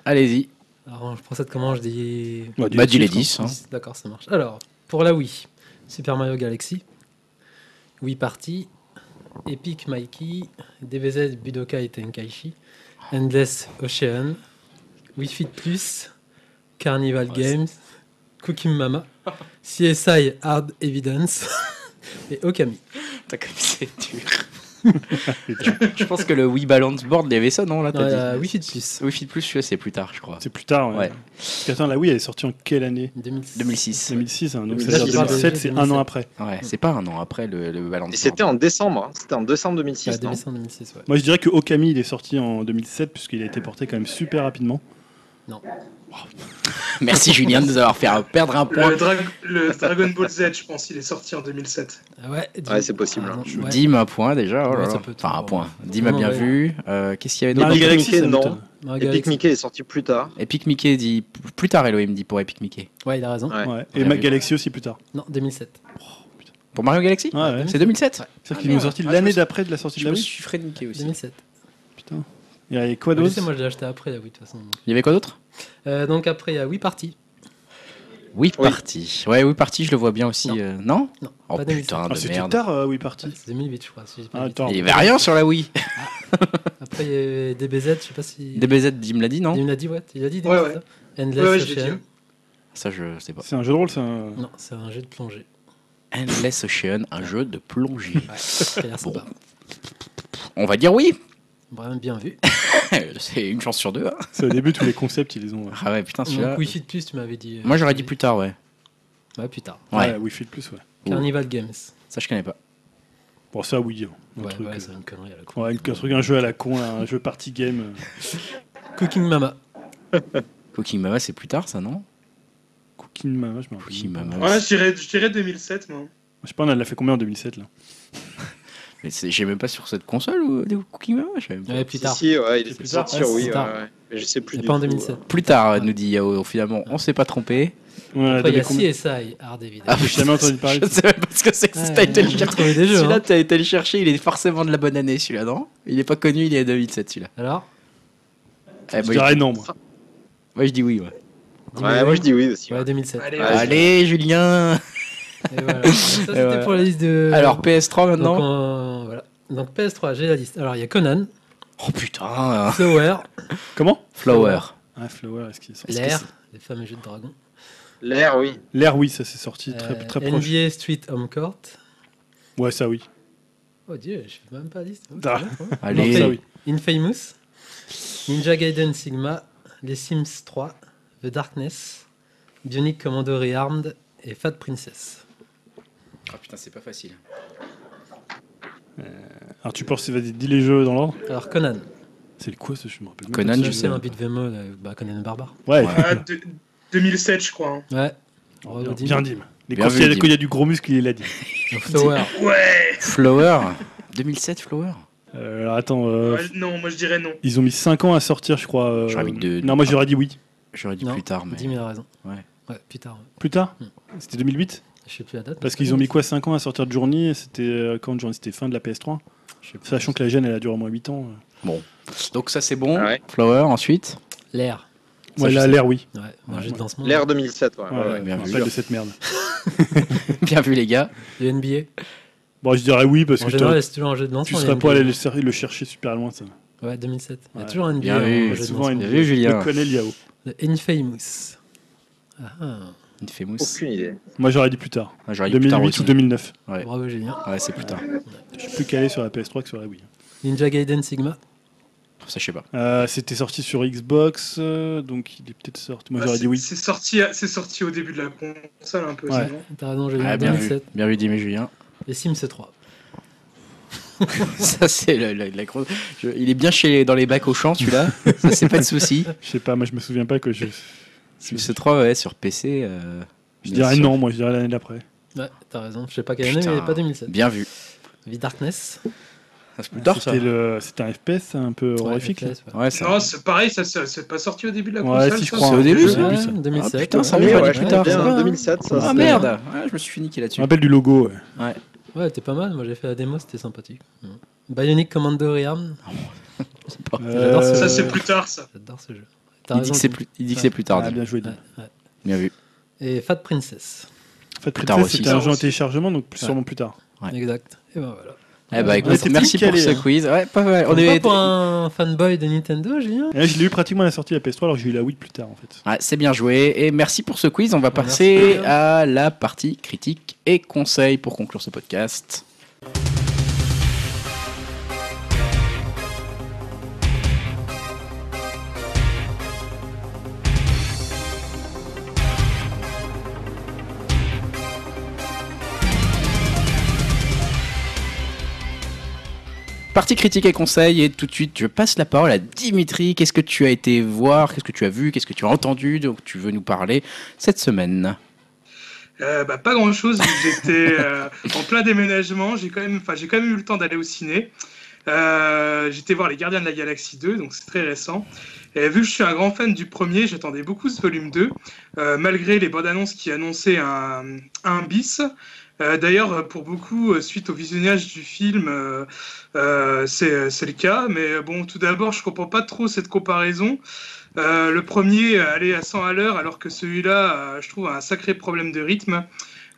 Allez-y. Alors, je procède comment? Je dis. Bah, dis Bah, dis les titre, 10. hein. D'accord, ça marche. Alors, pour la Wii, Super Mario Galaxy, Wii Party, Epic Mikey, DBZ Budokai Tenkaichi, Endless Ocean, Wii Fit Plus, Carnival Games, Cooking Mama, CSI Hard Evidence et Okami. T'as comme c'est dur. je pense que le Wii Balance Board, il y avait ça, non là, Non, t'as dit euh, Wii Fit Plus, Wii Fit Plus, c'est plus tard, je crois. C'est plus tard. Ouais. Ouais. Parce que, attends, la Wii, elle est sortie en quelle année? 2006. 2006. 2006, hein, donc Là, ça veut je dire parle de 2007, jeux c'est un 2007. an après. Ouais, c'est pas un an après le, le Balance Et c'était en décembre. hein. C'était en décembre Ouais, 2006. non 2005-2006, ouais. Moi, je dirais que Okami, il est sorti en 2007, puisqu'il a été porté quand même super rapidement. Merci Julien de nous avoir fait perdre un point. Le, Dra- le Dragon Ball Z, je pense, il est sorti en 2007. Ah ouais, Ouais, c'est possible, Ah, hein. non, ouais. Dim un point déjà. oh là là. enfin un point. Dim a bien ouais. vu. Euh, Qu'est-ce qu'il y avait Mario d'autre Galaxy, ça non. Epic Galaxy. Mickey est sorti plus tard. Epic Mickey dit plus tard Elohim dit pour Epic Mickey. Ouais, il a raison. Ouais. Ouais. On Et a ma vu. Galaxy aussi plus tard. Non, 2007. Pour Mario Galaxy Ouais, ouais. C'est 2007 Ouais. C'est-à-dire qu'ils nous ont sorti Ah, je l'année d'après de la sortie de Je la Wii. suis fait niquer aussi. 2007. Putain. Il y avait quoi je d'autre moi je l'ai acheté après la Wii de toute façon. Il y avait quoi d'autre? Euh, donc après il y a Wii Party. Oui, Oui. parti. Ouais, oui, parti, je le vois bien aussi. Non. euh, Non Non, Oh pas 2007. putain Ah, de c'était merde. tard, euh, Wii Party. C'est 2008 je crois. Si j'ai pas Ah, attends. Il y avait rien sur la Wii. Après il y a DBZ, je sais pas si. DBZ, Dim l'a dit, non Il me l'a dit, ouais. Il a dit DBZ. Ouais, ouais. ça Endless Ouais. Ocean. hein. Ça, je sais pas. C'est un jeu de rôle, c'est un. Non, c'est un jeu de plongée. Endless Ocean, un jeu de plongée. Ouais, ça a l'air sympa. On va dire oui. Vraiment bien vu. C'est une chance sur deux. hein. C'est au début, tous les concepts, ils les ont. euh, Ah ouais, putain, celui-là. Wii Fit Plus, tu m'avais dit. euh, Moi, j'aurais dit plus tard, ouais. Ouais, plus tard. Ouais. Ouais, Wii Fit Plus, ouais. Carnival Games. Ça, je connais pas. Bon, ça, oui. hein. Un Ouais, truc, ouais, euh, c'est une connerie à la con. ouais, un truc, un jeu à la con, un jeu party game. Cooking Mama. Cooking Mama, c'est plus tard, ça, non? Cooking Mama, je me rappelle. Cooking. Mama. Ouais, je dirais, je dirais 2007, moi. Je sais pas, on a l'a fait combien en 2007 là? Mais c'est- j'ai même pas sur cette console ou des Cooking Mama je sais même pas. Ouais, plus Si, tard. si, ouais, il plus sorti tard. sur tard. ouais, ouais. Mais je sais plus du pas en tout, 2007. euh. Plus tard, nous dit Yao. Finalement, on s'est pas trompé. Ouais, Après, il y a CSI, Hard Evidence. Ah, J'ai jamais entendu parler Je sais même pas ce que c'est que Ouais, t'as été le chercher. Celui-là, hein. t'as été le chercher, il est forcément de la bonne année, celui-là, non? Il est pas connu, il est 2007, celui-là. Alors? Eh, Je moi, dirais non, moi. moi, je dis oui, ouais. Ouais, oui. moi je dis oui aussi. Ouais, 2007. Allez, Ouais, vas-y. Allez, Julien Et voilà. Ça, c'était voilà. pour la liste de. Alors, PS3 Donc, maintenant on- voilà. Donc, PS3, j'ai la liste. Alors, il y a Conan, Oh putain Flower, Comment Flower. Ah, Flower, est-ce qu'il est sorti L'air, les fameux jeux de dragon. L'air, oui. L'air, oui, ça s'est sorti très, Euh, très proche. NBA Street Home Court. Ouais, ça oui. Oh Dieu, je fais même pas la liste. Oh, Ah. bien. Allez, ça oui. Infamous, Ninja Gaiden Sigma, Les Sims 3, The Darkness, Bionic Commando Rearmed et Fat Princess. Oh putain, c'est pas facile. Alors tu penses, vas-y, dis les jeux dans l'ordre. Alors Conan, C'est quoi ce jeu Je me rappelle même Conan, pas. je je sais. un beat VMO, là, bah, Conan le barbare. Ouais, Ah, de- 2007, je crois. hein. Ouais. bien, quand vu, il y a- Dim. quand il y a du gros muscle, il l'a dit. Flower. Ouais. Flower 2007, Flower Euh, alors attends, euh, Ouais, Non, moi je dirais non. ils ont mis 5 ans à sortir, je crois. euh, J'aurais mis deux- Ah. Non, moi j'aurais dit oui. J'aurais dit Non, plus tard, mais. Dim, il a raison. Ouais. Ouais, plus tard. Plus tard Hmm. C'était 2008 Je sais plus la date. Parce qu'ils ont mis quoi 5 ans à sortir de Journey C'était euh, quand Journey C'était fin de la PS3 Je sais plus. Sachant que la gêne elle a duré au moins 8 ans. Donc ça c'est bon. Ah ouais. Flower ensuite. L'air. Ça, Ouais, je là, l'air, oui. Ouais, un Ouais. L'air 2007, ouais. Ouais, ouais, ouais, ouais. bien vu. de cette merde. Bien vu les gars. Le NBA. Bon, je dirais oui parce En que général, toujours un jeu de tu lancement. serais les pas NBA. allé le, le chercher super loin ça. Ouais, 2007. Il y a toujours un NBA Bien en vu, Souvent, une- vu, Julien. Je connais Liao. Le Infamous. Ah, ah. Une famous. Aucune idée. Moi j'aurais dit plus tard. Ah, J'aurais dit plus tard 2008 aussi. ou 2009. Ouais. Bravo, Julien. Ouais, c'est plus tard. Je suis plus calé sur la PS3 que sur la Wii. Ninja Gaiden Sigma. Ça je sais pas. Euh, C'était sorti sur Xbox, euh, donc il est peut-être sorti. Moi Bah, j'aurais c'est- dit oui. C'est sorti, c'est sorti au début de la console un peu. Ouais. T'as raison, Julien. Ah, bien vu. 2007. Bien vu Dim et Julien. Les Sims 3. ça c'est la, la- la grosse. je- Il est bien chez dans les bacs au champ celui-là. ça c'est pas de souci. Je sais pas, moi je me souviens pas que je. Ce 3 ouais sur PC. euh, Je dirais sûr. non, moi je dirais l'année d'après. Ouais, t'as raison. Je sais pas quelle année, Putain. mais pas 2007. Bien vu. The Darkness. Ça, c'est plus. C'était le... c'était un FPS un peu horrifique. ouais. Ouais, ça. Non, c'est pareil, ça c'est c'est pas sorti au début de la Ouais, console. si, je crois. C'est au début, Je Ouais, ça. 2007. Ah, putain, ça ouais. dit ouais, plus tard, bien, ça va. 2007, ça. Ah merde. Ouais, je me suis niquer Je là-dessus. me rappelle du logo. ouais. Ouais, t'es pas mal. Moi, j'ai fait la démo, c'était sympathique. Bionic Commando Rearm. J'adore Euh, Ça c'est plus tard ça. J'adore ce jeu. Il dit raison, que c'est plus, il dit que c'est plus tard. Ah, bien joué. Ouais, ouais. Bien vu. Et Fat Princess. En fait, Plus Princess, aussi. c'était un jeu en téléchargement, donc plus Ouais. sûrement plus tard. Ouais. Exact. Et ben voilà. Eh bah écoute, merci pour ce hein. quiz. Ouais, pas mal. On On est. pour un fanboy de Nintendo, Julien je l'ai eu pratiquement à la sortie de la PS3, alors que j'ai eu la Wii plus tard en fait. Ouais, c'est bien joué et merci pour ce quiz. On va Merci. passer à la partie critique et conseils pour conclure ce podcast. Partie critique et conseils et tout de suite je passe la parole à Dimitri. Qu'est-ce que tu as été voir? Qu'est-ce que tu as vu? Qu'est-ce que tu as entendu? Donc tu veux nous parler cette semaine? Euh, bah, pas grand chose. J'étais euh, en plein déménagement. J'ai quand même, quand même eu le temps d'aller au ciné. Euh, J'étais voir les Gardiens de la Galaxie 2, donc c'est très récent. Et vu que je suis un grand fan du premier, j'attendais beaucoup ce volume 2, euh, malgré les bandes annonces qui annonçaient un bis. Euh, D'ailleurs, pour beaucoup, euh, suite au visionnage du film, euh, c'est le cas. Mais bon, tout d'abord, je comprends pas trop cette comparaison. Le premier allait à 100 à l'heure, alors que celui-là, je trouve, a un sacré problème de rythme.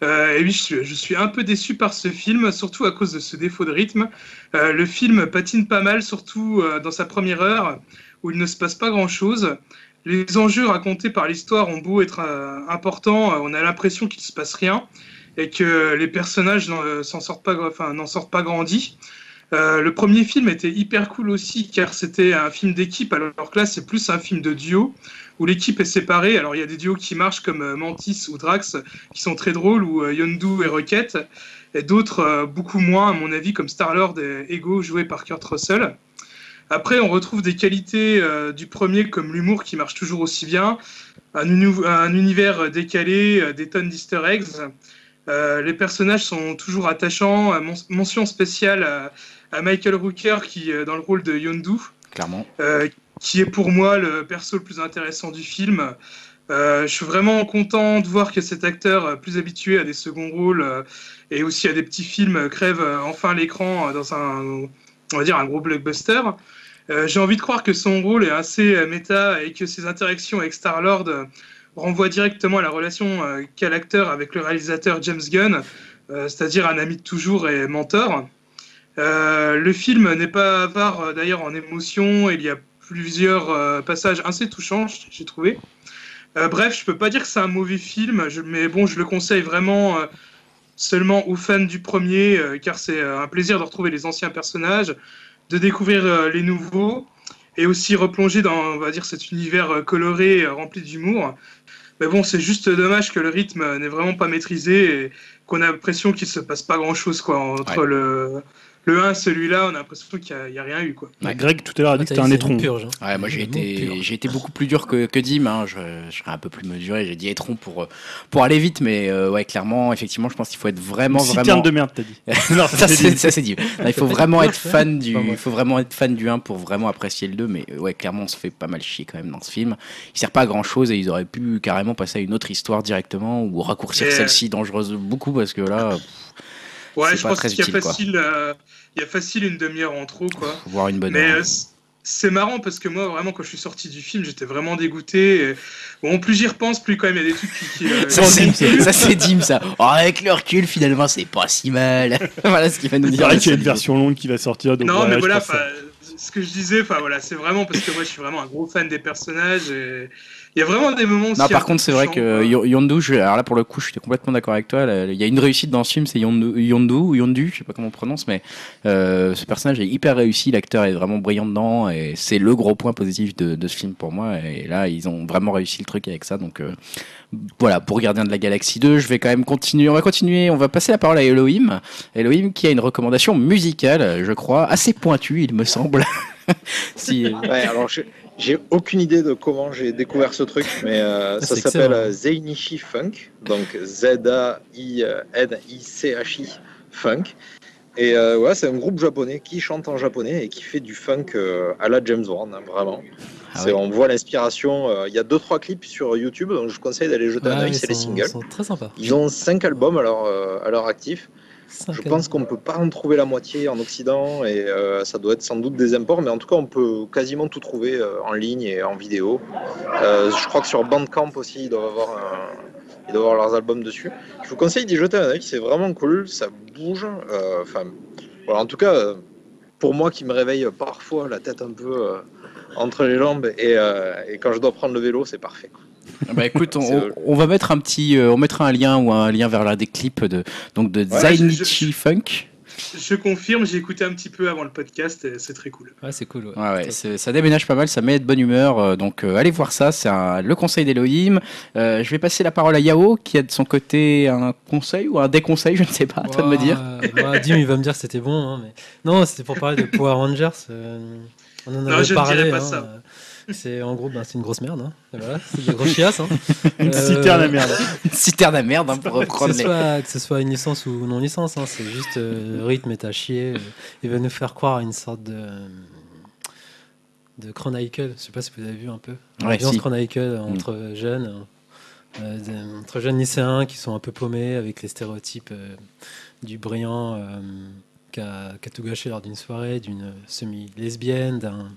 Et oui, je suis, un peu déçu par ce film, surtout à cause de ce défaut de rythme. Le film patine pas mal, surtout dans sa première heure, où il ne se passe pas grand-chose. Les enjeux racontés par l'histoire ont beau être importants, on a l'impression qu'il ne se passe rien et que les personnages n'en euh, sortent pas, grandis. Euh, le premier film était hyper cool aussi car c'était un film d'équipe alors que là c'est plus un film de duo où l'équipe est séparée. Alors il y a des duos qui marchent comme euh, Mantis ou Drax qui sont très drôles ou euh, Yondu et Rocket et d'autres beaucoup moins à mon avis comme Star-Lord et Ego joués par Kurt Russell. Après on retrouve des qualités du premier comme l'humour qui marche toujours aussi bien, un, un univers décalé, des tonnes d'easter eggs. Euh, les personnages sont toujours attachants. Euh, mon- mention spéciale à, à Michael Rooker qui est dans le rôle de Yondu, Clairement. euh, qui est pour moi le perso le plus intéressant du film. Euh, je suis vraiment content de voir que cet acteur, euh, plus habitué à des seconds rôles euh, et aussi à des petits films, euh, crève euh, enfin l'écran euh, dans un, on va dire, un gros blockbuster. Euh, J'ai envie de croire que son rôle est assez euh, méta et que ses interactions avec Star-Lord renvoient directement à la relation euh, qu'a l'acteur avec le réalisateur James Gunn, euh, c'est-à-dire un ami de toujours et mentor. Euh, le film n'est pas avare d'ailleurs en émotion, il y a plusieurs passages assez touchants, j'ai trouvé. Bref, je peux pas dire que c'est un mauvais film, mais bon, je le conseille vraiment seulement aux fans du premier, car c'est un plaisir de retrouver les anciens personnages, de découvrir les nouveaux, et aussi replonger dans, on va dire, cet univers coloré, rempli d'humour. Mais bon, c'est juste dommage que le rythme n'est vraiment pas maîtrisé et qu'on a l'impression qu'il se passe pas grand-chose quoi entre Ouais. le le 1 celui-là, on a l'impression qu'il n'y a, rien eu quoi. Ouais. Greg tout à l'heure a dit que c'était un étron. purge, hein. Ouais, moi j'ai été, j'ai été beaucoup plus dur que, que Dim. Hein. Je, je serais un peu plus mesuré. J'ai dit étron pour, euh, pour aller vite, mais euh, ouais, clairement, effectivement, je pense qu'il faut être vraiment, Une citerne vraiment. de merde, t'as dit. non, ça, c'est dit. ça, c'est dit. Non, il faut vraiment être fan du, il faut vraiment être fan du 1 pour vraiment apprécier le 2. Mais euh, ouais, clairement, on se fait pas mal chier quand même dans ce film. Il sert pas à grand chose et ils auraient pu carrément passer à une autre histoire directement ou raccourcir Et, euh, celle-ci dangereuse beaucoup parce que là, pff, Ouais, je pas pense qu'il y euh, il y a facile une demi-heure en trop quoi. faut voir une bonne Mais heure. euh, c'est marrant parce que moi, vraiment, quand je suis sorti du film, j'étais vraiment dégoûté. Et... Bon, plus j'y repense, plus quand même il y a des trucs qui. qui, euh, Ça c'est, Dim ça. Oh, avec le recul finalement c'est pas si mal. voilà ce qu'il va nous Il dire. qu'il y a une version longue qui va sortir. donc Non, voilà, mais voilà, ce que je disais, enfin voilà, c'est vraiment parce que moi, je suis vraiment un gros fan des personnages. Et... Il y a vraiment des moments. Non, par contre, c'est vrai que Yondu, je- alors là pour le coup, je suis complètement d'accord avec toi. là, Il y a une réussite dans ce film, c'est Yondu, Yondu ou Yondu, je sais pas comment on prononce, mais euh, ce personnage est hyper réussi. L'acteur est vraiment brillant dedans et c'est le gros point positif de, de ce film pour moi. Et là, ils ont vraiment réussi le truc avec ça. Donc euh, voilà, pour Gardien de la Galaxie 2, je vais quand même continuer. On va continuer. On va passer la parole à Elohim. Elohim qui a une recommandation musicale, je crois, assez pointue, il me semble. si, Ouais, alors j'ai- aucune idée de comment j'ai découvert ce truc, mais euh, Ah, ça s'appelle euh, Zeinichi Funk, donc Z-A-I-N-I-C-H-I Funk. Et euh, ouais, c'est un groupe japonais qui chante en japonais et qui fait du funk euh, à la James Bond, hein, vraiment. Ah ouais. On voit l'inspiration. euh, Il y a deux trois clips sur YouTube, donc je vous conseille d'aller jeter un œil. ils C'est les singles. sont très sympas. Ils ont cinq albums à leur, à leur actif. Cinq Je albums. pense qu'on ne peut pas en trouver la moitié en Occident et euh, ça doit être sans doute des imports, mais en tout cas on peut quasiment tout trouver en ligne et en vidéo. Je crois que sur Bandcamp aussi ils doivent avoir, un- ils doivent avoir leurs albums dessus. Je vous conseille d'y jeter un œil, c'est vraiment cool, ça bouge. euh, Enfin, voilà, en tout cas euh, pour moi qui me réveille parfois la tête un peu euh, entre les jambes et, et quand je dois prendre le vélo, c'est parfait. quoi. Bah écoute, on, va mettre un petit, on mettra un lien ou un lien vers l'un des clips de donc de Ouais, Zainichi je- je- Funk. Je confirme, j'ai écouté un petit peu avant le podcast et c'est très cool. Ouais, c'est cool. ouais. Ouais, ouais, c'est- ça déménage pas mal, ça met de bonne humeur. euh, donc euh, allez voir ça, c'est un- le conseil d'Elohim. Euh, je vais passer la parole à Yao qui a de son côté un conseil ou un déconseil, je ne sais pas, à toi de me dire. Ouais, bah, Dim, il va me dire que c'était bon. hein, mais... Non, c'était pour parler de Power Rangers. euh, On en Non, avait je ne parlé. dirais pas hein, ça. Euh, C'est en gros, bah, c'est une grosse merde. hein, et voilà, c'est des gros chiasses. Hein. Une Euh, citerne à merde. Une citerne à merde hein, pour Que reprendre ce, les. soit, que ce soit une licence ou non licence, hein, c'est juste euh, le rythme est à chier. euh, il va nous faire croire à une sorte de de Chronicle. Je sais pas si vous avez vu un peu. Ouais, si. Chronicle entre jeunes, euh, des- entre jeunes lycéens qui sont un peu paumés avec les stéréotypes euh, du brillant euh, qui a, qui a tout gâché lors d'une soirée, d'une semi-lesbienne, d'un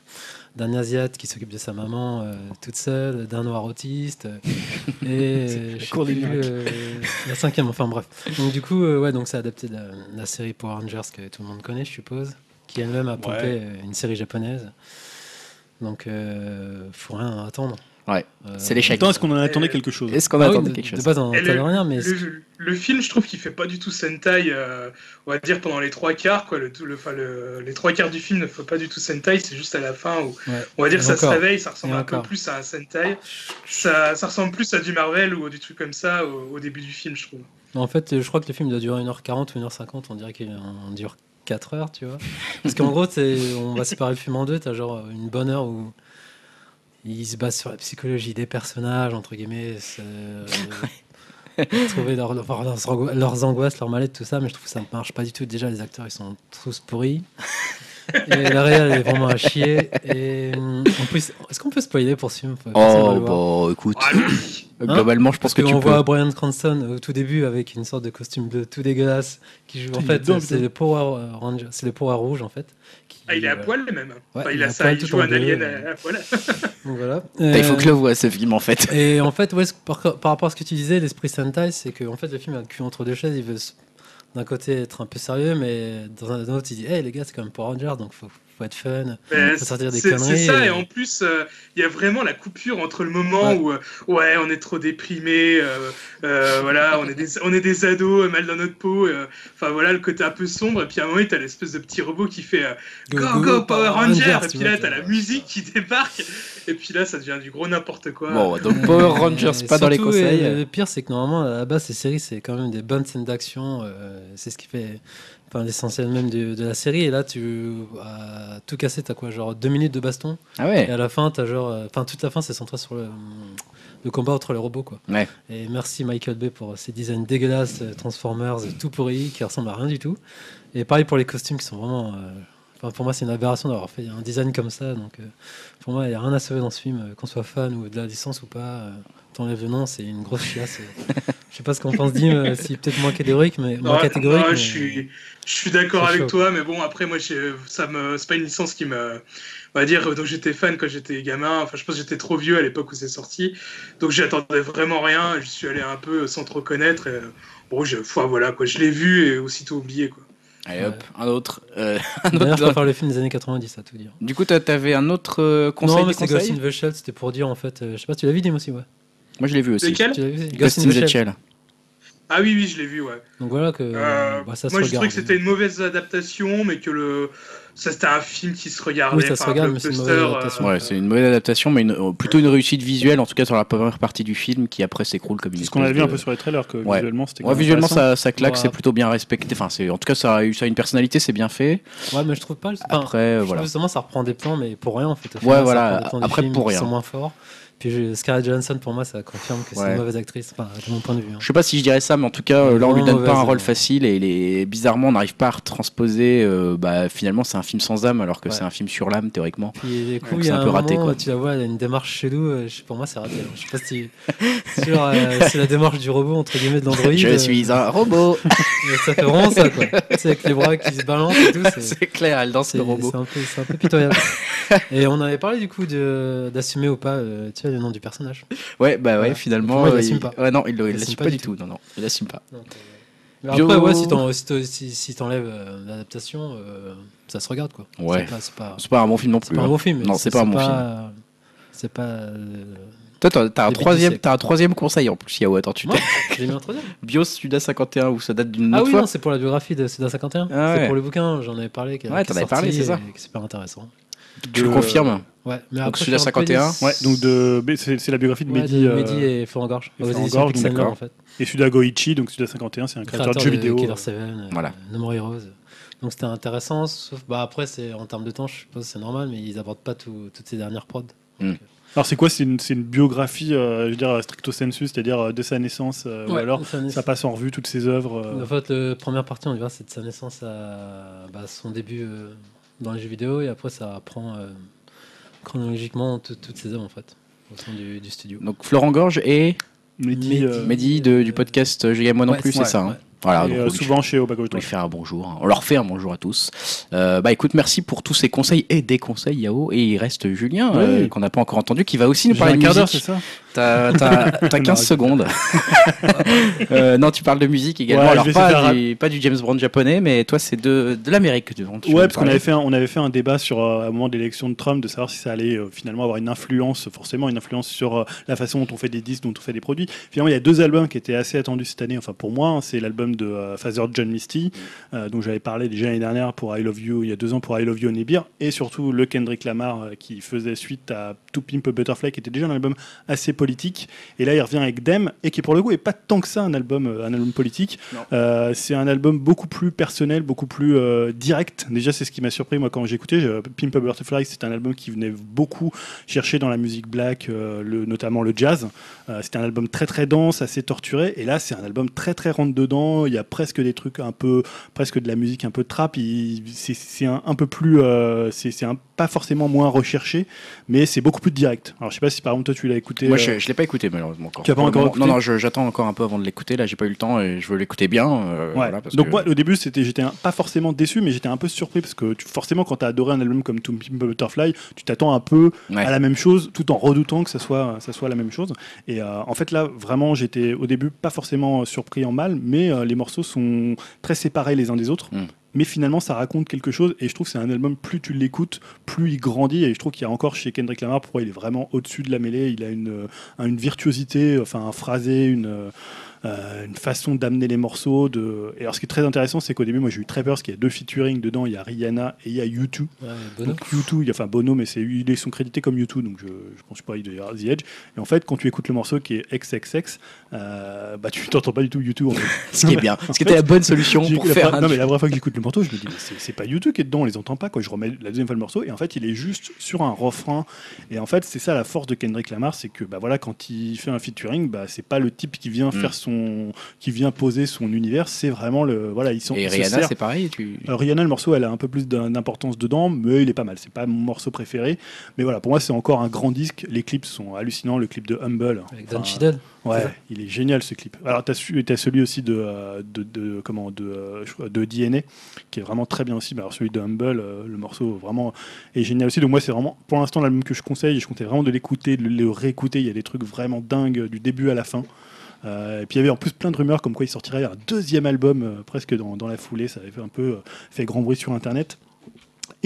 d'un asiate qui s'occupe de sa maman euh, toute seule, d'un noir autiste, euh, et euh, la je sais cour des plus, la cinquième, enfin bref. Donc du coup, ouais, donc c'est adapté de la, de la série Power Rangers que tout le monde connaît, je suppose, qui elle-même a pompé Ouais. une série japonaise. Donc, faut rien attendre. Ouais, Euh, c'est l'échec. Attends, est-ce qu'on en Euh, attendait quelque chose Est-ce qu'on ah oui, attendait de, quelque de chose base, on Et n'attendait rien, mais Le, le film, je trouve qu'il fait pas du tout Sentai, euh, on va dire pendant les trois quarts, quoi. Le, tout- le, enfin, le- les trois quarts du film ne fait pas du tout Sentai, c'est juste à la fin où ouais. on va dire ça encore. se réveille, ça ressemble Et un peu plus à un Sentai. Ça, ça ressemble plus à du Marvel ou du truc comme ça au, au début du film, je trouve. En fait, je crois que le film doit durer 1h40 ou 1h50. On dirait qu'il en dure 4 heures, tu vois. Parce qu'en gros, on va séparer le film en deux. T'as genre une bonne heure où ils se basent sur la psychologie des personnages, entre guillemets. trouver leur- leur- leurs, leurs angoisses, leurs mallettes, tout ça. Mais je trouve que ça ne marche pas du tout. Déjà, les acteurs, ils sont tous pourris. Et la réal est vraiment à chier. Et hum, en plus, est-ce qu'on peut spoiler pour ce film Oh, bah écoute. Ah. Globalement, je pense Parce que tu peux. voit Brian Cranston au tout début avec une sorte de costume bleu tout dégueulasse qui joue. En il fait, c'est le Power Ranger, c'est le Power Rouge en fait. Ah, il est à poil même. Ouais, Enfin, il a ça, il tout joue en un alien euh. à, à poil. Donc voilà. Putain, Il faut Euh, que je le voie ce film en fait. Et en fait, ouais, par, par rapport à ce que tu disais, l'esprit Sentai, c'est que en fait, le film a le cul entre deux chaises. Il veut d'un côté être un peu sérieux, mais dans un autre, il dit Hey les gars, c'est quand même Power Rangers, donc faut, faut être fun. Faut sortir des C'est c'est conneries. ça, et- et en plus, euh, il y a vraiment la coupure entre le moment Ouais. où, euh, ouais, on est trop déprimé, euh, euh, voilà, on est, des, on est des ados, mal dans notre peau, euh, enfin voilà, le côté un peu sombre, et puis à un moment, t'as l'espèce de petit robot qui fait euh, Go, go, Power Ranger, et puis là, tu t'as la musique qui débarque, et puis là, ça devient du gros n'importe quoi. Bon, donc Power Rangers, pas dans les conseils. euh, le pire, c'est que normalement, à la base, ces séries, c'est quand même des bonnes scènes d'action. euh, c'est ce qui fait enfin, l'essentiel même de, de la série. Et là, tu as tout cassé, t'as quoi Genre deux minutes de baston. Ah Et ouais. à la fin, t'as genre. euh, Enfin, toute la fin, c'est centré sur le, le combat entre les robots, quoi. Ouais. Et merci Michael Bay pour ses designs dégueulasses, euh, Transformers, euh, tout pourri, qui ressemblent à rien du tout. Et pareil pour les costumes qui sont vraiment. euh, Enfin, pour moi, c'est une aberration d'avoir fait un design comme ça. Donc, euh, pour moi, il n'y a rien à sauver dans ce film, euh, qu'on soit fan ou de la licence ou pas. euh, Le nom, c'est une grosse chiasse. Je sais pas ce qu'en pense Dim, euh, si peut-être moins catégorique, mais moins catégorique. mais- je suis, je suis d'accord avec chaud. toi, mais bon, après, moi, ça me, c'est pas une licence qui me, on va dire, dont j'étais fan quand j'étais gamin. Enfin, je pense que j'étais trop vieux à l'époque où c'est sorti, donc j'attendais vraiment rien. Je suis allé un peu sans trop connaître. Et, bon, je, voilà, quoi, je l'ai vu et aussitôt oublié, quoi. Allez hop, un autre. euh, un D'ailleurs, je autre. le film des années 90, à tout dire. Du coup, t'avais un autre euh, conseil non, mais c'est Ghost in the Shell, c'était pour dire en fait. euh, je sais pas, tu l'as vu, Dim aussi, ouais. Moi, je l'ai vu aussi. Lequel Ghost in the Shell. Ah oui, oui, je l'ai vu, ouais. Donc voilà que. Euh, bah, ça se moi, je regarde. trouvais que c'était une mauvaise adaptation, mais que le, ça, c'était un film qui se regardait. Oui, ça se regarde, mais c'est une mauvaise adaptation. euh, Ouais, c'est une mauvaise adaptation, mais une- euh, plutôt une réussite visuelle, en tout cas sur la première partie du film, qui après s'écroule comme une C'est ce qu'on a vu un peu sur les trailers, que Ouais. visuellement c'était. Ouais, visuellement ça, ça claque, Ouais. c'est plutôt bien respecté. Enfin, c'est en tout cas ça a eu ça a une personnalité, c'est bien fait. Ouais, mais je trouve pas. le- enfin, Après, euh, je voilà. justement, ça reprend des plans, mais pour rien en fait. Au Ouais, final, voilà, après, pour rien. sont moins forts. Puis je- Scarlett Johansson, pour moi, ça confirme que c'est une mauvaise actrice, enfin, de mon point de vue. hein. Je sais pas si je dirais ça, mais en tout cas, euh, là on lui donne pas un rôle hein. facile et les... bizarrement on n'arrive pas à transposer. euh, bah, finalement, c'est un film sans âme alors que Ouais. c'est un film sur l'âme théoriquement. Puis du coup, Donc, c'est a un un, peu raté, quoi. tu la vois, elle a une démarche chelou. euh, Pour moi, c'est raté. hein. Je sais pas si c'est euh, c'est la démarche du robot entre guillemets de l'android. Je euh, suis un robot. Ça fait vraiment ça, quoi. sais, avec les bras qui se balancent et tout. c'est- c'est clair, elle danse C'est le robot. c'est un, peu- c'est un peu pitoyable. et on avait parlé du coup de- d'assumer ou pas euh, tu le nom du personnage. Ouais, bah ouais, Voilà. finalement. Moi, il euh, l'assume pas. Ouais, non, il l'assume l'assume pas, du tout. Non, non, il l'assume pas. Donc, euh, mais Bio- après, ouais, si t'en- si t'en- si- si t'enlèves euh, l'adaptation, euh, ça se regarde quoi. Ouais. C'est pas, c'est pas, C'est pas un bon film non c'est plus. pas un hein. bon film. Non, c'est pas un bon film. C'est pas. euh, Toi, t'as t'as un troisième, t'as un troisième conseil en plus, Yao. Attends, tu t'es J'ai mis un troisième. Bios Suda 51 ou ça date d'une Ah autre oui, fois non, c'est pour la biographie de Seda 51. Ah c'est pour le bouquin, j'en avais parlé. qui- Ouais, t'en avais parlé, c'est ça. et qui est super intéressant. Tu le confirmes Ouais, mais Donc, après, Suda sur un 51, playlist- Ouais, donc de, c'est c'est la biographie de Ouais, Mehdi, de euh, Mehdi et Florent Gorge. et Aux Florent éditions Gorge, Pixel d'accord. en fait. et Suda Goichi, donc Suda 51, c'est un créateur, de jeux vidéo. Killer euh, 7, euh, Voilà. No More Heroes. Donc c'était intéressant, sauf bah après c'est en termes de temps, je suppose que c'est normal, mais ils abordent pas tout- toutes ces dernières prods. Alors c'est quoi? C'est une, c'est une biographie, euh, je veux dire stricto sensu, c'est-à-dire euh, de sa naissance, euh, ou alors ça passe en revue toutes ses œuvres. euh, En fait, la première partie, on y va, c'est de sa naissance à bah, son début euh, dans les jeux vidéo, et après ça apprend euh, chronologiquement tout- toutes ses œuvres en fait, au sein du, du studio. Donc Florent Gorge et Mehdi, Mehdi. euh, Mehdi de- du podcast Je gagne moi non Ouais, plus, c'est ouais, ça. hein. Voilà, donc, euh, souvent chez Obago on lui fait un bonjour. hein. On leur fait un bonjour à tous. Euh, bah écoute, merci pour tous ces conseils et des conseils, Yao. Et il reste Julien, Oui. euh, qu'on n'a pas encore entendu, qui va aussi nous parler de musique. T'as t'as- t'as 15 secondes. Euh, non, tu parles de musique également. Ouais, Alors, pas du, pas du James Bond japonais, mais toi, c'est de, de l'Amérique. Ouais, parce qu'on avait fait un, on avait fait un débat sur euh, un moment de l'élection de Trump de savoir si ça allait euh, finalement avoir une influence, forcément une influence sur euh, la façon dont on fait des disques, dont on fait des produits. Finalement, il y a deux albums qui étaient assez attendus cette année. Enfin, pour moi, hein, c'est l'album de Father John Misty, dont j'avais parlé déjà l'année dernière pour I Love You, il y a deux ans pour I Love You Beer, et surtout le Kendrick Lamar qui faisait suite à To Pimp a Butterfly, qui était déjà un album assez politique. Et là, il revient avec Dem, et qui pour le coup est pas tant que ça un album, euh, un album politique. Euh, c'est un album beaucoup plus personnel, beaucoup plus euh, direct. Déjà, c'est ce qui m'a surpris moi quand j'ai écouté. Je- Pimp a Butterfly, c'est un album qui venait beaucoup chercher dans la musique black, euh, le, notamment le jazz. C'était un album très très dense, assez torturé. Et là, c'est un album très très rentre dedans. Il y a presque des trucs un peu, presque de la musique un peu trap. Il- C'est un, un peu plus, c'est c'est un- pas forcément moins recherché, mais c'est beaucoup plus direct. Alors je sais pas si par exemple toi tu l'as écouté. Moi, euh, je, je l'ai pas écouté malheureusement encore. Tu as pas encore écouté Non, non, j'attends encore un peu avant de l'écouter. Là, j'ai pas eu le temps et je veux l'écouter bien. euh, Ouais. voilà, parce Donc que- moi au début c'était j'étais pas forcément déçu mais j'étais un peu surpris parce que tu- forcément quand tu as adoré un album comme To Pimp Butterfly tu t'attends un peu Ouais. à la même chose tout en redoutant que ça soit ça soit la même chose et euh, en fait là vraiment j'étais au début pas forcément surpris en mal mais euh, les morceaux sont très séparés les uns des autres Mm. Mais finalement ça raconte quelque chose et je trouve que c'est un album plus tu l'écoutes plus il grandit et je trouve qu'il y a encore chez Kendrick Lamar pourquoi il est vraiment au-dessus de la mêlée il a une, euh, une virtuosité enfin un phrasé une euh, euh, une façon d'amener les morceaux. De... Et alors, ce qui est très intéressant, c'est qu'au début, moi, j'ai eu très peur parce qu'il y a deux featuring dedans. Il y a Rihanna et il y a U2. Ouais. Donc, U2, il y a, enfin Bono, mais c'est, ils sont crédités comme U2, donc je, je pense pas, il doit y avoir The Edge. Et en fait, quand tu écoutes le morceau qui est XXX, euh, bah, tu t'entends pas du tout U2. En fait. Ce qui est bien. Ce qui était la bonne solution pour la faire un. Non, mais la première fois que j'écoute le morceau, je me dis, mais c'est, pas U2 qui est dedans, on les entend pas. Quoi. Je remets la deuxième fois le morceau, et en fait, il est juste sur un refrain. Et en fait, c'est ça la force de Kendrick Lamar, c'est que bah, voilà, quand il fait un featuring, bah, c'est pas le type qui vient Mm. faire son. qui vient poser son univers, c'est vraiment le. Voilà, ils sont. Et se Rihanna, c'est pareil. Tu... alors, Rihanna, le morceau, elle a un peu plus d'im- d'importance dedans, mais il est pas mal. C'est pas mon morceau préféré. Mais voilà, pour moi, c'est encore un grand disque. Les clips sont hallucinants. Le clip de Humble. Avec Don enfin, Cheadle. Ouais, il est génial ce clip. Alors, tu as, celui aussi de, euh, comment, de, euh, de DNA, qui est vraiment très bien aussi. Alors, celui de Humble, euh, le morceau vraiment est génial aussi. Donc, moi, c'est vraiment pour l'instant l'album que je conseille. Je comptais vraiment de l'écouter, de le réécouter. Il y a des trucs vraiment dingues du début à la fin. Et puis il y avait en plus plein de rumeurs comme quoi il sortirait un deuxième album presque dans, la foulée. Ça avait un peu fait grand bruit sur Internet.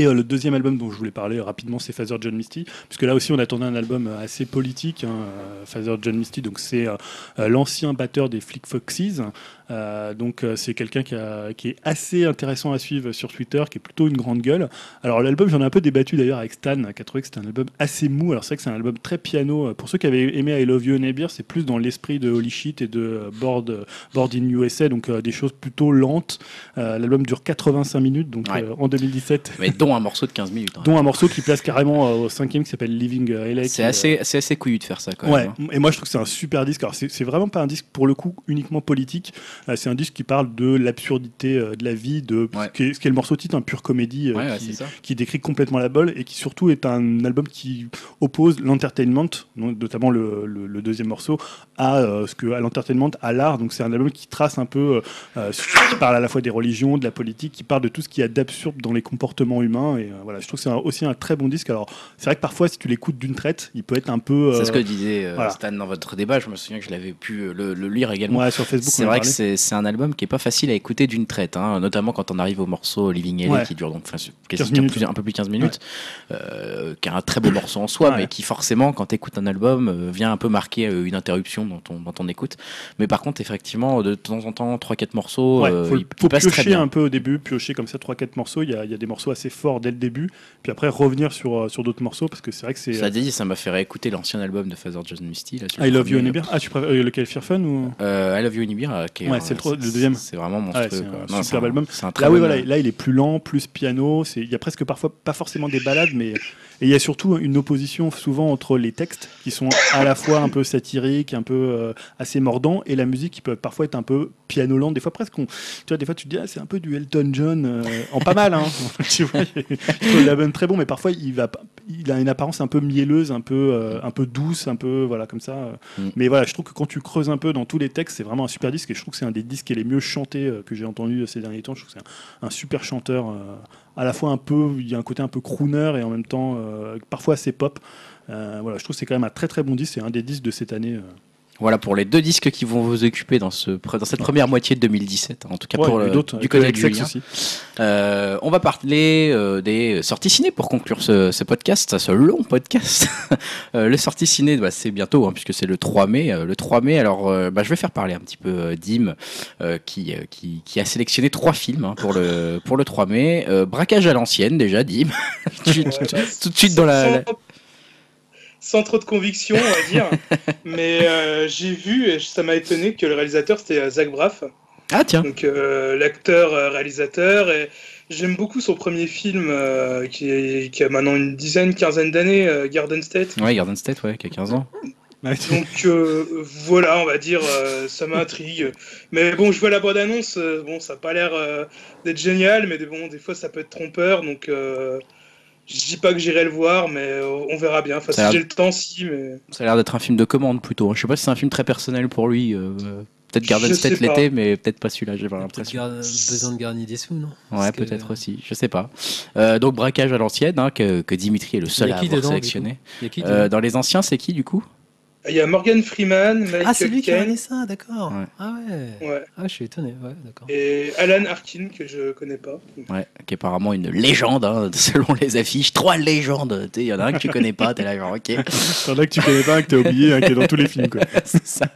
Et euh, le deuxième album dont je voulais parler rapidement, c'est Father John Misty, puisque là aussi on attendait un album euh, assez politique. Hein, euh, Father John Misty, donc c'est l'ancien batteur des Flick Foxes. Euh, donc euh, c'est quelqu'un qui, a- qui est assez intéressant à suivre sur Twitter, qui est plutôt une grande gueule. Alors l'album, j'en ai un peu débattu d'ailleurs avec Stan, qui a trouvé que c'était un album assez mou. Alors c'est vrai que c'est un album très piano. Euh, Pour ceux qui avaient aimé I Love You Neighbor, c'est plus dans l'esprit de Holy Shit et de euh, Board, Board in USA, donc euh, des choses plutôt lentes. Euh, L'album dure 85 minutes, donc Ouais. en 2017 Mais dont un morceau de 15 minutes. hein. dont un morceau qui place carrément au cinquième qui s'appelle Living LA. C'est assez, c'est assez couillu de faire ça quand Ouais, même. hein. et moi je trouve que c'est un super disque. Alors c'est vraiment pas un disque pour le coup uniquement politique. Euh, c'est un disque qui parle de l'absurdité euh, de la vie, de Ouais. ce, qui est, ce qui est le morceau titre, un pure comédie euh, Ouais, qui, décrit complètement la bolle et qui surtout est un album qui oppose l'entertainment, notamment le, le- le deuxième morceau, à euh, ce que à l'entertainment, à l'art. Donc c'est un album qui trace un peu, qui parle à la fois des religions, de la politique, qui parle de tout ce qu'il y a d'absurde dans les comportements humains. Et voilà, je trouve que c'est aussi un très bon disque. Alors c'est vrai que parfois si tu l'écoutes d'une traite, il peut être un peu. C'est ce que disait voilà. Stan dans votre débat. Je me souviens que je l'avais pu le, le lire également. Ouais, sur Facebook. C'est vrai que. C'est un album qui est pas facile à écouter d'une traite, hein, notamment quand on arrive au morceau Living LA Ouais. qui dure donc enfin, 15 quasi un, minutes, peu, un peu plus de 15 minutes, euh, qui est un très beau morceau en soi, Ouais. mais qui forcément, quand tu écoutes un album, euh, vient un peu marquer euh, une interruption dans ton, dans ton écoute. Mais par contre, effectivement, de temps en temps, 3-4 morceaux, euh, faut, piocher un peu au début, piocher comme ça 3-4 morceaux. Il y, a, il y a des morceaux assez forts dès le début, puis après revenir sur, sur d'autres morceaux parce que c'est vrai que c'est. Ça dit, ça m'a fait réécouter l'ancien album de Father John Misty. Là, I Love You. Anibir. Ah, tu préfères lequel Fear Fun ou I Love You Anibir, qui est Ouais, c'est le deuxième. C'est vraiment Ouais, monstrueux. c'est un Non, superbe c'est album. C'est un très Là, oui, voilà, là, il est plus lent, plus piano. Il y a presque parfois pas forcément des balades, mais et il y a surtout une opposition souvent entre les textes qui sont à la fois un peu satiriques, un peu euh, assez mordants, et la musique qui peut parfois être un peu piano lente. Des fois presque, on- tu vois, des fois tu te dis ah, c'est un peu du Elton John, euh, en pas mal, hein. tu vois. L'album très bon, mais parfois il va, pas- il a une apparence un peu mielleuse, un peu, euh, un peu douce, un peu voilà comme ça. Mm. Mais voilà, je trouve que quand tu creuses un peu dans tous les textes, c'est vraiment un super disque, et je trouve que c'est un des disques qui est les mieux chantés euh, que j'ai entendu ces derniers temps. Je trouve que c'est un, un super chanteur, euh, à la fois un peu, il y a un côté un peu crooner et en même temps parfois assez pop. Voilà, je trouve que c'est quand même un très très bon disque, c'est un des disques de cette année. Voilà pour les deux disques qui vont vous occuper dans, ce, dans cette première moitié de 2017, en tout cas Ouais, pour le, d'autres, du côté de XX Julien. aussi. Euh, on va parler euh, des sorties ciné pour conclure ce, ce podcast, ce long podcast. Euh, les sorties ciné, bah, c'est bientôt, hein, puisque c'est le 3 mai. Euh, le 3 mai, alors euh, bah, je vais faire parler un petit peu euh, Dim, euh, qui, euh, qui, qui a sélectionné trois films hein, pour, le, pour le 3 mai. Euh, braquage à l'ancienne, déjà, Dim. tout, de suite- tout de suite dans la- sans trop de conviction, on va dire. Mais euh, j'ai vu, et ça m'a étonné, que le réalisateur c'était euh, Zach Braff, Ah, tiens. donc euh, l'acteur euh, réalisateur. Et j'aime beaucoup son premier film euh, qui, est- qui a maintenant une dizaine, quinzaine d'années, euh, Garden State. Ouais, Garden State, ouais, qui a 15 ans. Donc euh, voilà, on va dire, euh, ça m'intrigue. Mais bon, je vois la bande-annonce, euh, bon, ça n'a pas l'air euh, d'être génial, mais des- bon, des fois ça peut être trompeur, donc euh, je dis pas que j'irai le voir, mais euh, on verra bien. Enfin, Ça a si l'air- j'ai le temps, si, mais Ça a l'air d'être un film de commande plutôt. hein. Je sais pas si c'est un film très personnel pour lui. euh, peut-être Garden State l'été, mais peut-être pas celui-là, j'ai pas l'impression. gar- besoin de garnir des sous, non? Ouais, que- peut-être aussi, je sais pas. Euh, donc braquage à l'ancienne, hein, que, que Dimitri est le seul à qui avoir dedans, sélectionné. Euh, dans les anciens, c'est qui du coup? Il y a Morgan Freeman, Michael Ah, c'est lui qui a regardé ça, d'accord. Ouais. Ah ouais. ouais, Ah, je suis étonné, ouais, d'accord. et Alan Arkin, que je connais pas. Ouais, qui est apparemment une légende, hein, selon les affiches. Trois légendes. Il y en a un que tu connais pas, t'es là, genre, ok. T'en as que tu connais pas, un que t'as oublié, un qui est dans tous les films. Quoi. C'est ça.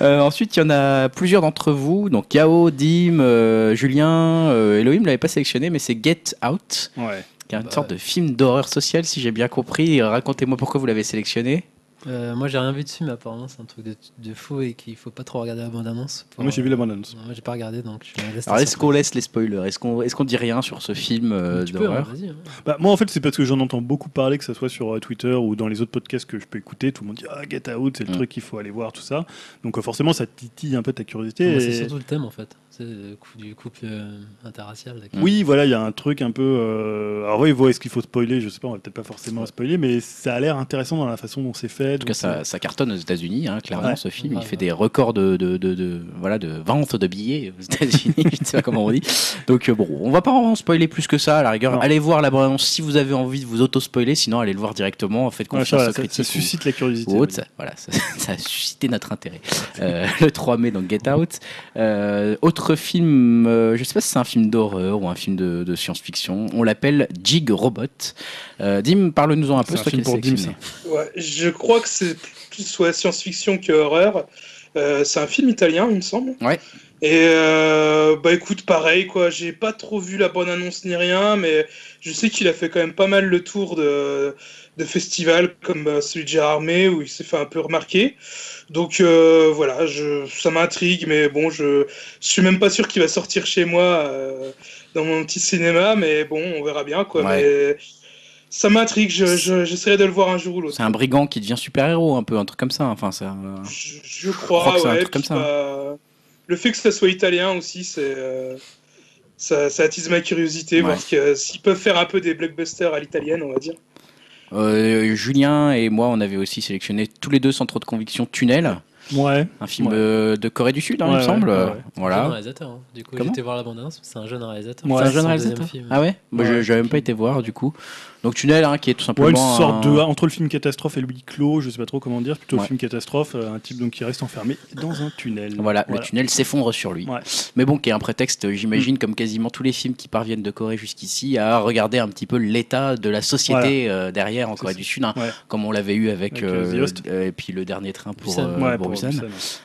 Euh, ensuite, il y en a plusieurs d'entre vous. Donc, Yao, Dim, euh, Julien, euh, Elohim l'avait pas sélectionné, mais c'est Get Out, Ouais. qui est une Bah sorte ouais. de film d'horreur sociale, si j'ai bien compris. Racontez-moi pourquoi vous l'avez sélectionné. Euh, moi, j'ai rien vu dessus, mais apparemment, c'est un truc de, de faux et qu'il faut pas trop regarder la bande-annonce. pour- Moi, j'ai vu la bande-annonce. Non, Moi, j'ai pas regardé, donc je laisse Alors, est-ce qu'on laisse les spoilers? Est-ce qu'on est qu'on dit rien sur ce film euh, Tu peux, hein, d'horreur? vas-y. hein. Bah, moi, en fait, c'est parce que j'en entends beaucoup parler, que ce soit sur euh, Twitter ou dans les autres podcasts que je peux écouter. Tout le monde dit Ah, Get Out, c'est le Mm. truc qu'il faut aller voir, tout ça. Donc, euh, forcément, ça titille un peu ta curiosité. Et- C'est surtout le thème, en fait. Du couple euh, interracial. Oui, voilà, il y a un truc un peu. euh, Alors, oui, est-ce qu'il faut spoiler? Je sais pas, on va peut-être pas forcément spoiler, mais ça a l'air intéressant dans la façon dont c'est fait. En tout cas, ça, ça cartonne aux États-Unis, hein, clairement. Ouais. ce film, Ouais, il fait ouais. des records de, de, de, de- voilà, de vente de billets aux États-Unis. je ne sais pas comment on dit. Donc euh, bon, on va pas en spoiler plus que ça. À la rigueur, Non. allez voir la bande-annonce si vous avez envie de vous auto-spoiler. Sinon, allez le voir directement. Faites Ouais, confiance ça, aux critiques. ça suscite la curiosité. autre, ça, voilà, ça, ça a suscité notre intérêt. Euh, le 3 mai, donc Get Out. Euh, autre film, euh, je sais pas si c'est un film d'horreur ou un film de, de science-fiction. On l'appelle Jig Robot. Euh, Dim, parle-nous-en un peu. C'est pour Dim. Ouais, je crois que c'est plus soit science-fiction que horreur. Euh, c'est un film italien, il me semble. Ouais. Et euh, bah écoute, pareil quoi. J'ai pas trop vu la bonne annonce ni rien, mais je sais qu'il a fait quand même pas mal le tour de, de festivals comme celui de Gérard May où il s'est fait un peu remarquer. Donc euh, voilà, je, ça m'intrigue, mais bon, je, je suis même pas sûr qu'il va sortir chez moi euh, dans mon petit cinéma, mais bon, on verra bien quoi. Ouais. Mais ça m'intrigue. Je, je- j'essaierai de le voir un jour ou l'autre. C'est un brigand qui devient super-héros, un peu, un truc comme ça. Enfin, un- Je, crois crois, que c'est un ouais. truc comme ça. bah, le fait que ça soit italien aussi, c'est euh, ça, ça attise ma curiosité, Ouais. voir s'ils peuvent faire un peu des blockbusters à l'italienne, on va dire. Euh, Julien et moi, on avait aussi sélectionné tous les deux sans trop de conviction Tunnel, Ouais. un film Ouais. euh, de Corée du Sud, hein, il me semble. ouais, ouais. Jeune Voilà. réalisateur. hein. Du coup, j'étais voir la bande-annonce. C'est un jeune réalisateur. Ouais, c'est un jeune réalisateur. film. Ah ouais, Moi, Ouais. je j'avais même pas été voir du coup. Donc Tunnel, hein, qui est tout simplement. Ouais, une sorte un- de entre le film catastrophe et le huis clos, je sais pas trop comment dire, plutôt Ouais. le film catastrophe, euh, un type donc qui reste enfermé dans un tunnel. Voilà, le tunnel s'effondre sur lui. Ouais. Mais bon, qui est un prétexte, j'imagine, comme quasiment tous les films qui parviennent de Corée jusqu'ici, à regarder un petit peu l'état de la société euh, derrière en Corée ça. du Sud, hein, comme on l'avait eu avec, euh, euh, euh, et puis le dernier train pour, euh, pour Busan.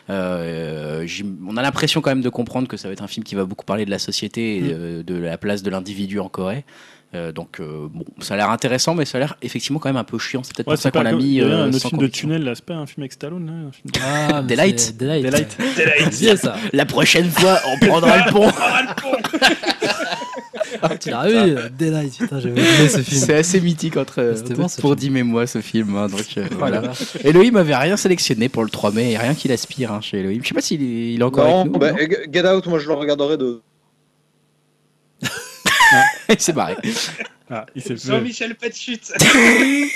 Euh, on a l'impression quand même de comprendre que ça va être un film qui va beaucoup parler de la société et Mm. euh, de la place de l'individu en Corée. Euh, donc euh, bon, ça a l'air intéressant, mais ça a l'air effectivement quand même un peu chiant. C'est peut-être Ouais, pour ça qu'on l'a mis. il y avait euh, un autre film de tunnel là, c'est pas un film avec Stallone là, un film de- Ah, mais Daylight. Daylight. Daylight. Daylight. C'est bien ça. La prochaine fois, on prendra le pont. Tu l'as vu Daylight. Putain, j'avais oublié ce film. C'est assez mythique entre bon, ce pour. Dim et moi ce film. hein, donc euh, Oh voilà. Elohim avait rien sélectionné pour le 3 mai, et rien qu'il aspire hein, chez Elohim. Je sais pas s'il est, il est encore Non, avec nous. bah, non Get Out, moi je le regarderai de. C'est barré. Ah, il s'est fait. Jean-Michel Patchut.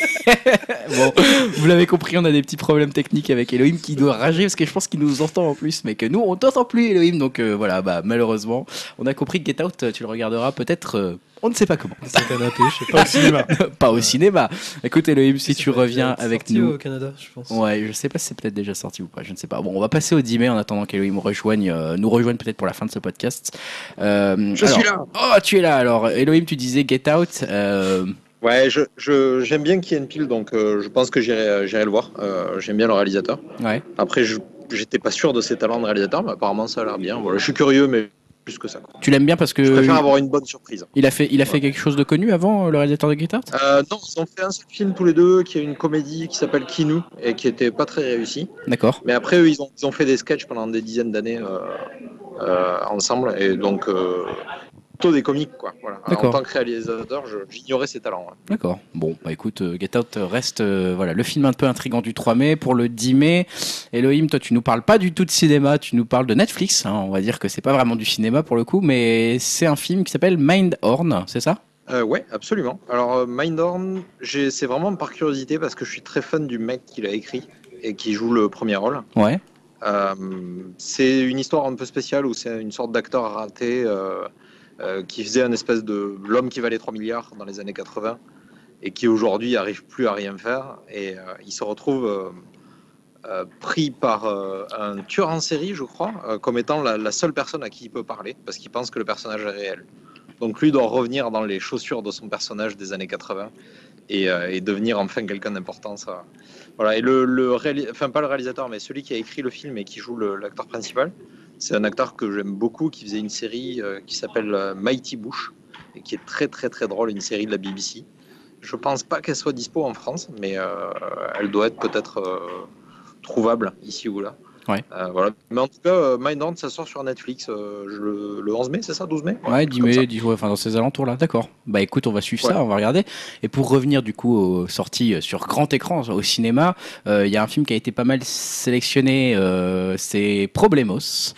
Bon, vous l'avez compris, on a des petits problèmes techniques avec Elohim qui doit rager parce que je pense qu'il nous entend en plus, mais que nous on t'entend plus Elohim. Donc euh, voilà, bah malheureusement, on a compris que Get Out, tu le regarderas peut-être. euh, on ne sait pas comment. C'est canapé, je sais Pas au cinéma. pas au cinéma. Écoute Elohim, si tu reviens avec sorti nous. au Canada, je pense. Ouais, je sais pas si c'est peut-être déjà sorti ou pas, je ne sais pas. Bon, on va passer au 10 mai en attendant qu'Elohim rejoigne, euh, nous rejoigne peut-être pour la fin de ce podcast. Euh, Je alors- suis là Oh, tu es là alors. Elohim, tu disais Get Out. euh, Ouais, je, je- j'aime bien Key Peele, donc euh, je pense que j'irai, j'irai le voir. Euh, j'aime bien le réalisateur. ouais. Après, je j'étais pas sûr de ses talents de réalisateur, mais apparemment ça a l'air bien. Voilà, je suis curieux, mais plus que ça. quoi. Tu l'aimes bien parce que Je préfère avoir une bonne surprise. il a fait, il a fait Ouais. quelque chose de connu avant, le réalisateur de Get Out Euh, non, ils ont fait un seul film tous les deux, qui est une comédie qui s'appelle Kinu, et qui était pas très réussi. D'accord. Mais après, eux, ils ont, ils ont fait des sketchs pendant des dizaines d'années euh, euh, ensemble, et donc euh, plutôt des comiques, quoi. Voilà. En tant que réalisateur, j'ignorais ses talents. ouais. D'accord. Bon, bah écoute, euh, Get Out reste euh, voilà le film un peu intrigant du 3 mai pour le 10 mai. Elohim, toi, tu nous parles pas du tout de cinéma, tu nous parles de Netflix. hein. on va dire que c'est pas vraiment du cinéma pour le coup, mais c'est un film qui s'appelle Mindhorn, c'est ça? Euh, ouais, absolument. Alors, euh, Mindhorn, c'est vraiment par curiosité parce que je suis très fan du mec qui l'a écrit et qui joue le premier rôle. Ouais. Euh, c'est une histoire un peu spéciale où c'est une sorte d'acteur raté euh, euh, qui faisait un espèce de l'homme qui valait 3 milliards dans les années 80 et qui aujourd'hui arrive plus à rien faire et euh, il se retrouve euh, pris par un tueur en série, je crois, comme étant la, seule personne à qui il peut parler parce qu'il pense que le personnage est réel. Donc lui doit revenir dans les chaussures de son personnage des années 80 et, devenir enfin quelqu'un d'important. Ça. Voilà. Et le, enfin pas le réalisateur, mais celui qui a écrit le film et qui joue l'acteur principal, c'est un acteur que j'aime beaucoup, qui faisait une série euh, qui s'appelle euh, Mighty Bush et qui est très très très drôle, une série de la BBC. Je pense pas qu'elle soit dispo en France, mais euh, elle doit être peut-être trouvable ici ou là. Ouais. Euh, voilà. Mais en tout cas, euh, Mindhorn, ça sort sur Netflix euh, je- le, le 11 mai, c'est ça 12 mai? Ouais, quelque 10 chose comme ça. mai, 10 ouais, enfin dans ces alentours là, d'accord. Bah écoute, on va suivre Ouais. ça, on va regarder. Et pour revenir du coup aux sorties sur grand écran au cinéma, euh, il y a un film qui a été pas mal sélectionné, euh, c'est Problemos.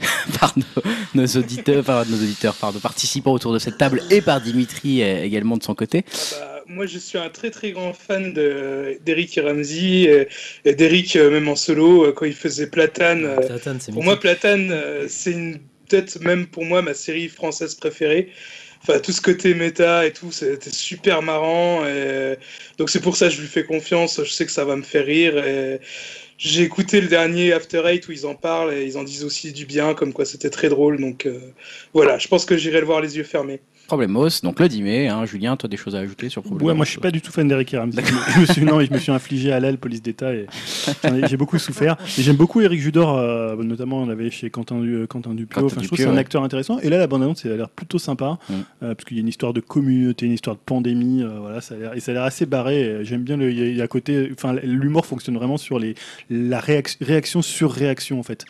par nos, nos auditeurs, par nos auditeurs, par nos participants autour de cette table et par Dimitri également de son côté. Bah, moi, je suis un très très grand fan de- d'Eric Ramsey et, et d'Eric euh, même en solo euh, quand il faisait Platane. euh, Platane, Pour moi. Platane, c'est une- peut-être même pour moi ma série française préférée. Enfin, tout ce côté méta et tout, c'était super marrant. et Donc, c'est pour ça que je lui fais confiance. Je sais que ça va me faire rire. et J'ai écouté le dernier After Eight où ils en parlent et ils en disent aussi du bien, comme quoi c'était très drôle. Donc, euh, voilà, je pense que j'irai le voir les yeux fermés. Problemos, donc le 10 mai. Hein, Julien, toi des choses à ajouter sur Problemos Ouais, moi je suis pas du tout fan d'Eric Ramsey. je me suis non, je me suis infligé à l'aile police d'État et j'ai beaucoup souffert. Et j'aime beaucoup Eric Judor, euh, notamment on avait chez Quentin, Du- Quentin Dupieux. Quentin Enfin, je trouve que c'est un acteur intéressant. Et là, la bande annonce, elle a l'air plutôt sympa Mm. euh, parce qu'il y a une histoire de communauté, une histoire de pandémie. euh, voilà, ça a l'air et ça a l'air assez barré. J'aime bien le. Il y a- y a côté, enfin, l'humour fonctionne vraiment sur les la réaction sur réaction en fait.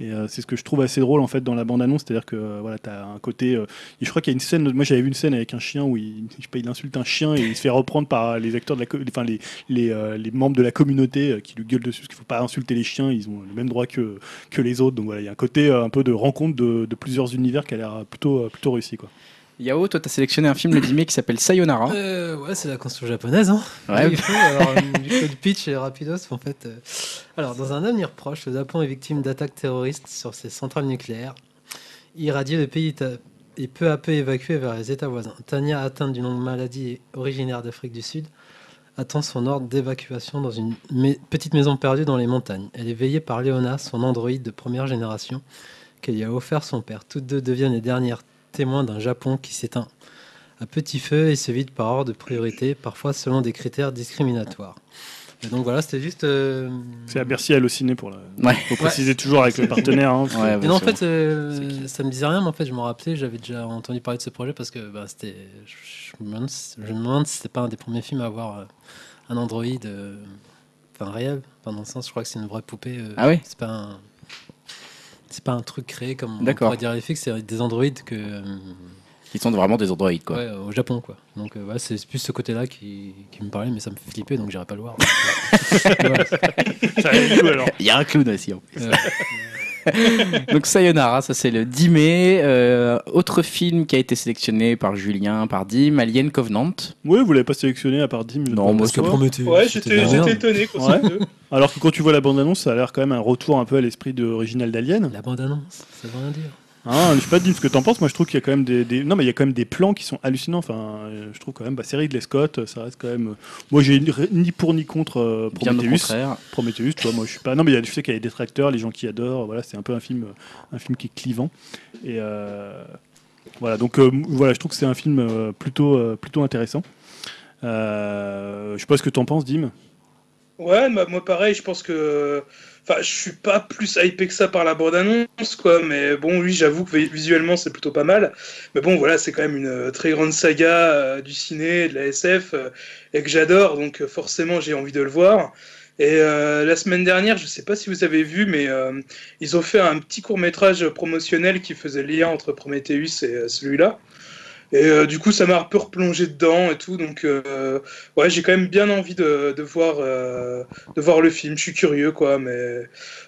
Et euh, c'est ce que je trouve assez drôle en fait dans la bande annonce, c'est-à-dire que euh, voilà, t'as un côté. euh, je crois qu'il y a une scène. Moi, j'avais vu une scène avec un chien où il, je sais pas, il insulte un chien et il se fait reprendre par les acteurs de la, enfin les les, les membres de la communauté qui lui gueulent dessus parce qu'il faut pas insulter les chiens, ils ont les mêmes droits que que les autres. Donc voilà, il y a un côté un peu de rencontre de, de plusieurs univers qui a l'air plutôt plutôt réussi quoi. Yao, toi t'as sélectionné un film le 10 mai qui s'appelle Sayonara. Euh, ouais, c'est la construction japonaise. Hein. Ouais. Il faut, alors, euh, du coup, le pitch est rapidos. En fait, euh, alors, dans un avenir proche, le Japon est victime d'attaques terroristes sur ses centrales nucléaires. Irradié, le pays est, peu à peu évacué vers les États voisins. Tania, atteinte d'une longue maladie et originaire d'Afrique du Sud, attend son ordre d'évacuation dans une petite maison perdue dans les montagnes. Elle est veillée par Léona, son androïde de première génération, qu'elle lui a offert son père. Toutes deux deviennent les dernières témoins d'un Japon qui s'éteint à petit feu et se vide par ordre de priorité, parfois selon des critères discriminatoires. Et donc voilà, c'était juste. euh, C'est à Bercy Allociné pour la. Ouais. Faut préciser toujours avec le partenaire. hein, Ouais, Mais non, en fait, euh, ça me disait rien, mais en fait, je me rappelais, j'avais déjà entendu parler de ce projet parce que bah, c'était. Je, je me demande si- je me demande si c'était pas un des premiers films à avoir euh, un androïde, euh, enfin réel, enfin, dans le sens, je crois que c'est une vraie poupée. euh, Ah oui C'est pas un. C'est pas un truc créé comme on pourrait dire que c'est des androïdes que euh, Qui sont vraiment des androïdes quoi. ouais, au Japon quoi. Donc euh, ouais, c'est plus ce côté-là qui, qui me parlait, mais ça me fait flipper donc j'irai pas le voir. Il y a un clown aussi en plus. Donc Sayonara, ça c'est le 10 mai. Euh, autre film qui a été sélectionné par Julien, par Dim, Alien Covenant. Oui, vous l'avez pas sélectionné à part Dim. je Non, moi, parce que. Prometheus. Ouais, j'étais étonné qu'on Ouais. Alors que quand tu vois la bande-annonce, ça a l'air quand même un retour un peu à l'esprit de original d'Alien. La bande-annonce, ça veut rien dire. Hein, je sais pas Dim ce que t'en penses. Moi, je trouve qu'il y a quand même des, des- non, mais il y a quand même des plans qui sont hallucinants. Enfin, je trouve quand même, bah, série de Scott, ça reste quand même. euh, Moi, j'ai ni ni pour ni contre euh, Bien au Prometheus. contraire. Prometheus, tu vois, moi, je suis pas. Non, mais il y a, je sais qu'il y a des détracteurs, les gens qui adorent. Voilà, c'est un peu un film, un film qui est clivant. Et euh, voilà, donc euh, voilà, je trouve que c'est un film euh, plutôt, euh, plutôt intéressant. Euh, je sais pas ce que t'en penses, Dim. Ouais, bah, moi pareil, je pense que. Enfin, je suis pas plus hypé que ça par la bande-annonce, quoi. Mais bon, oui, j'avoue que vi- visuellement, c'est plutôt pas mal. Mais bon, voilà, c'est quand même une euh, très grande saga euh, du ciné, de la SF, euh, et que j'adore. Donc, forcément, j'ai envie de le voir. Et la semaine dernière, je sais pas si vous avez vu, mais ils ont fait un petit court métrage promotionnel qui faisait le lien entre Prometheus et celui-là. Et euh, du coup, ça m'a un peu replongé dedans et tout. Donc, euh, ouais, j'ai quand même bien envie de, de voir, euh, de voir le film. Je suis curieux, quoi. Mais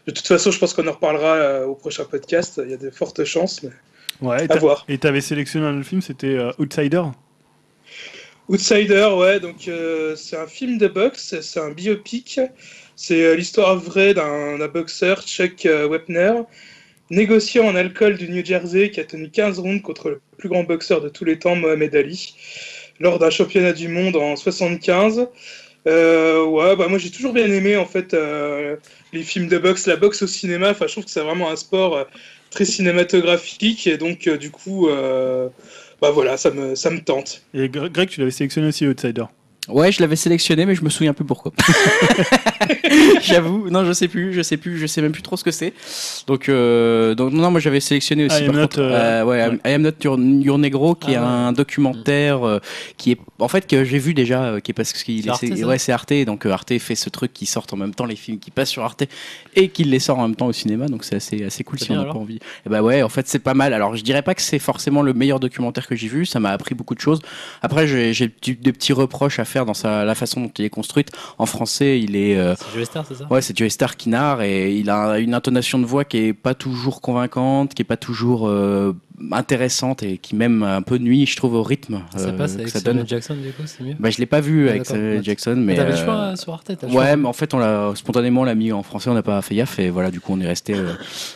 de toute façon, je pense qu'on en reparlera au prochain podcast. Il y a de fortes chances. Mais... Ouais, et À voir. Et t'avais sélectionné un autre film, c'était Outsider. Outsider, ouais, donc c'est un film de boxe, c'est un biopic. C'est l'histoire vraie d'un boxeur, Chuck Wepner, négociant en alcool du New Jersey qui a tenu 15 rounds contre le plus grand boxeur de tous les temps, Mohamed Ali, lors d'un championnat du monde en 75. Euh, ouais, bah moi j'ai toujours bien aimé en fait euh, les films de boxe, la boxe au cinéma. Enfin, je trouve que c'est vraiment un sport euh, très cinématographique et donc euh, du coup, bah voilà, ça me ça me tente. Et Gre- Greg, tu l'avais sélectionné aussi Outsider. Ouais, je l'avais sélectionné, mais je me souviens plus pourquoi. J'avoue, non, je sais plus, je sais plus, je sais même plus trop ce que c'est. Donc, euh, donc non, moi j'avais sélectionné aussi. I am par not, contre, euh, euh, ouais, ouais. I am not your, your negro, qui Ah est ouais. un documentaire euh, qui est, en fait, que j'ai vu déjà, euh, qui est parce qu'il C'est Arte, c'est- ça ouais, c'est Arte, donc euh, Arte fait ce truc qui sort en même temps les films qui passent sur Arte et qui les sort en même temps au cinéma, donc c'est assez, assez cool si on n'a pas envie. Et bah ouais, en fait c'est pas mal. Alors je dirais pas que c'est forcément le meilleur documentaire que j'ai vu, ça m'a appris beaucoup de choses. Après j'ai des petits reproches à faire dans sa, la façon dont il est construite. En français, il est euh, C'est Joe Star, c'est ça? Ouais, c'est Joey Star qui narre et il a une intonation de voix qui est pas toujours convaincante, qui est pas toujours euh, intéressante et qui même un peu nuit, je trouve, au rythme Ça euh, passe avec ça donne. Jackson, du coup, c'est mieux. Bah, je l'ai pas vu Ah, avec. Samuel Ouais. Jackson, Mais t'avais le choix euh, sur Arte. Ouais, mais en fait, on l'a spontanément on l'a mis en français, on n'a pas fait gaffe et voilà, du coup, on est resté, euh,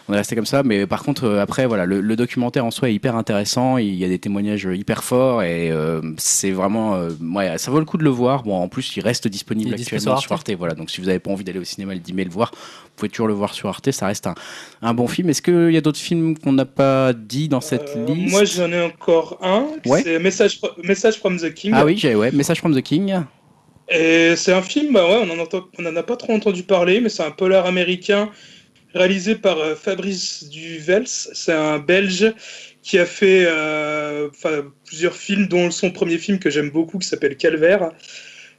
on est resté comme ça. Mais par contre, après, voilà, le, le documentaire en soi est hyper intéressant. Il y a des témoignages hyper forts et c'est vraiment, ouais, ça vaut le coup de le voir. Bon, en plus, il reste disponible Il actuellement sur Arte. Voilà, donc si vous avez pas envie d'aller au cinéma le 10 mai le voir, pouvez toujours le voir sur Arte. Ça reste un, un bon film. Est-ce qu'il y a d'autres films qu'on n'a pas dit dans cette Euh, liste? Moi, j'en ai encore un. Ouais. C'est Message, Message from the King. Ah oui, j'ai ouais, Message from the King. Et c'est un film, bah ouais, on en, entend- on en a pas trop entendu parler, mais c'est un polar américain réalisé par euh, Fabrice Duvels. C'est un Belge qui a fait euh, plusieurs films, dont son premier film que j'aime beaucoup, qui s'appelle Calvaire.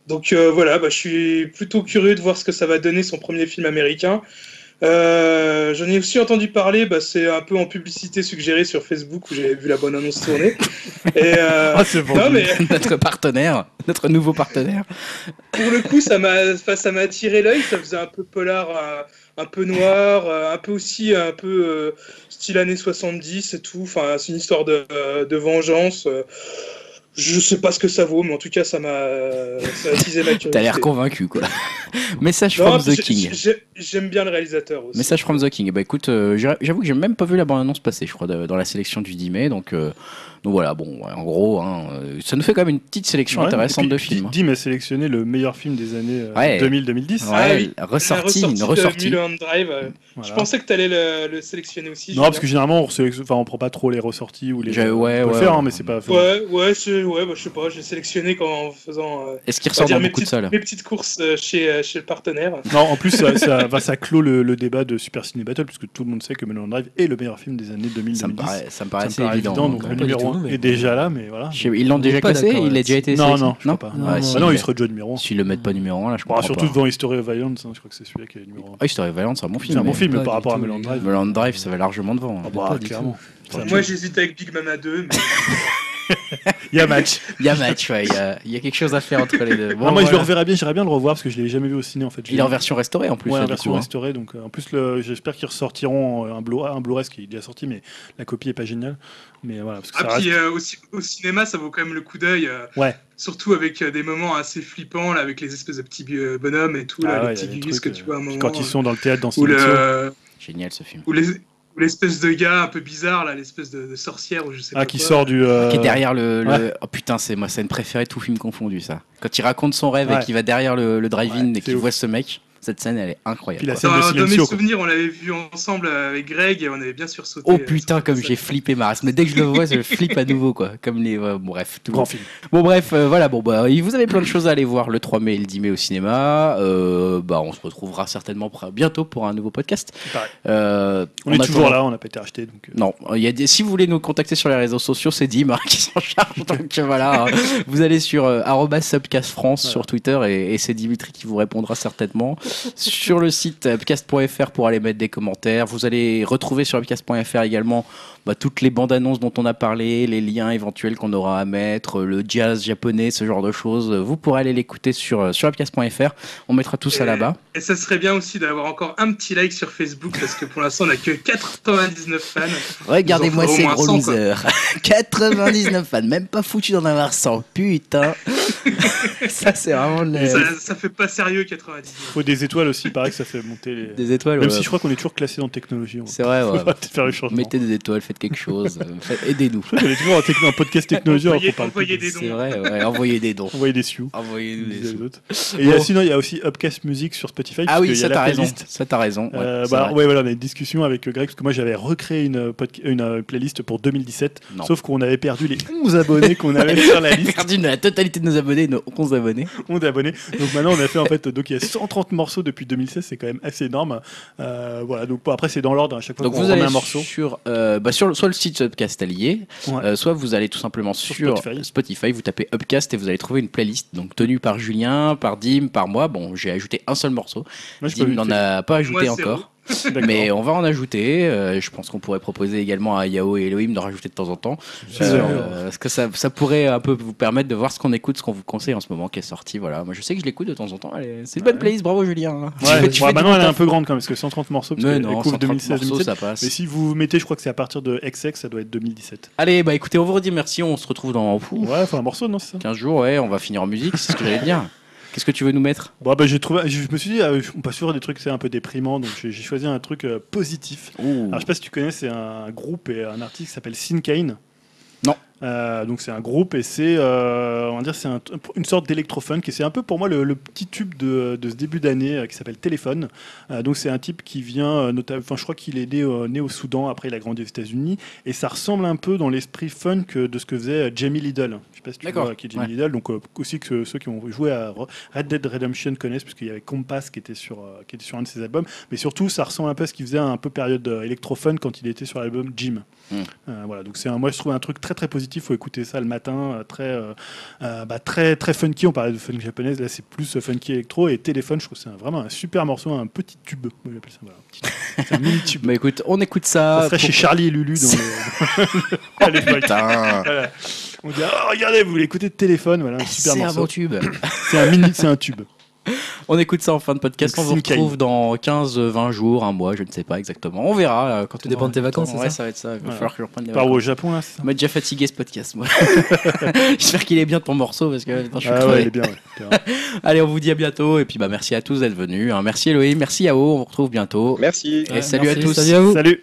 Donc euh, voilà, bah, je suis plutôt curieux de voir ce que ça va donner, son premier film américain. Euh, J'en ai aussi entendu parler, bah, c'est un peu en publicité suggérée sur Facebook où j'avais vu la bonne annonce tourner. Et, euh, Ah, c'est bon. non, mais notre partenaire, notre nouveau partenaire. pour le coup, ça m'a, enfin, ça m'a attiré l'œil. Ça faisait un peu polar, euh, un peu noir, un peu aussi un peu euh, style années 70 et tout. Enfin, c'est une histoire de, de vengeance. Je sais pas ce que ça vaut, mais en tout cas, ça m'a, ça a attisé ma curiosité. T'as l'air convaincu, quoi. Message Non, from the King. j'ai- J'aime bien le réalisateur aussi. Message from the King. Ben, écoute, euh, j'avoue que j'ai même pas vu la bande-annonce passer, je crois, dans la sélection du 10 mai. Donc, euh, donc voilà, bon, ouais, en gros, hein, euh, ça nous fait quand même une petite sélection Ouais, intéressante puis, de films. Dim a sélectionné le meilleur film des années euh, Ouais. 2000-2010. Ouais, Ah oui. ressorti, une de ressortie. Mulholland Drive. euh, Voilà. Je pensais que tu allais le, le sélectionner aussi. Non, parce que généralement, on, sélectionne- enfin, on prend pas trop les ressorties ou les. J'ai- ouais, on peut ouais, le faire, hein, mais c'est pas. Ouais, ouais, ouais bah, je sais pas, j'ai sélectionné quand, en faisant euh, Est-ce qu'il ressort dans mes, beaucoup de petites, salles mes petites courses euh, chez, euh, chez le partenaire. Non, en plus, ça, ça, va- ça clôt le, le débat de Super Ciné Battle, puisque tout le monde sait que Mulholland Drive est le meilleur film des années 2000-2010. ça me paraît, ça me Ça paraît me assez paraît évident. évident, donc, euh, le du numéro tout, 1 mais- est déjà là, mais voilà. je sais- Ils l'ont On déjà pas classé d'accord Il a déjà été Non, sélectionné non, je crois pas. Non, Ah, non, si, Bah non, il- serait déjà numéro 1. S'ils le mettent pas numéro 1, là, je Bon, comprends surtout pas. devant History of Violence, hein, je crois que c'est celui-là qui est numéro 1. Ah, History of Violence, c'est un bon film. C'est un bon mais- film pas mais par du rapport à tout, les Drive. Mulholland Drive, ça va largement devant. Ah hein. bah, Pas du clairement. Moi j'hésite avec Big Mama 2, mais Il y a match. Il y a match, ouais, il y a, il y a quelque chose à faire entre les deux. Bon, Ah, moi, je le reverrai bien, j'irais bien le revoir parce que je l'ai jamais vu au ciné en fait. Il est en version restaurée en plus. Ouais, en version coup, hein. restaurée. Donc, euh, en plus, le- j'espère qu'ils ressortiront euh, un Blu- un Blu-ray, qui est déjà sorti, mais la copie est pas géniale. Mais voilà, parce que ah, ça puis, reste- euh, au, ci- au cinéma ça vaut quand même le coup d'œil. euh, Ouais. Surtout avec euh, des moments assez flippants, là, avec les espèces de petits bonhommes et tout, là, Ah les petits gugus que tu vois à un moment. quand ils sont dans le théâtre dans ou le. Génial ce film. ou les- ou l'espèce de gars un peu bizarre, là, l'espèce de, de sorcière ou je sais Ah, pas qui quoi. sort du. euh, Qui est derrière le. le- ouais. Oh putain, c'est ma scène préférée, tout film confondu, ça. Quand il raconte son rêve Ouais. et qu'il va derrière le, le drive-in Ouais, et qu'il voit ce mec, cette scène, elle est incroyable. Puis la scène de Dans, mes souvenirs, on l'avait vu ensemble avec Greg et on avait bien sursauté. Oh euh, putain, comme j'ai flippé ma race. Mais dès que je le vois, je flippe à nouveau, quoi. Comme les. ouais, bon, bref, tout Grand film. Bon bref, euh, voilà, bon bah vous avez plein de choses à aller voir le 3 mai et le 10 mai au cinéma. Euh, bah on se retrouvera certainement bientôt pour un nouveau podcast. Euh, On est toujours là, on n'a pas été racheté. Donc, Non, il y a des, si vous voulez nous contacter sur les réseaux sociaux, c'est Dim hein, qui s'en charge. Donc voilà, hein. vous allez sur euh, arobase subcast France Voilà. sur Twitter et, et c'est Dimitri qui vous répondra certainement. sur le site upcast.fr pour aller mettre des commentaires. Vous allez retrouver sur upcast.fr également bah, toutes les bandes annonces dont on a parlé, les liens éventuels qu'on aura à mettre, le jazz japonais, ce genre de choses. Vous pourrez aller l'écouter sur, sur upcast.fr. On mettra tout ça là-bas. Et ça serait bien aussi d'avoir encore un petit like sur Facebook parce que pour l'instant on a que 99 fans. Regardez-moi ces gros moins 100, quoi. losers. 99 fans, même pas foutu d'en avoir 100. Putain. ça, c'est vraiment de la- Ça, ça fait pas sérieux 99. faut des étoiles aussi, pareil que ça fait monter les. des étoiles. Même ouais. si je crois qu'on est toujours classé en technologie. C'est vrai, ouais. peut-être faire le changement. Mettez des étoiles, faites quelque chose. euh, faites- Aidez-nous. On est toujours en, en podcast technologie. Envoyez- envoyez des de- C'est dons. vrai, ouais. Envoyez des dons. Envoyez des sioux. Envoyez-nous des disaient sous. autres. Et Bon. sinon, il y a aussi Upcast Music sur Spotify. Ah oui, ça t'as raison. Ça t'as raison. ouais, Euh, bah, ouais, voilà, on a une discussion avec Greg parce que moi j'avais recréé une, euh, playlist pour 2017, Non. sauf qu'on avait perdu les 11 abonnés qu'on avait sur la liste. perdu la totalité de nos abonnés, nos 11 abonnés. 11 abonnés. Donc maintenant on a fait en fait, donc il y a 130 morceaux depuis 2016, c'est quand même assez énorme. Euh, voilà, donc après c'est dans l'ordre à chaque fois Donc qu'on vous allez un morceau. sur, euh, bah, sur le- soit le site Upcast allié, Ouais. euh, soit vous allez tout simplement sur, Sur Spotify. Spotify. vous tapez Upcast et vous allez trouver une playlist donc tenue par Julien, par Dim, par moi. Bon, j'ai ajouté un seul morceau. Moi, Dim n'en a pas ajouté Moi, encore. Mais on va en ajouter. euh, je pense qu'on pourrait proposer également à Yao et Elohim de rajouter de temps en temps. C'est Euh, parce que ça, ça pourrait un peu vous permettre de voir ce qu'on écoute, ce qu'on vous conseille en ce moment qui est sorti. Voilà. Moi je sais que je l'écoute de temps en temps. C'est une bonne Ouais. playlist, bravo Julien. Ouais, Tu fais- ouais, maintenant elle est un peu grande quand même, parce que 130 morceaux, parce Mais non, couvre 130 2016 morceaux, 2017. ça passe. Mais si vous mettez, je crois que c'est à partir de XX, ça doit être 2017. Allez, bah écoutez, on vous redit merci. On se retrouve dans fou, Ouais, faut un morceau, non, ça? 15 jours. Ouais, on va finir en musique, c'est ce que j'allais dire. Qu'est-ce que tu veux nous mettre? Bon, bah, j'ai trouvé, je me suis dit, euh, on passe sur des trucs c'est un peu déprimants, donc j'ai choisi un truc euh, positif. Ouh. Alors, je sais pas si tu connais, c'est un groupe et un artiste qui s'appelle Syncane. Non. Euh, donc c'est un groupe et c'est euh, on va dire c'est un- une sorte d'électrofunk et c'est un peu pour moi le, le petit tube de, de ce début d'année qui s'appelle Téléphone. Donc c'est un type qui vient notamment, enfin je crois qu'il est né, né au Soudan, après il a grandi aux États-Unis et ça ressemble un peu dans l'esprit funk de ce que faisait Jamie Lidl. Je sais pas si tu vois qui est Jamie Ouais. Lidl, donc euh, aussi que ceux qui ont joué à Red Dead Redemption connaissent puisqu'il y avait Compass qui était sur euh, qui était sur un de ses albums, mais surtout ça ressemble un peu à ce qu'il faisait un peu période euh, électrofunk quand il était sur l'album Jim. Mm. Euh, voilà, donc c'est un, moi je trouve un truc très très positif. Faut écouter ça le matin, très euh, bah, très très funky. On parlait de funk japonaise, là c'est plus funky électro et téléphone. Je trouve que c'est vraiment un super morceau, un petit tube. Moi, j'appelle ça, voilà, un petit tube. c'est un mini tube. Bah écoute, on écoute ça. ça serait pour- chez Charlie et Lulu dans le- l'époque. Putain. Voilà. On dit oh, regardez, vous voulez écouter de téléphone, voilà un super C'est un morceau. bon tube. C'est un mini, c'est un tube. On écoute ça en fin de podcast. Donc, on vous retrouve dans 15, 20 jours, un mois, je ne sais pas exactement. On verra. euh, Quand Tout on dépend aura de tes vacances, temps. c'est Ouais, ça ça va être ça. Il va Voilà. falloir que je reprenne des Par vacances. au Japon là. ça On m'a déjà fatigué ce podcast, moi. J'espère qu'il est bien ton morceau parce que attends, je suis Ah crevé. ouais, il est bien. ouais. Allez, on vous dit à bientôt et puis bah merci à tous d'être venus. hein. Merci Eloïm, merci Yao, on vous retrouve bientôt. Merci. Et salut à tous. Salut à vous. Salut.